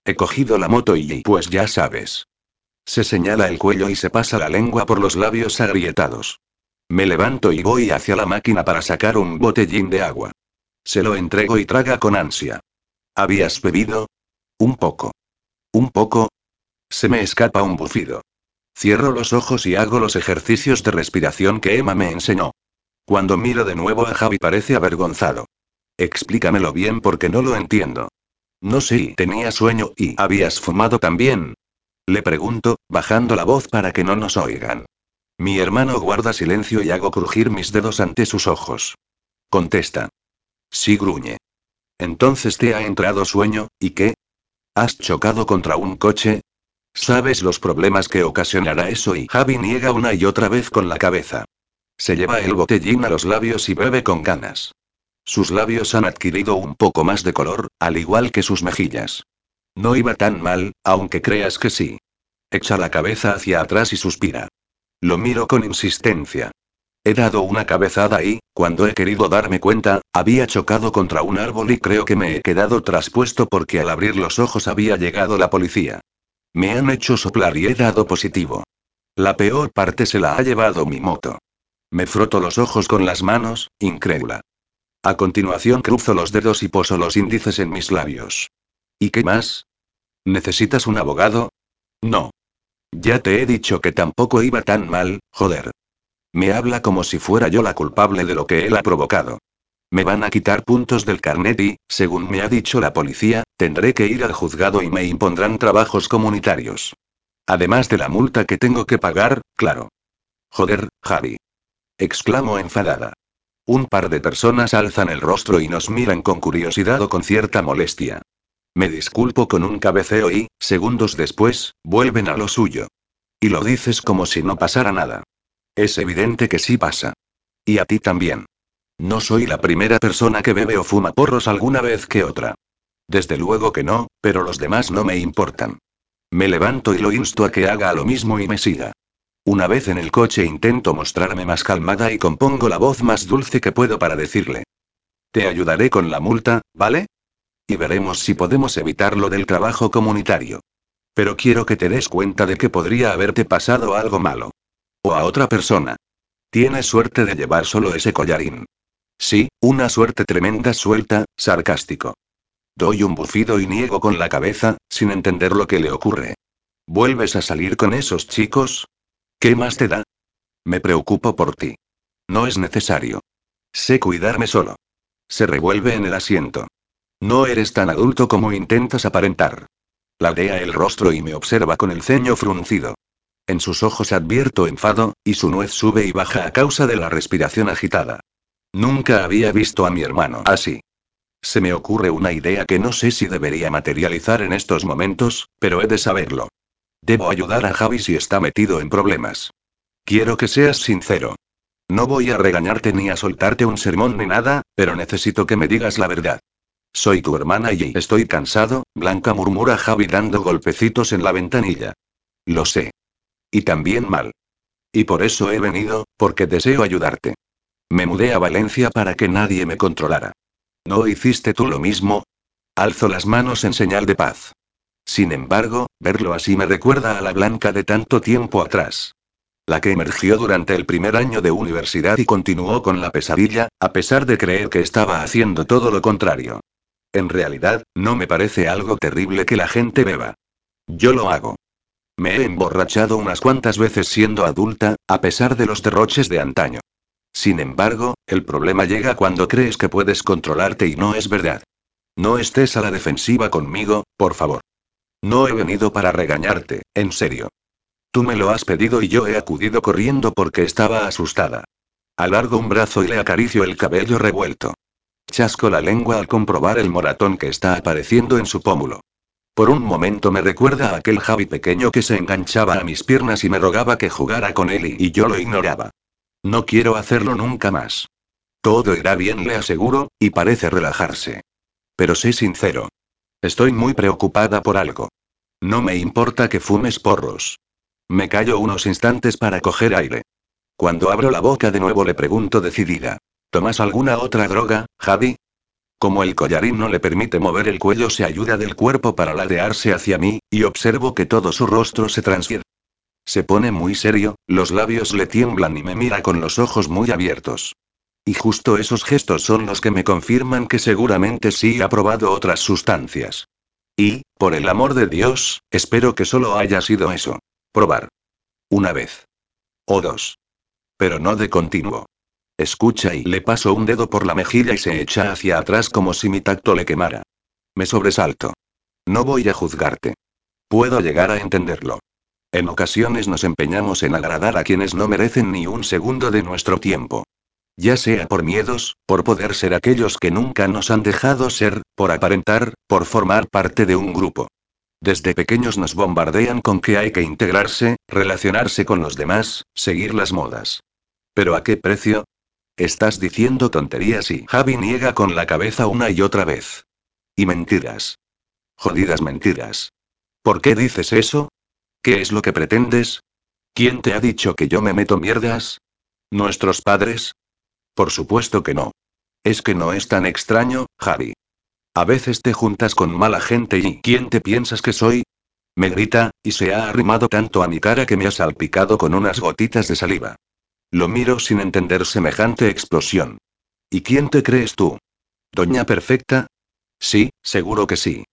Speaker 1: He cogido la moto y pues ya sabes. Se señala el cuello y se pasa la lengua por los labios agrietados. Me levanto y voy hacia la máquina para sacar un botellín de agua. Se lo entrego y traga con ansia. ¿Habías bebido? Un poco. Un poco. Se me escapa un bufido. Cierro los ojos y hago los ejercicios de respiración que Emma me enseñó. Cuando miro de nuevo a Javi parece avergonzado. Explícamelo bien porque no lo entiendo. No sé, tenía sueño y habías fumado también. Le pregunto, bajando la voz para que no nos oigan. Mi hermano guarda silencio y hago crujir mis dedos ante sus ojos. Contesta. Sí gruñe. Entonces te ha entrado sueño, ¿y qué? ¿Has chocado contra un coche? ¿Sabes los problemas que ocasionará eso? Y Javi niega una y otra vez con la cabeza. Se lleva el botellín a los labios y bebe con ganas. Sus labios han adquirido un poco más de color, al igual que sus mejillas. No iba tan mal, aunque creas que sí. Echa la cabeza hacia atrás y suspira. Lo miro con insistencia. He dado una cabezada y, cuando he querido darme cuenta, había chocado contra un árbol y creo que me he quedado traspuesto porque al abrir los ojos había llegado la policía. Me han hecho soplar y he dado positivo. La peor parte se la ha llevado mi moto. Me froto los ojos con las manos, incrédula. A continuación cruzo los dedos y poso los índices en mis labios. ¿Y qué más? ¿Necesitas un abogado? No. Ya te he dicho que tampoco iba tan mal, joder. Me habla como si fuera yo la culpable de lo que él ha provocado. Me van a quitar puntos del carnet y, según me ha dicho la policía, tendré que ir al juzgado y me impondrán trabajos comunitarios. Además de la multa que tengo que pagar, claro. Joder, Javi. Exclamo enfadada. Un par de personas alzan el rostro y nos miran con curiosidad o con cierta molestia. Me disculpo con un cabeceo y, segundos después, vuelven a lo suyo. Y lo dices como si no pasara nada. Es evidente que sí pasa. Y a ti también. No soy la primera persona que bebe o fuma porros alguna vez que otra. Desde luego que no, pero los demás no me importan. Me levanto y lo insto a que haga lo mismo y me siga. Una vez en el coche intento mostrarme más calmada y compongo la voz más dulce que puedo para decirle. Te ayudaré con la multa, ¿vale? Y veremos si podemos evitar lo del trabajo comunitario. Pero quiero que te des cuenta de que podría haberte pasado algo malo. O a otra persona. Tienes suerte de llevar solo ese collarín. Sí, una suerte tremenda suelta, sarcástico. Doy un bufido y niego con la cabeza, sin entender lo que le ocurre. ¿Vuelves a salir con esos chicos? ¿Qué más te da? Me preocupo por ti. No es necesario. Sé cuidarme solo. Se revuelve en el asiento. No eres tan adulto como intentas aparentar. Ladea el rostro y me observa con el ceño fruncido. En sus ojos advierto enfado, y su nuez sube y baja a causa de la respiración agitada. Nunca había visto a mi hermano así. Se me ocurre una idea que no sé si debería materializar en estos momentos, pero he de saberlo. Debo ayudar a Javi si está metido en problemas. Quiero que seas sincero. No voy a regañarte ni a soltarte un sermón ni nada, pero necesito que me digas la verdad. Soy tu hermana y estoy cansado, Blanca murmura Javi dando golpecitos en la ventanilla. Lo sé. Y también mal. Y por eso he venido, porque deseo ayudarte. Me mudé a Valencia para que nadie me controlara. ¿No hiciste tú lo mismo? Alzo las manos en señal de paz. Sin embargo, verlo así me recuerda a la Blanca de tanto tiempo atrás. La que emergió durante el primer año de universidad y continuó con la pesadilla, a pesar de creer que estaba haciendo todo lo contrario. En realidad, no me parece algo terrible que la gente beba. Yo lo hago. Me he emborrachado unas cuantas veces siendo adulta, a pesar de los derroches de antaño. Sin embargo, el problema llega cuando crees que puedes controlarte y no es verdad. No estés a la defensiva conmigo, por favor. No he venido para regañarte, en serio. Tú me lo has pedido y yo he acudido corriendo porque estaba asustada. Alargo un brazo y le acaricio el cabello revuelto. Chasco la lengua al comprobar el moratón que está apareciendo en su pómulo. Por un momento me recuerda a aquel Javi pequeño que se enganchaba a mis piernas y me rogaba que jugara con él y, yo lo ignoraba. No quiero hacerlo nunca más. Todo irá bien, le aseguro, y parece relajarse. Pero sé sincero. Estoy muy preocupada por algo. No me importa que fumes porros. Me callo unos instantes para coger aire. Cuando abro la boca de nuevo le pregunto decidida. ¿Tomas alguna otra droga, Javi? Como el collarín no le permite mover el cuello, se ayuda del cuerpo para ladearse hacia mí, y observo que todo su rostro se transfiere. Se pone muy serio, los labios le tiemblan y me mira con los ojos muy abiertos. Y justo esos gestos son los que me confirman que seguramente sí ha probado otras sustancias. Y, por el amor de Dios, espero que solo haya sido eso. Probar. Una vez. O dos. Pero no de continuo. Escucha y le paso un dedo por la mejilla y se echa hacia atrás como si mi tacto le quemara. Me sobresalto. No voy a juzgarte. Puedo llegar a entenderlo. En ocasiones nos empeñamos en agradar a quienes no merecen ni un segundo de nuestro tiempo. Ya sea por miedos, por poder ser aquellos que nunca nos han dejado ser, por aparentar, por formar parte de un grupo. Desde pequeños nos bombardean con que hay que integrarse, relacionarse con los demás, seguir las modas. ¿Pero a qué precio? Estás diciendo tonterías y Javi niega con la cabeza una y otra vez. Y mentiras. Jodidas mentiras. ¿Por qué dices eso? ¿Qué es lo que pretendes? ¿Quién te ha dicho que yo me meto mierdas? ¿Nuestros padres? Por supuesto que no. Es que no es tan extraño, Javi. A veces te juntas con mala gente y ¿quién te piensas que soy? Me grita, y se ha arrimado tanto a mi cara que me ha salpicado con unas gotitas de saliva. Lo miro sin entender semejante explosión. ¿Y quién te crees tú? ¿Doña Perfecta? Sí, seguro que sí.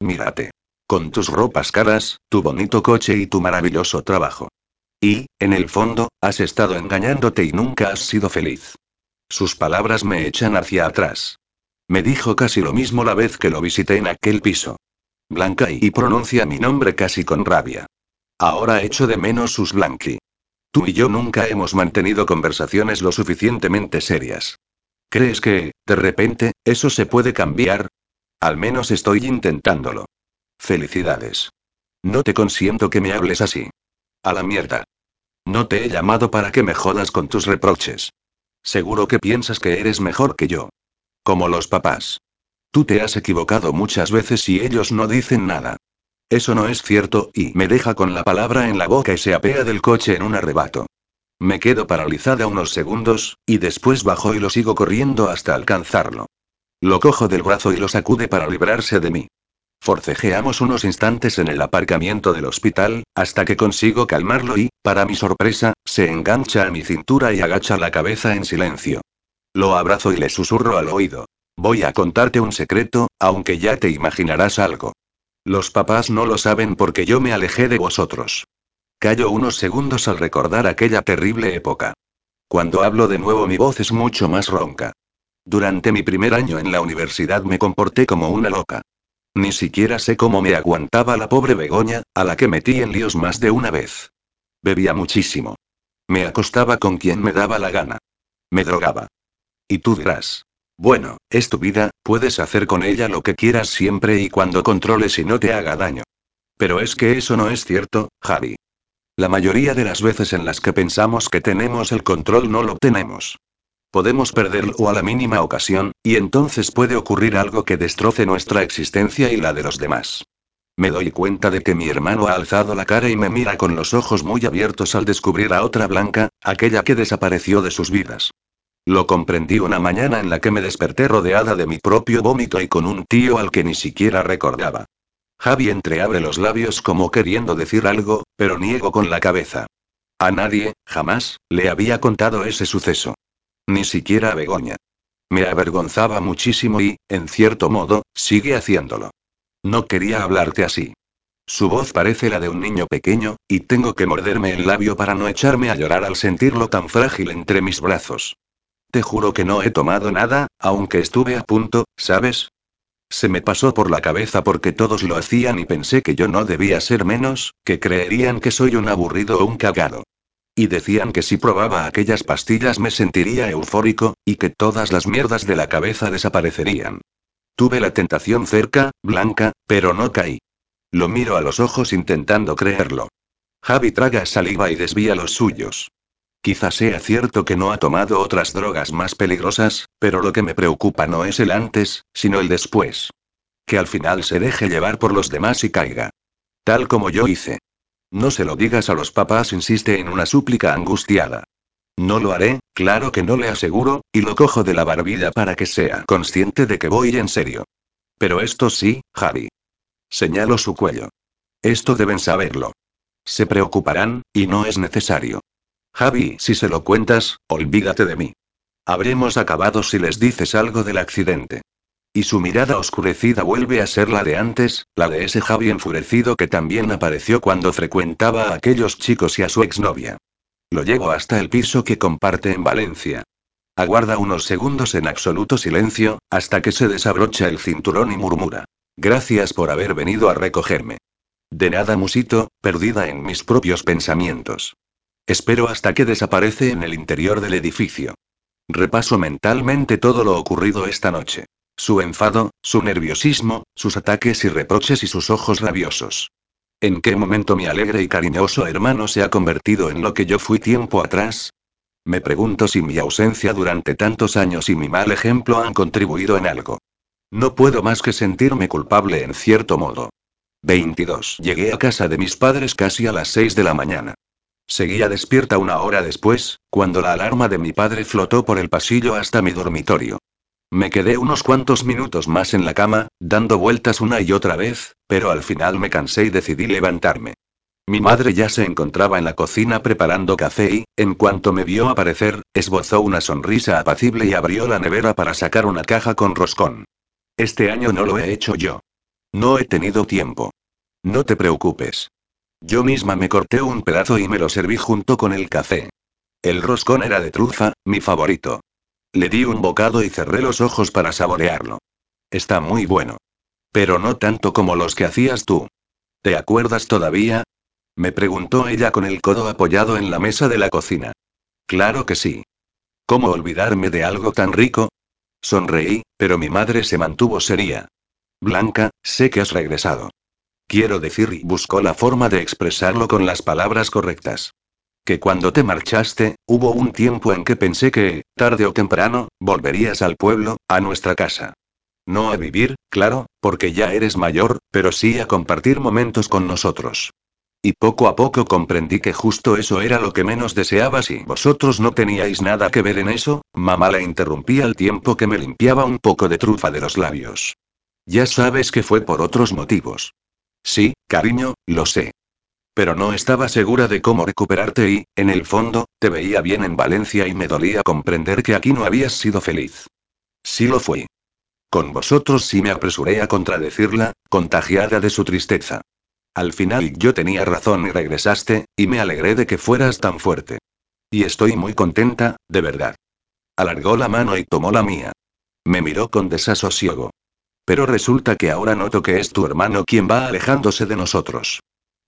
Speaker 1: Mírate. Con tus ropas caras, tu bonito coche y tu maravilloso trabajo. Y, en el fondo, has estado engañándote y nunca has sido feliz. Sus palabras me echan hacia atrás. Me dijo casi lo mismo la vez que lo visité en aquel piso. Blanca y pronuncia mi nombre casi con rabia. Ahora echo de menos sus Blanqui. Tú y yo nunca hemos mantenido conversaciones lo suficientemente serias. ¿Crees que, de repente, eso se puede cambiar? Al menos estoy intentándolo. Felicidades. No te consiento que me hables así. A la mierda. No te he llamado para que me jodas con tus reproches. Seguro que piensas que eres mejor que yo. Como los papás. Tú te has equivocado muchas veces y ellos no dicen nada. Eso no es cierto, y me deja con la palabra en la boca y se apea del coche en un arrebato. Me quedo paralizada unos segundos, y después bajo y lo sigo corriendo hasta alcanzarlo. Lo cojo del brazo y lo sacude para librarse de mí. Forcejeamos unos instantes en el aparcamiento del hospital, hasta que consigo calmarlo y, para mi sorpresa, se engancha a mi cintura y agacha la cabeza en silencio. Lo abrazo y le susurro al oído. Voy a contarte un secreto, aunque ya te imaginarás algo. Los papás no lo saben porque yo me alejé de vosotros. Callo unos segundos al recordar aquella terrible época. Cuando hablo de nuevo mi voz es mucho más ronca. Durante mi primer año en la universidad me comporté como una loca. Ni siquiera sé cómo me aguantaba la pobre Begoña, a la que metí en líos más de una vez. Bebía muchísimo. Me acostaba con quien me daba la gana. Me drogaba. Y tú dirás, bueno, es tu vida, puedes hacer con ella lo que quieras siempre y cuando controles y no te haga daño. Pero es que eso no es cierto, Javi. La mayoría de las veces en las que pensamos que tenemos el control no lo tenemos. Podemos perderlo a la mínima ocasión, y entonces puede ocurrir algo que destroce nuestra existencia y la de los demás. Me doy cuenta de que mi hermano ha alzado la cara y me mira con los ojos muy abiertos al descubrir a otra blanca, aquella que desapareció de sus vidas. Lo comprendí una mañana en la que me desperté rodeada de mi propio vómito y con un tío al que ni siquiera recordaba. Javi entreabre los labios como queriendo decir algo, pero niego con la cabeza. A nadie, jamás, le había contado ese suceso. Ni siquiera a Begoña. Me avergonzaba muchísimo y, en cierto modo, sigue haciéndolo. No quería hablarte así. Su voz parece la de un niño pequeño, y tengo que morderme el labio para no echarme a llorar al sentirlo tan frágil entre mis brazos. Te juro que no he tomado nada, aunque estuve a punto, ¿sabes? Se me pasó por la cabeza porque todos lo hacían y pensé que yo no debía ser menos, que creerían que soy un aburrido o un cagado. Y decían que si probaba aquellas pastillas me sentiría eufórico, y que todas las mierdas de la cabeza desaparecerían. Tuve la tentación cerca, blanca, pero no caí. Lo miro a los ojos intentando creerlo. Javi traga saliva y desvía los suyos. Quizás sea cierto que no ha tomado otras drogas más peligrosas, pero lo que me preocupa no es el antes, sino el después. Que al final se deje llevar por los demás y caiga. Tal como yo hice. No se lo digas a los papás, insiste en una súplica angustiada. No lo haré, claro que no le aseguro, y lo cojo de la barbilla para que sea consciente de que voy en serio. Pero esto sí, Javi. Señalo su cuello. Esto deben saberlo. Se preocuparán, y no es necesario. Javi, si se lo cuentas, olvídate de mí. Habremos acabado si les dices algo del accidente. Y su mirada oscurecida vuelve a ser la de antes, la de ese Javi enfurecido que también apareció cuando frecuentaba a aquellos chicos y a su exnovia. Lo llevo hasta el piso que comparte en Valencia. Aguarda unos segundos en absoluto silencio, hasta que se desabrocha el cinturón y murmura. Gracias por haber venido a recogerme. De nada musito, perdida en mis propios pensamientos. Espero hasta que desaparece en el interior del edificio. Repaso mentalmente todo lo ocurrido esta noche. Su enfado, su nerviosismo, sus ataques y reproches y sus ojos rabiosos. ¿En qué momento mi alegre y cariñoso hermano se ha convertido en lo que yo fui tiempo atrás? Me pregunto si mi ausencia durante tantos años y mi mal ejemplo han contribuido en algo. No puedo más que sentirme culpable en cierto modo. 22. Llegué a casa de mis padres casi a las 6 de la mañana. Seguía despierta una hora después, cuando la alarma de mi padre flotó por el pasillo hasta mi dormitorio. Me quedé unos cuantos minutos más en la cama, dando vueltas una y otra vez, pero al final me cansé y decidí levantarme. Mi madre ya se encontraba en la cocina preparando café y, en cuanto me vio aparecer, esbozó una sonrisa apacible y abrió la nevera para sacar una caja con roscón. Este año no lo he hecho yo. No he tenido tiempo. No te preocupes. Yo misma me corté un pedazo y me lo serví junto con el café. El roscón era de trufa, mi favorito. Le di un bocado y cerré los ojos para saborearlo. Está muy bueno. Pero no tanto como los que hacías tú. ¿Te acuerdas todavía? Me preguntó ella con el codo apoyado en la mesa de la cocina. Claro que sí. ¿Cómo olvidarme de algo tan rico? Sonreí, pero mi madre se mantuvo seria. Blanca, sé que has regresado. Quiero decir, y buscó la forma de expresarlo con las palabras correctas. Que cuando te marchaste, hubo un tiempo en que pensé que, tarde o temprano, volverías al pueblo, a nuestra casa. No a vivir, claro, porque ya eres mayor, pero sí a compartir momentos con nosotros. Y poco a poco comprendí que justo eso era lo que menos deseabas y vosotros no teníais nada que ver en eso, mamá la interrumpí al tiempo que me limpiaba un poco de trufa de los labios. Ya sabes que fue por otros motivos. Sí, cariño, lo sé. Pero no estaba segura de cómo recuperarte y, en el fondo, te veía bien en Valencia y me dolía comprender que aquí no habías sido feliz. Sí lo fui. Con vosotros sí me apresuré a contradecirla, contagiada de su tristeza. Al final yo tenía razón y regresaste, y me alegré de que fueras tan fuerte. Y estoy muy contenta, de verdad. Alargó la mano y tomó la mía. Me miró con desasosiego. Pero resulta que ahora noto que es tu hermano quien va alejándose de nosotros.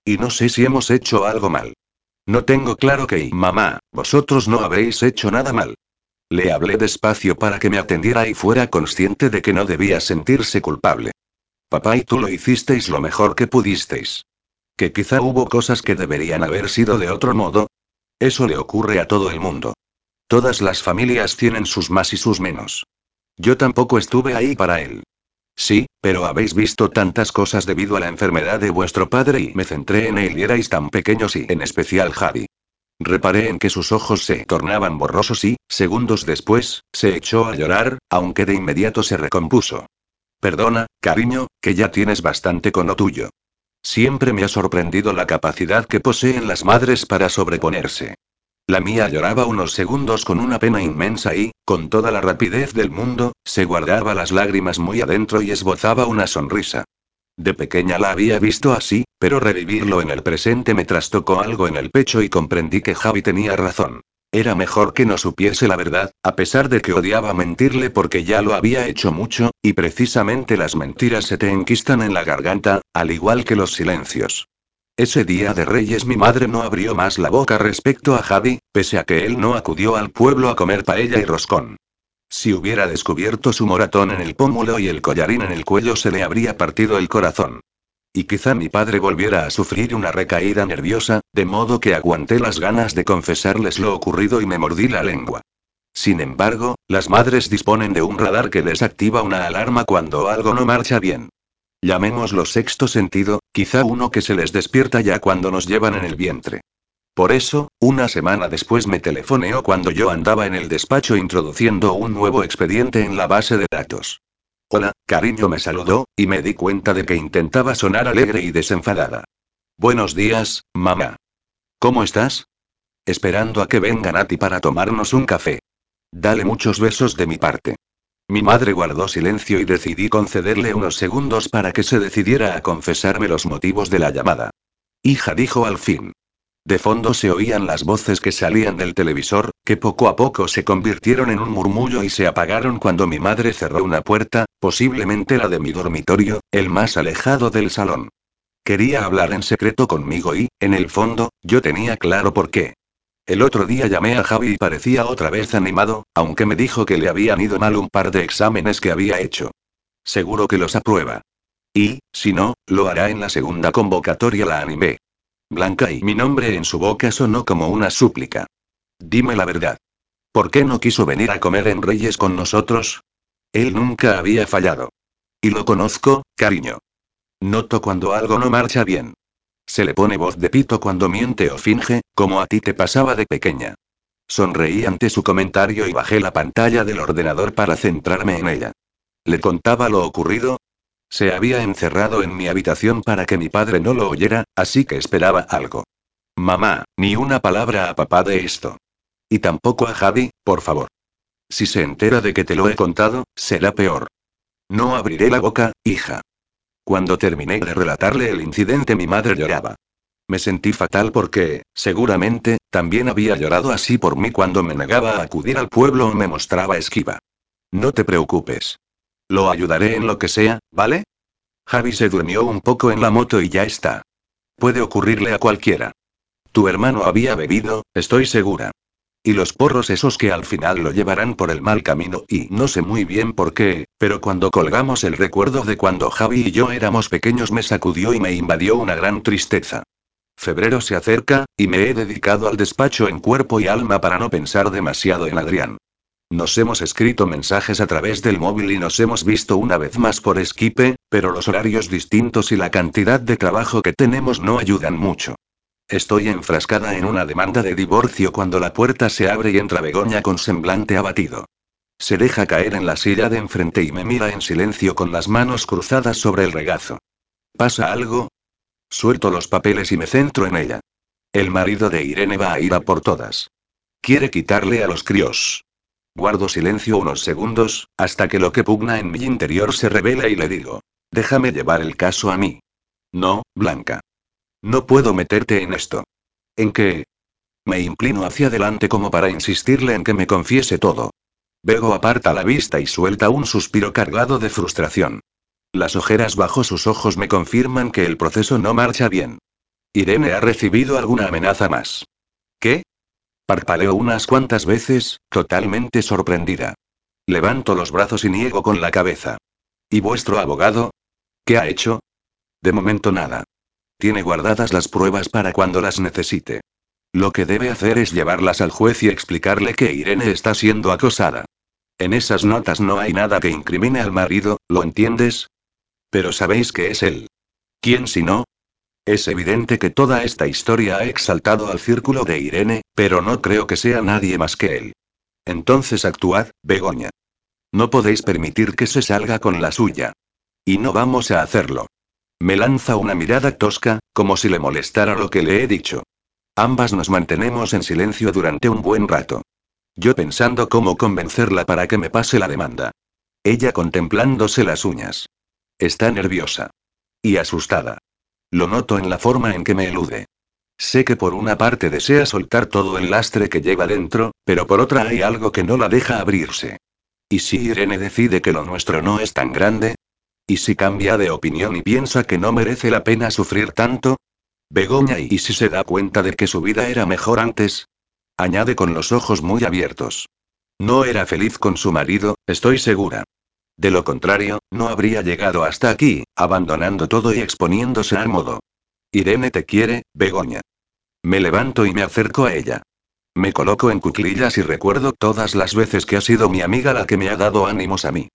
Speaker 1: Y no sé si hemos hecho algo mal. No tengo claro que, mamá, vosotros no habéis hecho nada mal. Le hablé despacio para que me atendiera y fuera consciente de que no debía sentirse culpable. Papá y tú lo hicisteis lo mejor que pudisteis. Que quizá hubo cosas que deberían haber sido de otro modo. Eso le ocurre a todo el mundo. Todas las familias tienen sus más y sus menos. Yo tampoco estuve ahí para él. Sí, pero habéis visto tantas cosas debido a la enfermedad de vuestro padre y me centré en él y erais tan pequeños y en especial Javi. Reparé en que sus ojos se tornaban borrosos y, segundos después, se echó a llorar, aunque de inmediato se recompuso. Perdona, cariño, que ya tienes bastante con lo tuyo. Siempre me ha sorprendido la capacidad que poseen las madres para sobreponerse. La mía lloraba unos segundos con una pena inmensa y, con toda la rapidez del mundo, se guardaba las lágrimas muy adentro y esbozaba una sonrisa. De pequeña la había visto así, pero revivirlo en el presente me trastocó algo en el pecho y comprendí que Javi tenía razón. Era mejor que no supiese la verdad, a pesar de que odiaba mentirle porque ya lo había hecho mucho, y precisamente las mentiras se te enquistan en la garganta, al igual que los silencios. Ese día de Reyes mi madre no abrió más la boca respecto a Javi, pese a que él no acudió al pueblo a comer paella y roscón. Si hubiera descubierto su moratón en el pómulo y el collarín en el cuello se le habría partido el corazón. Y quizá mi padre volviera a sufrir una recaída nerviosa, de modo que aguanté las ganas de confesarles lo ocurrido y me mordí la lengua. Sin embargo, las madres disponen de un radar que desactiva una alarma cuando algo no marcha bien. Llamémoslo sexto sentido, quizá uno que se les despierta ya cuando nos llevan en el vientre. Por eso, una semana después me telefoneó cuando yo andaba en el despacho introduciendo un nuevo expediente en la base de datos. Hola, cariño me saludó, y me di cuenta de que intentaba sonar alegre y desenfadada. Buenos días, mamá. ¿Cómo estás? Esperando a que venga Nati para tomarnos un café. Dale muchos besos de mi parte. Mi madre guardó silencio y decidí concederle unos segundos para que se decidiera a confesarme los motivos de la llamada. Hija dijo al fin. De fondo se oían las voces que salían del televisor, que poco a poco se convirtieron en un murmullo y se apagaron cuando mi madre cerró una puerta, posiblemente la de mi dormitorio, el más alejado del salón. Quería hablar en secreto conmigo y, en el fondo, yo tenía claro por qué. El otro día llamé a Javi y parecía otra vez animado, aunque me dijo que le habían ido mal un par de exámenes que había hecho. Seguro que los aprueba. Y, si no, lo hará en la segunda convocatoria, la animé. Blanca y mi nombre en su boca sonó como una súplica. Dime la verdad. ¿Por qué no quiso venir a comer en Reyes con nosotros? Él nunca había fallado. Y lo conozco, cariño. Noto cuando algo no marcha bien. Se le pone voz de pito cuando miente o finge, como a ti te pasaba de pequeña. Sonreí ante su comentario y bajé la pantalla del ordenador para centrarme en ella. Le contaba lo ocurrido, se había encerrado en mi habitación para que mi padre no lo oyera, así que esperaba algo. Mamá, ni una palabra a papá de esto. Y tampoco a Javi, por favor. Si se entera de que te lo he contado, será peor. No abriré la boca, hija. Cuando terminé de relatarle el incidente mi madre lloraba. Me sentí fatal porque, seguramente, también había llorado así por mí cuando me negaba a acudir al pueblo o me mostraba esquiva. No te preocupes. Lo ayudaré en lo que sea, ¿vale? Javi se durmió un poco en la moto y ya está. Puede ocurrirle a cualquiera. Tu hermano había bebido, estoy segura. Y los porros esos que al final lo llevarán por el mal camino y no sé muy bien por qué, pero cuando colgamos el recuerdo de cuando Javi y yo éramos pequeños me sacudió y me invadió una gran tristeza. Febrero se acerca, y me he dedicado al despacho en cuerpo y alma para no pensar demasiado en Adrián. Nos hemos escrito mensajes a través del móvil y nos hemos visto una vez más por Skype, pero los horarios distintos y la cantidad de trabajo que tenemos no ayudan mucho. Estoy enfrascada en una demanda de divorcio cuando la puerta se abre y entra Begoña con semblante abatido. Se deja caer en la silla de enfrente y me mira en silencio con las manos cruzadas sobre el regazo. ¿Pasa algo? Suelto los papeles y me centro en ella. El marido de Irene va a ir a por todas. Quiere quitarle a los críos. Guardo silencio unos segundos, hasta que lo que pugna en mi interior se revela y le digo. Déjame llevar el caso a mí. No, Blanca. No puedo meterte en esto. ¿En qué? Me inclino hacia adelante como para insistirle en que me confiese todo. Bego aparta la vista y suelta un suspiro cargado de frustración. Las ojeras bajo sus ojos me confirman que el proceso no marcha bien. Irene ha recibido alguna amenaza más. ¿Qué? Parpaleo unas cuantas veces, totalmente sorprendida. Levanto los brazos y niego con la cabeza. ¿Y vuestro abogado? ¿Qué ha hecho? De momento nada. Tiene guardadas las pruebas para cuando las necesite. Lo que debe hacer es llevarlas al juez y explicarle que Irene está siendo acosada. En esas notas no hay nada que incrimine al marido, ¿lo entiendes? Pero sabéis que es él. ¿Quién si no? Es evidente que toda esta historia ha exaltado al círculo de Irene, pero no creo que sea nadie más que él. Entonces actuad, Begoña. No podéis permitir que se salga con la suya. Y no vamos a hacerlo. Me lanza una mirada tosca, como si le molestara lo que le he dicho. Ambas nos mantenemos en silencio durante un buen rato. Yo pensando cómo convencerla para que me pase la demanda. Ella contemplándose las uñas. Está nerviosa. Y asustada. Lo noto en la forma en que me elude. Sé que por una parte desea soltar todo el lastre que lleva dentro, pero por otra hay algo que no la deja abrirse. ¿Y si Irene decide que lo nuestro no es tan grande? ¿Y si cambia de opinión y piensa que no merece la pena sufrir tanto? Begoña y si se da cuenta de que su vida era mejor antes? Añade con los ojos muy abiertos. No era feliz con su marido, estoy segura. De lo contrario, no habría llegado hasta aquí, abandonando todo y exponiéndose al modo. Irene te quiere, Begoña. Me levanto y me acerco a ella. Me coloco en cuclillas y recuerdo todas las veces que ha sido mi amiga la que me ha dado ánimos a mí.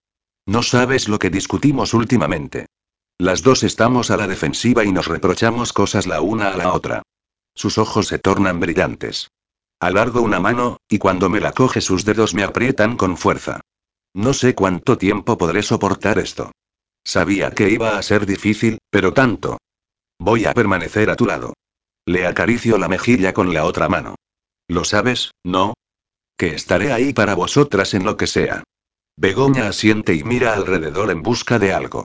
Speaker 1: No sabes lo que discutimos últimamente. Las dos estamos a la defensiva y nos reprochamos cosas la una a la otra. Sus ojos se tornan brillantes. Alargo una mano, y cuando me la coge sus dedos me aprietan con fuerza. No sé cuánto tiempo podré soportar esto. Sabía que iba a ser difícil, pero tanto. Voy a permanecer a tu lado. Le acaricio la mejilla con la otra mano. ¿Lo sabes, no? Que estaré ahí para vosotras en lo que sea. Begoña asiente y mira alrededor en busca de algo.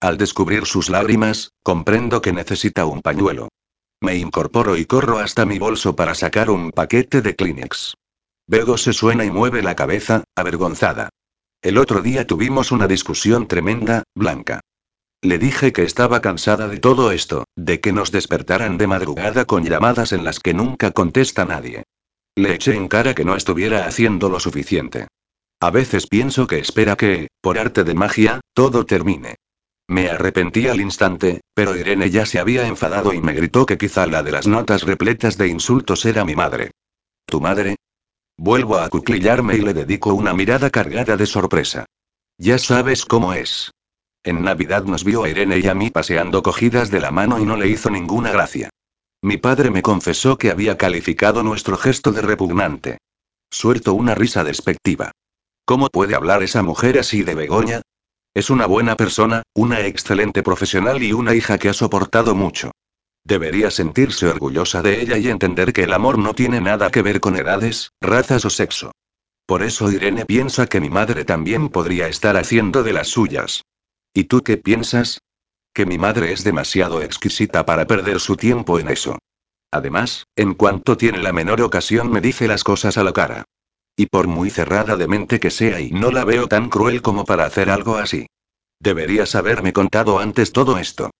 Speaker 1: Al descubrir sus lágrimas, comprendo que necesita un pañuelo. Me incorporo y corro hasta mi bolso para sacar un paquete de Kleenex. Bego se suena y mueve la cabeza, avergonzada. El otro día tuvimos una discusión tremenda, Blanca. Le dije que estaba cansada de todo esto, de que nos despertaran de madrugada con llamadas en las que nunca contesta nadie. Le eché en cara que no estuviera haciendo lo suficiente. A veces pienso que espera que, por arte de magia, todo termine. Me arrepentí al instante, pero Irene ya se había enfadado y me gritó que quizá la de las notas repletas de insultos era mi madre. ¿Tu madre? Vuelvo a acuclillarme y le dedico una mirada cargada de sorpresa. Ya sabes cómo es. En Navidad nos vio a Irene y a mí paseando cogidas de la mano y no le hizo ninguna gracia. Mi padre me confesó que había calificado nuestro gesto de repugnante. Suelto una risa despectiva. ¿Cómo puede hablar esa mujer así de Begoña? Es una buena persona, una excelente profesional y una hija que ha soportado mucho. Debería sentirse orgullosa de ella y entender que el amor no tiene nada que ver con edades, razas o sexo. Por eso Irene piensa que mi madre también podría estar haciendo de las suyas. ¿Y tú qué piensas? Que mi madre es demasiado exquisita para perder su tiempo en eso. Además, en cuanto tiene la menor ocasión me dice las cosas a la cara. Y por muy cerrada de mente que sea y no la veo tan cruel como para hacer algo así. Deberías haberme contado antes todo esto.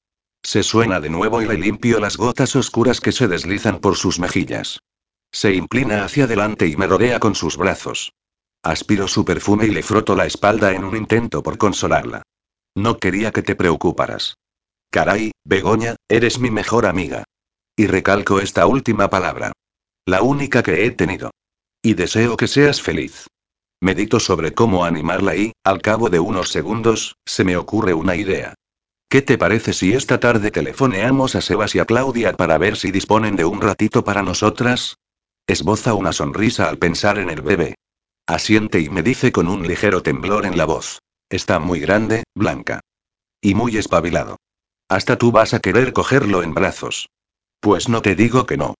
Speaker 1: Se suena de nuevo y le limpio las gotas oscuras que se deslizan por sus mejillas. Se inclina hacia adelante y me rodea con sus brazos. Aspiro su perfume y le froto la espalda en un intento por consolarla. No quería que te preocuparas. Caray, Begoña, eres mi mejor amiga. Y recalco esta última palabra. La única que he tenido. Y deseo que seas feliz. Medito sobre cómo animarla y, al cabo de unos segundos, se me ocurre una idea. ¿Qué te parece si esta tarde telefoneamos a Sebas y a Claudia para ver si disponen de un ratito para nosotras? Esboza una sonrisa al pensar en el bebé. Asiente y me dice con un ligero temblor en la voz. Está muy grande, Blanca. Y muy espabilado. Hasta tú vas a querer cogerlo en brazos. Pues no te digo que no.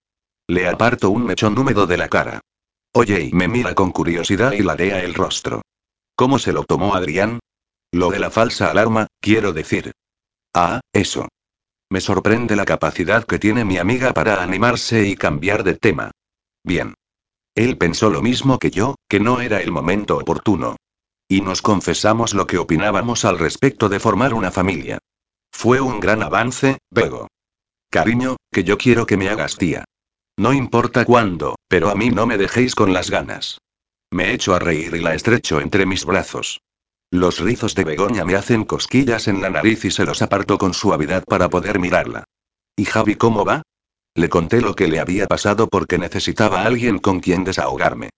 Speaker 1: Le aparto un mechón húmedo de la cara. Oye y me mira con curiosidad y ladea el rostro. ¿Cómo se lo tomó Adrián? Lo de la falsa alarma, quiero decir. Ah, eso. Me sorprende la capacidad que tiene mi amiga para animarse y cambiar de tema. Bien. Él pensó lo mismo que yo, que no era el momento oportuno. Y nos confesamos lo que opinábamos al respecto de formar una familia. Fue un gran avance, Bego. Cariño, que yo quiero que me hagas tía. No importa cuándo, pero a mí no me dejéis con las ganas. Me echo a reír y la estrecho entre mis brazos. Los rizos de Begoña me hacen cosquillas en la nariz y se los aparto con suavidad para poder mirarla. ¿Y Javi cómo va? Le conté lo que le había pasado porque necesitaba a alguien con quien desahogarme.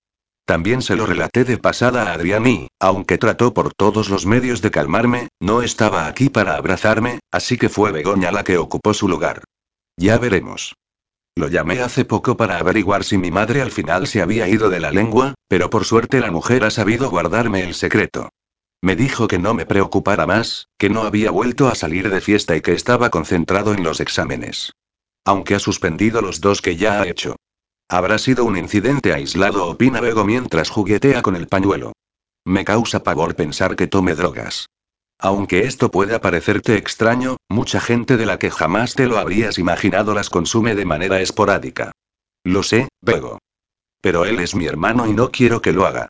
Speaker 1: También se lo relaté de pasada a Adrián y, aunque trató por todos los medios de calmarme, no estaba aquí para abrazarme, así que fue Begoña la que ocupó su lugar. Ya veremos. Lo llamé hace poco para averiguar si mi madre al final se había ido de la lengua, pero por suerte la mujer ha sabido guardarme el secreto. Me dijo que no me preocupara más, que no había vuelto a salir de fiesta y que estaba concentrado en los exámenes. Aunque ha suspendido los dos que ya ha hecho. Habrá sido un incidente aislado, opina Bego mientras juguetea con el pañuelo. Me causa pavor pensar que tome drogas. Aunque esto pueda parecerte extraño, mucha gente de la que jamás te lo habrías imaginado las consume de manera esporádica. Lo sé, Bego. Pero él es mi hermano y no quiero que lo haga.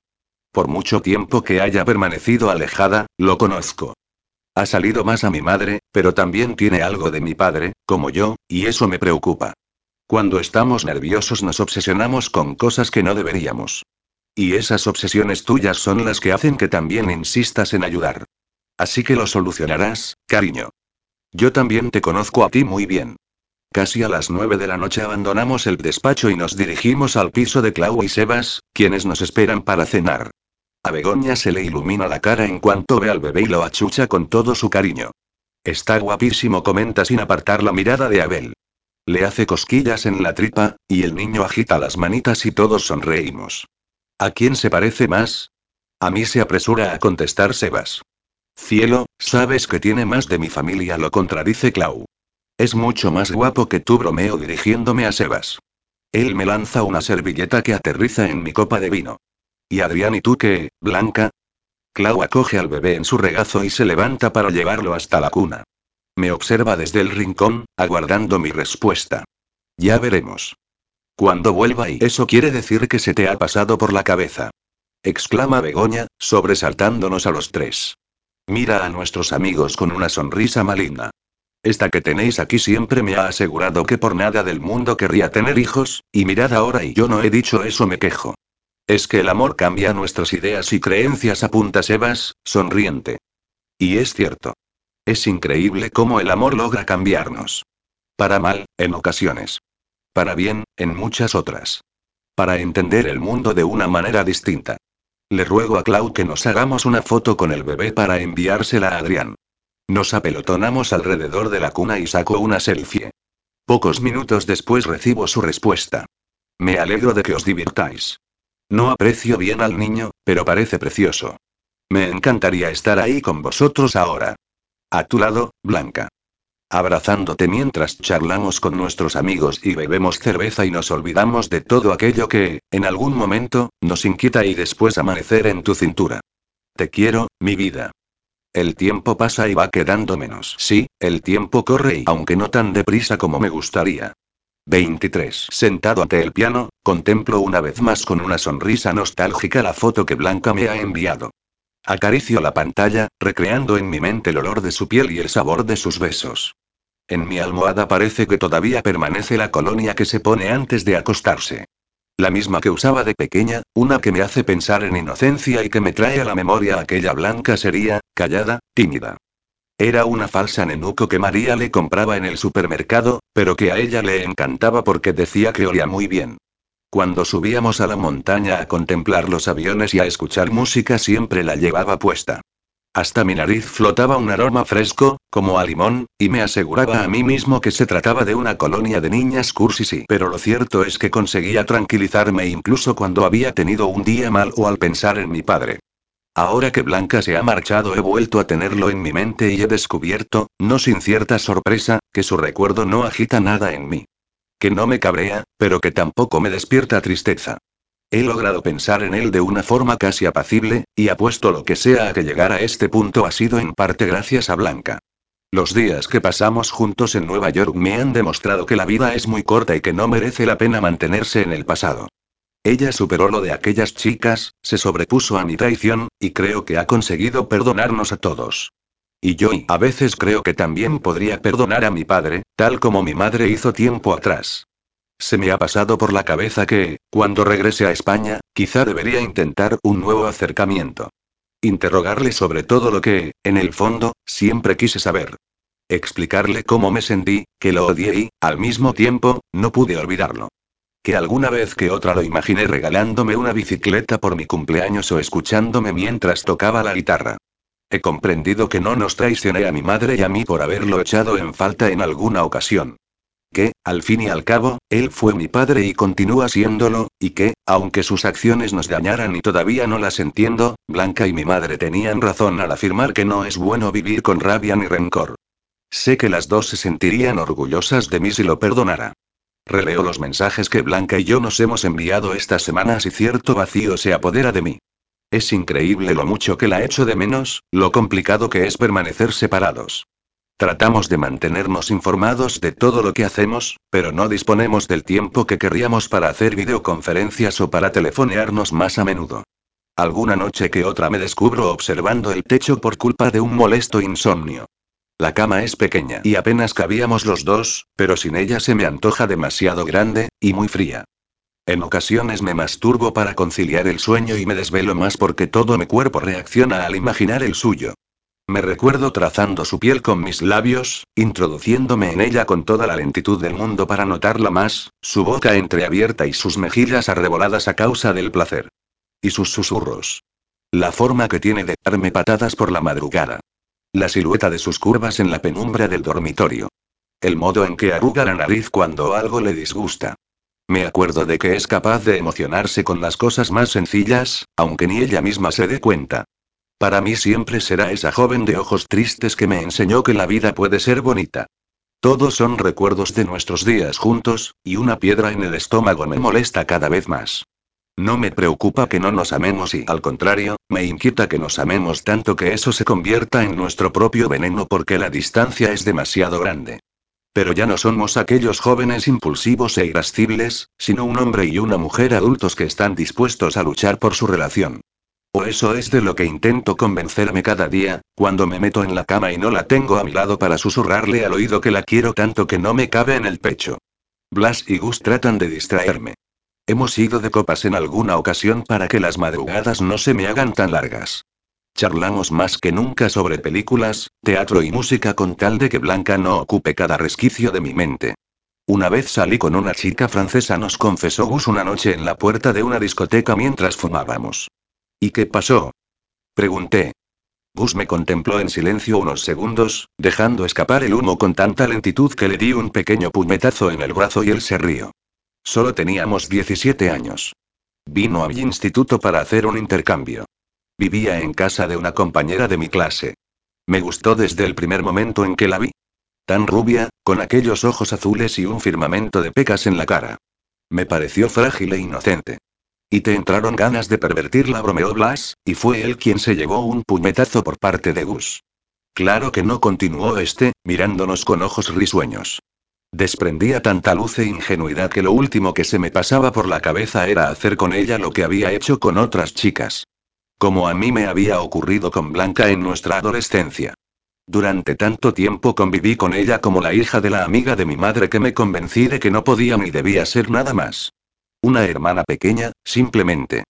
Speaker 1: Por mucho tiempo que haya permanecido alejada, lo conozco. Ha salido más a mi madre, pero también tiene algo de mi padre, como yo, y eso me preocupa. Cuando estamos nerviosos nos obsesionamos con cosas que no deberíamos. Y esas obsesiones tuyas son las que hacen que también insistas en ayudar. Así que lo solucionarás, cariño. Yo también te conozco a ti muy bien. Casi a las nueve de la noche abandonamos el despacho y nos dirigimos al piso de Clau y Sebas, quienes nos esperan para cenar. A Begoña se le ilumina la cara en cuanto ve al bebé y lo achucha con todo su cariño. Está guapísimo, comenta sin apartar la mirada de Abel. Le hace cosquillas en la tripa, y el niño agita las manitas y todos sonreímos. ¿A quién se parece más? A mí se apresura a contestar Sebas. Cielo, sabes que tiene más de mi familia, lo contradice Clau. Es mucho más guapo que tú, bromeo dirigiéndome a Sebas. Él me lanza una servilleta que aterriza en mi copa de vino. ¿Y Adrián y tú qué, Blanca? Clau acoge al bebé en su regazo y se levanta para llevarlo hasta la cuna. Me observa desde el rincón, aguardando mi respuesta. Ya veremos. Cuando vuelva y eso quiere decir que se te ha pasado por la cabeza. Exclama Begoña, sobresaltándonos a los tres. Mira a nuestros amigos con una sonrisa maligna. Esta que tenéis aquí siempre me ha asegurado que por nada del mundo querría tener hijos, y mirad ahora y yo no he dicho eso me quejo. Es que el amor cambia nuestras ideas y creencias, apunta Sebas, sonriente. Y es cierto. Es increíble cómo el amor logra cambiarnos. Para mal, en ocasiones. Para bien, en muchas otras. Para entender el mundo de una manera distinta. Le ruego a Clau que nos hagamos una foto con el bebé para enviársela a Adrián. Nos apelotonamos alrededor de la cuna y saco una selfie. Pocos minutos después recibo su respuesta. Me alegro de que os divirtáis. No aprecio bien al niño, pero parece precioso. Me encantaría estar ahí con vosotros ahora. A tu lado, Blanca. Abrazándote mientras charlamos con nuestros amigos y bebemos cerveza y nos olvidamos de todo aquello que, en algún momento, nos inquieta y después amanecer en tu cintura. Te quiero, mi vida. El tiempo pasa y va quedando menos. Sí, el tiempo corre y aunque no tan deprisa como me gustaría. 23. Sentado ante el piano, contemplo una vez más con una sonrisa nostálgica la foto que Blanca me ha enviado. Acaricio la pantalla, recreando en mi mente el olor de su piel y el sabor de sus besos. En mi almohada parece que todavía permanece la colonia que se pone antes de acostarse. La misma que usaba de pequeña, una que me hace pensar en inocencia y que me trae a la memoria aquella blanca sería, callada, tímida. Era una falsa nenuco que María le compraba en el supermercado, pero que a ella le encantaba porque decía que olía muy bien. Cuando subíamos a la montaña a contemplar los aviones y a escuchar música siempre la llevaba puesta. Hasta mi nariz flotaba un aroma fresco, como a limón, y me aseguraba a mí mismo que se trataba de una colonia de niñas cursis pero lo cierto es que conseguía tranquilizarme incluso cuando había tenido un día mal o al pensar en mi padre. Ahora que Blanca se ha marchado he vuelto a tenerlo en mi mente y he descubierto, no sin cierta sorpresa, que su recuerdo no agita nada en mí. Que no me cabrea, pero que tampoco me despierta tristeza. He logrado pensar en él de una forma casi apacible, y apuesto lo que sea a que llegar a este punto ha sido en parte gracias a Blanca. Los días que pasamos juntos en Nueva York me han demostrado que la vida es muy corta y que no merece la pena mantenerse en el pasado. Ella superó lo de aquellas chicas, se sobrepuso a mi traición, y creo que ha conseguido perdonarnos a todos. Y yo a veces creo que también podría perdonar a mi padre, tal como mi madre hizo tiempo atrás. Se me ha pasado por la cabeza que, cuando regrese a España, quizá debería intentar un nuevo acercamiento. Interrogarle sobre todo lo que, en el fondo, siempre quise saber. Explicarle cómo me sentí, que lo odié y, al mismo tiempo, no pude olvidarlo. Que alguna vez que otra lo imaginé regalándome una bicicleta por mi cumpleaños o escuchándome mientras tocaba la guitarra. He comprendido que no nos traicioné a mi madre y a mí por haberlo echado en falta en alguna ocasión que, al fin y al cabo, él fue mi padre y continúa siéndolo, y que, aunque sus acciones nos dañaran y todavía no las entiendo, Blanca y mi madre tenían razón al afirmar que no es bueno vivir con rabia ni rencor. Sé que las dos se sentirían orgullosas de mí si lo perdonara. Releo los mensajes que Blanca y yo nos hemos enviado estas semanas y cierto vacío se apodera de mí. Es increíble lo mucho que la echo de menos, lo complicado que es permanecer separados. Tratamos de mantenernos informados de todo lo que hacemos, pero no disponemos del tiempo que querríamos para hacer videoconferencias o para telefonearnos más a menudo. Alguna noche que otra me descubro observando el techo por culpa de un molesto insomnio. La cama es pequeña y apenas cabíamos los dos, pero sin ella se me antoja demasiado grande, y muy fría. En ocasiones me masturbo para conciliar el sueño y me desvelo más porque todo mi cuerpo reacciona al imaginar el suyo. Me recuerdo trazando su piel con mis labios, introduciéndome en ella con toda la lentitud del mundo para notarla más, su boca entreabierta y sus mejillas arreboladas a causa del placer. Y sus susurros. La forma que tiene de darme patadas por la madrugada. La silueta de sus curvas en la penumbra del dormitorio. El modo en que arruga la nariz cuando algo le disgusta. Me acuerdo de que es capaz de emocionarse con las cosas más sencillas, aunque ni ella misma se dé cuenta. Para mí siempre será esa joven de ojos tristes que me enseñó que la vida puede ser bonita. Todos son recuerdos de nuestros días juntos, y una piedra en el estómago me molesta cada vez más. No me preocupa que no nos amemos y, al contrario, me inquieta que nos amemos tanto que eso se convierta en nuestro propio veneno porque la distancia es demasiado grande. Pero ya no somos aquellos jóvenes impulsivos e irascibles, sino un hombre y una mujer adultos que están dispuestos a luchar por su relación. O eso es de lo que intento convencerme cada día, cuando me meto en la cama y no la tengo a mi lado para susurrarle al oído que la quiero tanto que no me cabe en el pecho. Blas y Gus tratan de distraerme. Hemos ido de copas en alguna ocasión para que las madrugadas no se me hagan tan largas. Charlamos más que nunca sobre películas, teatro y música con tal de que Blanca no ocupe cada resquicio de mi mente. Una vez salí con una chica francesa, nos confesó Gus una noche en la puerta de una discoteca mientras fumábamos. ¿Y qué pasó? Pregunté. Gus me contempló en silencio unos segundos, dejando escapar el humo con tanta lentitud que le di un pequeño puñetazo en el brazo y él se rió. Solo teníamos 17 años. Vino a mi instituto para hacer un intercambio. Vivía en casa de una compañera de mi clase. Me gustó desde el primer momento en que la vi. Tan rubia, con aquellos ojos azules y un firmamento de pecas en la cara. Me pareció frágil e inocente. Y te entraron ganas de pervertirla, bromeó Blas, y fue él quien se llevó un puñetazo por parte de Gus. Claro que no continuó este, mirándonos con ojos risueños. Desprendía tanta luz e ingenuidad que lo último que se me pasaba por la cabeza era hacer con ella lo que había hecho con otras chicas. Como a mí me había ocurrido con Blanca en nuestra adolescencia. Durante tanto tiempo conviví con ella como la hija de la amiga de mi madre que me convencí de que no podía ni debía ser nada más. Una hermana pequeña, simplemente.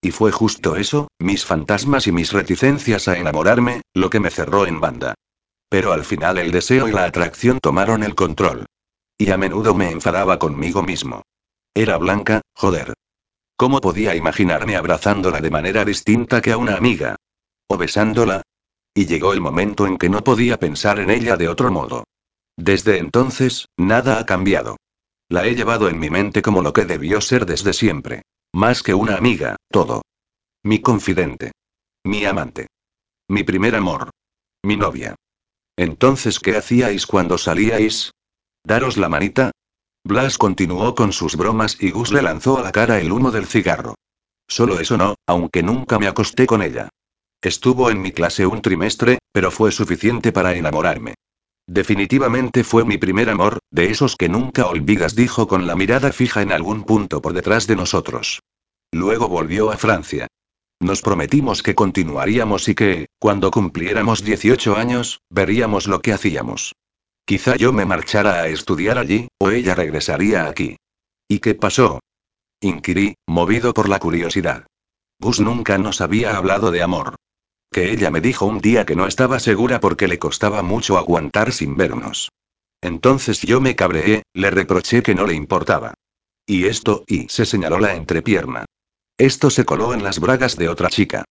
Speaker 1: Y fue justo eso, mis fantasmas y mis reticencias a enamorarme, lo que me cerró en banda. Pero al final el deseo y la atracción tomaron el control. Y a menudo me enfadaba conmigo mismo. Era blanca, joder. ¿Cómo podía imaginarme abrazándola de manera distinta que a una amiga? ¿O besándola? Y llegó el momento en que no podía pensar en ella de otro modo. Desde entonces, nada ha cambiado. La he llevado en mi mente como lo que debió ser desde siempre. Más que una amiga, todo. Mi confidente. Mi amante. Mi primer amor. Mi novia. Entonces, ¿qué hacíais cuando salíais? ¿Daros la manita? Blas continuó con sus bromas y Gus le lanzó a la cara el humo del cigarro. Solo eso no, aunque nunca me acosté con ella. Estuvo en mi clase un trimestre, pero fue suficiente para enamorarme. Definitivamente fue mi primer amor, de esos que nunca olvidas, dijo con la mirada fija en algún punto por detrás de nosotros. Luego volvió a Francia. Nos prometimos que continuaríamos y que, cuando cumpliéramos 18 años, veríamos lo que hacíamos. Quizá yo me marchara a estudiar allí, o ella regresaría aquí. ¿Y qué pasó? Inquirí, movido por la curiosidad. Gus nunca nos había hablado de amor. Que ella me dijo un día que no estaba segura porque le costaba mucho aguantar sin vernos. Entonces yo me cabreé, le reproché que no le importaba. Y esto, y se señaló la entrepierna. Esto se coló en las bragas de otra chica.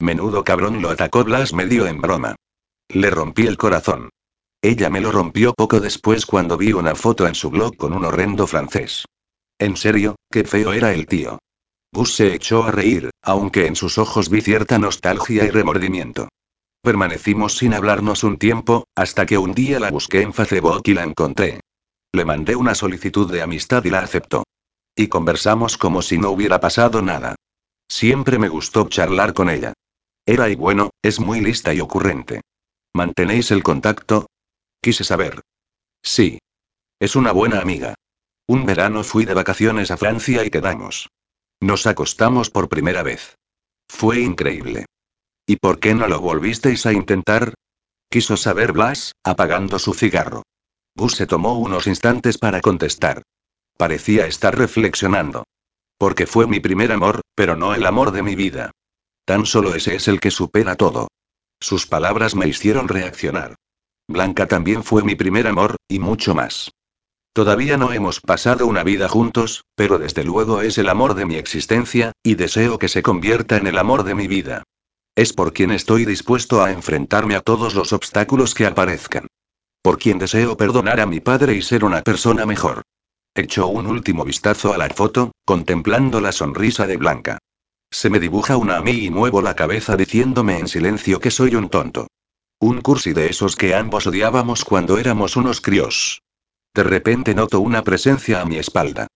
Speaker 1: Menudo cabrón lo atacó Blas medio en broma. Le rompí el corazón. Ella me lo rompió poco después cuando vi una foto en su blog con un horrendo francés. En serio, qué feo era el tío. Gus se echó a reír, aunque en sus ojos vi cierta nostalgia y remordimiento. Permanecimos sin hablarnos un tiempo, hasta que un día la busqué en Facebook y la encontré. Le mandé una solicitud de amistad y la aceptó. Y conversamos como si no hubiera pasado nada. Siempre me gustó charlar con ella. Era y bueno, es muy lista y ocurrente. ¿Mantenéis el contacto? Quise saber. Sí. Es una buena amiga. Un verano fui de vacaciones a Francia y quedamos. Nos acostamos por primera vez. Fue increíble. ¿Y por qué no lo volvisteis a intentar? Quiso saber Blas, apagando su cigarro. Gus se tomó unos instantes para contestar. Parecía estar reflexionando. Porque fue mi primer amor, pero no el amor de mi vida. Tan solo ese es el que supera todo. Sus palabras me hicieron reaccionar. Blanca también fue mi primer amor, y mucho más. Todavía no hemos pasado una vida juntos, pero desde luego es el amor de mi existencia, y deseo que se convierta en el amor de mi vida. Es por quien estoy dispuesto a enfrentarme a todos los obstáculos que aparezcan. Por quien deseo perdonar a mi padre y ser una persona mejor. Echó un último vistazo a la foto, contemplando la sonrisa de Blanca. Se me dibuja una a mí y muevo la cabeza diciéndome en silencio que soy un tonto. Un cursi de esos que ambos odiábamos cuando éramos unos críos. De repente noto una presencia a mi espalda.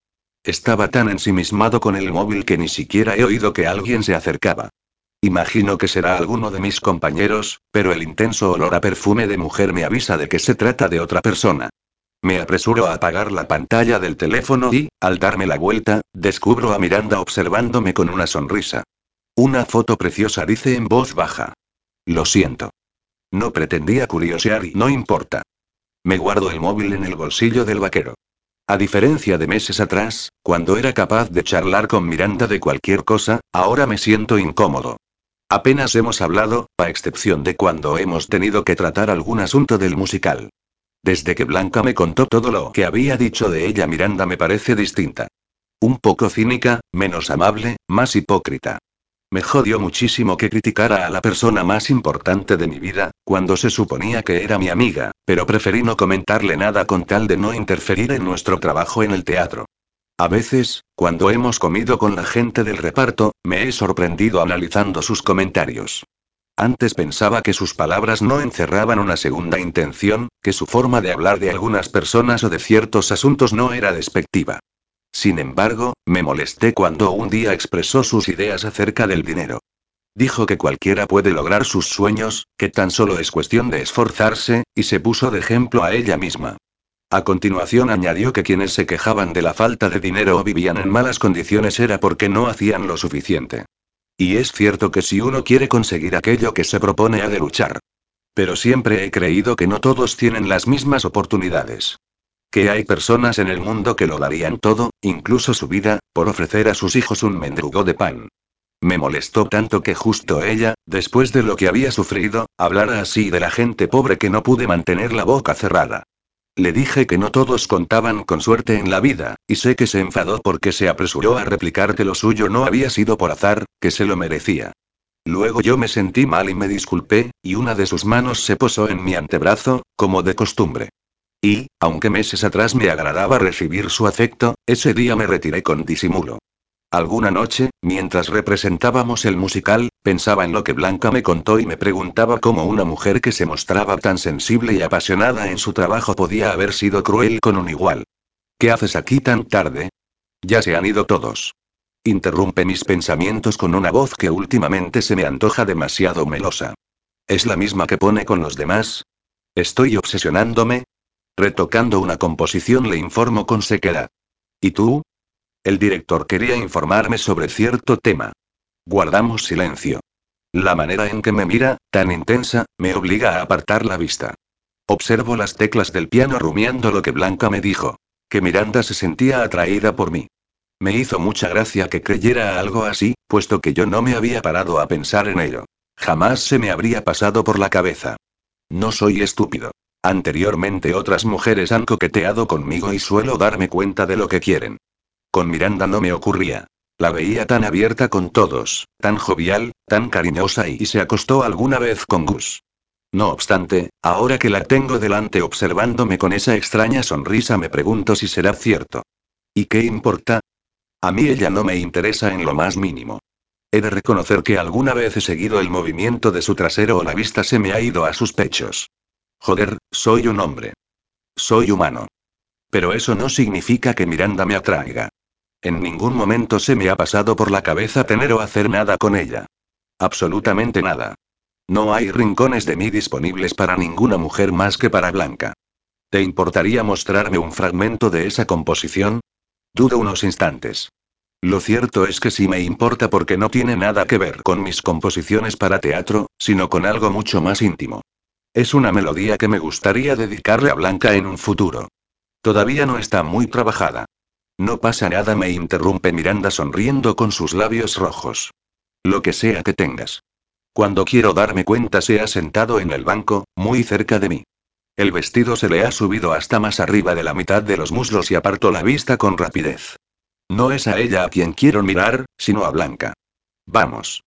Speaker 1: Estaba tan ensimismado con el móvil que ni siquiera he oído que alguien se acercaba. Imagino que será alguno de mis compañeros, pero el intenso olor a perfume de mujer me avisa de que se trata de otra persona. Me apresuro a apagar la pantalla del teléfono y, al darme la vuelta, descubro a Miranda observándome con una sonrisa. Una foto preciosa dice en voz baja. Lo siento. No pretendía curiosear y no importa. Me guardo el móvil en el bolsillo del vaquero. A diferencia de meses atrás, cuando era capaz de charlar con Miranda de cualquier cosa, ahora me siento incómodo. Apenas hemos hablado, a excepción de cuando hemos tenido que tratar algún asunto del musical. Desde que Blanca me contó todo lo que había dicho de ella, Miranda me parece distinta. Un poco cínica, menos amable, más hipócrita. Me jodió muchísimo que criticara a la persona más importante de mi vida, cuando se suponía que era mi amiga, pero preferí no comentarle nada con tal de no interferir en nuestro trabajo en el teatro. A veces, cuando hemos comido con la gente del reparto, me he sorprendido analizando sus comentarios. Antes pensaba que sus palabras no encerraban una segunda intención, que su forma de hablar de algunas personas o de ciertos asuntos no era despectiva. Sin embargo, me molesté cuando un día expresó sus ideas acerca del dinero. Dijo que cualquiera puede lograr sus sueños, que tan solo es cuestión de esforzarse, y se puso de ejemplo a ella misma. A continuación añadió que quienes se quejaban de la falta de dinero o vivían en malas condiciones era porque no hacían lo suficiente. Y es cierto que si uno quiere conseguir aquello que se propone ha de luchar. Pero siempre he creído que no todos tienen las mismas oportunidades. Que hay personas en el mundo que lo darían todo, incluso su vida, por ofrecer a sus hijos un mendrugo de pan. Me molestó tanto que justo ella, después de lo que había sufrido, hablara así de la gente pobre que no pude mantener la boca cerrada. Le dije que no todos contaban con suerte en la vida, y sé que se enfadó porque se apresuró a replicar que lo suyo no había sido por azar, que se lo merecía. Luego yo me sentí mal y me disculpé, y una de sus manos se posó en mi antebrazo, como de costumbre. Y, aunque meses atrás me agradaba recibir su afecto, ese día me retiré con disimulo. Alguna noche, mientras representábamos el musical, pensaba en lo que Blanca me contó y me preguntaba cómo una mujer que se mostraba tan sensible y apasionada en su trabajo podía haber sido cruel con un igual. ¿Qué haces aquí tan tarde? Ya se han ido todos. Interrumpe mis pensamientos con una voz que últimamente se me antoja demasiado melosa. ¿Es la misma que pone con los demás? ¿Estoy obsesionándome? Retocando una composición le informo con sequedad. ¿Y tú? El director quería informarme sobre cierto tema. Guardamos silencio. La manera en que me mira, tan intensa, me obliga a apartar la vista. Observo las teclas del piano rumiando lo que Blanca me dijo. Que Miranda se sentía atraída por mí. Me hizo mucha gracia que creyera algo así, puesto que yo no me había parado a pensar en ello. Jamás se me habría pasado por la cabeza. No soy estúpido. Anteriormente otras mujeres han coqueteado conmigo y suelo darme cuenta de lo que quieren. Con Miranda no me ocurría. La veía tan abierta con todos, tan jovial, tan cariñosa y, se acostó alguna vez con Gus. No obstante, ahora que la tengo delante observándome con esa extraña sonrisa me pregunto si será cierto. ¿Y qué importa? A mí ella no me interesa en lo más mínimo. He de reconocer que alguna vez he seguido el movimiento de su trasero o la vista se me ha ido a sus pechos. Joder, soy un hombre. Soy humano. Pero eso no significa que Miranda me atraiga. En ningún momento se me ha pasado por la cabeza tener o hacer nada con ella. Absolutamente nada. No hay rincones de mí disponibles para ninguna mujer más que para Blanca. ¿Te importaría mostrarme un fragmento de esa composición? Dudo unos instantes. Lo cierto es que sí me importa porque no tiene nada que ver con mis composiciones para teatro, sino con algo mucho más íntimo. Es una melodía que me gustaría dedicarle a Blanca en un futuro. Todavía no está muy trabajada. No pasa nada, me interrumpe Miranda sonriendo con sus labios rojos. Lo que sea que tengas. Cuando quiero darme cuenta se ha sentado en el banco, muy cerca de mí. El vestido se le ha subido hasta más arriba de la mitad de los muslos y aparto la vista con rapidez. No es a ella a quien quiero mirar, sino a Blanca. Vamos.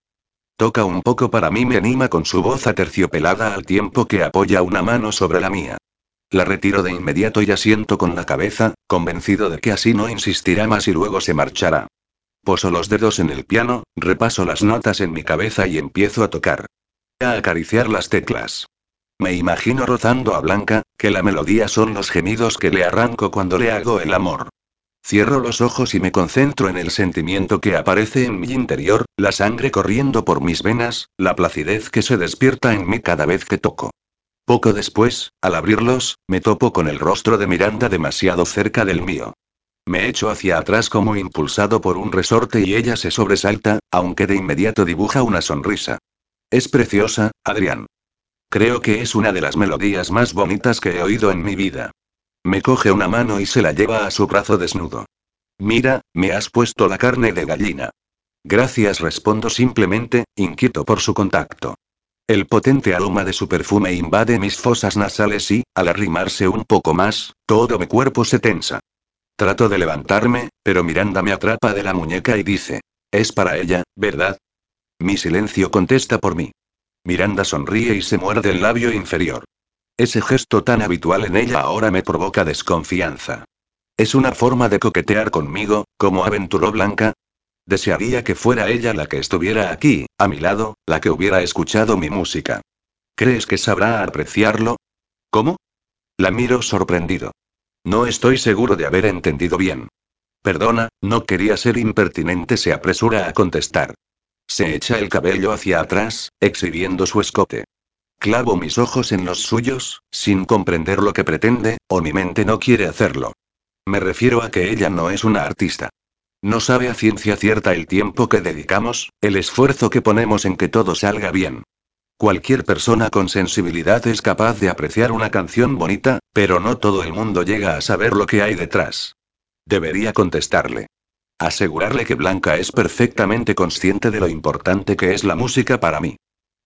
Speaker 1: Toca un poco para mí, me anima con su voz aterciopelada al tiempo que apoya una mano sobre la mía. La retiro de inmediato y asiento con la cabeza, convencido de que así no insistirá más y luego se marchará. Poso los dedos en el piano, repaso las notas en mi cabeza y empiezo a tocar. A acariciar las teclas. Me imagino rozando a Blanca, que la melodía son los gemidos que le arranco cuando le hago el amor. Cierro los ojos y me concentro en el sentimiento que aparece en mi interior, la sangre corriendo por mis venas, la placidez que se despierta en mí cada vez que toco. Poco después, al abrirlos, me topo con el rostro de Miranda demasiado cerca del mío. Me echo hacia atrás como impulsado por un resorte y ella se sobresalta, aunque de inmediato dibuja una sonrisa. Es preciosa, Adrián. Creo que es una de las melodías más bonitas que he oído en mi vida. Me coge una mano y se la lleva a su brazo desnudo. Mira, me has puesto la carne de gallina. Gracias, respondo simplemente, inquieto por su contacto. El potente aroma de su perfume invade mis fosas nasales y, al arrimarse un poco más, todo mi cuerpo se tensa. Trato de levantarme, pero Miranda me atrapa de la muñeca y dice, es para ella, ¿verdad? Mi silencio contesta por mí. Miranda sonríe y se muerde el labio inferior. Ese gesto tan habitual en ella ahora me provoca desconfianza. ¿Es una forma de coquetear conmigo, como aventuró Blanca? Desearía que fuera ella la que estuviera aquí, a mi lado, la que hubiera escuchado mi música. ¿Crees que sabrá apreciarlo? ¿Cómo? La miro sorprendido. No estoy seguro de haber entendido bien. Perdona, no quería ser impertinente, se apresura a contestar. Se echa el cabello hacia atrás, exhibiendo su escote. Clavo mis ojos en los suyos, sin comprender lo que pretende, o mi mente no quiere hacerlo. Me refiero a que ella no es una artista. No sabe a ciencia cierta el tiempo que dedicamos, el esfuerzo que ponemos en que todo salga bien. Cualquier persona con sensibilidad es capaz de apreciar una canción bonita, pero no todo el mundo llega a saber lo que hay detrás. Debería contestarle. Asegurarle que Blanca es perfectamente consciente de lo importante que es la música para mí.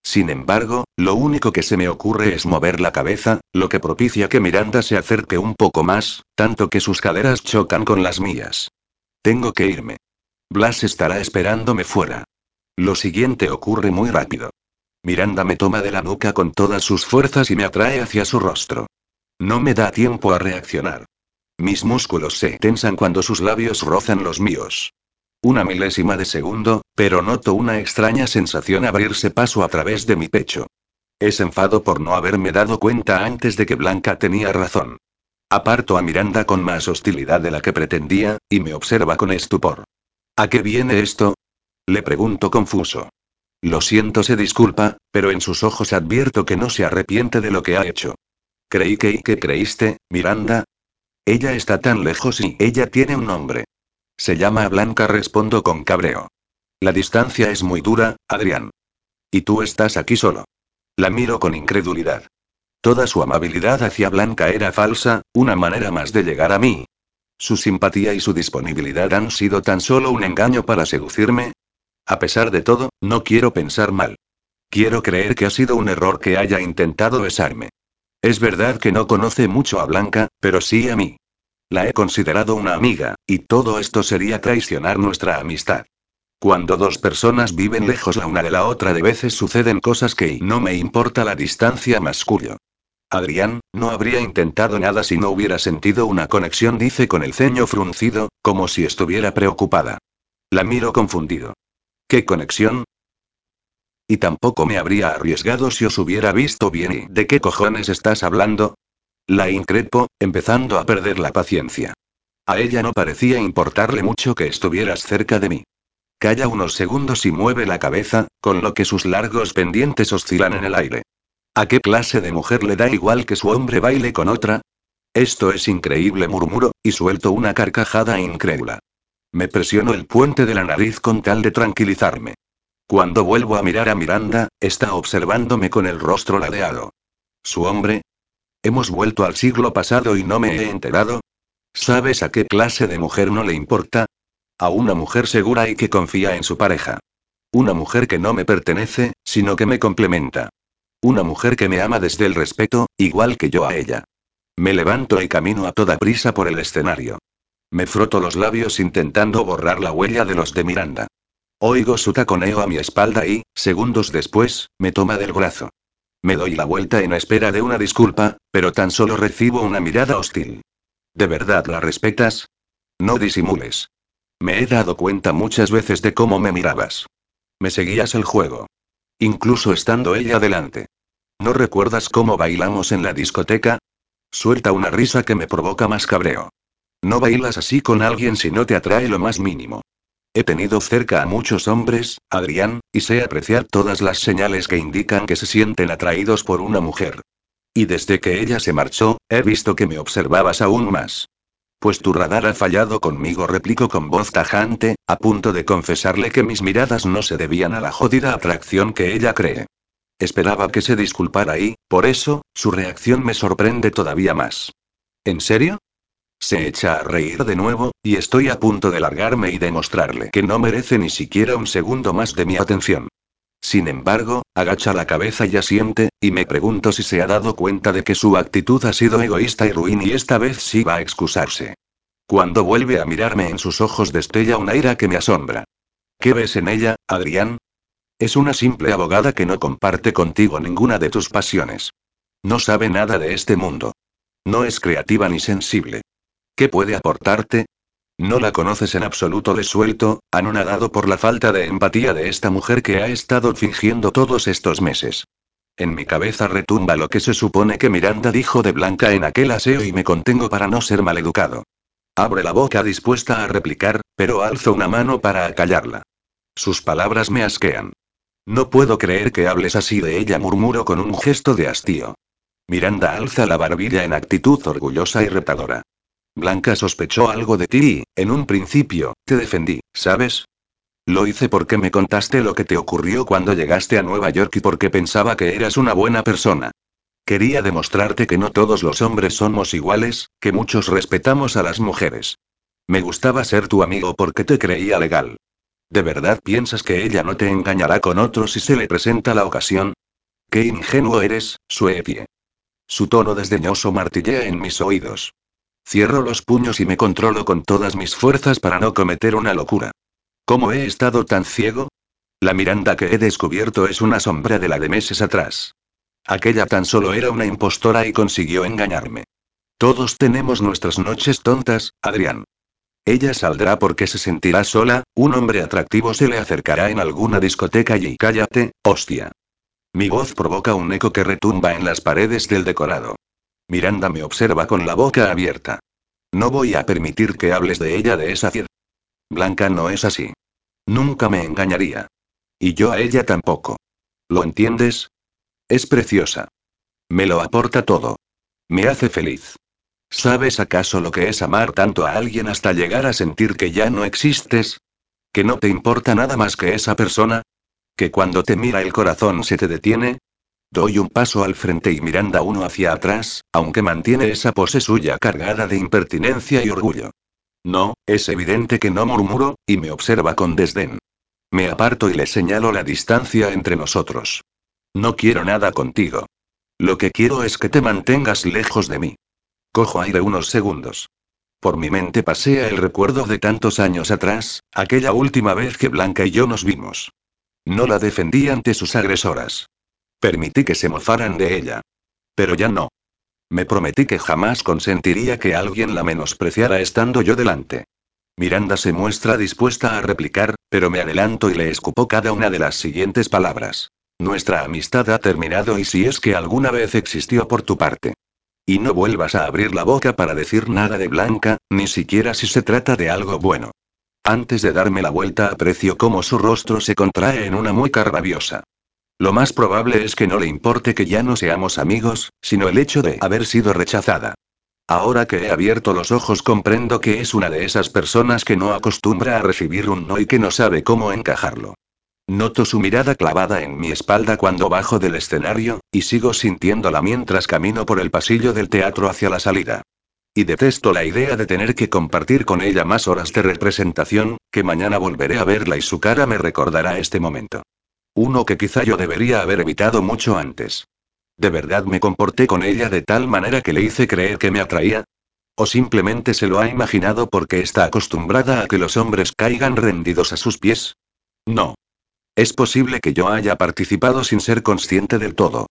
Speaker 1: Sin embargo, lo único que se me ocurre es mover la cabeza, lo que propicia que Miranda se acerque un poco más, tanto que sus caderas chocan con las mías. Tengo que irme. Blas estará esperándome fuera. Lo siguiente ocurre muy rápido. Miranda me toma de la nuca con todas sus fuerzas y me atrae hacia su rostro. No me da tiempo a reaccionar. Mis músculos se tensan cuando sus labios rozan los míos. Una milésima de segundo, pero noto una extraña sensación abrirse paso a través de mi pecho. Es enfado por no haberme dado cuenta antes de que Blanca tenía razón. Aparto a Miranda con más hostilidad de la que pretendía, y me observa con estupor. ¿A qué viene esto? Le pregunto confuso. Lo siento, se disculpa, pero en sus ojos advierto que no se arrepiente de lo que ha hecho. Creí que y que creíste, Miranda. Ella está tan lejos y ella tiene un nombre. Se llama Blanca, respondo con cabreo. La distancia es muy dura, Adrián. Y tú estás aquí solo. La miro con incredulidad. Toda su amabilidad hacia Blanca era falsa, una manera más de llegar a mí. Su simpatía y su disponibilidad han sido tan solo un engaño para seducirme. A pesar de todo, no quiero pensar mal. Quiero creer que ha sido un error que haya intentado besarme. Es verdad que no conoce mucho a Blanca, pero sí a mí. La he considerado una amiga, y todo esto sería traicionar nuestra amistad. Cuando dos personas viven lejos la una de la otra de veces suceden cosas que no me importa la distancia más cuyo. Adrián, no habría intentado nada si no hubiera sentido una conexión, dice con el ceño fruncido, como si estuviera preocupada. La miro confundido. ¿Qué conexión? Y tampoco me habría arriesgado si os hubiera visto bien. ¿Y de qué cojones estás hablando? La increpo, empezando a perder la paciencia. A ella no parecía importarle mucho que estuvieras cerca de mí. Calla unos segundos y mueve la cabeza, con lo que sus largos pendientes oscilan en el aire. ¿A qué clase de mujer le da igual que su hombre baile con otra? Esto es increíble, murmuro, y suelto una carcajada incrédula. Me presiono el puente de la nariz con tal de tranquilizarme. Cuando vuelvo a mirar a Miranda, está observándome con el rostro ladeado. Su hombre, ¿Hemos vuelto al siglo pasado y no me he enterado? ¿Sabes a qué clase de mujer no le importa? A una mujer segura y que confía en su pareja. Una mujer que no me pertenece, sino que me complementa. Una mujer que me ama desde el respeto, igual que yo a ella. Me levanto y camino a toda prisa por el escenario. Me froto los labios intentando borrar la huella de los de Miranda. Oigo su taconeo a mi espalda y, segundos después, me toma del brazo. Me doy la vuelta en espera de una disculpa, pero tan solo recibo una mirada hostil. ¿De verdad la respetas? No disimules. Me he dado cuenta muchas veces de cómo me mirabas. Me seguías el juego. Incluso estando ella delante. ¿No recuerdas cómo bailamos en la discoteca? Suelta una risa que me provoca más cabreo. No bailas así con alguien si no te atrae lo más mínimo. He tenido cerca a muchos hombres, Adrián, y sé apreciar todas las señales que indican que se sienten atraídos por una mujer. Y desde que ella se marchó, he visto que me observabas aún más. Pues tu radar ha fallado conmigo, replico con voz tajante, a punto de confesarle que mis miradas no se debían a la jodida atracción que ella cree. Esperaba que se disculpara y, por eso, su reacción me sorprende todavía más. ¿En serio? Se echa a reír de nuevo, y estoy a punto de largarme y demostrarle que no merece ni siquiera un segundo más de mi atención. Sin embargo, agacha la cabeza y asiente, y me pregunto si se ha dado cuenta de que su actitud ha sido egoísta y ruin y esta vez sí va a excusarse. Cuando vuelve a mirarme en sus ojos destella una ira que me asombra. ¿Qué ves en ella, Adrián? Es una simple abogada que no comparte contigo ninguna de tus pasiones. No sabe nada de este mundo. No es creativa ni sensible. ¿Qué puede aportarte? No la conoces en absoluto, le suelto, anonadado por la falta de empatía de esta mujer que ha estado fingiendo todos estos meses. En mi cabeza retumba lo que se supone que Miranda dijo de Blanca en aquel aseo y me contengo para no ser maleducado. Abre la boca dispuesta a replicar, pero alzo una mano para acallarla. Sus palabras me asquean. No puedo creer que hables así de ella, murmuro con un gesto de hastío. Miranda alza la barbilla en actitud orgullosa y retadora. Blanca sospechó algo de ti y, en un principio, te defendí, ¿sabes? Lo hice porque me contaste lo que te ocurrió cuando llegaste a Nueva York y porque pensaba que eras una buena persona. Quería demostrarte que no todos los hombres somos iguales, que muchos respetamos a las mujeres. Me gustaba ser tu amigo porque te creía legal. ¿De verdad piensas que ella no te engañará con otro si se le presenta la ocasión? Qué ingenuo eres, Suepie. Su tono desdeñoso martillea en mis oídos. Cierro los puños y me controlo con todas mis fuerzas para no cometer una locura. ¿Cómo he estado tan ciego? La Miranda que he descubierto es una sombra de la de meses atrás. Aquella tan solo era una impostora y consiguió engañarme. Todos tenemos nuestras noches tontas, Adrián. Ella saldrá porque se sentirá sola, un hombre atractivo se le acercará en alguna discoteca y cállate, hostia. Mi voz provoca un eco que retumba en las paredes del decorado. Miranda me observa con la boca abierta. No voy a permitir que hables de ella de esa fiel. Blanca no es así. Nunca me engañaría. Y yo a ella tampoco. ¿Lo entiendes? Es preciosa. Me lo aporta todo. Me hace feliz. ¿Sabes acaso lo que es amar tanto a alguien hasta llegar a sentir que ya no existes? ¿Que no te importa nada más que esa persona? ¿Que cuando te mira el corazón se te detiene? Doy un paso al frente y Miranda uno hacia atrás, aunque mantiene esa pose suya cargada de impertinencia y orgullo. No, es evidente que no murmuro, y me observa con desdén. Me aparto y le señalo la distancia entre nosotros. No quiero nada contigo. Lo que quiero es que te mantengas lejos de mí. Cojo aire unos segundos. Por mi mente pasea el recuerdo de tantos años atrás, aquella última vez que Blanca y yo nos vimos. No la defendí ante sus agresoras. Permití que se mofaran de ella. Pero ya no. Me prometí que jamás consentiría que alguien la menospreciara estando yo delante. Miranda se muestra dispuesta a replicar, pero me adelanto y le escupo cada una de las siguientes palabras. Nuestra amistad ha terminado y si es que alguna vez existió por tu parte. Y no vuelvas a abrir la boca para decir nada de Blanca, ni siquiera si se trata de algo bueno. Antes de darme la vuelta aprecio cómo su rostro se contrae en una mueca rabiosa. Lo más probable es que no le importe que ya no seamos amigos, sino el hecho de haber sido rechazada. Ahora que he abierto los ojos comprendo que es una de esas personas que no acostumbra a recibir un no y que no sabe cómo encajarlo. Noto su mirada clavada en mi espalda cuando bajo del escenario, y sigo sintiéndola mientras camino por el pasillo del teatro hacia la salida. Y detesto la idea de tener que compartir con ella más horas de representación, que mañana volveré a verla y su cara me recordará este momento. Uno que quizá yo debería haber evitado mucho antes. ¿De verdad me comporté con ella de tal manera que le hice creer que me atraía? ¿O simplemente se lo ha imaginado porque está acostumbrada a que los hombres caigan rendidos a sus pies? No. Es posible que yo haya participado sin ser consciente del todo.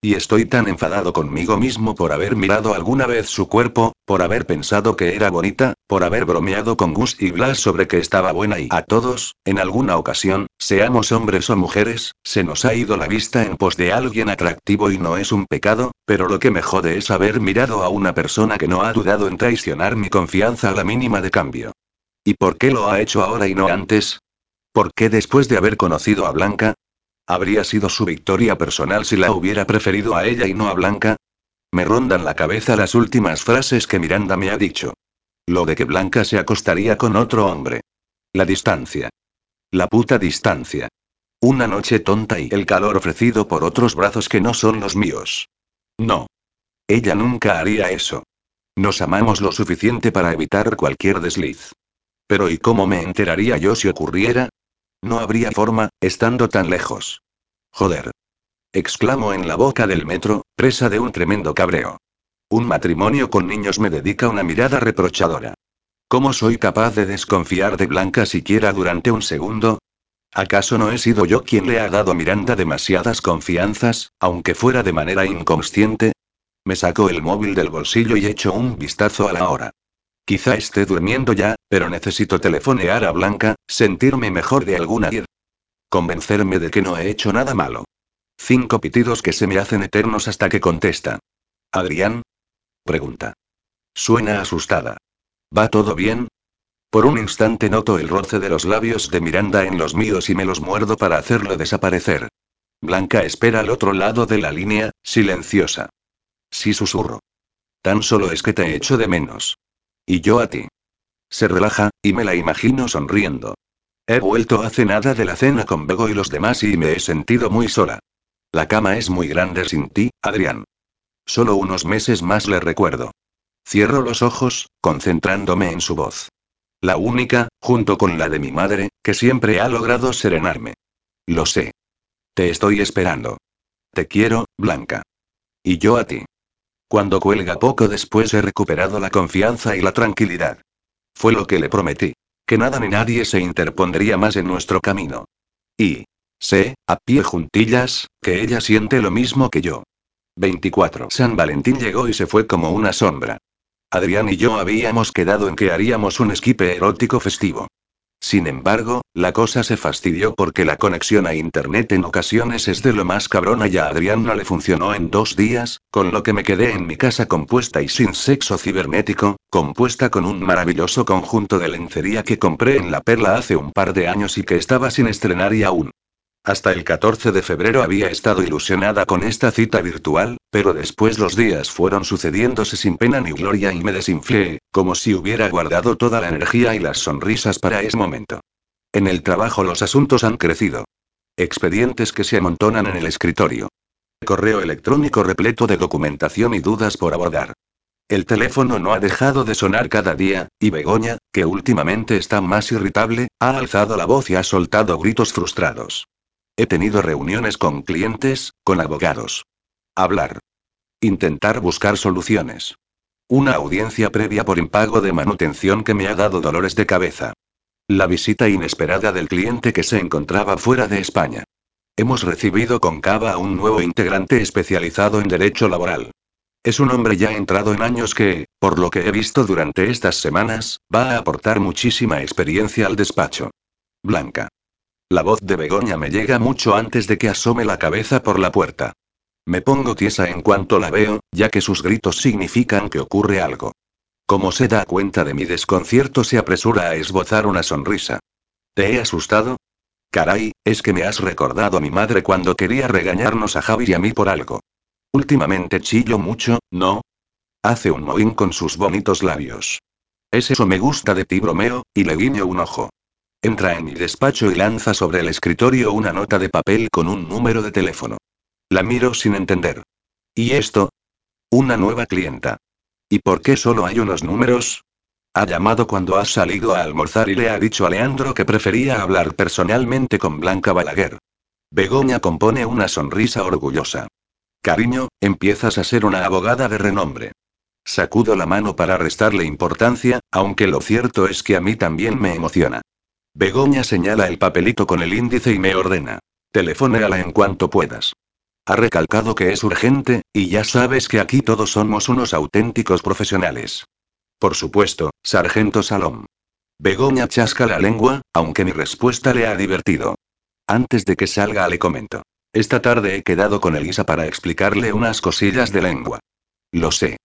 Speaker 1: Y estoy tan enfadado conmigo mismo por haber mirado alguna vez su cuerpo, por haber pensado que era bonita, por haber bromeado con Gus y Blas sobre que estaba buena y a todos, en alguna ocasión, seamos hombres o mujeres, se nos ha ido la vista en pos de alguien atractivo y no es un pecado, pero lo que me jode es haber mirado a una persona que no ha dudado en traicionar mi confianza a la mínima de cambio. ¿Y por qué lo ha hecho ahora y no antes? ¿Por qué después de haber conocido a Blanca? ¿Habría sido su victoria personal si la hubiera preferido a ella y no a Blanca? Me rondan la cabeza las últimas frases que Miranda me ha dicho. Lo de que Blanca se acostaría con otro hombre. La distancia. La puta distancia. Una noche tonta y el calor ofrecido por otros brazos que no son los míos. No. Ella nunca haría eso. Nos amamos lo suficiente para evitar cualquier desliz. Pero ¿y cómo me enteraría yo si ocurriera? No habría forma, estando tan lejos. Joder. Exclamo en la boca del metro, presa de un tremendo cabreo. Un matrimonio con niños me dedica una mirada reprochadora. ¿Cómo soy capaz de desconfiar de Blanca siquiera durante un segundo? ¿Acaso no he sido yo quien le ha dado a Miranda demasiadas confianzas, aunque fuera de manera inconsciente? Me saco el móvil del bolsillo y echo un vistazo a la hora. Quizá esté durmiendo ya, pero necesito telefonear a Blanca, sentirme mejor de alguna ir. Convencerme de que no he hecho nada malo. Cinco pitidos que se me hacen eternos hasta que contesta. ¿Adrián? Pregunta. Suena asustada. ¿Va todo bien? Por un instante noto el roce de los labios de Miranda en los míos y me los muerdo para hacerlo desaparecer. Blanca espera al otro lado de la línea, silenciosa. Sí susurro. Tan solo es que te echo de menos. Y yo a ti. Se relaja, y me la imagino sonriendo. He vuelto hace nada de la cena con Bego y los demás y me he sentido muy sola. La cama es muy grande sin ti, Adrián. Solo unos meses más le recuerdo. Cierro los ojos, concentrándome en su voz. La única, junto con la de mi madre, que siempre ha logrado serenarme. Lo sé. Te estoy esperando. Te quiero, Blanca. Y yo a ti. Cuando cuelga poco después he recuperado la confianza y la tranquilidad. Fue lo que le prometí. Que nada ni nadie se interpondría más en nuestro camino. Y, sé, a pie juntillas, que ella siente lo mismo que yo. 24. San Valentín llegó y se fue como una sombra. Adrián y yo habíamos quedado en que haríamos un esquipe erótico festivo. Sin embargo, la cosa se fastidió porque la conexión a Internet en ocasiones es de lo más cabrona y a Adrián no le funcionó en dos días, con lo que me quedé en mi casa compuesta y sin sexo cibernético, compuesta con un maravilloso conjunto de lencería que compré en La Perla hace un par de años y que estaba sin estrenar y aún. Hasta el 14 de febrero había estado ilusionada con esta cita virtual, pero después los días fueron sucediéndose sin pena ni gloria y me desinflé, como si hubiera guardado toda la energía y las sonrisas para ese momento. En el trabajo los asuntos han crecido. Expedientes que se amontonan en el escritorio. Correo electrónico repleto de documentación y dudas por abordar. El teléfono no ha dejado de sonar cada día, y Begoña, que últimamente está más irritable, ha alzado la voz y ha soltado gritos frustrados. He tenido reuniones con clientes, con abogados. Hablar. Intentar buscar soluciones. Una audiencia previa por impago de manutención que me ha dado dolores de cabeza. La visita inesperada del cliente que se encontraba fuera de España. Hemos recibido con Cava a un nuevo integrante especializado en derecho laboral. Es un hombre ya entrado en años que, por lo que he visto durante estas semanas, va a aportar muchísima experiencia al despacho. Blanca. La voz de Begoña me llega mucho antes de que asome la cabeza por la puerta. Me pongo tiesa en cuanto la veo, ya que sus gritos significan que ocurre algo. Como se da cuenta de mi desconcierto, se apresura a esbozar una sonrisa. ¿Te he asustado? Caray, es que me has recordado a mi madre cuando quería regañarnos a Javi y a mí por algo. Últimamente chillo mucho, ¿no? Hace un mohín con sus bonitos labios. Es eso me gusta de ti, bromeo, y le guiño un ojo. Entra en mi despacho y lanza sobre el escritorio una nota de papel con un número de teléfono. La miro sin entender. ¿Y esto? Una nueva clienta. ¿Y por qué solo hay unos números? Ha llamado cuando has salido a almorzar y le ha dicho a Leandro que prefería hablar personalmente con Blanca Balaguer. Begoña compone una sonrisa orgullosa. Cariño, empiezas a ser una abogada de renombre. Sacudo la mano para restarle importancia, aunque lo cierto es que a mí también me emociona. Begoña señala el papelito con el índice y me ordena. Telefonéala en cuanto puedas. Ha recalcado que es urgente, y ya sabes que aquí todos somos unos auténticos profesionales. Por supuesto, sargento Salom. Begoña chasca la lengua, aunque mi respuesta le ha divertido. Antes de que salga le comento. Esta tarde he quedado con Elisa para explicarle unas cosillas de lengua. Lo sé.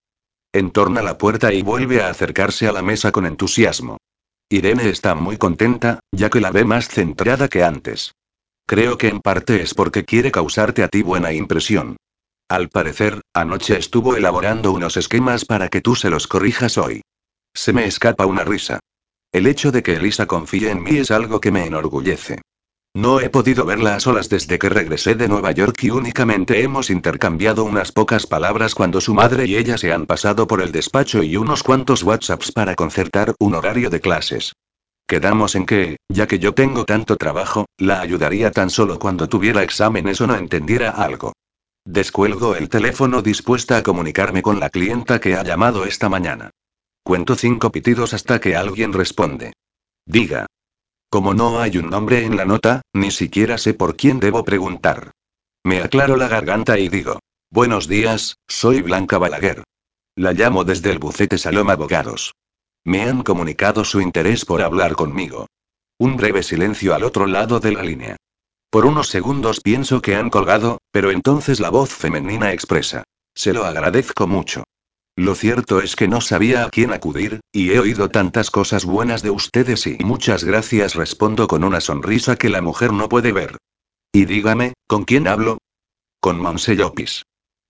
Speaker 1: Entorna la puerta y vuelve a acercarse a la mesa con entusiasmo. Irene está muy contenta, ya que la ve más centrada que antes. Creo que en parte es porque quiere causarte a ti buena impresión. Al parecer, anoche estuvo elaborando unos esquemas para que tú se los corrijas hoy. Se me escapa una risa. El hecho de que Elisa confíe en mí es algo que me enorgullece. No he podido verla a solas desde que regresé de Nueva York y únicamente hemos intercambiado unas pocas palabras cuando su madre y ella se han pasado por el despacho y unos cuantos WhatsApps para concertar un horario de clases. Quedamos en que, ya que yo tengo tanto trabajo, la ayudaría tan solo cuando tuviera exámenes o no entendiera algo. Descuelgo el teléfono dispuesta a comunicarme con la clienta que ha llamado esta mañana. Cuento cinco pitidos hasta que alguien responde. Diga. Como no hay un nombre en la nota, ni siquiera sé por quién debo preguntar. Me aclaro la garganta y digo. Buenos días, soy Blanca Balaguer. La llamo desde el bufete Salom Abogados. Me han comunicado su interés por hablar conmigo. Un breve silencio al otro lado de la línea. Por unos segundos pienso que han colgado, pero entonces la voz femenina expresa. Se lo agradezco mucho. Lo cierto es que no sabía a quién acudir, y he oído tantas cosas buenas de ustedes y muchas gracias respondo con una sonrisa que la mujer no puede ver. Y dígame, ¿con quién hablo? Con Monse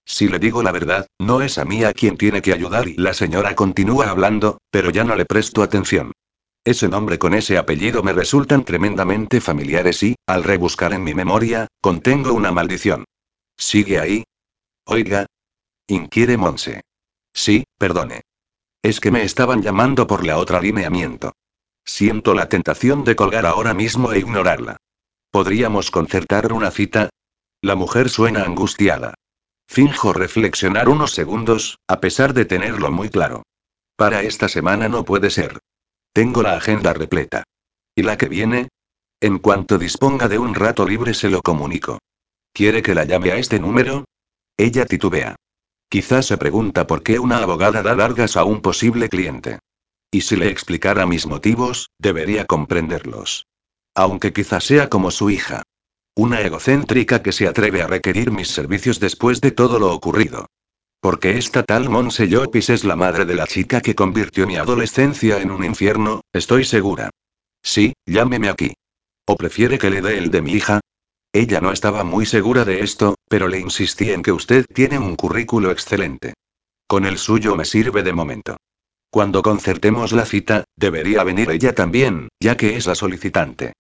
Speaker 1: Si le digo la verdad, no es a mí a quien tiene que ayudar y la señora continúa hablando, pero ya no le presto atención. Ese nombre con ese apellido me resultan tremendamente familiares y, al rebuscar en mi memoria, contengo una maldición. ¿Sigue ahí? Oiga. Inquiere Monse. Sí, perdone. Es que me estaban llamando por la otra alineamiento. Siento la tentación de colgar ahora mismo e ignorarla. ¿Podríamos concertar una cita? La mujer suena angustiada. Finjo reflexionar unos segundos, a pesar de tenerlo muy claro. Para esta semana no puede ser. Tengo la agenda repleta. ¿Y la que viene? En cuanto disponga de un rato libre se lo comunico. ¿Quiere que la llame a este número? Ella titubea. Quizás se pregunta por qué una abogada da largas a un posible cliente. Y si le explicara mis motivos, debería comprenderlos. Aunque quizás sea como su hija. Una egocéntrica que se atreve a requerir mis servicios después de todo lo ocurrido. Porque esta tal Monse Llopis es la madre de la chica que convirtió mi adolescencia en un infierno, estoy segura. Sí, llámeme aquí. ¿O prefiere que le dé el de mi hija? Ella no estaba muy segura de esto, pero le insistí en que usted tiene un currículo excelente. Con el suyo me sirve de momento. Cuando concertemos la cita, debería venir ella también, ya que es la solicitante.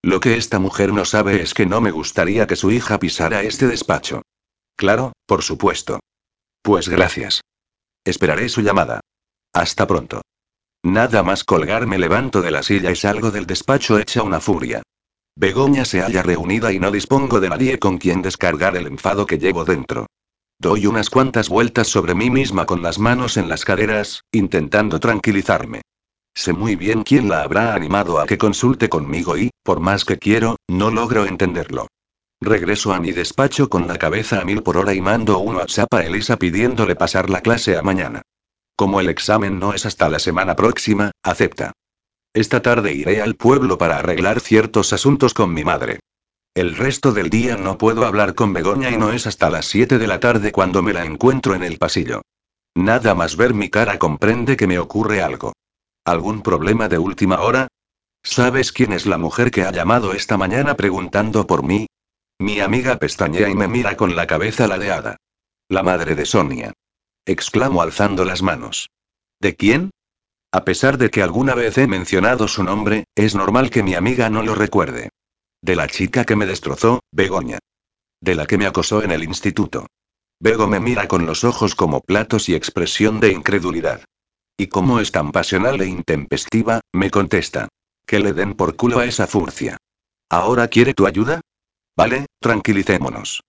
Speaker 1: Lo que esta mujer no sabe es que no me gustaría que su hija pisara este despacho. Claro, por supuesto. Pues gracias. Esperaré su llamada. Hasta pronto. Nada más colgar me levanto de la silla y salgo del despacho hecha una furia. Begoña se halla reunida y no dispongo de nadie con quien descargar el enfado que llevo dentro. Doy unas cuantas vueltas sobre mí misma con las manos en las caderas, intentando tranquilizarme. Sé muy bien quién la habrá animado a que consulte conmigo y, por más que quiero, no logro entenderlo. Regreso a mi despacho con la cabeza a mil por hora y mando un WhatsApp a Elisa pidiéndole pasar la clase a mañana. Como el examen no es hasta la semana próxima, acepta. Esta tarde iré al pueblo para arreglar ciertos asuntos con mi madre. El resto del día no puedo hablar con Begoña y no es hasta las 7 de la tarde cuando me la encuentro en el pasillo. Nada más ver mi cara comprende que me ocurre algo. ¿Algún problema de última hora? ¿Sabes quién es la mujer que ha llamado esta mañana preguntando por mí? Mi amiga pestañea y me mira con la cabeza ladeada. La madre de Sonia. Exclamo alzando las manos. ¿De quién? A pesar de que alguna vez he mencionado su nombre, es normal que mi amiga no lo recuerde. De la chica que me destrozó, Begoña. De la que me acosó en el instituto. Bego me mira con los ojos como platos y expresión de incredulidad. Y como es tan pasional e intempestiva, me contesta. Que le den por culo a esa furcia. ¿Ahora quiere tu ayuda? Vale, tranquilicémonos.